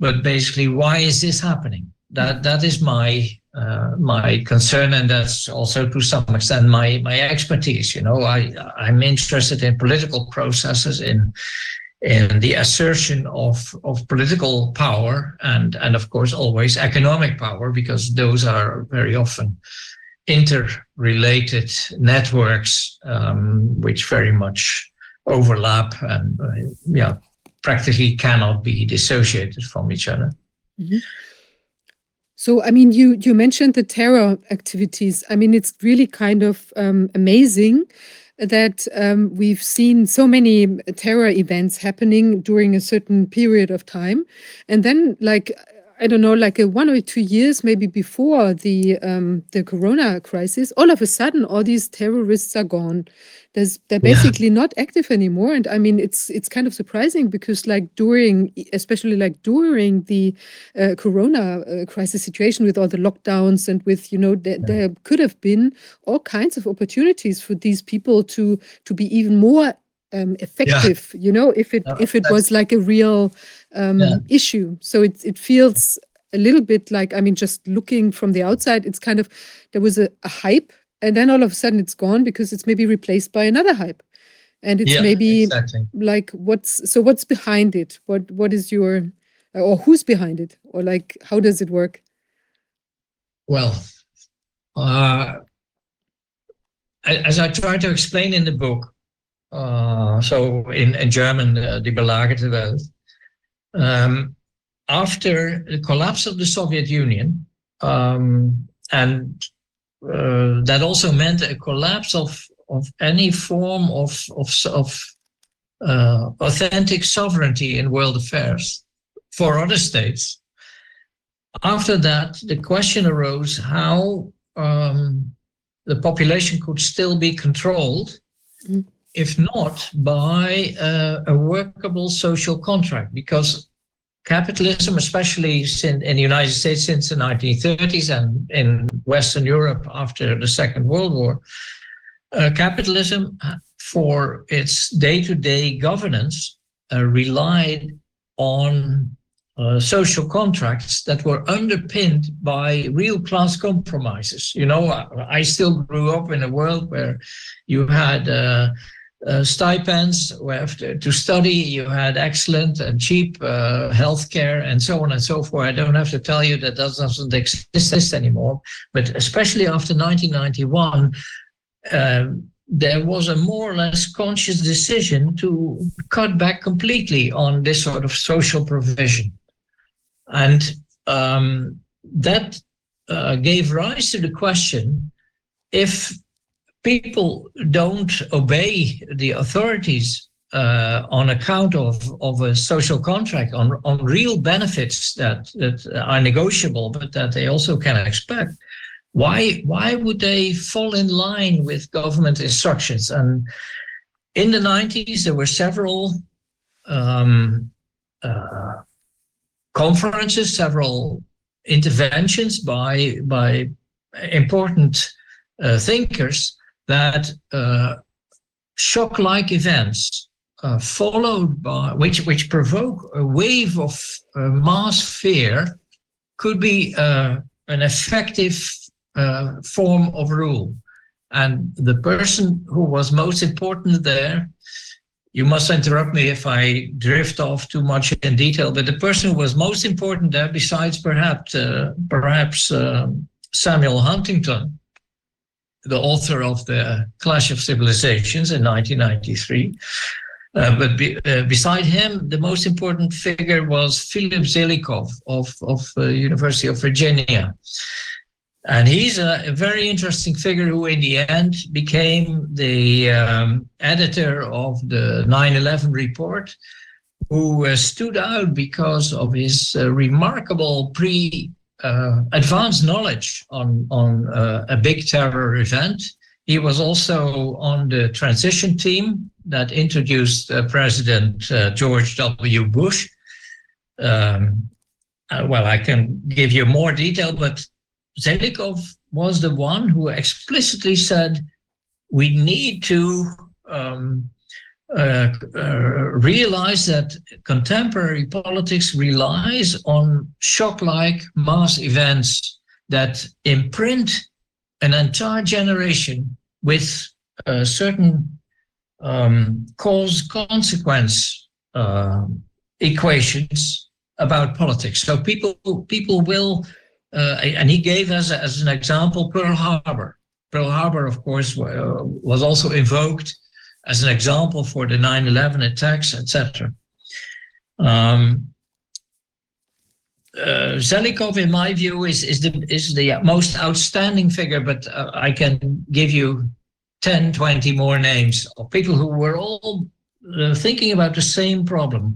but basically, why is this happening? That that is my uh, my concern, and that's also to some extent my my expertise. You know, I I'm interested in political processes in in the assertion of, of political power and, and of course always economic power because those are very often interrelated networks um, which very much overlap and uh, yeah practically cannot be dissociated from each other. Mm-hmm. So, I mean, you you mentioned the terror activities. I mean, it's really kind of um, amazing that um, we've seen so many terror events happening during a certain period of time. And then, like, I don't know, like a one or two years maybe before the um, the Corona crisis, all of a sudden, all these terrorists are gone. There's, they're basically yeah. not active anymore, and I mean, it's it's kind of surprising because like during, especially like during the uh, Corona uh, crisis situation with all the lockdowns and with you know there, yeah. there could have been all kinds of opportunities for these people to to be even more um, effective yeah. you know if it if it was like a real um, issue so it, it feels a little bit like i mean just looking from the outside it's kind of there was a, a hype and then all of a sudden it's gone because it's maybe replaced by another hype and it's yeah, maybe exactly. like what's so what's behind it what what is your or who's behind it or like how does it work well uh, as i try to explain in the book uh, so in, in German, uh, die belagerte Welt. Um, after the collapse of the Soviet Union, um, and uh, that also meant a collapse of, of any form of, of, of uh, authentic sovereignty in world affairs for other states. After that, the question arose how um, the population could still be controlled mm if not by uh, a workable social contract, because capitalism, especially in, the United States since the 1930s and in Western Europe after the Second World War, uh, capitalism for its day-to-day governance uh, relied on uh, social contracts that were underpinned by real class compromises. You know, I, I still grew up in a world where you had uh, uh, stipends to, to study, you had excellent and cheap uh, healthcare, and so on and so forth. I don't have to tell you that that doesn't exist anymore. But especially after 1991, um, there was a more or less conscious decision to cut back completely on this sort of social provision. And um, that uh, gave rise to the question if people don't obey the authorities uh, on account of, of a social contract, on, on real benefits that, that are negotiable, but that they also can expect, why why would they fall in line with government instructions? And in the 90s, there were several um, uh, conferences, several interventions by by important uh, thinkers that uh, shock-like events uh, followed by which which provoke a wave of uh, mass fear could be uh, an effective uh, form of rule. And the person who was most important there, you must interrupt me if I drift off too much in detail, but the person who was most important there, besides perhaps uh, perhaps uh, Samuel Huntington, the author of the Clash of Civilizations in 1993. Uh, but be, uh, beside him, the most important figure was Philip Zelikov of, of uh, University of Virginia. And he's a, a, very interesting figure who, in the end, became the um, editor of the 9 11 report, who uh, stood out because of his uh, remarkable pre uh, advanced knowledge on, on uh, a big terror event. He was also on the transition team that introduced uh, President uh, George W. Bush. Um, well, I can give you more detail, but Zelikov was the one who explicitly said we need to um, uh, uh, realize that contemporary politics relies on shock-like mass events that imprint an entire generation with uh, certain um, cause-consequence uh, equations about politics. So people people will uh, and he gave us as an example Pearl Harbor. Pearl Harbor, of course, uh, was also invoked as an example for the 9/11 attacks, etc. Um, uh, Zelikov, in my view, is is the is the most outstanding figure. But uh, I can give you 10, 20 more names of people who were all uh, thinking about the same problem: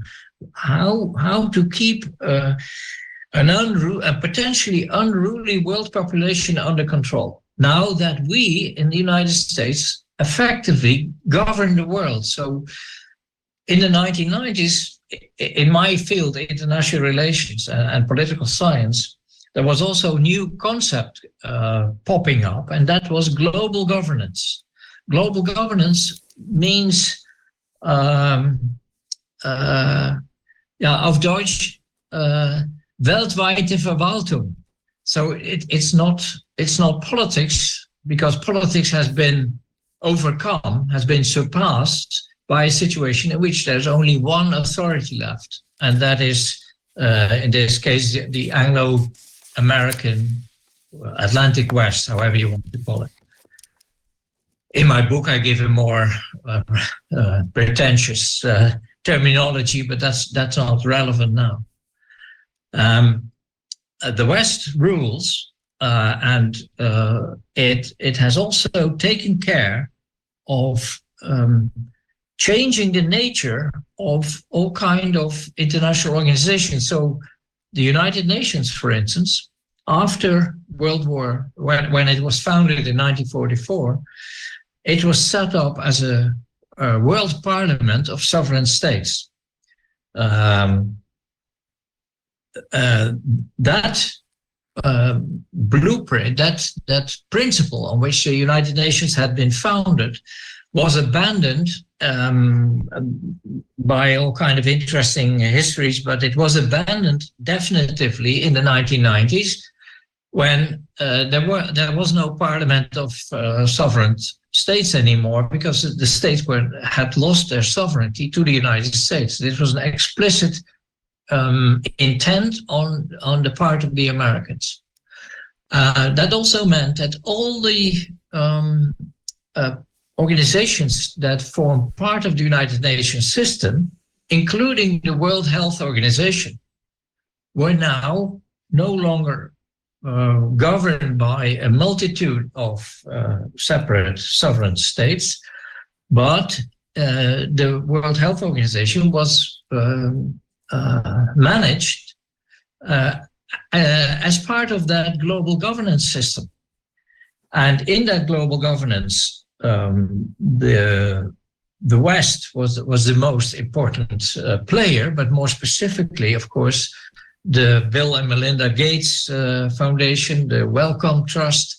how how to keep uh, an unru- a potentially unruly world population under control. Now that we in the United States effectively govern the world. So in the 1990s, in my field, international relations and, political science, there was also a new concept uh, popping up, and that was global governance. Global governance means, um, uh, ja, auf Deutsch, uh, weltweite Verwaltung. So it, it's not it's not politics because politics has been overcome, has been surpassed by a situation in which there's only one authority left, and that is uh, in this case the, the Anglo-American Atlantic West, however you want to call it. In my book, I give a more uh, uh, pretentious uh, terminology, but that's that's not relevant now. Um, uh, the West rules, uh, and uh, it it has also taken care of um, changing the nature of all kind of international organizations. So, the United Nations, for instance, after World War, when, when it was founded in 1944, it was set up as a, a world parliament of sovereign states. Um, uh, that uh, blueprint, that that principle on which the United Nations had been founded, was abandoned um, by all kind of interesting histories, but it was abandoned definitively in the 1990s when uh, there were there was no parliament of uh, sovereign states anymore because the states were had lost their sovereignty to the United States. This was an explicit um, intent on on the part of the Americans. Uh, that also meant that all the um, uh, organizations that form part of the United Nations system, including the World Health Organization, were now no longer uh, governed by a multitude of uh, separate sovereign states, but uh, the World Health Organization was um, managed uh, uh, as part of that global governance system. And in that global governance, um, the the West was was the most important uh, player, but more specifically, of course, the Bill and Melinda Gates uh, Foundation, the Wellcome Trust,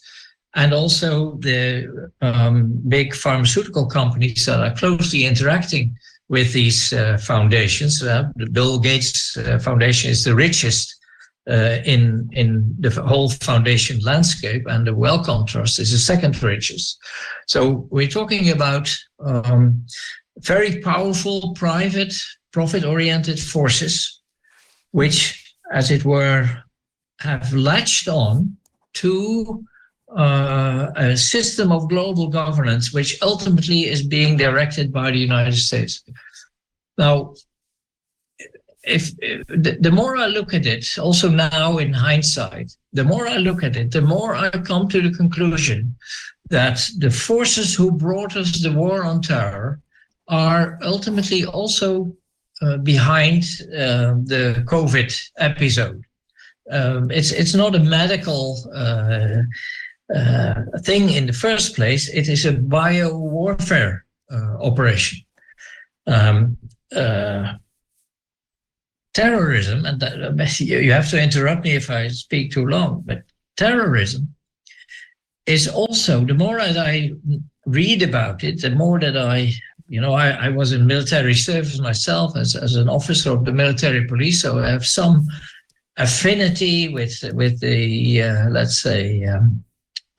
and also the um, big pharmaceutical companies that are closely interacting with these uh, foundations. Uh, the Bill Gates uh, Foundation is the richest uh, in in the whole foundation landscape, and the Wellcome Trust is the second richest. So we're talking about um, very powerful private profit-oriented forces, which, as it were, have latched on to uh, a system of global governance, which ultimately is being directed by the United States. Now, if, if the, the, more I look at it, also now in hindsight, the more I look at it, the more I come to the conclusion that the forces who brought us the war on terror are ultimately also uh, behind uh, the COVID episode. Um, it's it's not a medical uh, uh thing in the first place. It is a bio warfare uh, operation. Um, uh, terrorism, and that, you have to interrupt me if I speak too long, but terrorism is also, the more that I read about it, the more that I, you know, I, I was in military service myself as, as an officer of the military police, so I have some affinity with, with the, uh, let's say, um,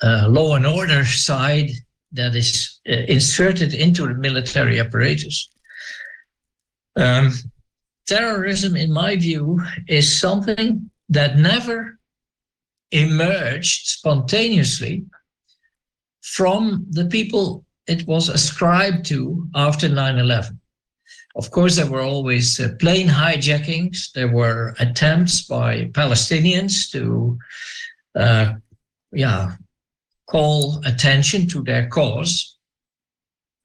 uh, law and order side that is uh, inserted into the military apparatus. Um, terrorism, in my view, is something that never emerged spontaneously from the people it was ascribed to after 9 11. Of course, there were always uh, plane hijackings, there were attempts by Palestinians to uh, yeah, call attention to their cause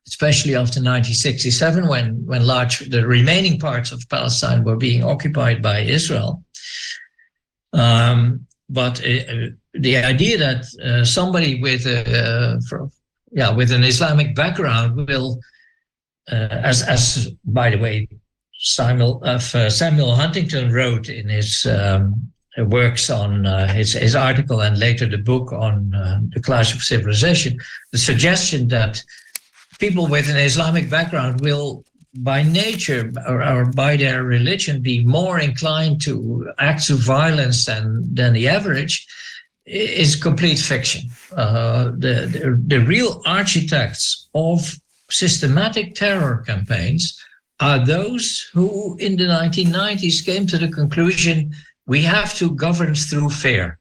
especially after 1967, when when large the remaining parts of Palestine were being occupied by Israel. Um, but uh, the idea that uh, somebody with a uh, yeah with an Islamic background will, uh, as as by the way, Samuel uh, Samuel Huntington wrote in his. Um, works on uh, his, his article and later the book on the clash of civilization, the suggestion that people with an Islamic background will by nature or, or, by their religion be more inclined to acts of violence than, than the average is complete fiction. Uh, the, the, the real architects of systematic terror campaigns are those who in the 1990s came to the conclusion we have to govern through fear.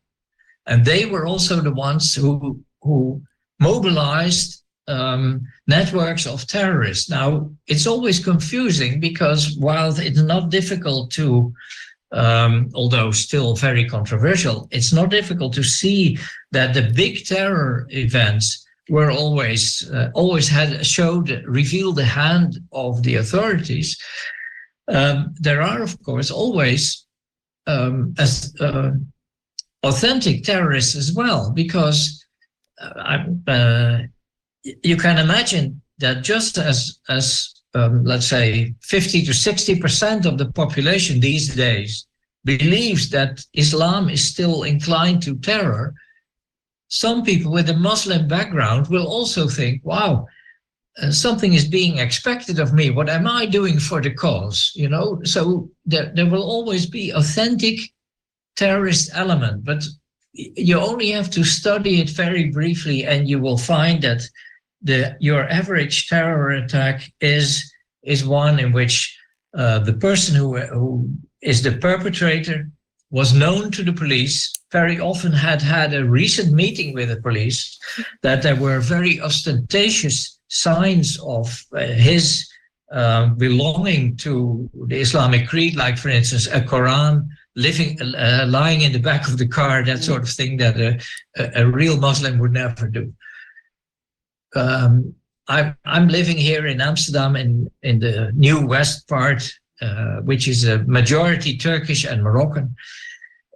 And they were also the ones who, who mobilized um, networks of terrorists. Now, it's always confusing because while it's not difficult to, um, although still very controversial, it's not difficult to see that the big terror events were always uh, always had showed revealed the hand of the authorities. Um, there are, of course, always um, as uh, authentic terrorists as well, because uh, uh you can imagine that just as as um, let's say 50 to 60 percent of the population these days believes that Islam is still inclined to terror, some people with a Muslim background will also think, wow, uh, something is being expected of me. What am I doing for the cause? You know, so there, there will always be authentic terrorist element, but you only have to study it very briefly and you will find that the your average terror attack is is one in which uh, the person who, who is the perpetrator was known to the police very often had had a recent meeting with the police that there were very ostentatious signs of uh, his uh, belonging to the Islamic creed, like for instance a Quran living uh, lying in the back of the car, that sort of thing that a, a, a real Muslim would never do. Um, I'm, I'm living here in Amsterdam in, in the new west part, uh, which is a majority Turkish and Moroccan.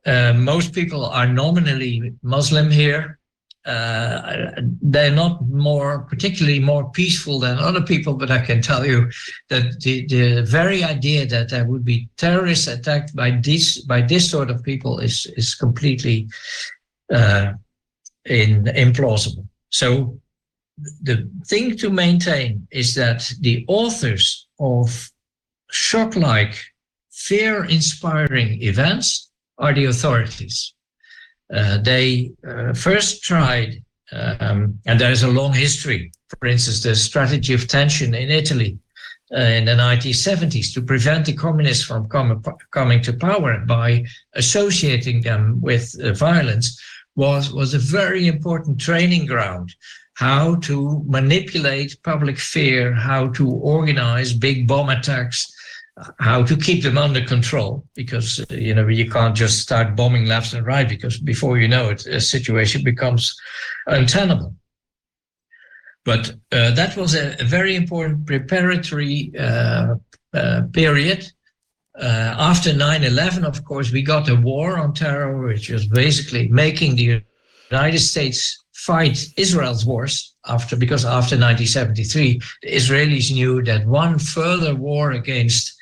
Uh, most people are nominally Muslim here. Uh, they're not more particularly more peaceful than other people, but I can tell you that the, the very idea that there would be terrorists attacked by this by this sort of people is is completely uh, in, implausible. So the thing to maintain is that the authors of shock-like, fear-inspiring events are the authorities. Uh, they uh, first tried, um, and there is a long history, for instance, the strategy of tension in Italy uh, in the 1970s to prevent the communists from com coming to power by associating them with violence was, was a very important training ground. How to manipulate public fear, how to organize big bomb attacks, how to keep them under control because uh, you know you can't just start bombing left and right because before you know it a situation becomes untenable. But uh, that was a, a, very important preparatory uh, uh, period. Uh, after 9-11 of course we got a war on terror which was basically making the united states fight Israel's wars after because after 1973 the Israelis knew that one further war against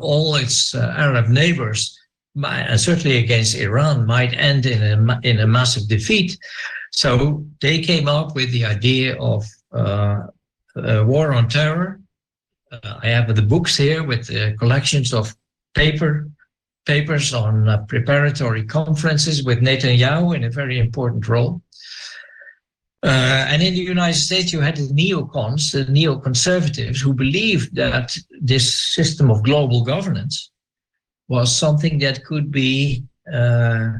all its uh, Arab neighbors, and certainly against Iran, might end in a, in a massive defeat. So they came up with the idea of uh, a war on terror. Uh, I have the books here with the collections of paper papers on uh, preparatory conferences with Netanyahu in a very important role. Uh, and in the United States, you had the neocons, the neoconservatives, who believed that this system of global governance was something that could be uh,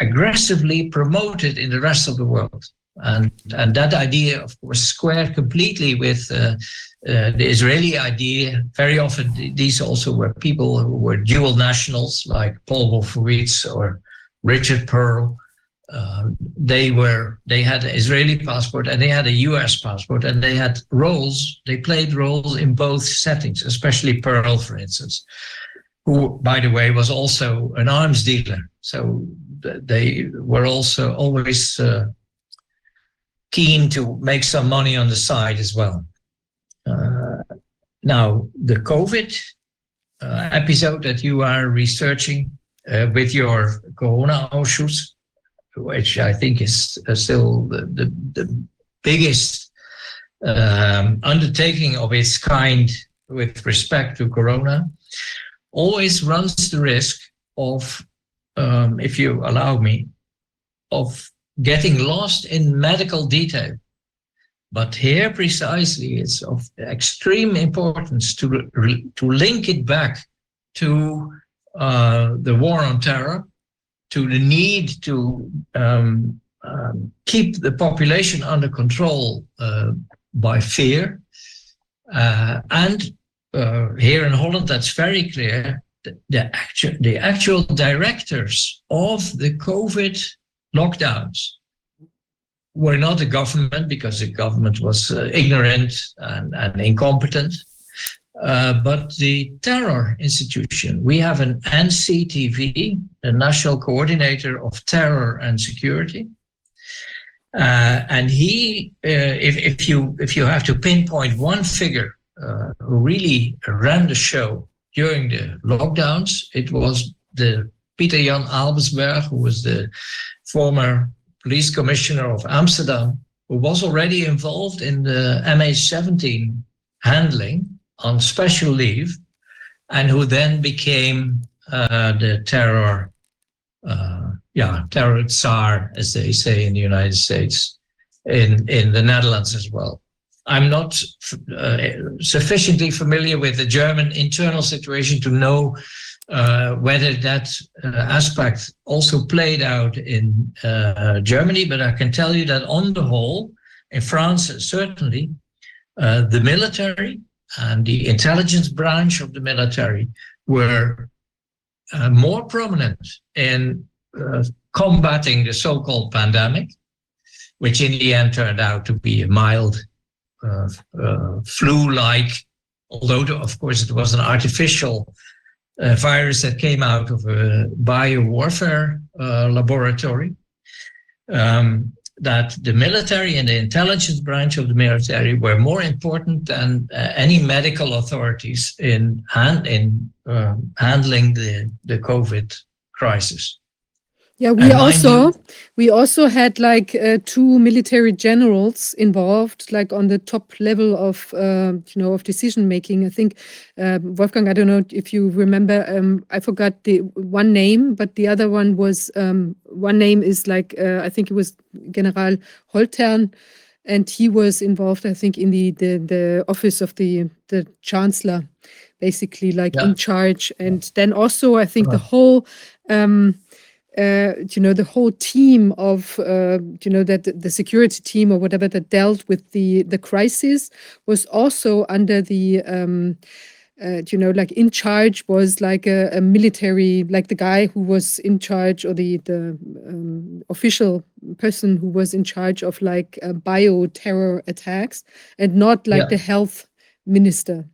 aggressively promoted in the rest of the world. And, and that idea, of course, squared completely with uh, uh the Israeli idea. Very often, these also were people who were dual nationals, like Paul Wolfowitz or Richard Pearl, uh, they were they had an Israeli passport and they had a U.S. passport and they had roles. They played roles in both settings, especially Pearl, for instance, who, by the way, was also an arms dealer. So they were also always uh, keen to make some money on the side as well. Uh, now, the COVID uh, episode that you are researching uh, with your Corona Ausschuss which I think is still the, the, the biggest um, undertaking of its kind with respect to Corona, always runs the risk of, um, if you allow me, of getting lost in medical detail. But here precisely, it's of extreme importance to, to link it back to uh, the war on terror to the need to um, um, keep the population under control uh, by fear. Uh, and uh, here in Holland, that's very clear. The, the, actual, the actual directors of the COVID lockdowns were not the government because the government was uh, ignorant and, and incompetent. Uh, but the terror institution, we have an NCTV, the National Coordinator of Terror and Security. Uh, and he, uh, if, if you if you have to pinpoint one figure uh, who really ran the show during the lockdowns, it was the Peter Jan Albersberg, who was the former police commissioner of Amsterdam, who was already involved in the MH17 handling on special leave, and who then became uh, the terror, uh, yeah, terror czar, as they say in the United States, in in the Netherlands as well. I'm not uh, sufficiently familiar with the German internal situation to know uh, whether that uh, aspect also played out in uh, Germany, but I can tell you that on the whole, in France, certainly, uh, the military and the intelligence branch of the military were uh, more prominent in combating the so-called pandemic, which in the end turned out to be a mild uh, uh, flu-like, although of course it was an artificial uh, virus that came out of a biowarfare laboratory. Um, that the military and the intelligence branch of the military were more important than uh, any medical authorities in hand in uh, handling the the COVID crisis. Yeah, we also we also had like uh, two military generals involved, like on the top level of uh, you know of decision making. I think uh, Wolfgang. I don't know if you remember. Um, I forgot the one name, but the other one was um, one name is like uh, I think it was General Holtern, and he was involved. I think in the the, the office of the the chancellor, basically like yeah. in charge. And then also I think right. the whole. Um, uh, you know the whole team of uh, you know that the security team or whatever that dealt with the the crisis was also under the um, uh, you know like in charge was like a, a, military like the guy who was in charge or the the um, official person who was in charge of like uh, bio terror attacks and not like yeah. the health minister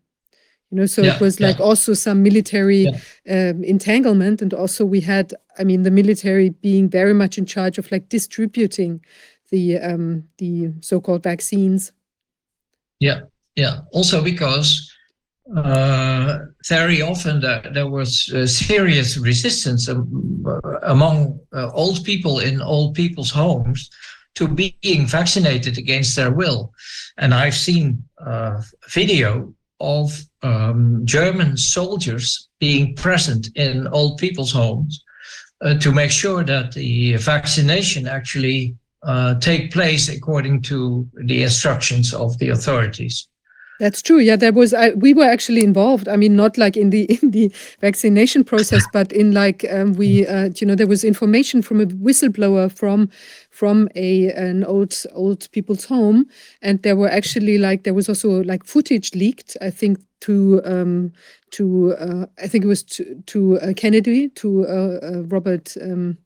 you know so yeah, it was like yeah. also some military yeah. um, entanglement and also we had i mean the military being very much in charge of like distributing the um the so-called vaccines yeah yeah also because uh, very often there, there was uh, serious resistance um, among uh, old people in old people's homes to being vaccinated against their will and i've seen uh, video of um, German soldiers being present in old people's homes uh, to make sure that the vaccination actually uh, take place according to the instructions of the authorities. That's true. Yeah, there was. I, we were actually involved. I mean, not like in the <laughs> in the vaccination process, but in like um, we, uh, you know, there was information from a whistleblower from from a an old old people's home, and there were actually like there was also like footage leaked. I think to um, to uh, I think it was to to uh, Kennedy to uh, uh, Robert. Um,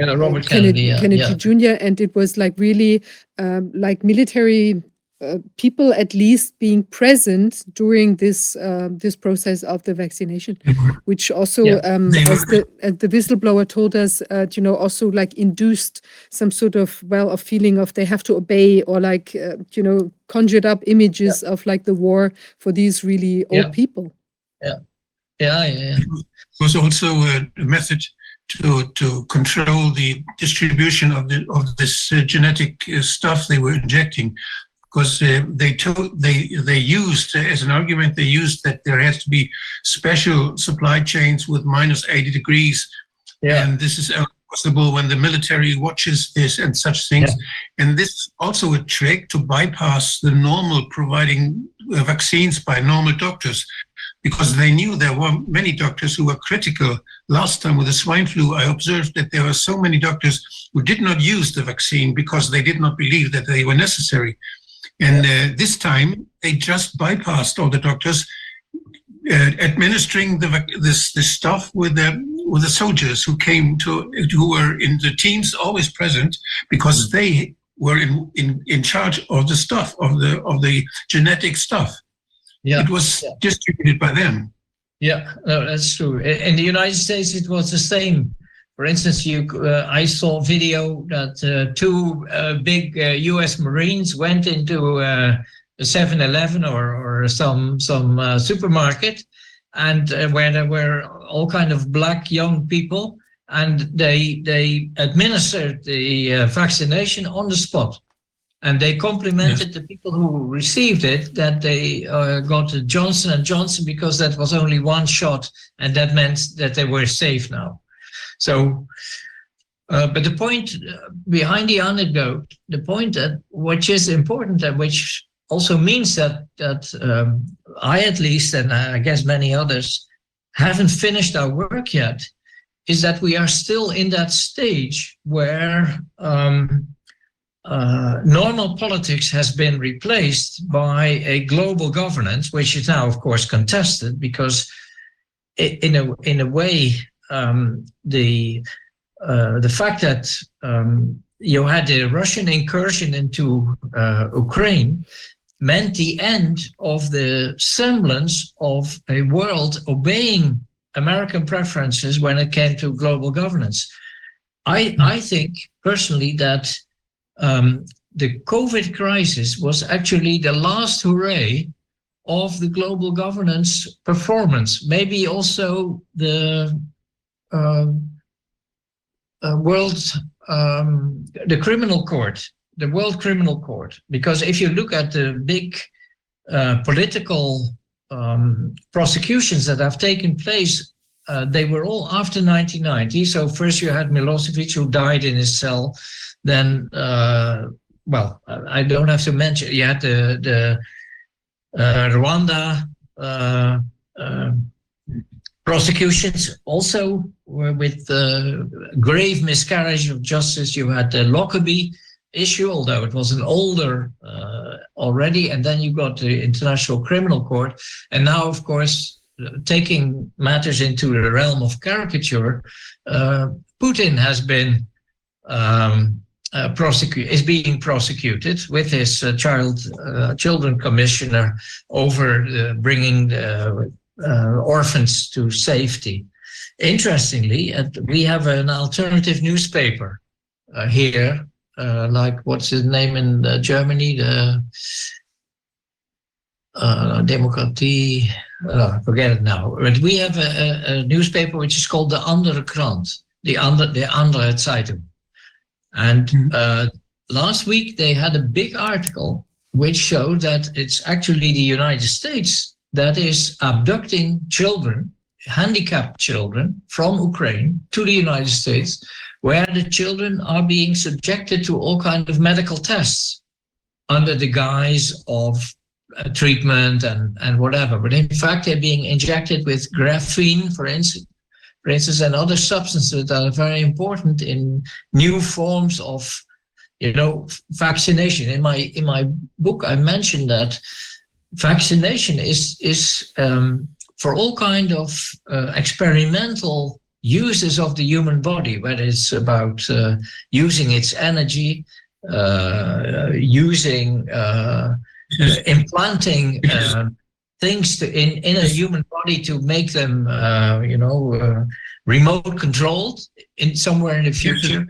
yeah, Robert Kennedy, Kennedy, yeah, Kennedy yeah. Jr. And it was like really um, like military uh, people at least being present during this uh, this process of the vaccination, which also, yeah, um, as the uh, the whistleblower told us, uh, you know, also like induced some sort of well, a feeling of they have to obey or like uh, you know conjured up images yeah. of like the war for these really old yeah. people. Yeah, yeah, yeah. It was also a method to to control the distribution of the of this genetic stuff they were injecting because uh, they told they they used uh, as an argument they used that there has to be special supply chains with minus 80 degrees yeah. and this is possible when the military watches this and such things yeah. and this is also a trick to bypass the normal providing uh, vaccines by normal doctors because they knew there were many doctors who were critical. Last time with the swine flu, I observed that there were so many doctors who did not use the vaccine because they did not believe that they were necessary. And uh, this time, they just bypassed all the doctors, uh, administering the this this stuff with the with the soldiers who came to who were in the teams always present because they were in in, in charge of the stuff of the of the genetic stuff. Yeah, it was yeah. distributed by them. Yeah, no, that's true. In the United States, it was the same. For instance, you, uh, I saw video that uh, two uh, big U.S. Uh, Marines went into uh, a 7-Eleven or, or some some uh, supermarket, and where there were all kind of black young people, and they they administered the vaccination on the spot. and they complimented yes. the people who received it that they uh, got Johnson and Johnson because that was only one shot, and that meant that they were safe now. So, uh, but the point behind the anecdote, the point that which is important and which also means that that um, I at least, and I guess many others, haven't finished our work yet, is that we are still in that stage where um, uh, normal politics has been replaced by a global governance, which is now, of course, contested because, in a in a way, um, the uh, the fact that um, you had the Russian incursion into uh, Ukraine meant the end of the semblance of a world obeying American preferences when it came to global governance. I, I think personally that um, the COVID crisis was actually the last hooray of the global governance performance. Maybe also the um, uh, world, um, the criminal court, the World Criminal Court. Because if you look at the big uh, political um, prosecutions that have taken place, uh, they were all after 1990. So first you had Milosevic who died in his cell. Then, uh, well, I don't have to mention, you had the, the uh, Rwanda uh, um, prosecutions also were with grave miscarriage of justice. You had the Lockerbie issue, although it was an older uh, already. And then you got the International Criminal Court. And now, of course, taking matters into the realm of caricature, uh, Putin has been um, uh, prosecute is being prosecuted with his uh, child uh, children commissioner over uh, bringing uh, orphans to safety. Interestingly, we have an alternative newspaper here uh, like what's his name in uh, Germany, the uh, Demokratie, uh, forget it now. But we have a, a, a, newspaper which is called the Andere Krant, the Andere, the Andere Zeitung. And mm-hmm. uh, last week they had a big article which showed that it's actually the United States that is abducting children, handicapped children from Ukraine to the United States where the children are being subjected to all kind of medical tests under the guise of uh, treatment and, and whatever. But in fact, they're being injected with graphene, for instance, for instance, and other substances that are very important in new forms of, you know, vaccination. In my in my book, I mentioned that vaccination is is um, for all kind of uh, experimental uses of the human body, whether it's about uh, using its energy, uh, using, uh, implanting uh, things to, in, in a human body to make them, uh, you know, uh, remote controlled in somewhere in the future.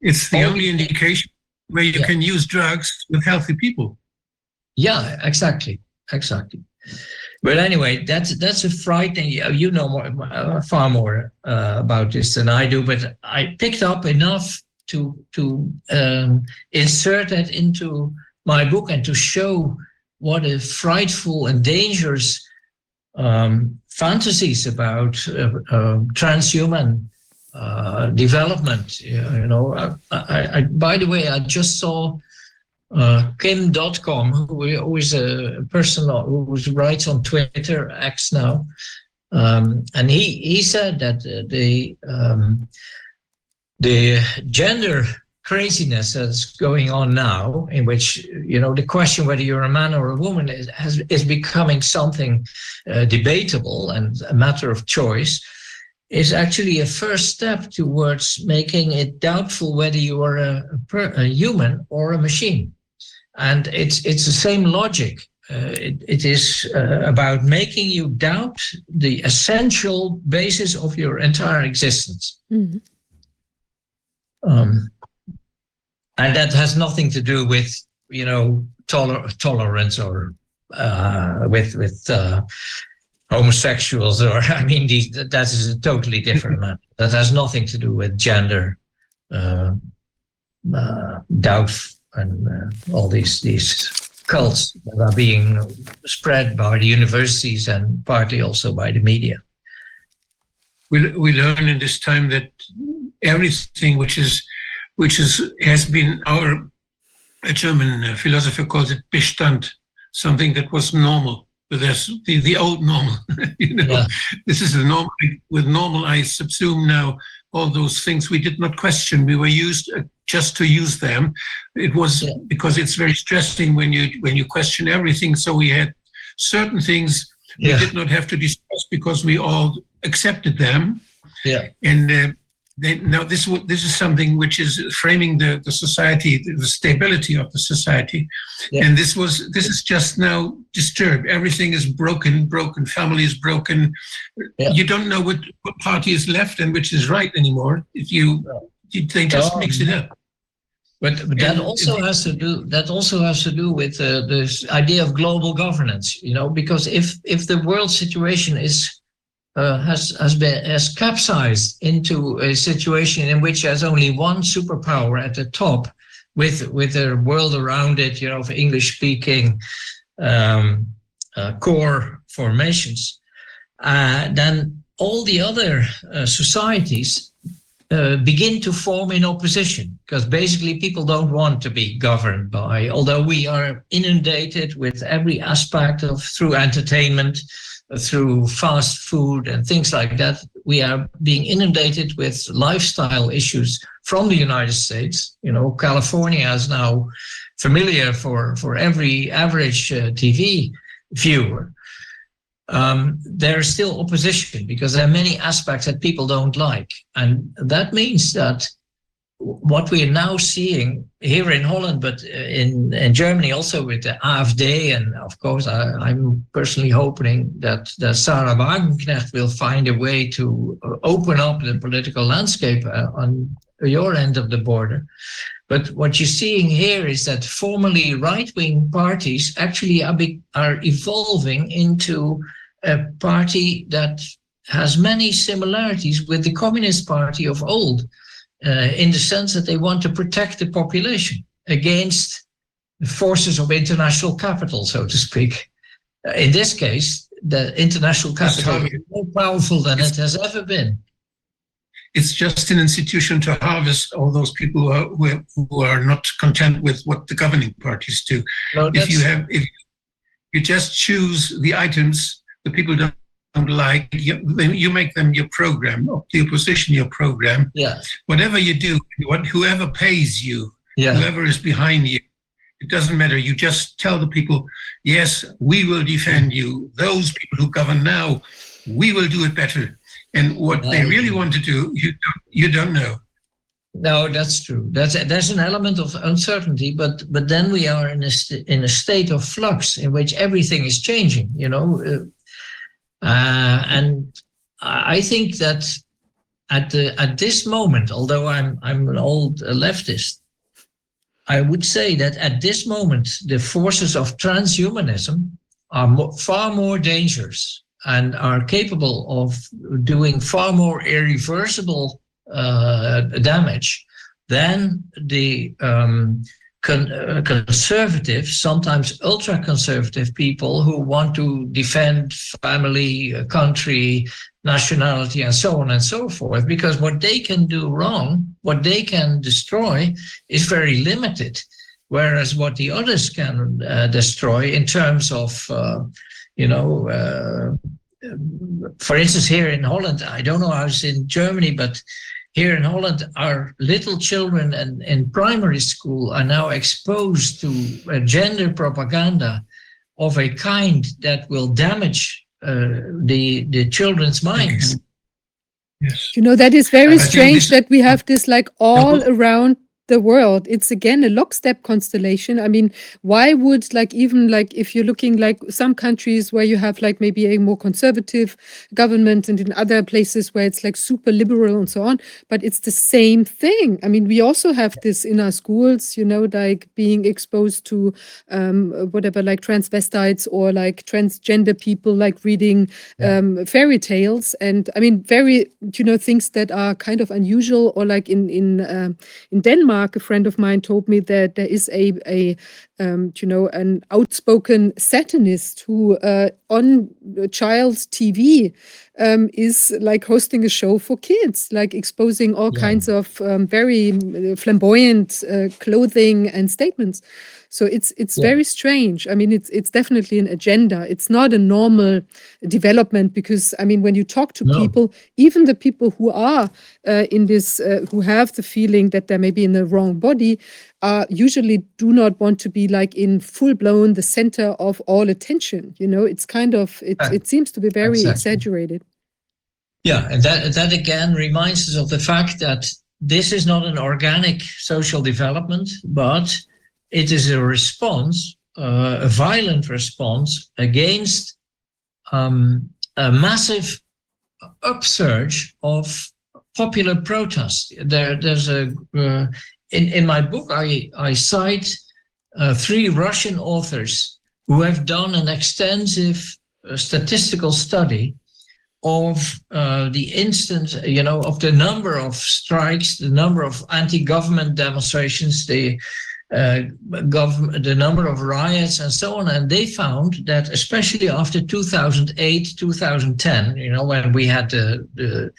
It's the only indication where you yeah. can use drugs with healthy people. Yeah, exactly, exactly. But anyway, that's that's a frightening. You know more, uh, far more uh, about this than I do. But I picked up enough to to um, insert that into my book and to show what a frightful and dangerous um, fantasies about uh, uh transhuman uh, development. You know, I, I, I, by the way, I just saw uh, Kim.com, who is a person who writes on Twitter, X now, um, and he he said that the um, the gender craziness that's going on now, in which you know the question whether you're a man or a woman is has, is becoming something uh, debatable and a matter of choice, is actually a first step towards making it doubtful whether you are a, a, a human or a machine. And it's, it's the same logic. Uh, it, it is uh, about making you doubt the essential basis of your entire existence. Mm-hmm. Um, and that has nothing to do with, you know, toler- tolerance or uh, with with uh, homosexuals or <laughs> I mean, these, that is a totally different <laughs> matter. That has nothing to do with gender uh, uh, doubt and uh, all these these cults that are being spread by the universities and partly also by the media. We, we learn in this time that everything which is which is has been our a German uh, philosopher calls it Bestand, something that was normal. But there's the, the old normal, <laughs> you know. Yeah. This is the normal. With normal, I subsume now all those things we did not question. We were used uh, just to use them. It was yeah. because it's very stressing when you when you question everything. So we had certain things yeah. we did not have to discuss because we all accepted them. Yeah. And uh, they, now this this is something which is framing the, the society, the stability of the society, yeah. and this was this is just now disturbed. Everything is broken, broken. Family is broken. Yeah. You don't know what, what party is left and which is right anymore. If you, you they just mix it up. But, but that also has to do that also has to do with uh, this idea of global governance. You know, because if if the world situation is uh, has has been has capsized into a situation in which there's only one superpower at the top, with with the world around it, you know, of English speaking um, uh, core formations, uh, then all the other uh, societies uh, begin to form in opposition because basically people don't want to be governed by although we are inundated with every aspect of through entertainment through fast food and things like that, we are being inundated with lifestyle issues from the United States. You know, California is now familiar for, for every average uh, TV viewer. Um, there's still opposition because there are many aspects that people don't like. And that means that what we are now seeing here in Holland, but in, in Germany also with the AfD, and of course I, am personally hoping that, that Sarah Wagenknecht will find a way to open up the political landscape uh, on your end of the border. But what you're seeing here is that formerly right-wing parties actually are, be, are evolving into a party that has many similarities with the Communist Party of old uh, in the sense that they want to protect the population against the forces of international capital, so to speak. Uh, in this case, the international capital is more powerful than it has ever been. It's just an institution to harvest all those people who are, who are, not content with what the governing parties do. No, if you have, if you just choose the items the people don't like you, you make them your program the opposition your program. Yeah. Whatever you do what whoever pays you yeah. whoever is behind you it doesn't matter. You just tell the people yes we will defend you. Those people who govern now we will do it better. And what they really want to do you don't, you don't know. No that's true. That's there's an element of uncertainty but but then we are in a in a state of flux in which everything is changing you know uh, uh, and I think that at the at this moment, although I'm I'm an old leftist, I would say that at this moment the forces of transhumanism are far more dangerous and are capable of doing far more irreversible uh, damage than the um, con uh, conservative, sometimes ultra conservative people who want to defend family, uh, country, nationality, and so on and so forth. Because what they can do wrong, what they can destroy, is very limited. Whereas what the others can uh, destroy in terms of, uh, you know, uh, for instance, here in Holland, I don't know how it's in Germany, but here in Holland, our little children in, in primary school are now exposed to gender propaganda of a kind that will damage uh, the the children's minds. Yes. You know that is very strange that we have this like all around the world it's again a lockstep constellation. I mean why would like even like if you're looking like some countries where you have like maybe a more conservative government and in other places where it's like super liberal and so on but it's the same thing. I mean we also have this in our schools you know like being exposed to um, whatever like transvestites or like transgender people like reading um, fairy tales. And i mean very you know things that are kind of unusual or like in in uh, in denmark Denmark, a friend of mine told me that there is a, a um, you know, an outspoken satanist who uh, on child's TV um, is like hosting a show for kids, like exposing all yeah. kinds of um, very uh, flamboyant uh, clothing and statements. So it's it's yeah. very strange. I mean, it's it's definitely an agenda. It's not a normal development because I mean, when you talk to no. people, even the people who are uh, in this, uh, who have the feeling that they're maybe in the wrong body, uh, usually do not want to be like in full blown the center of all attention. You know, it's kind of it. It seems to be very exactly. exaggerated. Yeah, and that that again reminds us of the fact that this is not an organic social development, but it is a response, uh, a violent response against um, a massive upsurge of popular protest. There, there's a uh, in in my book I I cite uh, three Russian authors who have done an extensive uh, statistical study of uh, the instance, you know, of the number of strikes, the number of anti-government demonstrations, the uh, government, the number of riots and so on. And they found that especially after 2008, 2010, you know, when we had the, the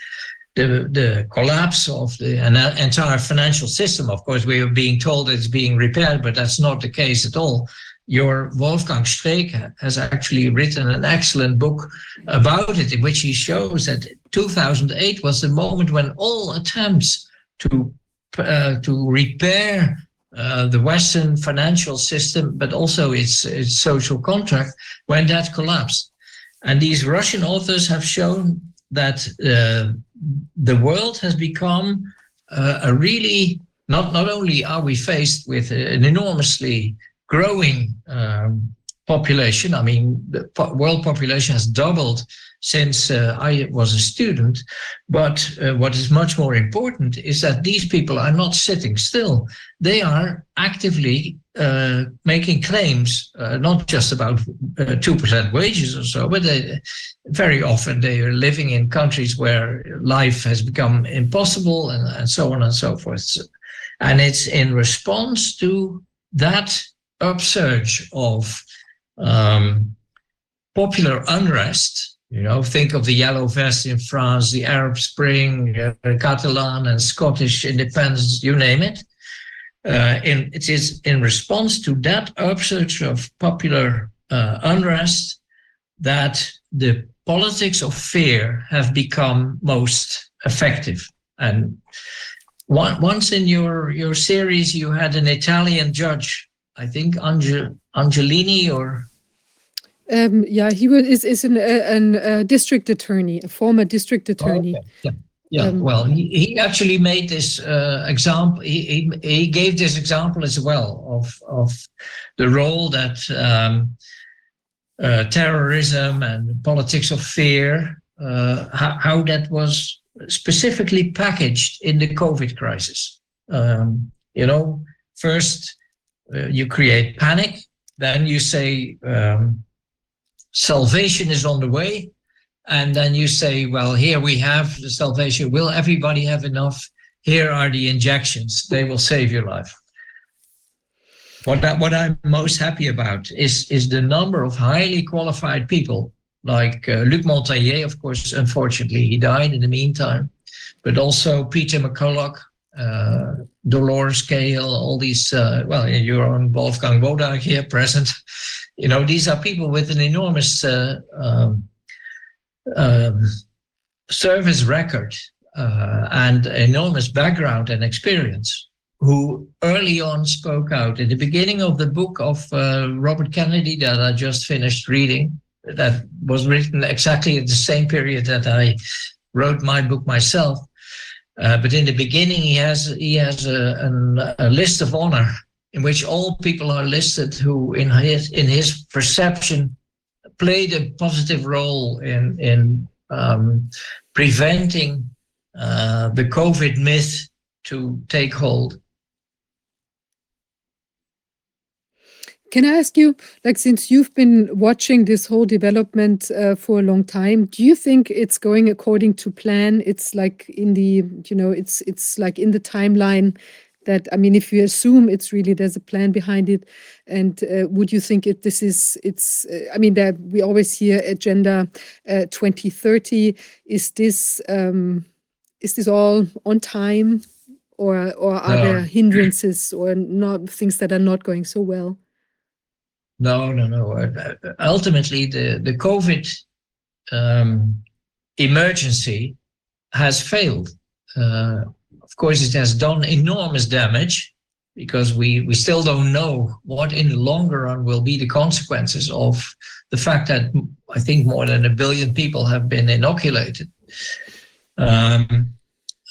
the, the collapse of the entire financial system. Of course, we are being told it's being repaired, but that's not the case at all. Your Wolfgang Streeck has actually written an excellent book about it, in which he shows that 2008 was the moment when all attempts to uh, to repair uh, the Western financial system, but also its, its social contract, when that collapsed. And these Russian authors have shown that uh, the world has become uh, a really, not, not only are we faced with an enormously growing um, population, I mean, the world population has doubled since uh, I was a student. But uh, what is much more important is that these people are not sitting still. They are actively uh, making claims, uh, not just about 2% uh, wages or so, but they, very often they are living in countries where life has become impossible and, and so on and so forth. And it's in response to that upsurge of um, popular unrest you know, think of the Yellow Vest in France, the Arab Spring, uh, Catalan and Scottish independence, you name it. Uh, in, it is in response to that upsurge of popular uh, unrest that the politics of fear have become most effective. And one, once in your, your series, you had an Italian judge, I think Angel, Angelini or um, yeah, he was, is, is an, an uh, district attorney, a former district attorney. Oh, okay. Yeah. Yeah, um, well, he, he actually made this uh, example. He, he, he gave this example as well of of the role that um, uh, terrorism and politics of fear, uh, how, how, that was specifically packaged in the COVID crisis. Um, you know, first uh, you create panic, then you say um, salvation is on the way. And then you say, well, here we have the salvation. Will everybody have enough? Here are the injections. They will save your life. What, that, what I'm most happy about is, is the number of highly qualified people, like uh, Luc Montagnier, of course, unfortunately, he died in the meantime, but also Peter McCulloch, uh, Dolores Kale, all these, uh, well, your own Wolfgang Wodak here present. You know, these are people with an enormous uh, um, um, service record uh, and enormous background and experience who early on spoke out. In the beginning of the book of uh, Robert Kennedy that I just finished reading, that was written exactly at the same period that I wrote my book myself. Uh, but in the beginning, he has he has a, a, a list of honor in which all people are listed who, in his in his perception, played a positive role in in um, preventing uh, the COVID myth to take hold. Can I ask you, like, since you've been watching this whole development uh, for a long time, do you think it's going according to plan? It's like in the, you know, it's it's like in the timeline that I mean, if you assume it's really there's a plan behind it, and uh, would you think it this is it's uh, I mean that we always hear agenda uh, 2030 is this um, is this all on time or or are there hindrances or not things that are not going so well? No, no, no. Uh, Ultimately, the the COVID um, emergency has failed. Uh, of course, it has done enormous damage because we we still don't know what in the longer run will be the consequences of the fact that I think more than a billion people have been inoculated. Um,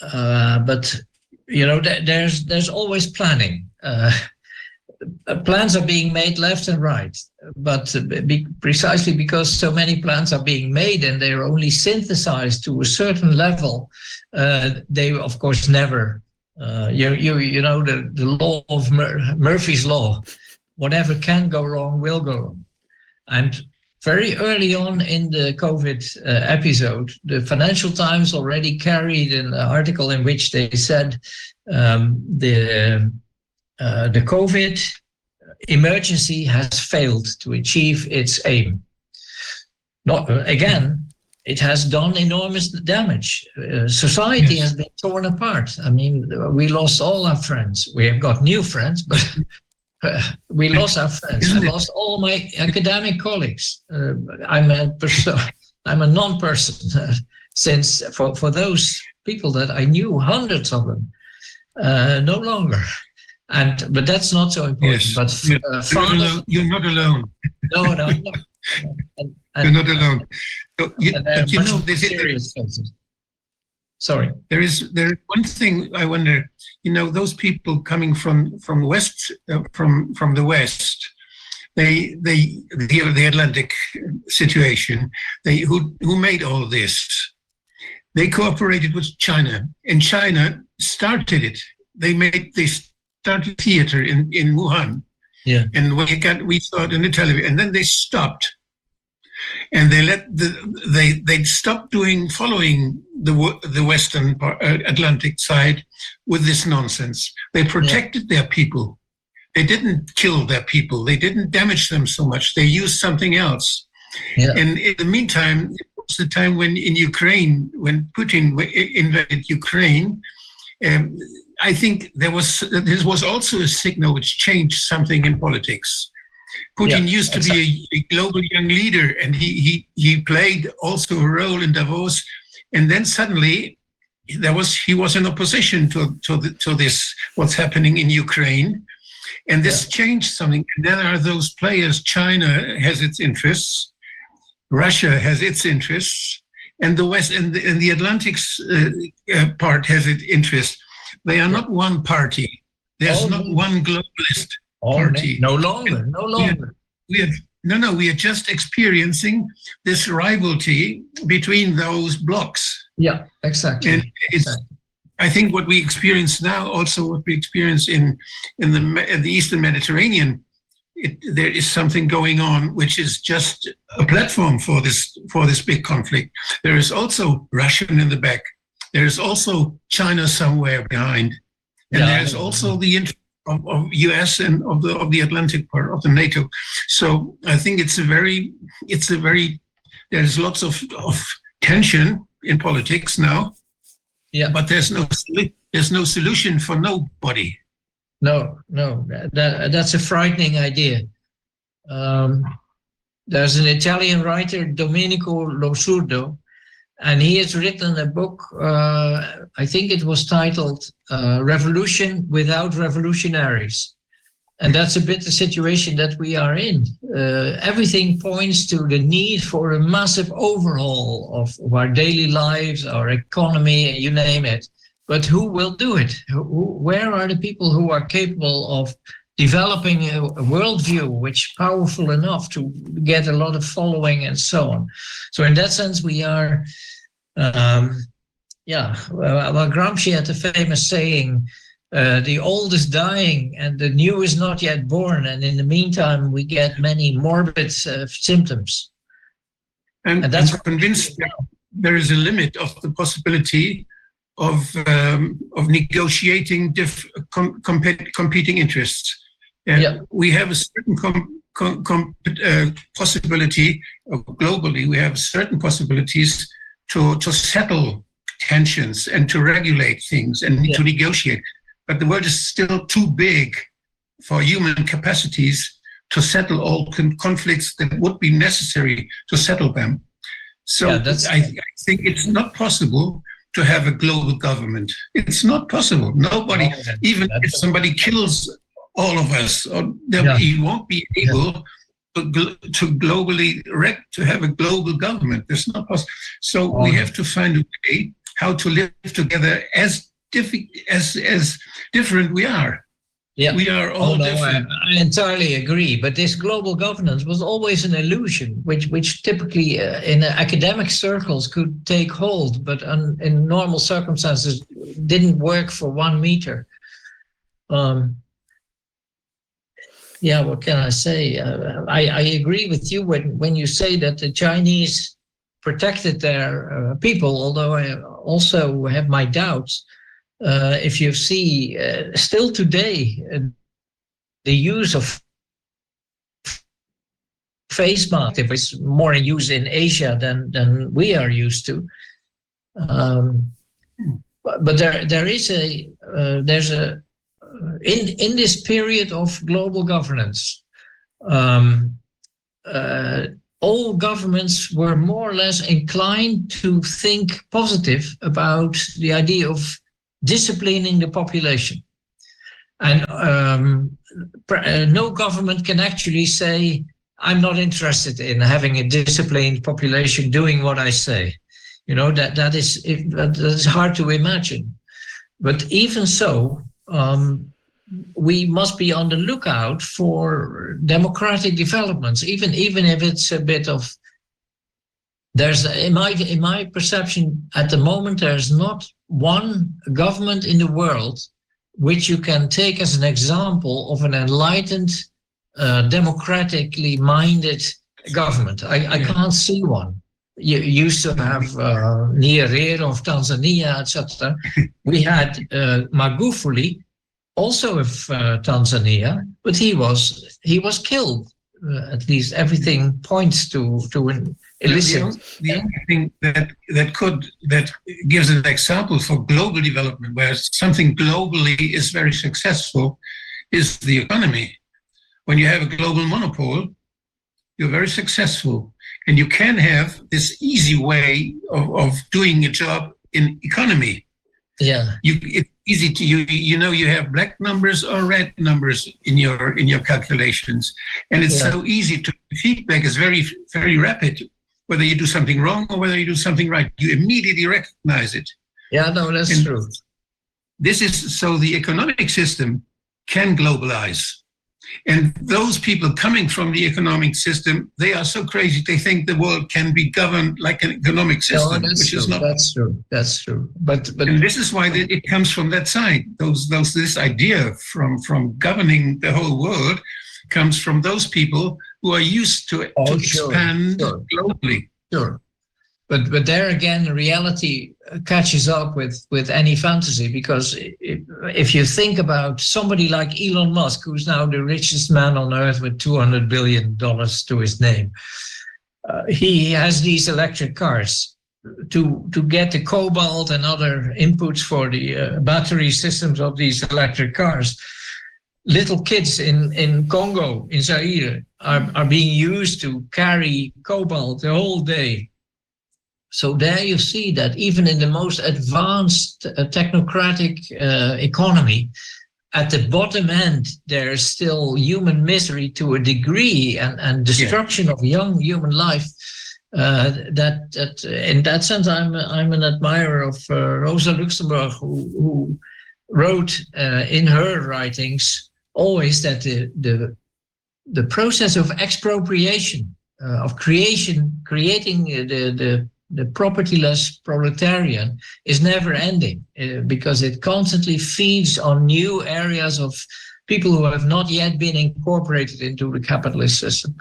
uh, but you know, th- there's there's always planning. Uh, plans are being made left and right, but uh, be, precisely because so many plans are being made and they're only synthesized to a certain level, uh, they of course never. Uh, you you you know the the law of Mur- Murphy's law, whatever can go wrong will go wrong, and very early on in the COVID uh, episode, the Financial Times already carried an article in which they said um, the uh, the COVID emergency has failed to achieve its aim. Not again, it has done enormous damage. Uh, society Yes. has been torn apart. I mean, we lost all our friends. We have got new friends, but <laughs> uh, we lost our friends. I lost all my academic colleagues. Uh, I'm a person. <laughs> I'm a non-person uh, since for for those people that I knew, hundreds of them, uh, no longer. And but that's not so important. Yes. But You're uh, not alone. You're not alone. no, no, no. <laughs> And, You're not alone. So, you, and but you know, this is, cases. Sorry. there is there is one thing I wonder. You know, those people coming from from west uh, from from the west, they they the the Atlantic situation. They who who made all this. They cooperated with China, and China started it. They made they started theater in in Wuhan. Yeah. And we got we saw it in the television, and then they stopped and they let the they they stopped doing following the the western uh, Atlantic side with this nonsense. They protected their people. They didn't kill their people. They didn't damage them so much. They used something else. Yeah. And in the meantime, it was the time when in Ukraine, when Putin invaded Ukraine, um, I think there was this was also a signal which changed something in politics. Putin Yeah, used to be a, a global young leader, and he, he he played also a role in Davos. And then suddenly, there was he was in opposition to to the, to this what's happening in Ukraine, and this changed something. And then are those players. China has its interests, Russia has its interests, and the West and the, and the Atlantic's uh, uh, part has its interests. They are not one party. There's Oh, not no. one globalist Oh, Party. No longer. No longer. we are no no we are just experiencing this rivalry between those blocks Yeah. Exactly. and it's i think what we experience now also what we experience in in the Me- in the eastern mediterranean it, there is something going on which is just a platform for this for this big conflict there is also russian in the back there is also china somewhere behind and Yeah. there's also the interest of, of us and of the of the atlantic part of the nato so i think it's a very it's a very there's lots of of tension in politics now Yeah. but there's no there's no solution for nobody No, no, that, that's a frightening idea. Um, there's an Italian writer, Domenico Losurdo, and he has written a book. Uh, I think it was titled uh, "Revolution Without Revolutionaries," and that's a bit the situation that we are in. Uh, everything points to the need for a massive overhaul of, of our daily lives, our economy, and you name it but who will do it? Who, where are the people who are capable of developing a, a worldview which powerful enough to get a lot of following and so on? So in that sense, we are, um, yeah. Well, well, Gramsci had a famous saying. Uh, the old is dying and the new is not yet born, and in the meantime, we get many morbid uh, symptoms. and, And that's I'm convinced that there is a limit of the possibility of um, of negotiating diff, com, compet, competing interests. Uh, Yeah. We have a certain com, uh, possibility globally. We have certain possibilities to to settle tensions and to regulate things and Yeah. to negotiate. But the world is still too big for human capacities to settle all con- conflicts that would be necessary to settle them. So Yeah, that's- I, I think it's not possible to have a global government. It's not possible. Nobody, even if somebody kills all of us, or Yeah. he won't be able to, globally to have a global government. That's not possible. So we Oh. have to find a way how to live together as diffi- as as different we are. Yeah. We are all Oh, no, I, different. I entirely agree. But this global governance was always an illusion, which which typically uh, in academic circles could take hold, but un, in normal circumstances didn't work for one meter. Um, yeah, what can I say? Uh, I, I agree with you when, when you say that the Chinese protected their uh, people, although I also have my doubts. Uh, if you see, uh, still today, uh, the use of face mask if it's more in use in Asia than than we are used to. Um, but, there there is a uh, there's a in in this period of global governance. Um, uh, all governments were more or less inclined to think positive about the idea of disciplining the population. And um, uh, no government can actually say, I'm not interested in having a disciplined population doing what I say. You know, that, that, is, that is hard to imagine. But even so, um, we must be on the lookout for democratic developments, even, even if it's a bit of there's in my in my perception at the moment there's not one government in the world which you can take as an example of an enlightened uh, democratically minded government. I, I can't see one you used to have uh, Nyerere of Tanzania etc <laughs> we had uh, Magufuli also of uh, Tanzania but he was he was killed. Uh, at least everything points to to an illicit The only, the only thing that that could that gives an example for global development, where something globally is very successful, is the economy. When you have a global monopole, you're very successful, and you can have this easy way of, of doing a job in economy. yeah You it's easy to you you know you have black numbers or red numbers in your in your calculations, and it's Yeah. so easy to feedback is very very rapid whether you do something wrong or whether you do something right. You immediately recognize it. Yeah, no, that's And- true. This is so the economic system can globalize. And those people coming from the economic system, they are so crazy. They think the world can be governed like an economic system, that's which true. is not. That's true. That's true. But but And this is why it comes from that side. Those, those, this idea from from governing the whole world comes from those people who are used to, Oh, to sure, expand sure. globally. sure. But but there again, reality catches up with with any fantasy because if, if you think about somebody like Elon Musk, who's now the richest man on earth with two hundred billion dollars to his name, uh, he has these electric cars. To to get the cobalt and other inputs for the uh, battery systems of these electric cars, little kids in, in Congo, in Zaire, are, are being used to carry cobalt the whole day. So there you see that even in the most advanced uh, technocratic uh, economy, at the bottom end, there's still human misery to a degree and, and destruction of young human life. Uh, that that in that sense, I'm I'm an admirer of uh, Rosa Luxemburg, who, who wrote uh, in her writings always that the the the process of expropriation uh, of creation creating the the the propertyless proletarian is never ending uh, because it constantly feeds on new areas of people who have not yet been incorporated into the capitalist system.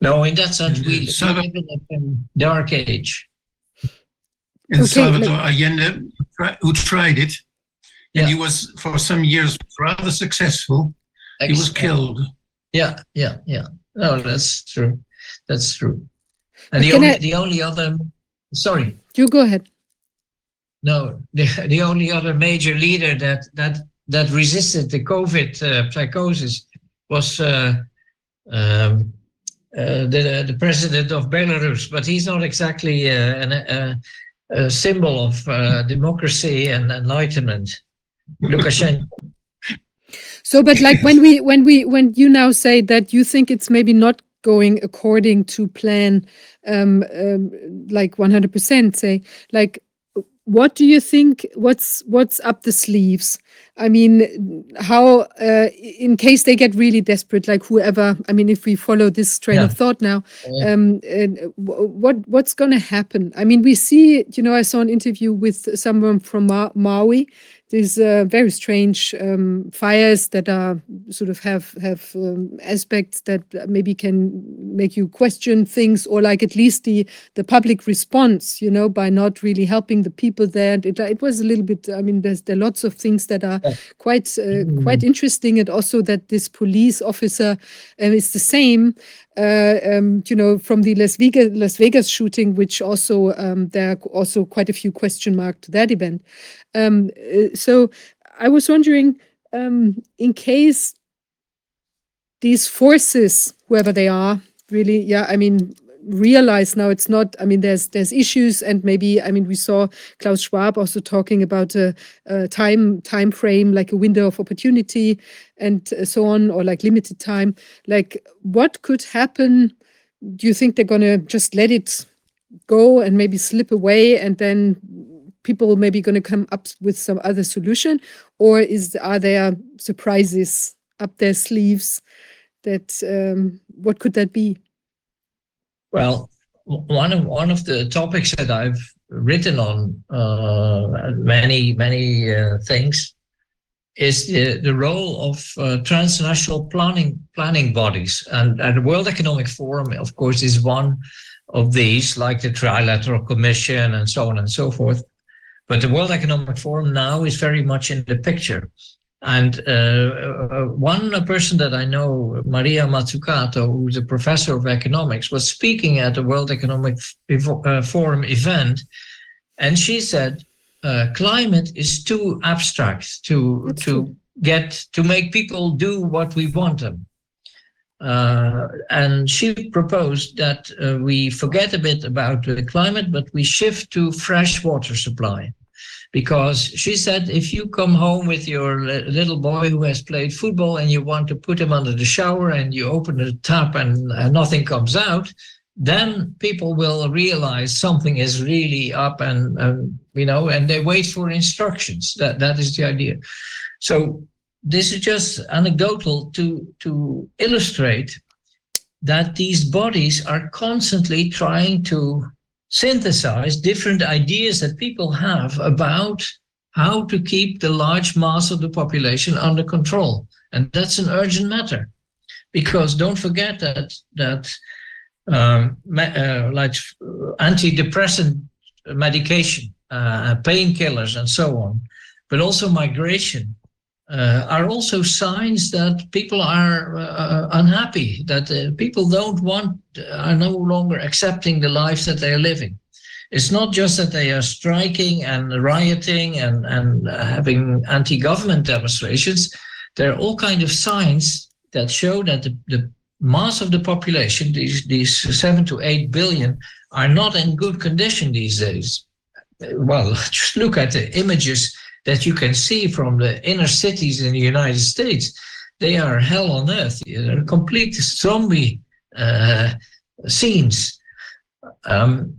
No, in that sense, we, we live in a dark age. And Okay, Salvador let- Allende who tried it, Yeah. and he was for some years rather successful. He was killed. Yeah, yeah, yeah. No, that's true. That's true. And the Can only, I- the only other, sorry, You go ahead. no, the, the only other major leader that that that resisted the COVID uh, psychosis was uh, um, uh, the the president of Belarus, but he's not exactly uh, an, a, a symbol of uh, democracy and enlightenment. Lukashenko. So, but like when we when we when you now say that you think it's maybe not going according to plan, um, um like 100%, say, like, what do you think? What's what's up the sleeves? I mean, how uh, in case they get really desperate, like whoever. I mean, if we follow this train of thought now, um, and what what's going to happen? I mean, we see. You know, I saw an interview with someone from Ma- Maui. These uh, very strange um, fires that are sort of have have um, aspects that maybe can make you question things, or like at least the the public response. You know, by not really helping the people there. It, it was a little bit. I mean, there's there are lots of things that are quite uh, quite interesting, and also that this police officer uh, is the same uh, um, you know, from the Las Vegas Las Vegas shooting, which also um, there are also quite a few question mark to that event. Um, uh, so I was wondering, um, in case these forces, whoever they are, really, yeah, I mean, realize now it's not. I mean, there's there's issues, and maybe I mean we saw Klaus Schwab also talking about a, time time frame, like a window of opportunity, and uh, so on, or like limited time like what could happen do you think they're to just let it go and maybe slip away and then people maybe going to come up with some other solution or is are there surprises up their sleeves that um, what could that be Well, one of one of the topics that I've written on uh, many many uh, things is the, the role of uh, transnational planning planning bodies, and, and the World Economic Forum, of course, is one of these, like the Trilateral Commission and so on and so forth. But the World Economic Forum now is very much in the picture. And uh, uh, one person that I know, Maria Mazzucato, who's a professor of economics, was speaking at the World Economic uh, Forum event, and she said, uh, "Climate is too abstract to That's to true. get to make people do what we want them." Uh, and she proposed that uh, we forget a bit about the climate, but we shift to fresh water supply because she said if you come home with your little boy who has played football and you want to put him under the shower and you open the tap and, nothing comes out then people will realize something is really up and, and you know and they wait for instructions. That that is the idea. So this is just anecdotal to to illustrate that these bodies are constantly trying to synthesize different ideas that people have about how to keep the large mass of the population under control. And that's an urgent matter because don't forget that that um, uh, like uh, antidepressant medication, uh, painkillers, and so on, but also migration. Uh, are also signs that people are uh, unhappy, that uh, people don't want, are no longer accepting the lives that they are living. It's not just that they are striking and rioting and, and uh, having anti-government demonstrations. There are all kind of signs that show that the, the mass of the population, these, these seven to eight billion, are not in good condition these days. Well, <laughs> just look at the images that you can see from the inner cities in the United States. They are hell on earth. They're complete zombie uh, scenes. Um,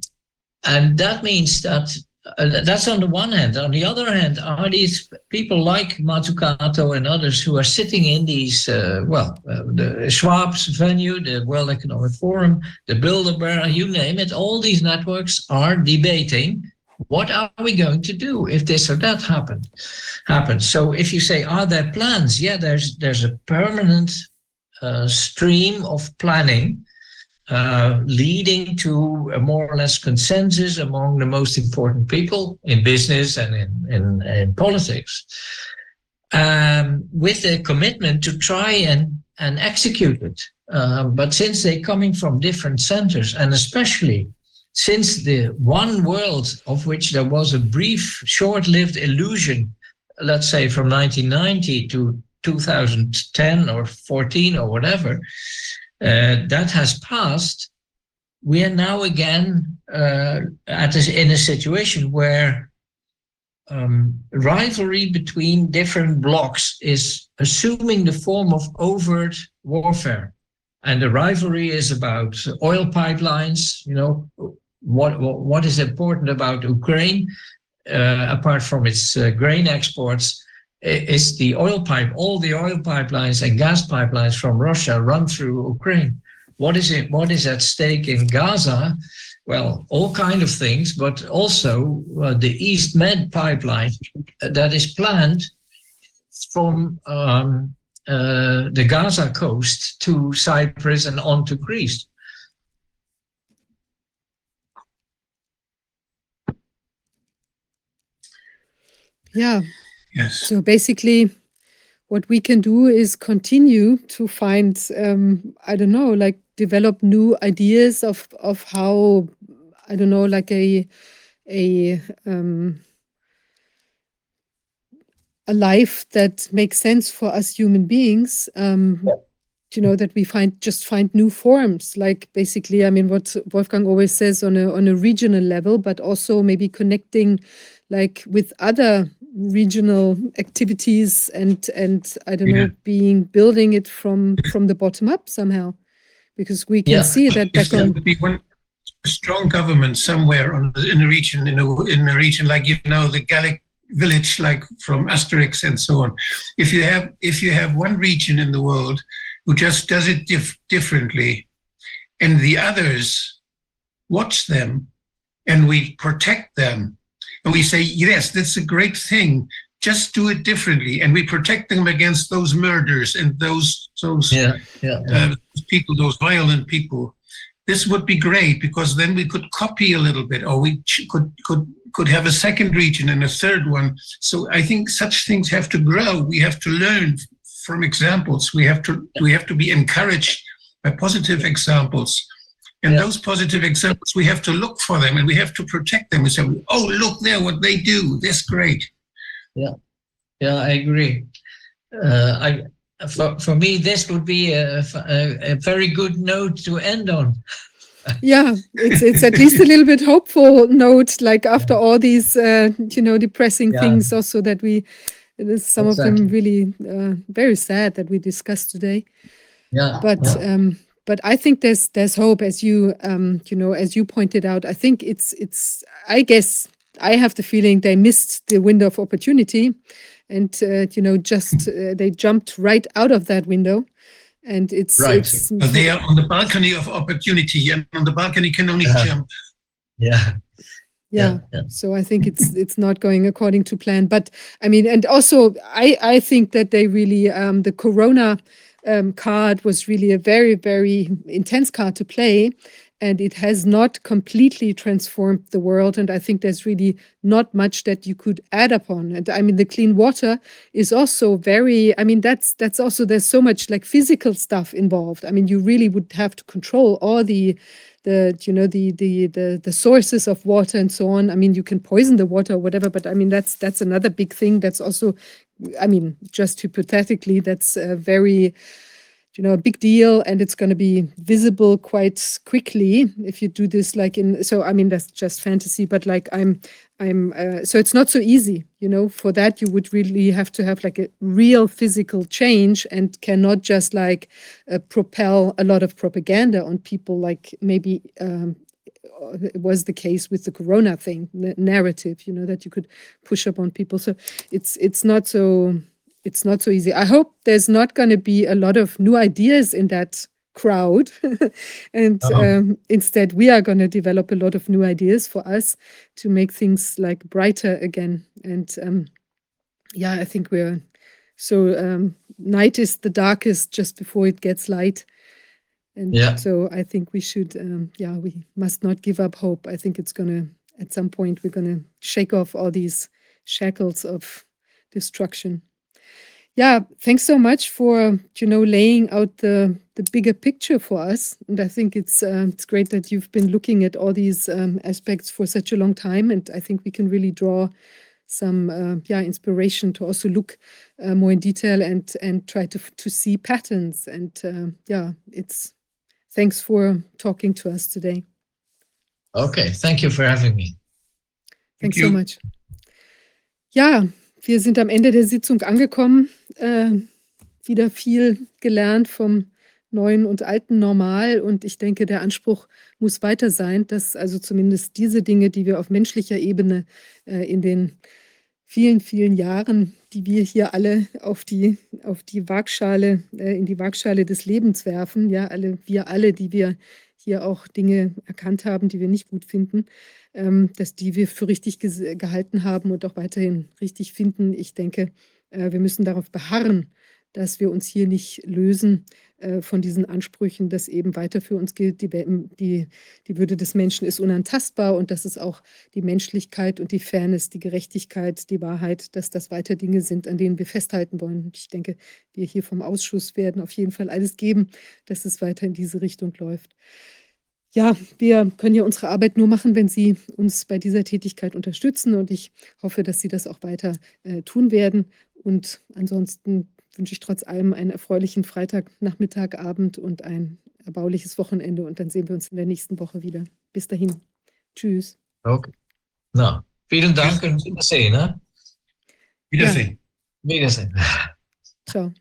and that means that uh, that's on the one hand. On the other hand, are these people like Mazzucato and others who are sitting in these, uh, well, uh, the Schwab's venue, the World Economic Forum, the Bilderberg, you name it, all these networks are debating what are we going to do if this or that happen, happens. So if you say, are there plans? Yeah, there's there's a permanent uh, stream of planning uh, leading to a more or less consensus among the most important people in business and in, in, in politics, um, with a commitment to try and, and execute it. Uh, but since they're coming from different centers, and especially since the one world of which there was a brief, short-lived illusion, let's say from 1990 to 2010 or 14 or whatever, uh, that has passed, we are now again uh, at in a situation where um, rivalry between different blocks is assuming the form of overt warfare. And the rivalry is about oil pipelines, you know, what, what is important about Ukraine, uh, apart from its uh, grain exports, is the oil pipe, all the oil pipelines and gas pipelines from Russia run through Ukraine. What is it? What is at stake in Gaza? Well, all kind of things, but also uh, the East Med pipeline that is planned from um, uh, the Gaza coast to Cyprus and on to Greece. Yeah, Yes. So basically, what we can do is continue to find, um, I don't know, like develop new ideas of of how, I don't know, like a a um, a life that makes sense for us human beings. Um, you know that we find just find new forms like basically i mean what wolfgang always says on a on a regional level but also maybe connecting like with other regional activities and and I don't Yeah. know mm-hmm. being building it from from the bottom up somehow because we can Yeah. see that If back there on would be one a strong government somewhere on the, in a region, in a, in a region like you know the Gallic village, like from Asterix and so on. If you have if you have one region in the world who just does it dif- differently, and the others watch them, and we protect them, and we say yes, that's a great thing. Just do it differently, and we protect them against those murders and those those Yeah, yeah, yeah. uh, people, those violent people. This would be great because then we could copy a little bit, or we ch- could could could have a second region and a third one. So I think such things have to grow. We have to learn from examples. We have to we have to be encouraged by positive examples. And Yeah. those positive examples, we have to look for them and we have to protect them and say, "Oh, look there, what they do. That's great." Yeah, yeah, I agree. Uh, I for for me, this would be a, a, a very good note to end on. <laughs> yeah it's it's at least a little bit hopeful note like after all these uh, you know depressing Yeah. things also that we there's some of them really uh, very sad that we discussed today Yeah, but yeah. um but i think there's there's hope as you um you know as you pointed out i think it's it's i guess i have the feeling they missed the window of opportunity and uh, you know just uh, they jumped right out of that window and it's Right. it's But they are on the balcony of opportunity, and on the balcony can only Yeah. jump. yeah, yeah yeah. so i think it's it's not going according to plan but i mean and also i i think that they really um the corona um, card was really a very very intense card to play and it has not completely transformed the world and i think there's really not much that you could add upon. And i mean the clean water is also very i mean that's that's also there's so much like physical stuff involved. I mean you really would have to control all the the you know the the the the sources of water and so on. I mean you can poison the water or whatever but i mean that's that's another big thing that's also i mean just hypothetically that's a very you know a big deal and it's going to be visible quite quickly if you do this like in so i mean that's just fantasy but like i'm i'm uh, so it's not so easy you know? For that you would really have to have like a real physical change and cannot just like uh, propel a lot of propaganda on people like maybe um, it was the case with the corona thing narrative you know that you could push up on people. So it's it's not so it's not so easy i hope there's not going to be a lot of new ideas in that crowd <laughs> and Uh-huh. um, instead we are going to develop a lot of new ideas for us to make things like brighter again and um, yeah i think we're so um, night is the darkest just before it gets light And yeah. so I think we should, um, yeah, we must not give up hope. I think it's going to, at some point, we're going to shake off all these shackles of destruction. Yeah, thanks so much for you know laying out the the bigger picture for us. And I think it's uh, it's great that you've been looking at all these um, aspects for such a long time. And I think we can really draw some uh, yeah inspiration to also look uh, more in detail and and try to to see patterns. And uh, yeah, it's thanks for talking to us today. Okay, thank you for having me. Thanks Thank so much. Ja, wir sind am Ende der Sitzung angekommen. Äh, wieder viel gelernt vom neuen und alten Normal. Und ich denke, der Anspruch muss weiter sein, dass also zumindest diese Dinge, die wir auf menschlicher Ebene äh, in den vielen, vielen Jahren, die wir hier alle auf die, auf die Waagschale, äh, in die Waagschale des Lebens werfen, ja, alle, wir alle, die wir hier auch Dinge erkannt haben, die wir nicht gut finden, ähm, dass die wir für richtig gehalten haben und auch weiterhin richtig finden. Ich denke, äh, wir müssen darauf beharren, dass wir uns hier nicht lösen äh, von diesen Ansprüchen, dass eben weiter für uns gilt, die, die, die Würde des Menschen ist unantastbar und dass es auch die Menschlichkeit und die Fairness, die Gerechtigkeit, die Wahrheit, dass das weiter Dinge sind, an denen wir festhalten wollen. Und ich denke, wir hier vom Ausschuss werden auf jeden Fall alles geben, dass es weiter in diese Richtung läuft ja, wir können ja unsere Arbeit nur machen, wenn Sie uns bei dieser Tätigkeit unterstützen. Und ich hoffe, dass Sie das auch weiter äh, tun werden. Und ansonsten wünsche ich trotz allem einen erfreulichen Freitagnachmittag, Abend und ein erbauliches Wochenende. Und dann sehen wir uns in der nächsten Woche wieder. Bis dahin. Tschüss. Okay. Na, vielen Dank und Wiedersehen. Ne? Wiedersehen. Ja. Wiedersehen. Ciao.